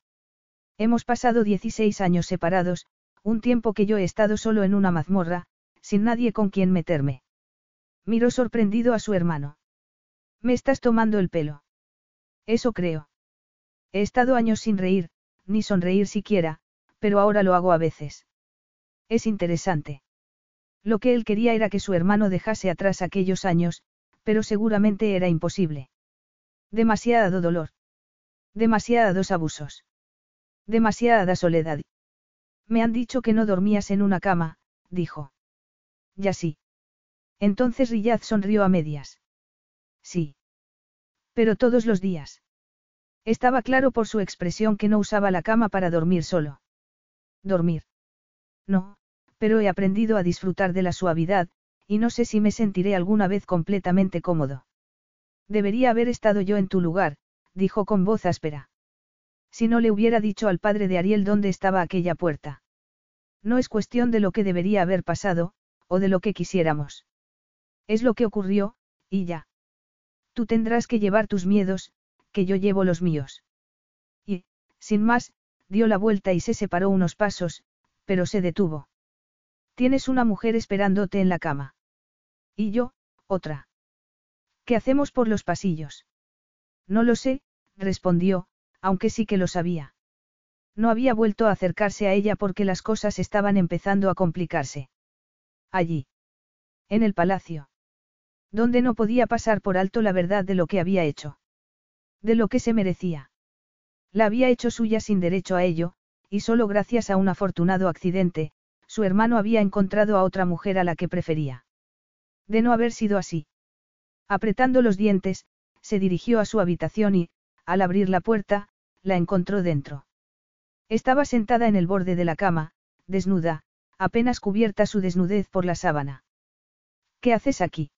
Hemos pasado 16 años separados, un tiempo que yo he estado solo en una mazmorra, sin nadie con quien meterme. Miró sorprendido a su hermano. Me estás tomando el pelo. Eso creo. He estado años sin reír, ni sonreír siquiera, pero ahora lo hago a veces. Es interesante. Lo que él quería era que su hermano dejase atrás aquellos años, pero seguramente era imposible. Demasiado dolor. Demasiados abusos. Demasiada soledad. Me han dicho que no dormías en una cama, dijo. Ya sí. Entonces Riyad sonrió a medias. Sí. Pero todos los días. Estaba claro por su expresión que no usaba la cama para dormir solo. Dormir. No, pero he aprendido a disfrutar de la suavidad, y no sé si me sentiré alguna vez completamente cómodo. Debería haber estado yo en tu lugar, dijo con voz áspera. Si no le hubiera dicho al padre de Ariel dónde estaba aquella puerta. No es cuestión de lo que debería haber pasado, o de lo que quisiéramos. Es lo que ocurrió, y ya. Tú tendrás que llevar tus miedos, que yo llevo los míos. Y, sin más, dio la vuelta y se separó unos pasos, pero se detuvo. Tienes una mujer esperándote en la cama. Y yo, otra. ¿Qué hacemos por los pasillos? No lo sé, respondió, aunque sí que lo sabía. No había vuelto a acercarse a ella porque las cosas estaban empezando a complicarse. Allí. En el palacio. Donde no podía pasar por alto la verdad de lo que había hecho. De lo que se merecía. La había hecho suya sin derecho a ello, y solo gracias a un afortunado accidente, su hermano había encontrado a otra mujer a la que prefería. De no haber sido así. Apretando los dientes, se dirigió a su habitación y, al abrir la puerta, la encontró dentro. Estaba sentada en el borde de la cama, desnuda, apenas cubierta su desnudez por la sábana. ¿Qué haces aquí?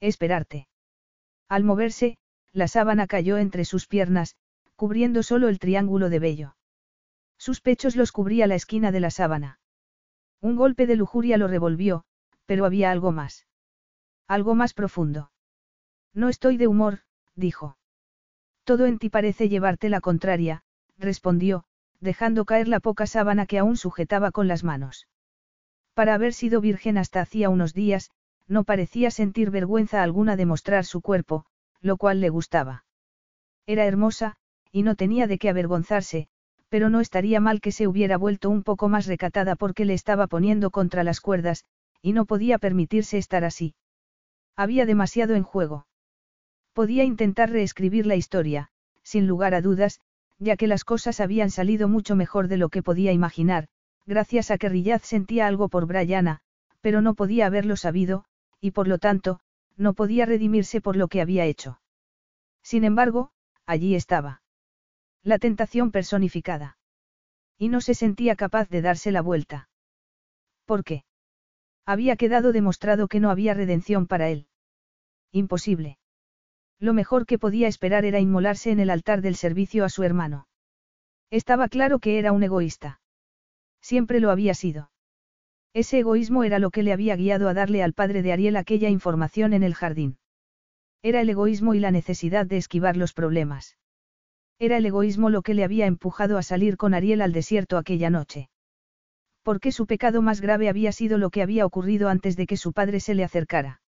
Esperarte. Al moverse, la sábana cayó entre sus piernas, cubriendo solo el triángulo de vello. Sus pechos los cubría la esquina de la sábana. Un golpe de lujuria lo revolvió, pero había algo más. Algo más profundo. No estoy de humor, dijo. Todo en ti parece llevarte la contraria, respondió, dejando caer la poca sábana que aún sujetaba con las manos. Para haber sido virgen hasta hacía unos días, no parecía sentir vergüenza alguna de mostrar su cuerpo, lo cual le gustaba. Era hermosa, y no tenía de qué avergonzarse, pero no estaría mal que se hubiera vuelto un poco más recatada porque le estaba poniendo contra las cuerdas, y no podía permitirse estar así. Había demasiado en juego. Podía intentar reescribir la historia, sin lugar a dudas, ya que las cosas habían salido mucho mejor de lo que podía imaginar, gracias a que Riyad sentía algo por Brianna, pero no podía haberlo sabido, y por lo tanto, no podía redimirse por lo que había hecho. Sin embargo, allí estaba. La tentación personificada. Y no se sentía capaz de darse la vuelta. ¿Por qué? Había quedado demostrado que no había redención para él. Imposible. Lo mejor que podía esperar era inmolarse en el altar del servicio a su hermano. Estaba claro que era un egoísta. Siempre lo había sido. Ese egoísmo era lo que le había guiado a darle al padre de Ariel aquella información en el jardín. Era el egoísmo y la necesidad de esquivar los problemas. Era el egoísmo lo que le había empujado a salir con Ariel al desierto aquella noche. Porque su pecado más grave había sido lo que había ocurrido antes de que su padre se le acercara.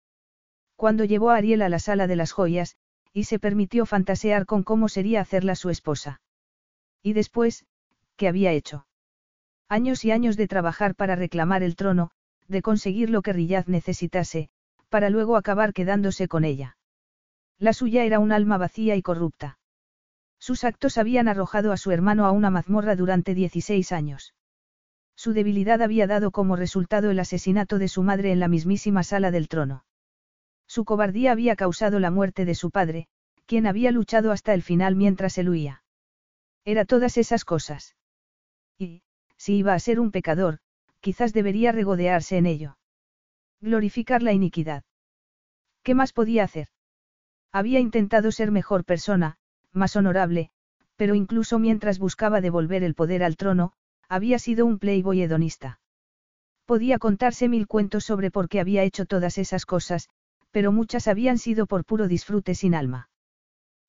Cuando llevó a Ariel a la sala de las joyas, y se permitió fantasear con cómo sería hacerla su esposa. Y después, ¿qué había hecho? Años y años de trabajar para reclamar el trono, de conseguir lo que Riyad necesitase, para luego acabar quedándose con ella. La suya era un alma vacía y corrupta. Sus actos habían arrojado a su hermano a una mazmorra durante 16 años. Su debilidad había dado como resultado el asesinato de su madre en la mismísima sala del trono. Su cobardía había causado la muerte de su padre, quien había luchado hasta el final mientras él huía. Era todas esas cosas. Y, si iba a ser un pecador, quizás debería regodearse en ello. Glorificar la iniquidad. ¿Qué más podía hacer? Había intentado ser mejor persona, más honorable, pero incluso mientras buscaba devolver el poder al trono, había sido un playboy hedonista. Podía contarse mil cuentos sobre por qué había hecho todas esas cosas, pero muchas habían sido por puro disfrute sin alma.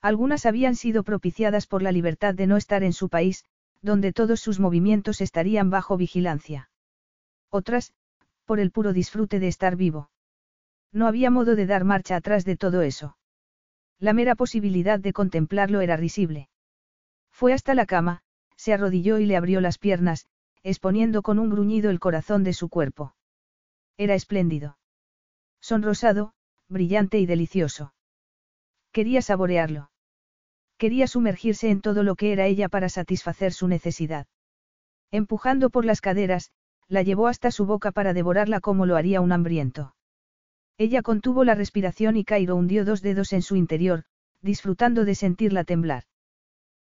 Algunas habían sido propiciadas por la libertad de no estar en su país, donde todos sus movimientos estarían bajo vigilancia. Otras, por el puro disfrute de estar vivo. No había modo de dar marcha atrás de todo eso. La mera posibilidad de contemplarlo era risible. Fue hasta la cama, se arrodilló y le abrió las piernas, exponiendo con un gruñido el corazón de su cuerpo. Era espléndido. Sonrosado, brillante y delicioso. Quería saborearlo. Quería sumergirse en todo lo que era ella para satisfacer su necesidad. Empujando por las caderas, la llevó hasta su boca para devorarla como lo haría un hambriento. Ella contuvo la respiración y Cairo hundió dos dedos en su interior, disfrutando de sentirla temblar.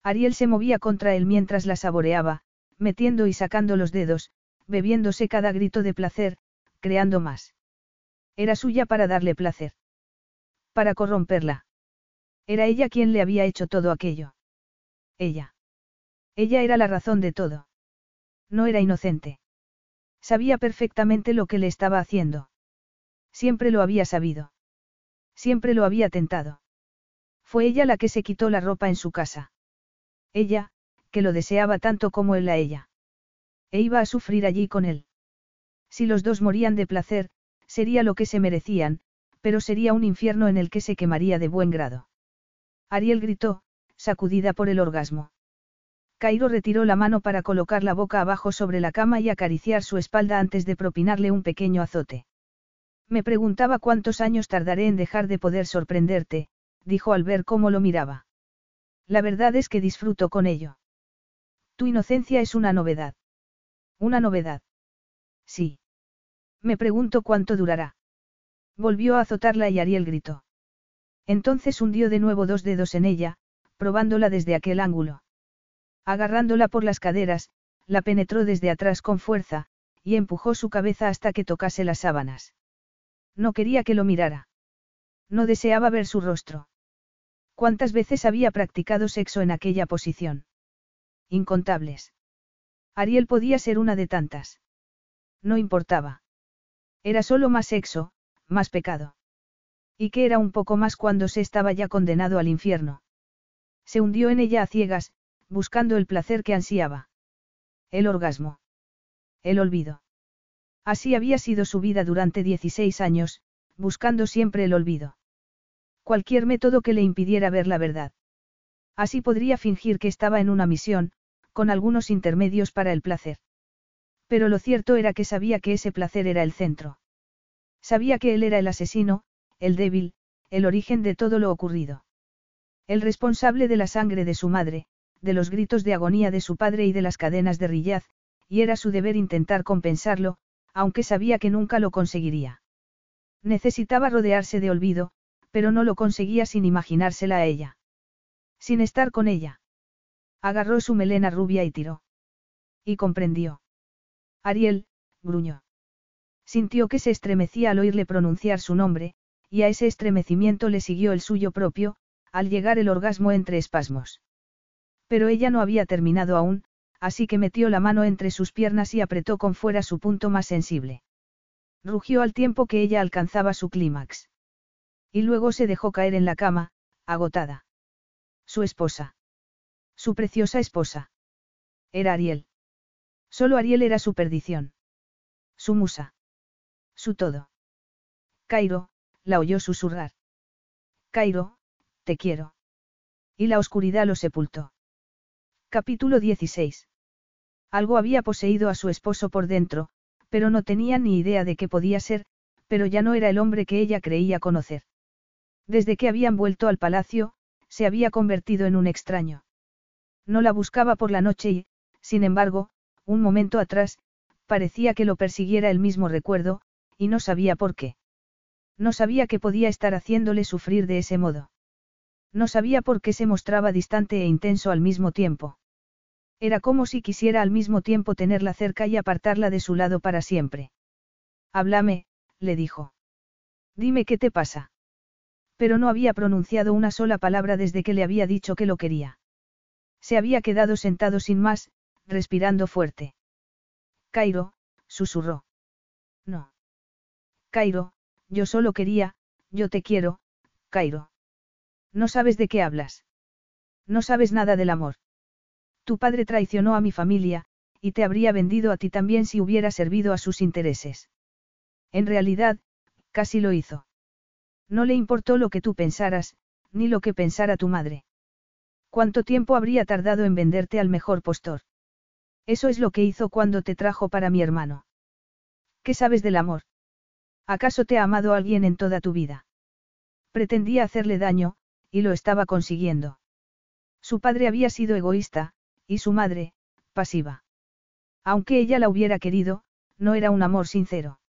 Ariel se movía contra él mientras la saboreaba, metiendo y sacando los dedos, bebiéndose cada grito de placer, creando más. Era suya para darle placer. Para corromperla. Era ella quien le había hecho todo aquello. Ella. Ella era la razón de todo. No era inocente. Sabía perfectamente lo que le estaba haciendo. Siempre lo había sabido. Siempre lo había tentado. Fue ella la que se quitó la ropa en su casa. Ella, que lo deseaba tanto como él a ella. E iba a sufrir allí con él. Si los dos morían de placer, sería lo que se merecían, pero sería un infierno en el que se quemaría de buen grado. Ariel gritó, sacudida por el orgasmo. Cairo retiró la mano para colocar la boca abajo sobre la cama y acariciar su espalda antes de propinarle un pequeño azote. Me preguntaba cuántos años tardaré en dejar de poder sorprenderte, dijo al ver cómo lo miraba. La verdad es que disfruto con ello. Tu inocencia es una novedad. Una novedad. Sí. Me pregunto cuánto durará. Volvió a azotarla y Ariel gritó. Entonces hundió de nuevo dos dedos en ella, probándola desde aquel ángulo. Agarrándola por las caderas, la penetró desde atrás con fuerza, y empujó su cabeza hasta que tocase las sábanas. No quería que lo mirara. No deseaba ver su rostro. ¿Cuántas veces había practicado sexo en aquella posición? Incontables. Ariel podía ser una de tantas. No importaba. Era solo más sexo, más pecado. Y que era un poco más cuando se estaba ya condenado al infierno. Se hundió en ella a ciegas, buscando el placer que ansiaba. El orgasmo. El olvido. Así había sido su vida durante 16 años, buscando siempre el olvido. Cualquier método que le impidiera ver la verdad. Así podría fingir que estaba en una misión, con algunos intermedios para el placer. Pero lo cierto era que sabía que ese placer era el centro. Sabía que él era el asesino, el débil, el origen de todo lo ocurrido. El responsable de la sangre de su madre, de los gritos de agonía de su padre y de las cadenas de Rillaz, y era su deber intentar compensarlo, aunque sabía que nunca lo conseguiría. Necesitaba rodearse de olvido, pero no lo conseguía sin imaginársela a ella. Sin estar con ella. Agarró su melena rubia y tiró. Y comprendió. Ariel, gruñó. Sintió que se estremecía al oírle pronunciar su nombre, y a ese estremecimiento le siguió el suyo propio, al llegar el orgasmo entre espasmos. Pero ella no había terminado aún, así que metió la mano entre sus piernas y apretó con fuera su punto más sensible. Rugió al tiempo que ella alcanzaba su clímax. Y luego se dejó caer en la cama, agotada. Su esposa. Su preciosa esposa. Era Ariel. Solo Ariel era su perdición. Su musa. Su todo. Cairo, la oyó susurrar. Cairo, te quiero. Y la oscuridad lo sepultó. Capítulo 16. Algo había poseído a su esposo por dentro, pero no tenía ni idea de qué podía ser, pero ya no era el hombre que ella creía conocer. Desde que habían vuelto al palacio, se había convertido en un extraño. No la buscaba por la noche y, sin embargo, un momento atrás, parecía que lo persiguiera el mismo recuerdo, y no sabía por qué. No sabía que podía estar haciéndole sufrir de ese modo. No sabía por qué se mostraba distante e intenso al mismo tiempo. Era como si quisiera al mismo tiempo tenerla cerca y apartarla de su lado para siempre. Háblame, le dijo. Dime qué te pasa. Pero no había pronunciado una sola palabra desde que le había dicho que lo quería. Se había quedado sentado sin más, respirando fuerte. Cairo, susurró. No. Cairo, yo solo quería, yo te quiero, Cairo. No sabes de qué hablas. No sabes nada del amor. Tu padre traicionó a mi familia, y te habría vendido a ti también si hubiera servido a sus intereses. En realidad, casi lo hizo. No le importó lo que tú pensaras, ni lo que pensara tu madre. ¿Cuánto tiempo habría tardado en venderte al mejor postor? Eso es lo que hizo cuando te trajo para mi hermano. ¿Qué sabes del amor? ¿Acaso te ha amado alguien en toda tu vida? Pretendía hacerle daño, y lo estaba consiguiendo. Su padre había sido egoísta, y su madre, pasiva. Aunque ella la hubiera querido, no era un amor sincero.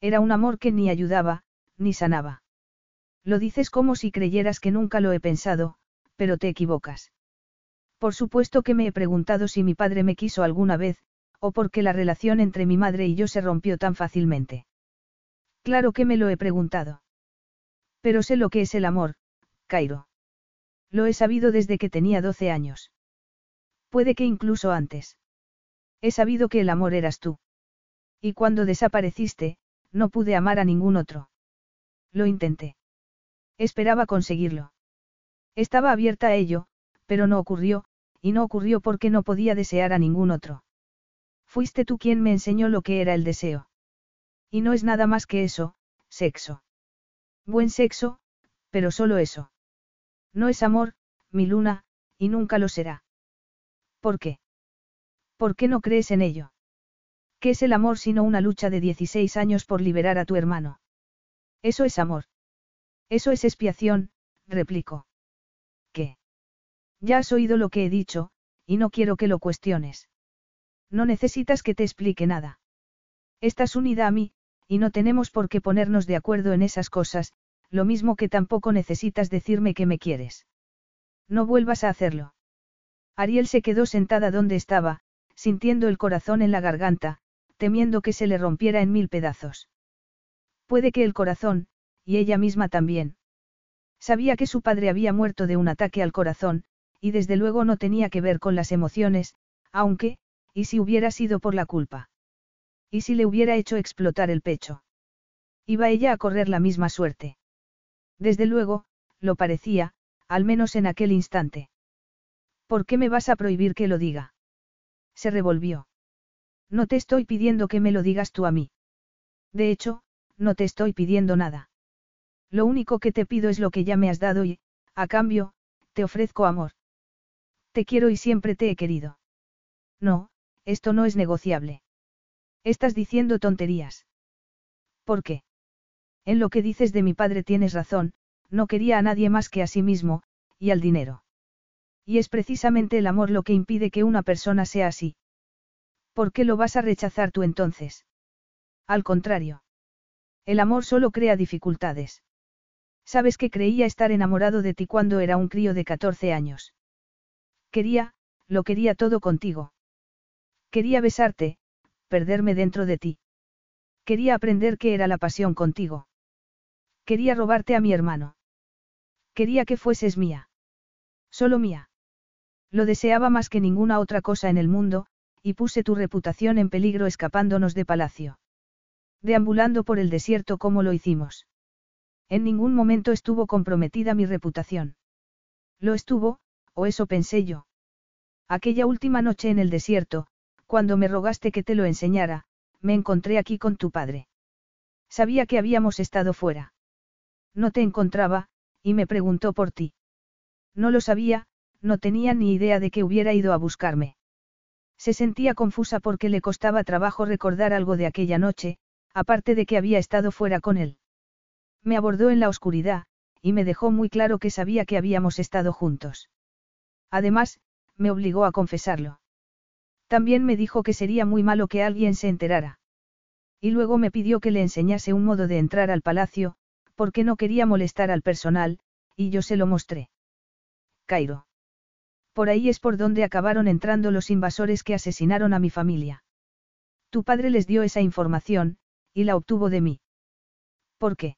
Era un amor que ni ayudaba, ni sanaba. Lo dices como si creyeras que nunca lo he pensado, pero te equivocas. Por supuesto que me he preguntado si mi padre me quiso alguna vez, o por qué la relación entre mi madre y yo se rompió tan fácilmente. Claro que me lo he preguntado. Pero sé lo que es el amor, Cairo. Lo he sabido desde que tenía 12 años. Puede que incluso antes. He sabido que el amor eras tú. Y cuando desapareciste, no pude amar a ningún otro. Lo intenté. Esperaba conseguirlo. Estaba abierta a ello, pero no ocurrió, y no ocurrió porque no podía desear a ningún otro. Fuiste tú quien me enseñó lo que era el deseo. Y no es nada más que eso, sexo. Buen sexo, pero solo eso. No es amor, mi luna, y nunca lo será. ¿Por qué? ¿Por qué no crees en ello? ¿Qué es el amor sino una lucha de 16 años por liberar a tu hermano? Eso es amor. Eso es expiación, replicó. ¿Qué? Ya has oído lo que he dicho, y no quiero que lo cuestiones. No necesitas que te explique nada. Estás unida a mí, y no tenemos por qué ponernos de acuerdo en esas cosas, lo mismo que tampoco necesitas decirme que me quieres. No vuelvas a hacerlo. Ariel se quedó sentada donde estaba, sintiendo el corazón en la garganta, temiendo que se le rompiera en mil pedazos. Puede que el corazón, y ella misma también. Sabía que su padre había muerto de un ataque al corazón, y desde luego no tenía que ver con las emociones, aunque, ¿y si hubiera sido por la culpa? ¿Y si le hubiera hecho explotar el pecho? Iba ella a correr la misma suerte. Desde luego, lo parecía, al menos en aquel instante. ¿Por qué me vas a prohibir que lo diga? Se revolvió. No te estoy pidiendo que me lo digas tú a mí. De hecho, no te estoy pidiendo nada. Lo único que te pido es lo que ya me has dado y, a cambio, te ofrezco amor. Te quiero y siempre te he querido. No, esto no es negociable. Estás diciendo tonterías. ¿Por qué? En lo que dices de mi padre tienes razón, no quería a nadie más que a sí mismo, y al dinero. Y es precisamente el amor lo que impide que una persona sea así. ¿Por qué lo vas a rechazar tú entonces? Al contrario. El amor solo crea dificultades. Sabes que creía estar enamorado de ti cuando era un crío de 14 años. Quería, lo quería todo contigo. Quería besarte, perderme dentro de ti. Quería aprender qué era la pasión contigo. Quería robarte a mi hermano. Quería que fueses mía. Solo mía. Lo deseaba más que ninguna otra cosa en el mundo, y puse tu reputación en peligro escapándonos de palacio. Deambulando por el desierto como lo hicimos. En ningún momento estuvo comprometida mi reputación. Lo estuvo, o eso pensé yo. Aquella última noche en el desierto, cuando me rogaste que te lo enseñara, me encontré aquí con tu padre. Sabía que habíamos estado fuera. No te encontraba, y me preguntó por ti. No lo sabía, no tenía ni idea de que hubiera ido a buscarme. Se sentía confusa porque le costaba trabajo recordar algo de aquella noche, aparte de que había estado fuera con él. Me abordó en la oscuridad, y me dejó muy claro que sabía que habíamos estado juntos. Además, me obligó a confesarlo. También me dijo que sería muy malo que alguien se enterara. Y luego me pidió que le enseñase un modo de entrar al palacio, porque no quería molestar al personal, y yo se lo mostré. Cairo. Por ahí es por donde acabaron entrando los invasores que asesinaron a mi familia. Tu padre les dio esa información, y la obtuvo de mí. ¿Por qué?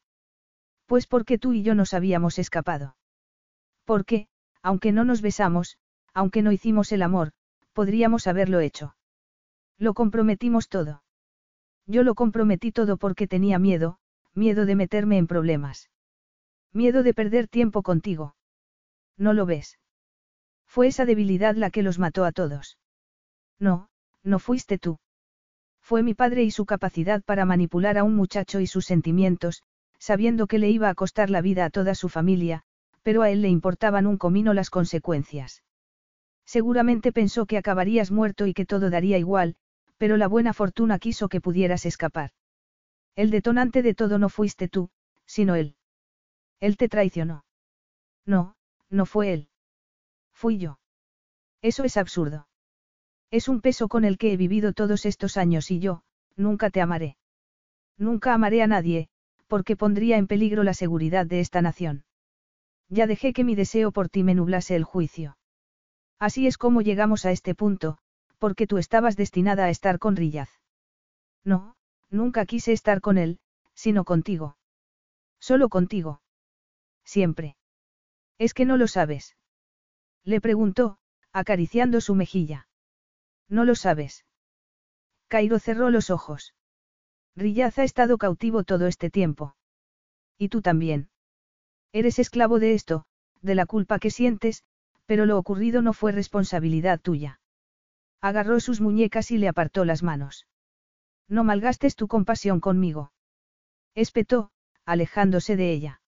Pues porque tú y yo nos habíamos escapado. Porque, aunque no nos besamos, aunque no hicimos el amor, podríamos haberlo hecho. Lo comprometimos todo. Yo lo comprometí todo porque tenía miedo, miedo de meterme en problemas. Miedo de perder tiempo contigo. ¿No lo ves? Fue esa debilidad la que los mató a todos. No, no fuiste tú. Fue mi padre y su capacidad para manipular a un muchacho y sus sentimientos, sabiendo que le iba a costar la vida a toda su familia, pero a él le importaban un comino las consecuencias. Seguramente pensó que acabarías muerto y que todo daría igual, pero la buena fortuna quiso que pudieras escapar. El detonante de todo no fuiste tú, sino él. Él te traicionó. No, no fue él. Fui yo. Eso es absurdo. Es un peso con el que he vivido todos estos años y yo, nunca te amaré. Nunca amaré a nadie, porque pondría en peligro la seguridad de esta nación. Ya dejé que mi deseo por ti me nublase el juicio. Así es como llegamos a este punto, porque tú estabas destinada a estar con Rillaz. No, nunca quise estar con él, sino contigo. Solo contigo. Siempre. Es que no lo sabes. Le preguntó, acariciando su mejilla. No lo sabes. Cairo cerró los ojos. Rillaz ha estado cautivo todo este tiempo. Y tú también. Eres esclavo de esto, de la culpa que sientes, pero lo ocurrido no fue responsabilidad tuya. Agarró sus muñecas y le apartó las manos. No malgastes tu compasión conmigo. Espetó, alejándose de ella.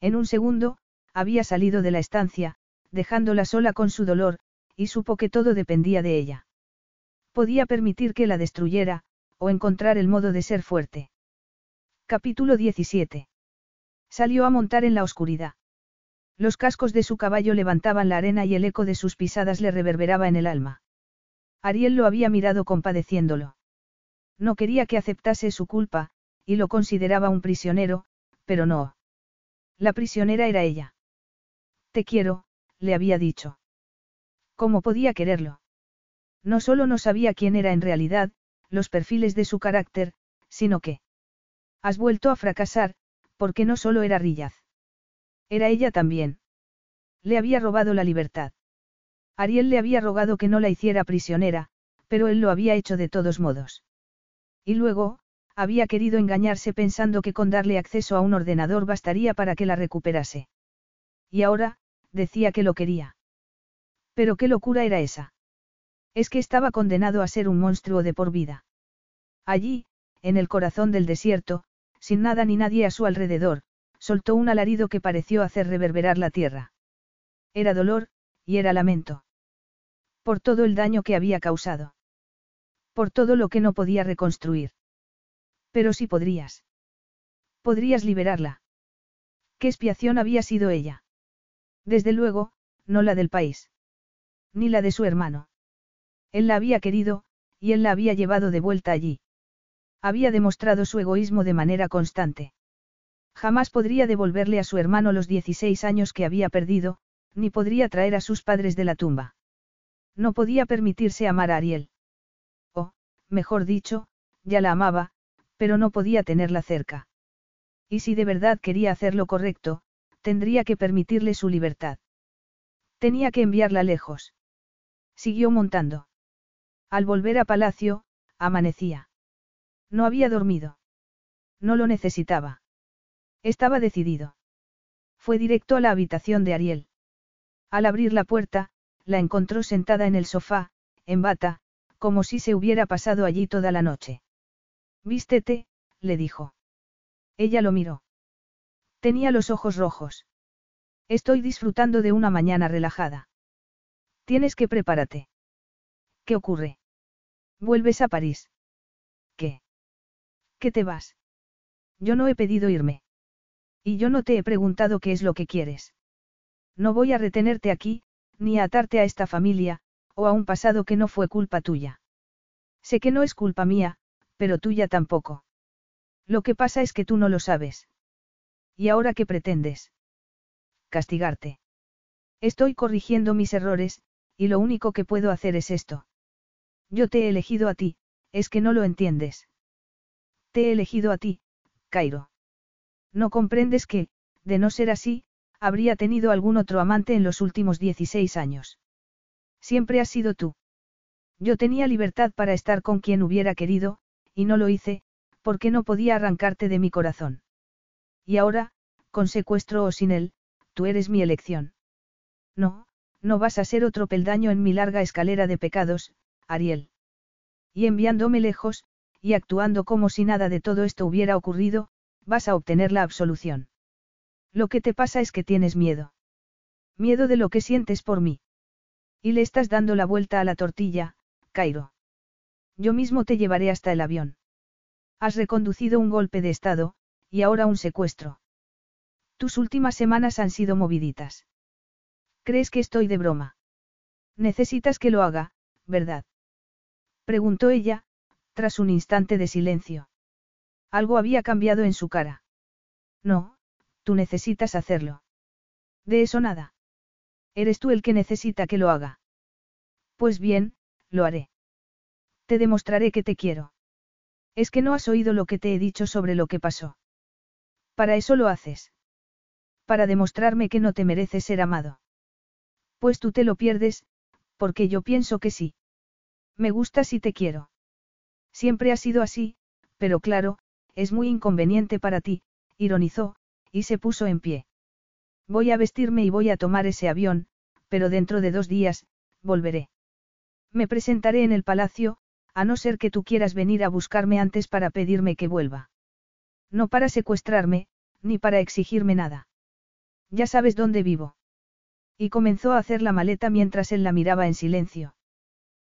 En un segundo, había salido de la estancia, dejándola sola con su dolor, y supo que todo dependía de ella. Podía permitir que la destruyera, o encontrar el modo de ser fuerte. Capítulo 17. Salió a montar en la oscuridad. Los cascos de su caballo levantaban la arena y el eco de sus pisadas le reverberaba en el alma. Ariel lo había mirado compadeciéndolo. No quería que aceptase su culpa, y lo consideraba un prisionero, pero no. La prisionera era ella. Te quiero, le había dicho. ¿Cómo podía quererlo? No solo no sabía quién era en realidad, los perfiles de su carácter, sino que... Has vuelto a fracasar, porque no solo era Rillaz. Era ella también. Le había robado la libertad. Ariel le había rogado que no la hiciera prisionera, pero él lo había hecho de todos modos. Y luego, había querido engañarse pensando que con darle acceso a un ordenador bastaría para que la recuperase. Y ahora, decía que lo quería. Pero qué locura era esa. Es que estaba condenado a ser un monstruo de por vida. Allí, en el corazón del desierto, sin nada ni nadie a su alrededor, soltó un alarido que pareció hacer reverberar la tierra. Era dolor, y era lamento. Por todo el daño que había causado. Por todo lo que no podía reconstruir. Pero sí podrías. Podrías liberarla. ¿Qué expiación había sido ella? Desde luego, no la del país. Ni la de su hermano. Él la había querido, y él la había llevado de vuelta allí. Había demostrado su egoísmo de manera constante. Jamás podría devolverle a su hermano los 16 años que había perdido, ni podría traer a sus padres de la tumba. No podía permitirse amar a Ariel. O, mejor dicho, ya la amaba, pero no podía tenerla cerca. Y si de verdad quería hacer lo correcto, tendría que permitirle su libertad. Tenía que enviarla lejos. Siguió montando. Al volver a palacio, amanecía. No había dormido. No lo necesitaba. Estaba decidido. Fue directo a la habitación de Ariel. Al abrir la puerta, la encontró sentada en el sofá, en bata, como si se hubiera pasado allí toda la noche. Vístete, le dijo. Ella lo miró. Tenía los ojos rojos. Estoy disfrutando de una mañana relajada. Tienes que prepárate. ¿Qué ocurre? Vuelves a París. ¿Qué? ¿Qué te vas? Yo no he pedido irme. Y yo no te he preguntado qué es lo que quieres. No voy a retenerte aquí, ni a atarte a esta familia, o a un pasado que no fue culpa tuya. Sé que no es culpa mía, pero tuya tampoco. Lo que pasa es que tú no lo sabes. ¿Y ahora qué pretendes? Castigarte. Estoy corrigiendo mis errores, y lo único que puedo hacer es esto. Yo te he elegido a ti, es que no lo entiendes. Te he elegido a ti, Cairo. No comprendes que, de no ser así, habría tenido algún otro amante en los últimos 16 años. Siempre has sido tú. Yo tenía libertad para estar con quien hubiera querido, y no lo hice, porque no podía arrancarte de mi corazón. Y ahora, con secuestro o sin él, tú eres mi elección. No, no vas a ser otro peldaño en mi larga escalera de pecados, Ariel. Y enviándome lejos, y actuando como si nada de todo esto hubiera ocurrido, vas a obtener la absolución. Lo que te pasa es que tienes miedo. Miedo de lo que sientes por mí. Y le estás dando la vuelta a la tortilla, Cairo. Yo mismo te llevaré hasta el avión. Has reconducido un golpe de Estado, y ahora un secuestro. Tus últimas semanas han sido moviditas. ¿Crees que estoy de broma? Necesitas que lo haga, ¿verdad? Preguntó ella, tras un instante de silencio. Algo había cambiado en su cara. No, tú necesitas hacerlo. De eso nada. Eres tú el que necesita que lo haga. Pues bien, lo haré. Te demostraré que te quiero. Es que no has oído lo que te he dicho sobre lo que pasó. Para eso lo haces. Para demostrarme que no te mereces ser amado. Pues tú te lo pierdes, porque yo pienso que sí. Me gustas y te quiero. Siempre ha sido así, pero claro, es muy inconveniente para ti, ironizó, y se puso en pie. Voy a vestirme y voy a tomar ese avión, pero dentro de dos días, volveré. Me presentaré en el palacio, a no ser que tú quieras venir a buscarme antes para pedirme que vuelva. No para secuestrarme, ni para exigirme nada. Ya sabes dónde vivo. Y comenzó a hacer la maleta mientras él la miraba en silencio.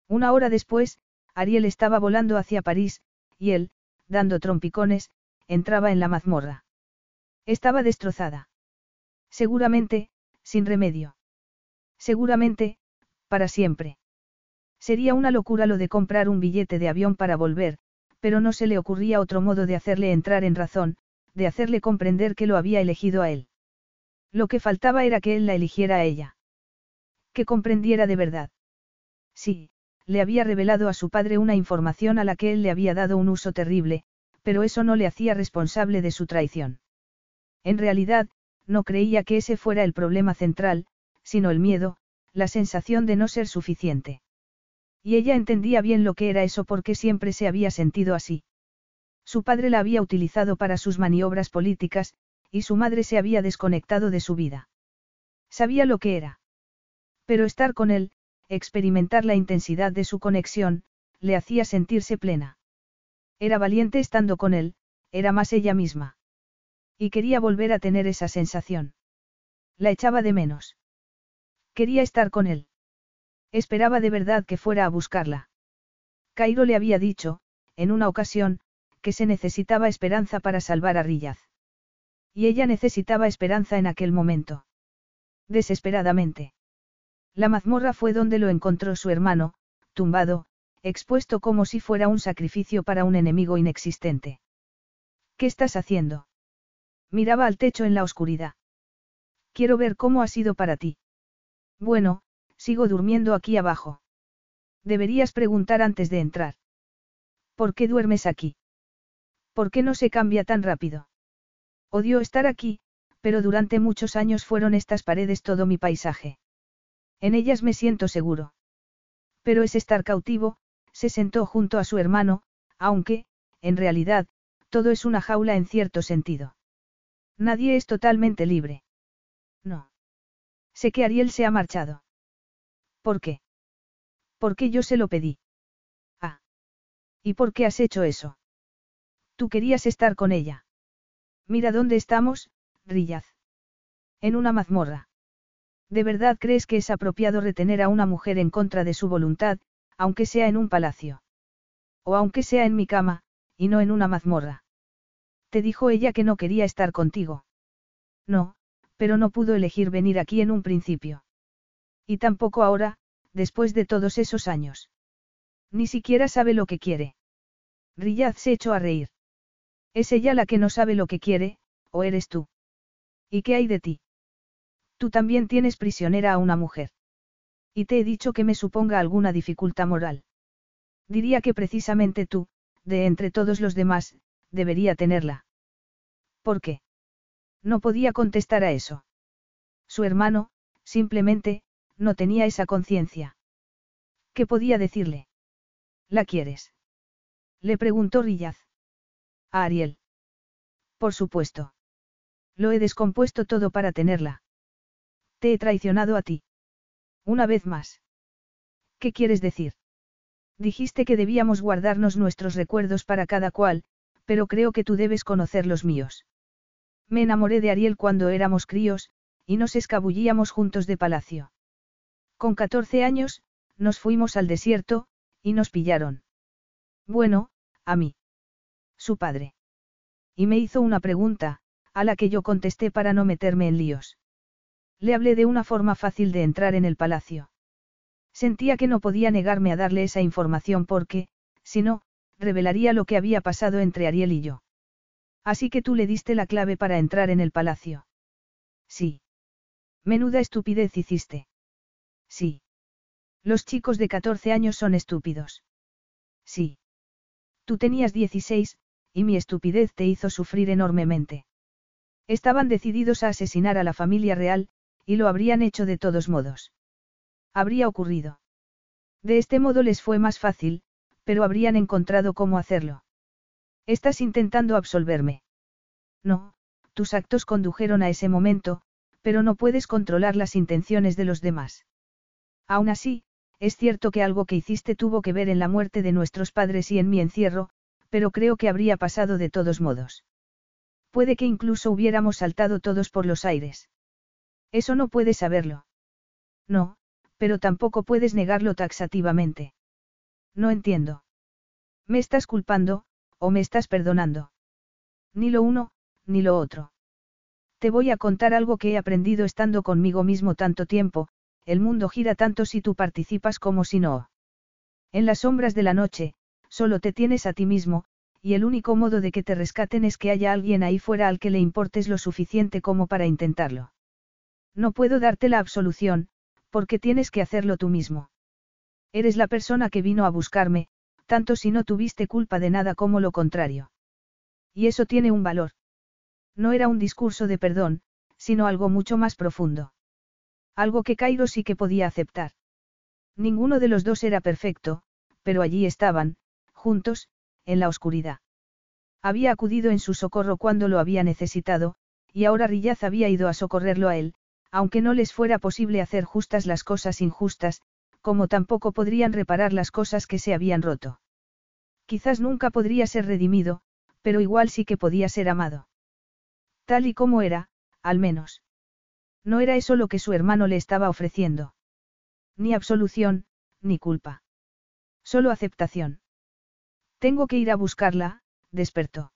Una hora después, Ariel estaba volando hacia París, y él, dando trompicones, entraba en la mazmorra. Estaba destrozada. Seguramente, sin remedio. Seguramente, para siempre. Sería una locura lo de comprar un billete de avión para volver, pero no se le ocurría otro modo de hacerle entrar en razón, de hacerle comprender que lo había elegido a él. Lo que faltaba era que él la eligiera a ella. Que comprendiera de verdad. Sí, le había revelado a su padre una información a la que él le había dado un uso terrible, pero eso no le hacía responsable de su traición. En realidad, no creía que ese fuera el problema central, sino el miedo, la sensación de no ser suficiente. Y ella entendía bien lo que era eso porque siempre se había sentido así. Su padre la había utilizado para sus maniobras políticas, y su madre se había desconectado de su vida. Sabía lo que era. Pero estar con él, experimentar la intensidad de su conexión, le hacía sentirse plena. Era valiente estando con él, era más ella misma. Y quería volver a tener esa sensación. La echaba de menos. Quería estar con él. Esperaba de verdad que fuera a buscarla. Cairo le había dicho, en una ocasión, que se necesitaba esperanza para salvar a Riyaz. Y ella necesitaba esperanza en aquel momento. Desesperadamente. La mazmorra fue donde lo encontró su hermano, tumbado, expuesto como si fuera un sacrificio para un enemigo inexistente. ¿Qué estás haciendo? Miraba al techo en la oscuridad. Quiero ver cómo ha sido para ti. Bueno, sigo durmiendo aquí abajo. Deberías preguntar antes de entrar. ¿Por qué duermes aquí? ¿Por qué no se cambia tan rápido? Odio estar aquí, pero durante muchos años fueron estas paredes todo mi paisaje. En ellas me siento seguro. Pero es estar cautivo, se sentó junto a su hermano, aunque, en realidad, todo es una jaula en cierto sentido. Nadie es totalmente libre. No. Sé que Ariel se ha marchado. ¿Por qué? Porque yo se lo pedí. Ah. ¿Y por qué has hecho eso? Tú querías estar con ella. Mira dónde estamos, Rillaz. En una mazmorra. ¿De verdad crees que es apropiado retener a una mujer en contra de su voluntad, aunque sea en un palacio? O aunque sea en mi cama, y no en una mazmorra. Te dijo ella que no quería estar contigo. No, pero no pudo elegir venir aquí en un principio. Y tampoco ahora, después de todos esos años. Ni siquiera sabe lo que quiere. Rillaz se echó a reír. Es ella la que no sabe lo que quiere, o eres tú. ¿Y qué hay de ti? Tú también tienes prisionera a una mujer. Y te he dicho que me suponga alguna dificultad moral. Diría que precisamente tú, de entre todos los demás, debería tenerla. ¿Por qué? No podía contestar a eso. Su hermano, simplemente, no tenía esa conciencia. ¿Qué podía decirle? ¿La quieres? Le preguntó Rillaz. A Ariel. Por supuesto. Lo he descompuesto todo para tenerla. Te he traicionado a ti. Una vez más. ¿Qué quieres decir? Dijiste que debíamos guardarnos nuestros recuerdos para cada cual, pero creo que tú debes conocer los míos. Me enamoré de Ariel cuando éramos críos, y nos escabullíamos juntos de palacio. Con 14 años, nos fuimos al desierto, y nos pillaron. Bueno, a mí su padre. Y me hizo una pregunta, a la que yo contesté para no meterme en líos. Le hablé de una forma fácil de entrar en el palacio. Sentía que no podía negarme a darle esa información porque, si no, revelaría lo que había pasado entre Ariel y yo. Así que tú le diste la clave para entrar en el palacio. Sí. Menuda estupidez hiciste. Sí. Los chicos de 14 años son estúpidos. Sí. Tú tenías 16, y mi estupidez te hizo sufrir enormemente. Estaban decididos a asesinar a la familia real, y lo habrían hecho de todos modos. Habría ocurrido. De este modo les fue más fácil, pero habrían encontrado cómo hacerlo. Estás intentando absolverme. No, tus actos condujeron a ese momento, pero no puedes controlar las intenciones de los demás. Aún así, es cierto que algo que hiciste tuvo que ver en la muerte de nuestros padres y en mi encierro, pero creo que habría pasado de todos modos. Puede que incluso hubiéramos saltado todos por los aires. Eso no puedes saberlo. No, pero tampoco puedes negarlo taxativamente. No entiendo. ¿Me estás culpando, o me estás perdonando? Ni lo uno, ni lo otro. Te voy a contar algo que he aprendido estando conmigo mismo tanto tiempo, el mundo gira tanto si tú participas como si no. En las sombras de la noche, Solo te tienes a ti mismo, y el único modo de que te rescaten es que haya alguien ahí fuera al que le importes lo suficiente como para intentarlo. No puedo darte la absolución, porque tienes que hacerlo tú mismo. Eres la persona que vino a buscarme, tanto si no tuviste culpa de nada como lo contrario. Y eso tiene un valor. No era un discurso de perdón, sino algo mucho más profundo. Algo que Cairo sí que podía aceptar. Ninguno de los dos era perfecto, pero allí estaban, juntos, en la oscuridad. Había acudido en su socorro cuando lo había necesitado, y ahora Rillaz había ido a socorrerlo a él, aunque no les fuera posible hacer justas las cosas injustas, como tampoco podrían reparar las cosas que se habían roto. Quizás nunca podría ser redimido, pero igual sí que podía ser amado. Tal y como era, al menos. No era eso lo que su hermano le estaba ofreciendo. Ni absolución, ni culpa. Solo aceptación. Tengo que ir a buscarla, despertó.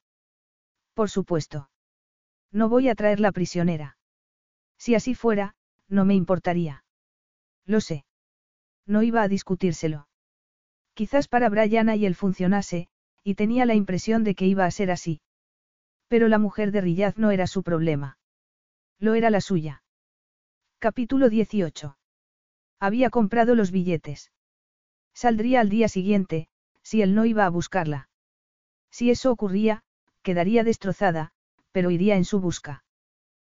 Por supuesto. No voy a traerla prisionera. Si así fuera, no me importaría. Lo sé. No iba a discutírselo. Quizás para Brianna y él funcionase, y tenía la impresión de que iba a ser así. Pero la mujer de Riyaz no era su problema. Lo era la suya. Capítulo 18. Había comprado los billetes. Saldría al día siguiente, si él no iba a buscarla. Si eso ocurría, quedaría destrozada, pero iría en su busca.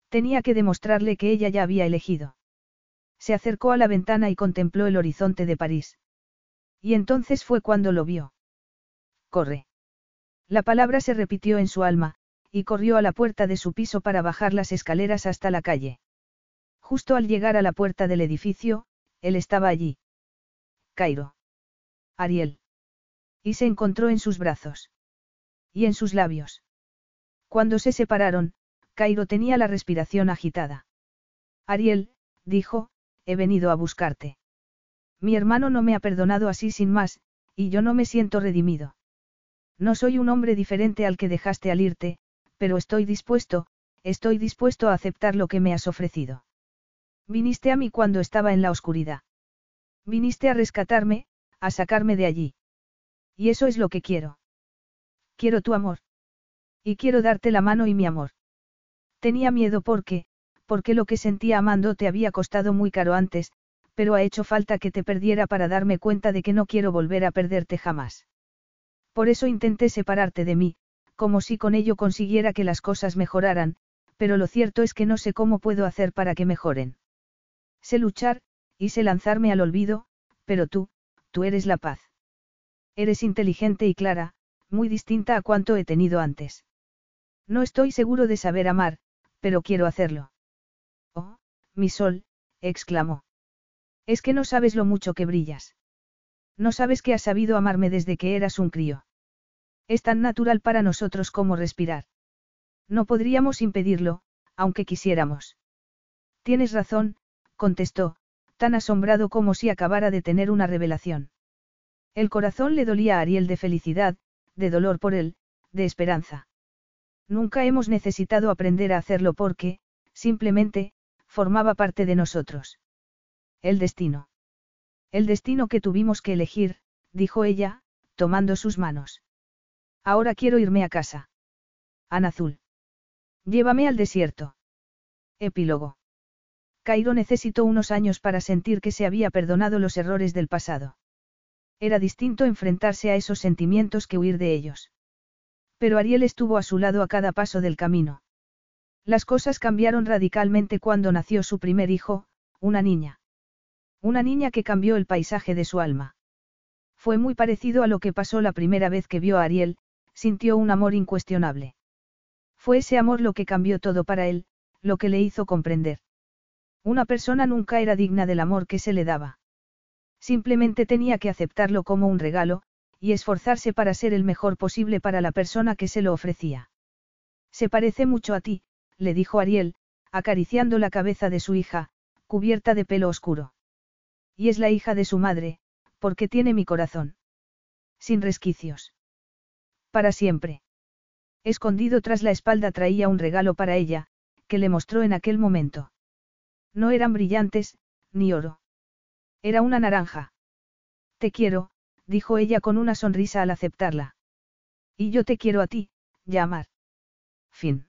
Tenía que demostrarle que ella ya había elegido. Se acercó a la ventana y contempló el horizonte de París. Y entonces fue cuando lo vio. Corre. La palabra se repitió en su alma, y corrió a la puerta de su piso para bajar las escaleras hasta la calle. Justo al llegar a la puerta del edificio, él estaba allí. Cairo. Ariel. Y se encontró en sus brazos. Y en sus labios. Cuando se separaron, Cairo tenía la respiración agitada. Ariel, dijo, he venido a buscarte. Mi hermano no me ha perdonado así sin más, y yo no me siento redimido. No soy un hombre diferente al que dejaste al irte, pero estoy dispuesto, estoy dispuesto a aceptar lo que me has ofrecido. Viniste a mí cuando estaba en la oscuridad. Viniste a rescatarme, a sacarme de allí. Y eso es lo que quiero. Quiero tu amor. Y quiero darte la mano y mi amor. Tenía miedo porque, porque lo que sentía amando te había costado muy caro antes, pero ha hecho falta que te perdiera para darme cuenta de que no quiero volver a perderte jamás. Por eso intenté separarte de mí, como si con ello consiguiera que las cosas mejoraran, pero lo cierto es que no sé cómo puedo hacer para que mejoren. Sé luchar, y sé lanzarme al olvido, pero tú, tú eres la paz. Eres inteligente y clara, muy distinta a cuanto he tenido antes. No estoy seguro de saber amar, pero quiero hacerlo. Oh, mi sol, exclamó. Es que no sabes lo mucho que brillas. No sabes que has sabido amarme desde que eras un crío. Es tan natural para nosotros como respirar. No podríamos impedirlo, aunque quisiéramos. Tienes razón, contestó, tan asombrado como si acabara de tener una revelación. El corazón le dolía a Ariel de felicidad, de dolor por él, de esperanza. Nunca hemos necesitado aprender a hacerlo porque, simplemente, formaba parte de nosotros. El destino. El destino que tuvimos que elegir, dijo ella, tomando sus manos. Ahora quiero irme a casa. Anazul. Llévame al desierto. Epílogo. Cairo necesitó unos años para sentir que se había perdonado los errores del pasado. Era distinto enfrentarse a esos sentimientos que huir de ellos. Pero Ariel estuvo a su lado a cada paso del camino. Las cosas cambiaron radicalmente cuando nació su primer hijo, una niña. Una niña que cambió el paisaje de su alma. Fue muy parecido a lo que pasó la primera vez que vio a Ariel, sintió un amor incuestionable. Fue ese amor lo que cambió todo para él, lo que le hizo comprender. Una persona nunca era digna del amor que se le daba. Simplemente tenía que aceptarlo como un regalo, y esforzarse para ser el mejor posible para la persona que se lo ofrecía. Se parece mucho a ti, le dijo Ariel, acariciando la cabeza de su hija, cubierta de pelo oscuro. Y es la hija de su madre, porque tiene mi corazón. Sin resquicios. Para siempre. Escondido tras la espalda traía un regalo para ella, que le mostró en aquel momento. No eran brillantes, ni oro. Era una naranja. Te quiero, dijo ella con una sonrisa al aceptarla. Y yo te quiero a ti, llamar. Fin.